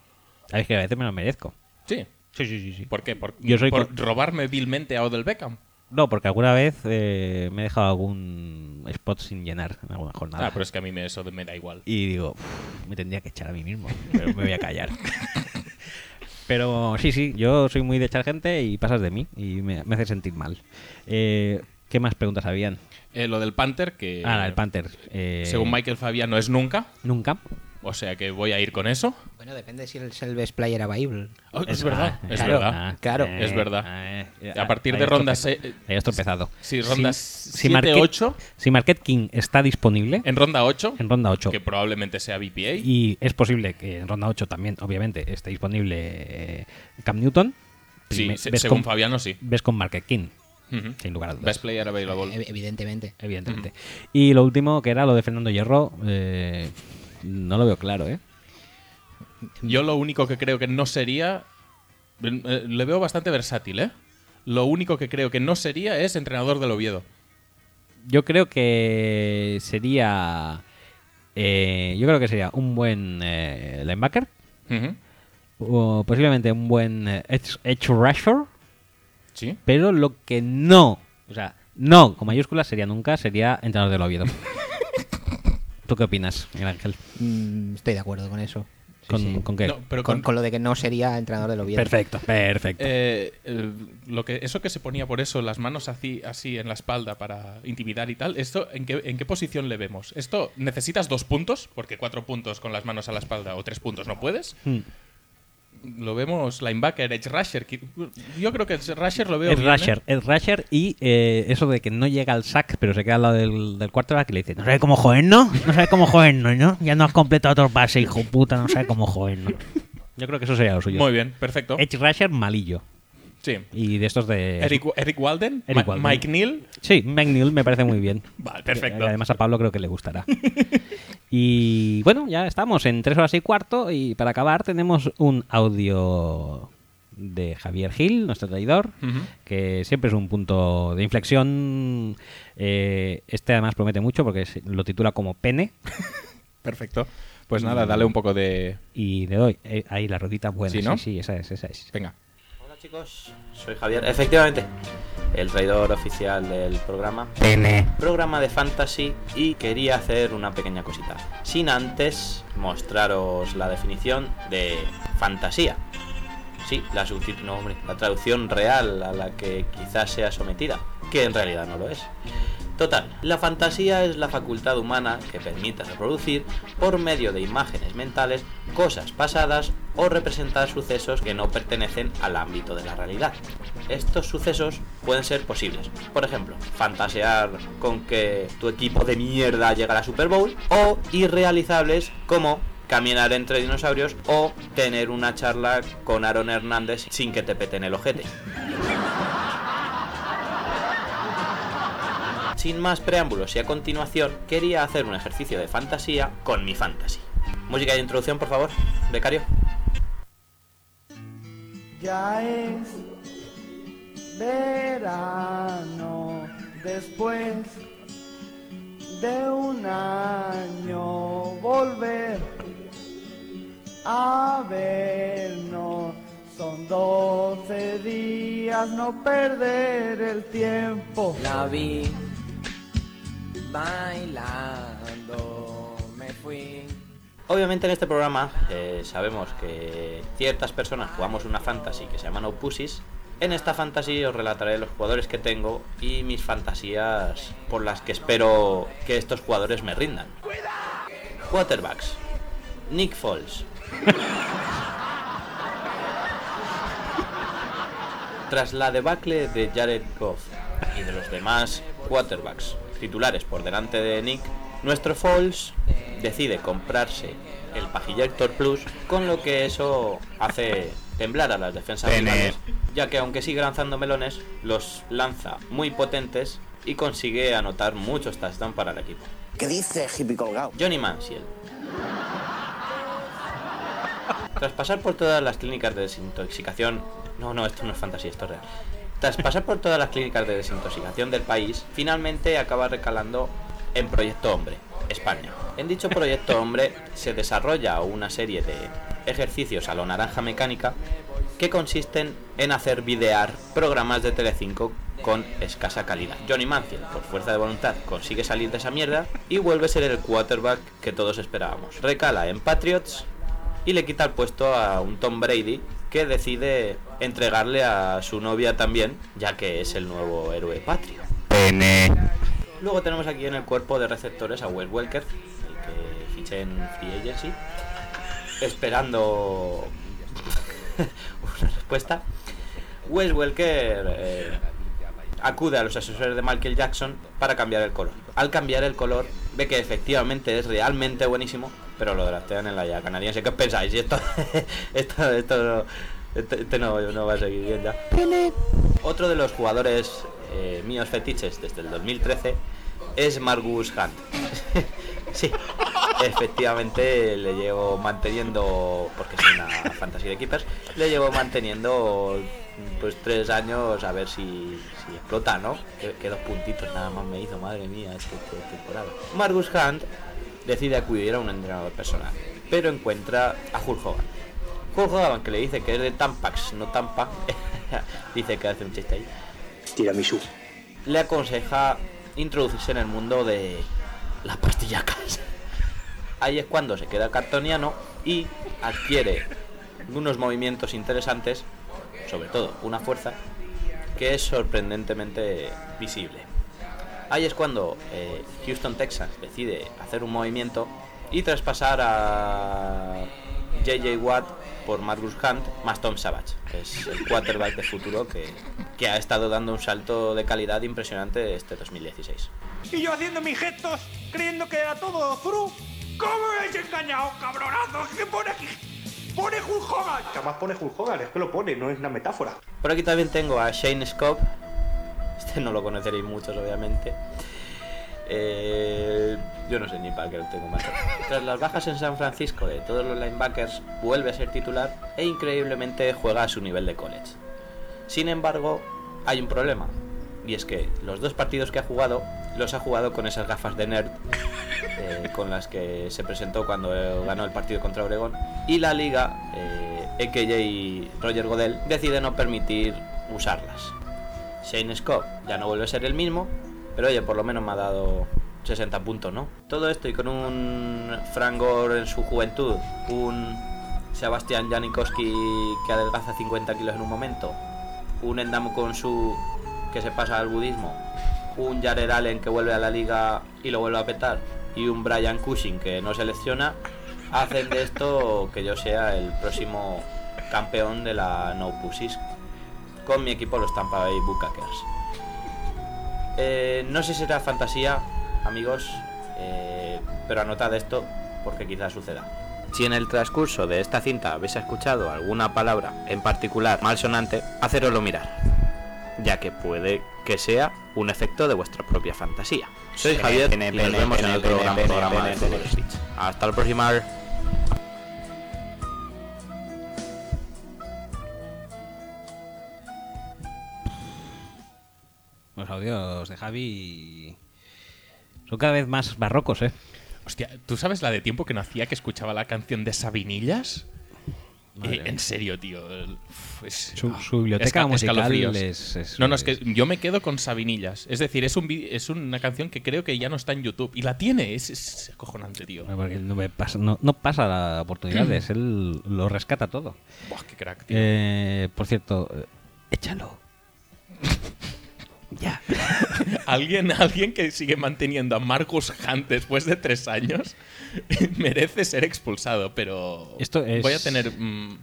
Sabes que a veces me lo merezco. Sí. Sí, sí, sí, sí. ¿Por qué? ¿Por, Yo soy por con- robarme vilmente a Odell Beckham? No, porque alguna vez eh, me he dejado algún spot sin llenar en alguna jornada. Ah, pero es que a mí me, eso me da igual. Y digo, "Uf, me tendría que echar a mí mismo, pero me voy a callar. pero sí, sí, yo soy muy de echar gente y pasas de mí y me, me hace sentir mal. Eh, ¿Qué más preguntas habían? Eh, lo del Panther, que ah, del Panther. eh, según Michael Fabián no es nunca. Nunca. O sea que voy a ir con eso. Bueno, depende si es el best player available. Oh, es verdad, Ah, es claro, verdad. ah, claro. eh, Es verdad. eh, eh, A partir de has ronda tropezado. Sí, rondas Si- 7, Marquette- 8. Si Marquette King está disponible En ronda 8, en ronda 8 que probablemente sea BPA. y es posible que en ronda 8 también, obviamente, esté disponible eh, Cam Newton, Sí, se- según con- Fabiano, sí. Ves con Market King, Sin lugar a dudas. Best player available. Ev- Evidentemente. Evidentemente. Y lo último, que era lo de Fernando Hierro, eh, no lo veo claro, ¿eh? Yo lo único que creo que no sería. eh, le veo bastante versátil, ¿eh? Lo único que creo que no sería es entrenador del Oviedo. Yo creo que sería. eh, yo creo que sería un buen eh, linebacker. O posiblemente un buen eh, edge rusher. Sí. Pero lo que no. O sea, no con mayúsculas sería nunca, sería entrenador del Oviedo. ¿Tú qué opinas, Miguel Ángel? Mm, estoy de acuerdo con eso. Sí, ¿Con, sí. con qué? No, pero con, con- con lo de que no sería entrenador del Oviedo. Perfecto, perfecto. Eh, eh, lo que, eso que se ponía por eso, las manos así, así en la espalda para intimidar y tal, ¿esto en qué, en qué posición le vemos? ¿Esto necesitas dos puntos? Porque cuatro puntos con las manos a la espalda o tres puntos no puedes. Hmm. Lo vemos linebacker, edge rusher. Yo creo que edge rusher lo veo Es bien, ¿eh? rusher, es rusher y eh, eso de que no llega al sack, pero se queda al lado del, del quarterback y le dice, no sabe cómo jodernos, no sabe cómo jodernos, ¿no? Ya no has completado otro pase, hijo puta, no sabe cómo jodernos. Yo creo que eso sería lo suyo. Muy bien, perfecto. Edge rusher malillo. Sí. Y de estos de... Eric, Eric Walden, Eric Ma- Walden. Mike Neal. Sí, McNeil me parece muy bien. Vale, perfecto. Y además a Pablo creo que le gustará. y bueno, ya estamos en tres horas y cuarto y para acabar tenemos un audio de Javier Gil, nuestro traidor, que siempre es un punto de inflexión. Eh, este además promete mucho porque lo titula como pene Perfecto. Pues nada, dale un poco de. y le doy eh, ahí la rodita buena. ¿Sí, Sí, no? sí, esa es, esa es. Venga. Hola chicos, soy Javier. Efectivamente, el traidor oficial del programa. Pene. Programa de fantasy y quería hacer una pequeña cosita. Sin antes mostraros la definición de fantasía. Sí, la, no, hombre, la traducción real a la que quizás sea sometida, que en realidad no lo es. Total, la fantasía es la facultad humana que permite reproducir, por medio de imágenes mentales, cosas pasadas o representar sucesos que no pertenecen al ámbito de la realidad. Estos sucesos pueden ser posibles. Por ejemplo, fantasear con que tu equipo de mierda llega a la Super Bowl o irrealizables como caminar entre dinosaurios o tener una charla con Aaron Hernández sin que te peten el ojete. Sin más preámbulos y a continuación quería hacer un ejercicio de fantasía con mi fantasy. Música de introducción, por favor, becario. Ya es verano después de un año volver a vernos. Son 12 días, no perder el tiempo. La vi bailando, me fui. Obviamente en este programa eh, sabemos que ciertas personas jugamos una fantasy que se llama No Pussies. En esta fantasy os relataré los jugadores que tengo y mis fantasías por las que espero que estos jugadores me rindan. Quarterbacks. Nick Foles. Tras la debacle de Jared Goff y de los demás quarterbacks titulares por delante de Nick, nuestro Foles decide comprarse el Pagillector Plus, con lo que eso hace temblar a las defensas rivales, ya que aunque sigue lanzando melones, los lanza muy potentes y consigue anotar muchos touchdowns para el equipo. ¿Qué dice hippie colgado? Johnny Manziel. Tras pasar por todas las clínicas de desintoxicación... No, no, esto no es fantasía, esto es real. Tras pasar por todas las clínicas de desintoxicación del país, finalmente acaba recalando en Proyecto Hombre, España. En dicho Proyecto Hombre se desarrolla una serie de ejercicios a lo naranja mecánica que consisten en hacer videar programas de Telecinco con escasa calidad. Johnny Manziel, por fuerza de voluntad, consigue salir de esa mierda y vuelve a ser el quarterback que todos esperábamos. Recala en Patriots y le quita el puesto a un Tom Brady que decide entregarle a su novia también, ya que es el nuevo héroe patrio. Luego tenemos aquí en el cuerpo de receptores a Wes Welker, el que fiché en Free Agency, esperando una respuesta. Wes Welker eh, acude a los asesores de Michael Jackson para cambiar el color. Al cambiar el color, ve que efectivamente es realmente buenísimo, pero lo draftean en la liga canadiense. ¿Qué os pensáis? Esto, esto, esto Este, este no, no va a seguir bien ya. Otro de los jugadores eh, míos fetiches desde el 2013 es Margus Hunt. sí, efectivamente le llevo manteniendo, porque es una fantasy de keepers, le llevo manteniendo pues tres años a ver si, si explota, ¿no? Que, que dos puntitos nada más me hizo, madre mía, es que, que temporada. Margus Hunt decide acudir a un entrenador personal, pero encuentra a Hulk Hogan. Hulk Hogan, que le dice que es de Tampax, no Tampa, dice que hace un chiste ahí. Tiramisú. Le aconseja introducirse en el mundo de las pastillacas. Ahí es cuando se queda cartoniano y adquiere unos movimientos interesantes, sobre todo una fuerza, que es sorprendentemente visible. Ahí es cuando eh, Houston Texas decide hacer un movimiento y traspasar a JJ Watt por Marcus Hunt más Tom Savage, que es el quarterback de futuro que, que ha estado dando un salto de calidad impresionante este 2016. Y yo haciendo mis gestos, creyendo que era todo true. ¿Cómo me habéis engañado, cabronazo? ¿Qué pone aquí? Pone Hulk Hogan. Jamás pone Hulk Hogan, es que lo pone, no es una metáfora. Por aquí también tengo a Shane Scope. No lo conoceréis muchos, obviamente. Eh, yo no sé ni para qué lo tengo más. Tras las bajas en San Francisco de todos los linebackers, vuelve a ser titular e increíblemente juega a su nivel de college. Sin embargo, hay un problema. Y es que los dos partidos que ha jugado, los ha jugado con esas gafas de nerd eh, con las que se presentó cuando ganó el partido contra Oregón. Y la liga, eh, EKJ y Roger Godel, decide no permitir usarlas. Shane Scott ya no vuelve a ser el mismo, pero oye, por lo menos me ha dado 60 puntos, ¿no? Todo esto y con un Frank Gore en su juventud, un Sebastián Janikowski que adelgaza 50 kilos en un momento, un Endam con su que se pasa al budismo, un Jared Allen que vuelve a la liga y lo vuelve a petar, y un Brian Cushing que no selecciona, hacen de esto que yo sea el próximo campeón de la No Pussies con mi equipo los Tampa Bay Buccaneers. Eh, no sé si será fantasía, amigos, eh, pero anotad esto porque quizás suceda. Si en el transcurso de esta cinta habéis escuchado alguna palabra en particular malsonante, hacéroslo mirar, ya que puede que sea un efecto de vuestra propia fantasía. Soy Javier y nos vemos en otro gran programa de. Hasta el próximo. Los audios de Javi son cada vez más barrocos, ¿eh? Hostia, ¿tú sabes la de tiempo que no hacía que escuchaba la canción de Sabinillas? Eh, en serio, tío. Uf, es- Su- ah, su biblioteca musical es- es- no, no, es que yo me quedo con Sabinillas. Es decir, es, un vi- es una canción que creo que ya no está en YouTube. Y la tiene, es, acojonante, tío. Porque no, me pasa, no, no pasa la oportunidades, él lo rescata todo. Buah, qué crack, tío. Eh, por cierto, eh, échalo. Ya. ¿Alguien, alguien que sigue manteniendo a Marcus Hunt después de tres años merece ser expulsado, pero Esto es- voy a tener mm,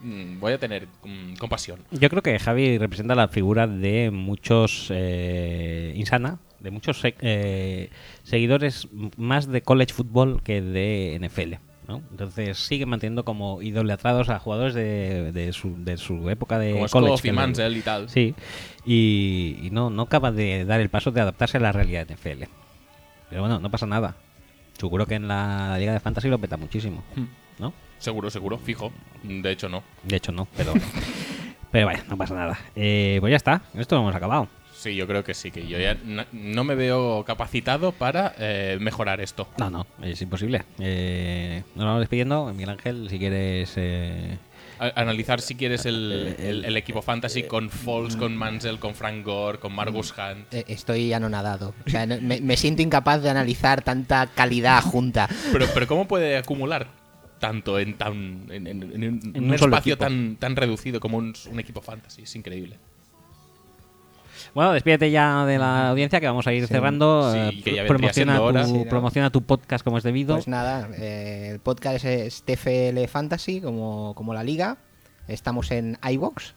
mm, voy a tener mm, compasión. Yo creo que Javi representa la figura de muchos eh, insana, de muchos eh, seguidores más de college football que de NFL. ¿No? Entonces sigue manteniendo como idolatrados a jugadores de, de su, de su época de Como college. Le- Mansell y tal. Sí, y, y no, no acaba de dar el paso de adaptarse a la realidad de NFL. Pero bueno, no pasa nada. Seguro que en la Liga de Fantasy lo peta muchísimo, Hmm. ¿no? Seguro, seguro, fijo. De hecho, no. De hecho no, pero... pero vaya, no pasa nada. Eh, pues ya está, esto lo hemos acabado. Sí, yo creo que sí, que yo ya no, no me veo capacitado para eh, mejorar esto. No, no, es imposible. Eh, nos vamos despidiendo. Miguel Ángel, si quieres... eh, analizar si quieres el, El- el- el equipo fantasy con Foles, con Mansell, con Frank Gore, con Margus Hunt. Eh, Estoy anonadado. O sea, no- me, me siento incapaz de analizar tanta calidad junta. Pero, pero ¿cómo puede acumular tanto en tan en, en- en un, En un un solo espacio tan, tan reducido como un, un equipo fantasy? Es increíble. Bueno, despídete ya de la audiencia que vamos a ir Sí. cerrando. Sí, Eh, que ya promociona, hora. tu, Sí, no. promociona tu podcast como es debido. Pues nada, eh, el podcast es TFL Fantasy, como, como la liga. Estamos en iBox,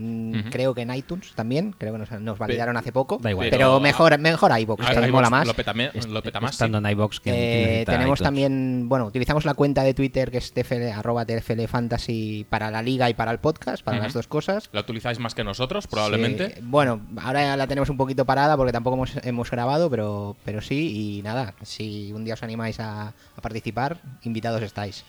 Mm. Creo que en iTunes también, creo que nos, nos validaron hace poco. Da igual. Pero, Pero- mejor, mejor iBox, que iVoox mola más. Lo peta, me- lo peta más. sí. Estando en que Eh, tenemos iTunes. también, bueno, utilizamos la cuenta de Twitter que es TFL, arroba TFL Fantasy para la liga y para el podcast, para las dos cosas. La utilizáis más que nosotros, probablemente. Sí, bueno, ahora ya la tenemos un poquito parada porque tampoco hemos, hemos grabado, pero, pero sí, y nada, si un día os animáis a, a participar, invitados estáis.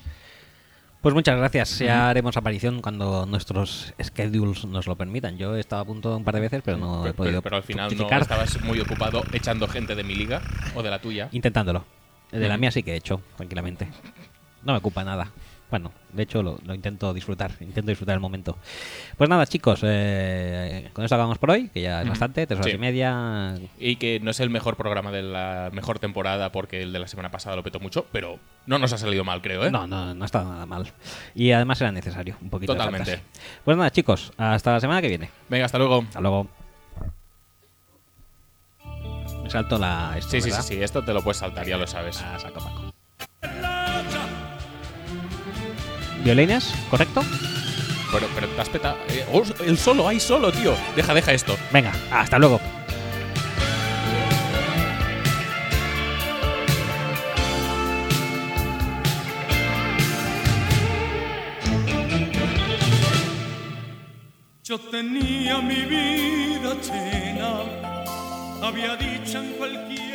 Pues muchas gracias. Ya haremos aparición cuando nuestros schedules nos lo permitan. Yo he estado a punto un par de veces, pero no he podido pero al final no estabas muy ocupado echando gente de mi liga o de la tuya. Intentándolo. De la mía sí que he hecho, tranquilamente. No me ocupa nada. Bueno, de hecho lo, lo intento disfrutar, intento disfrutar el momento. Pues nada, chicos, eh, con esto acabamos por hoy, que ya es bastante, tres horas Sí. y media. Y que no es el mejor programa de la mejor temporada porque el de la semana pasada lo petó mucho, pero no nos ha salido mal, creo, ¿eh? No, no, no está nada mal. Y además era necesario, un poquito de Totalmente. Pues nada, chicos, hasta la semana que viene. Venga, hasta luego. Hasta luego. Me salto la... Esto, Sí, sí, sí, ¿verdad? sí, esto te lo puedes saltar, ya lo sabes. Ah, saco Paco. Violines, ¿correcto? Pero, pero te has petado. eh, oh, el solo, hay solo, tío. Deja, deja esto. Venga, hasta luego. Yo tenía mi vida llena, había dicha en cualquier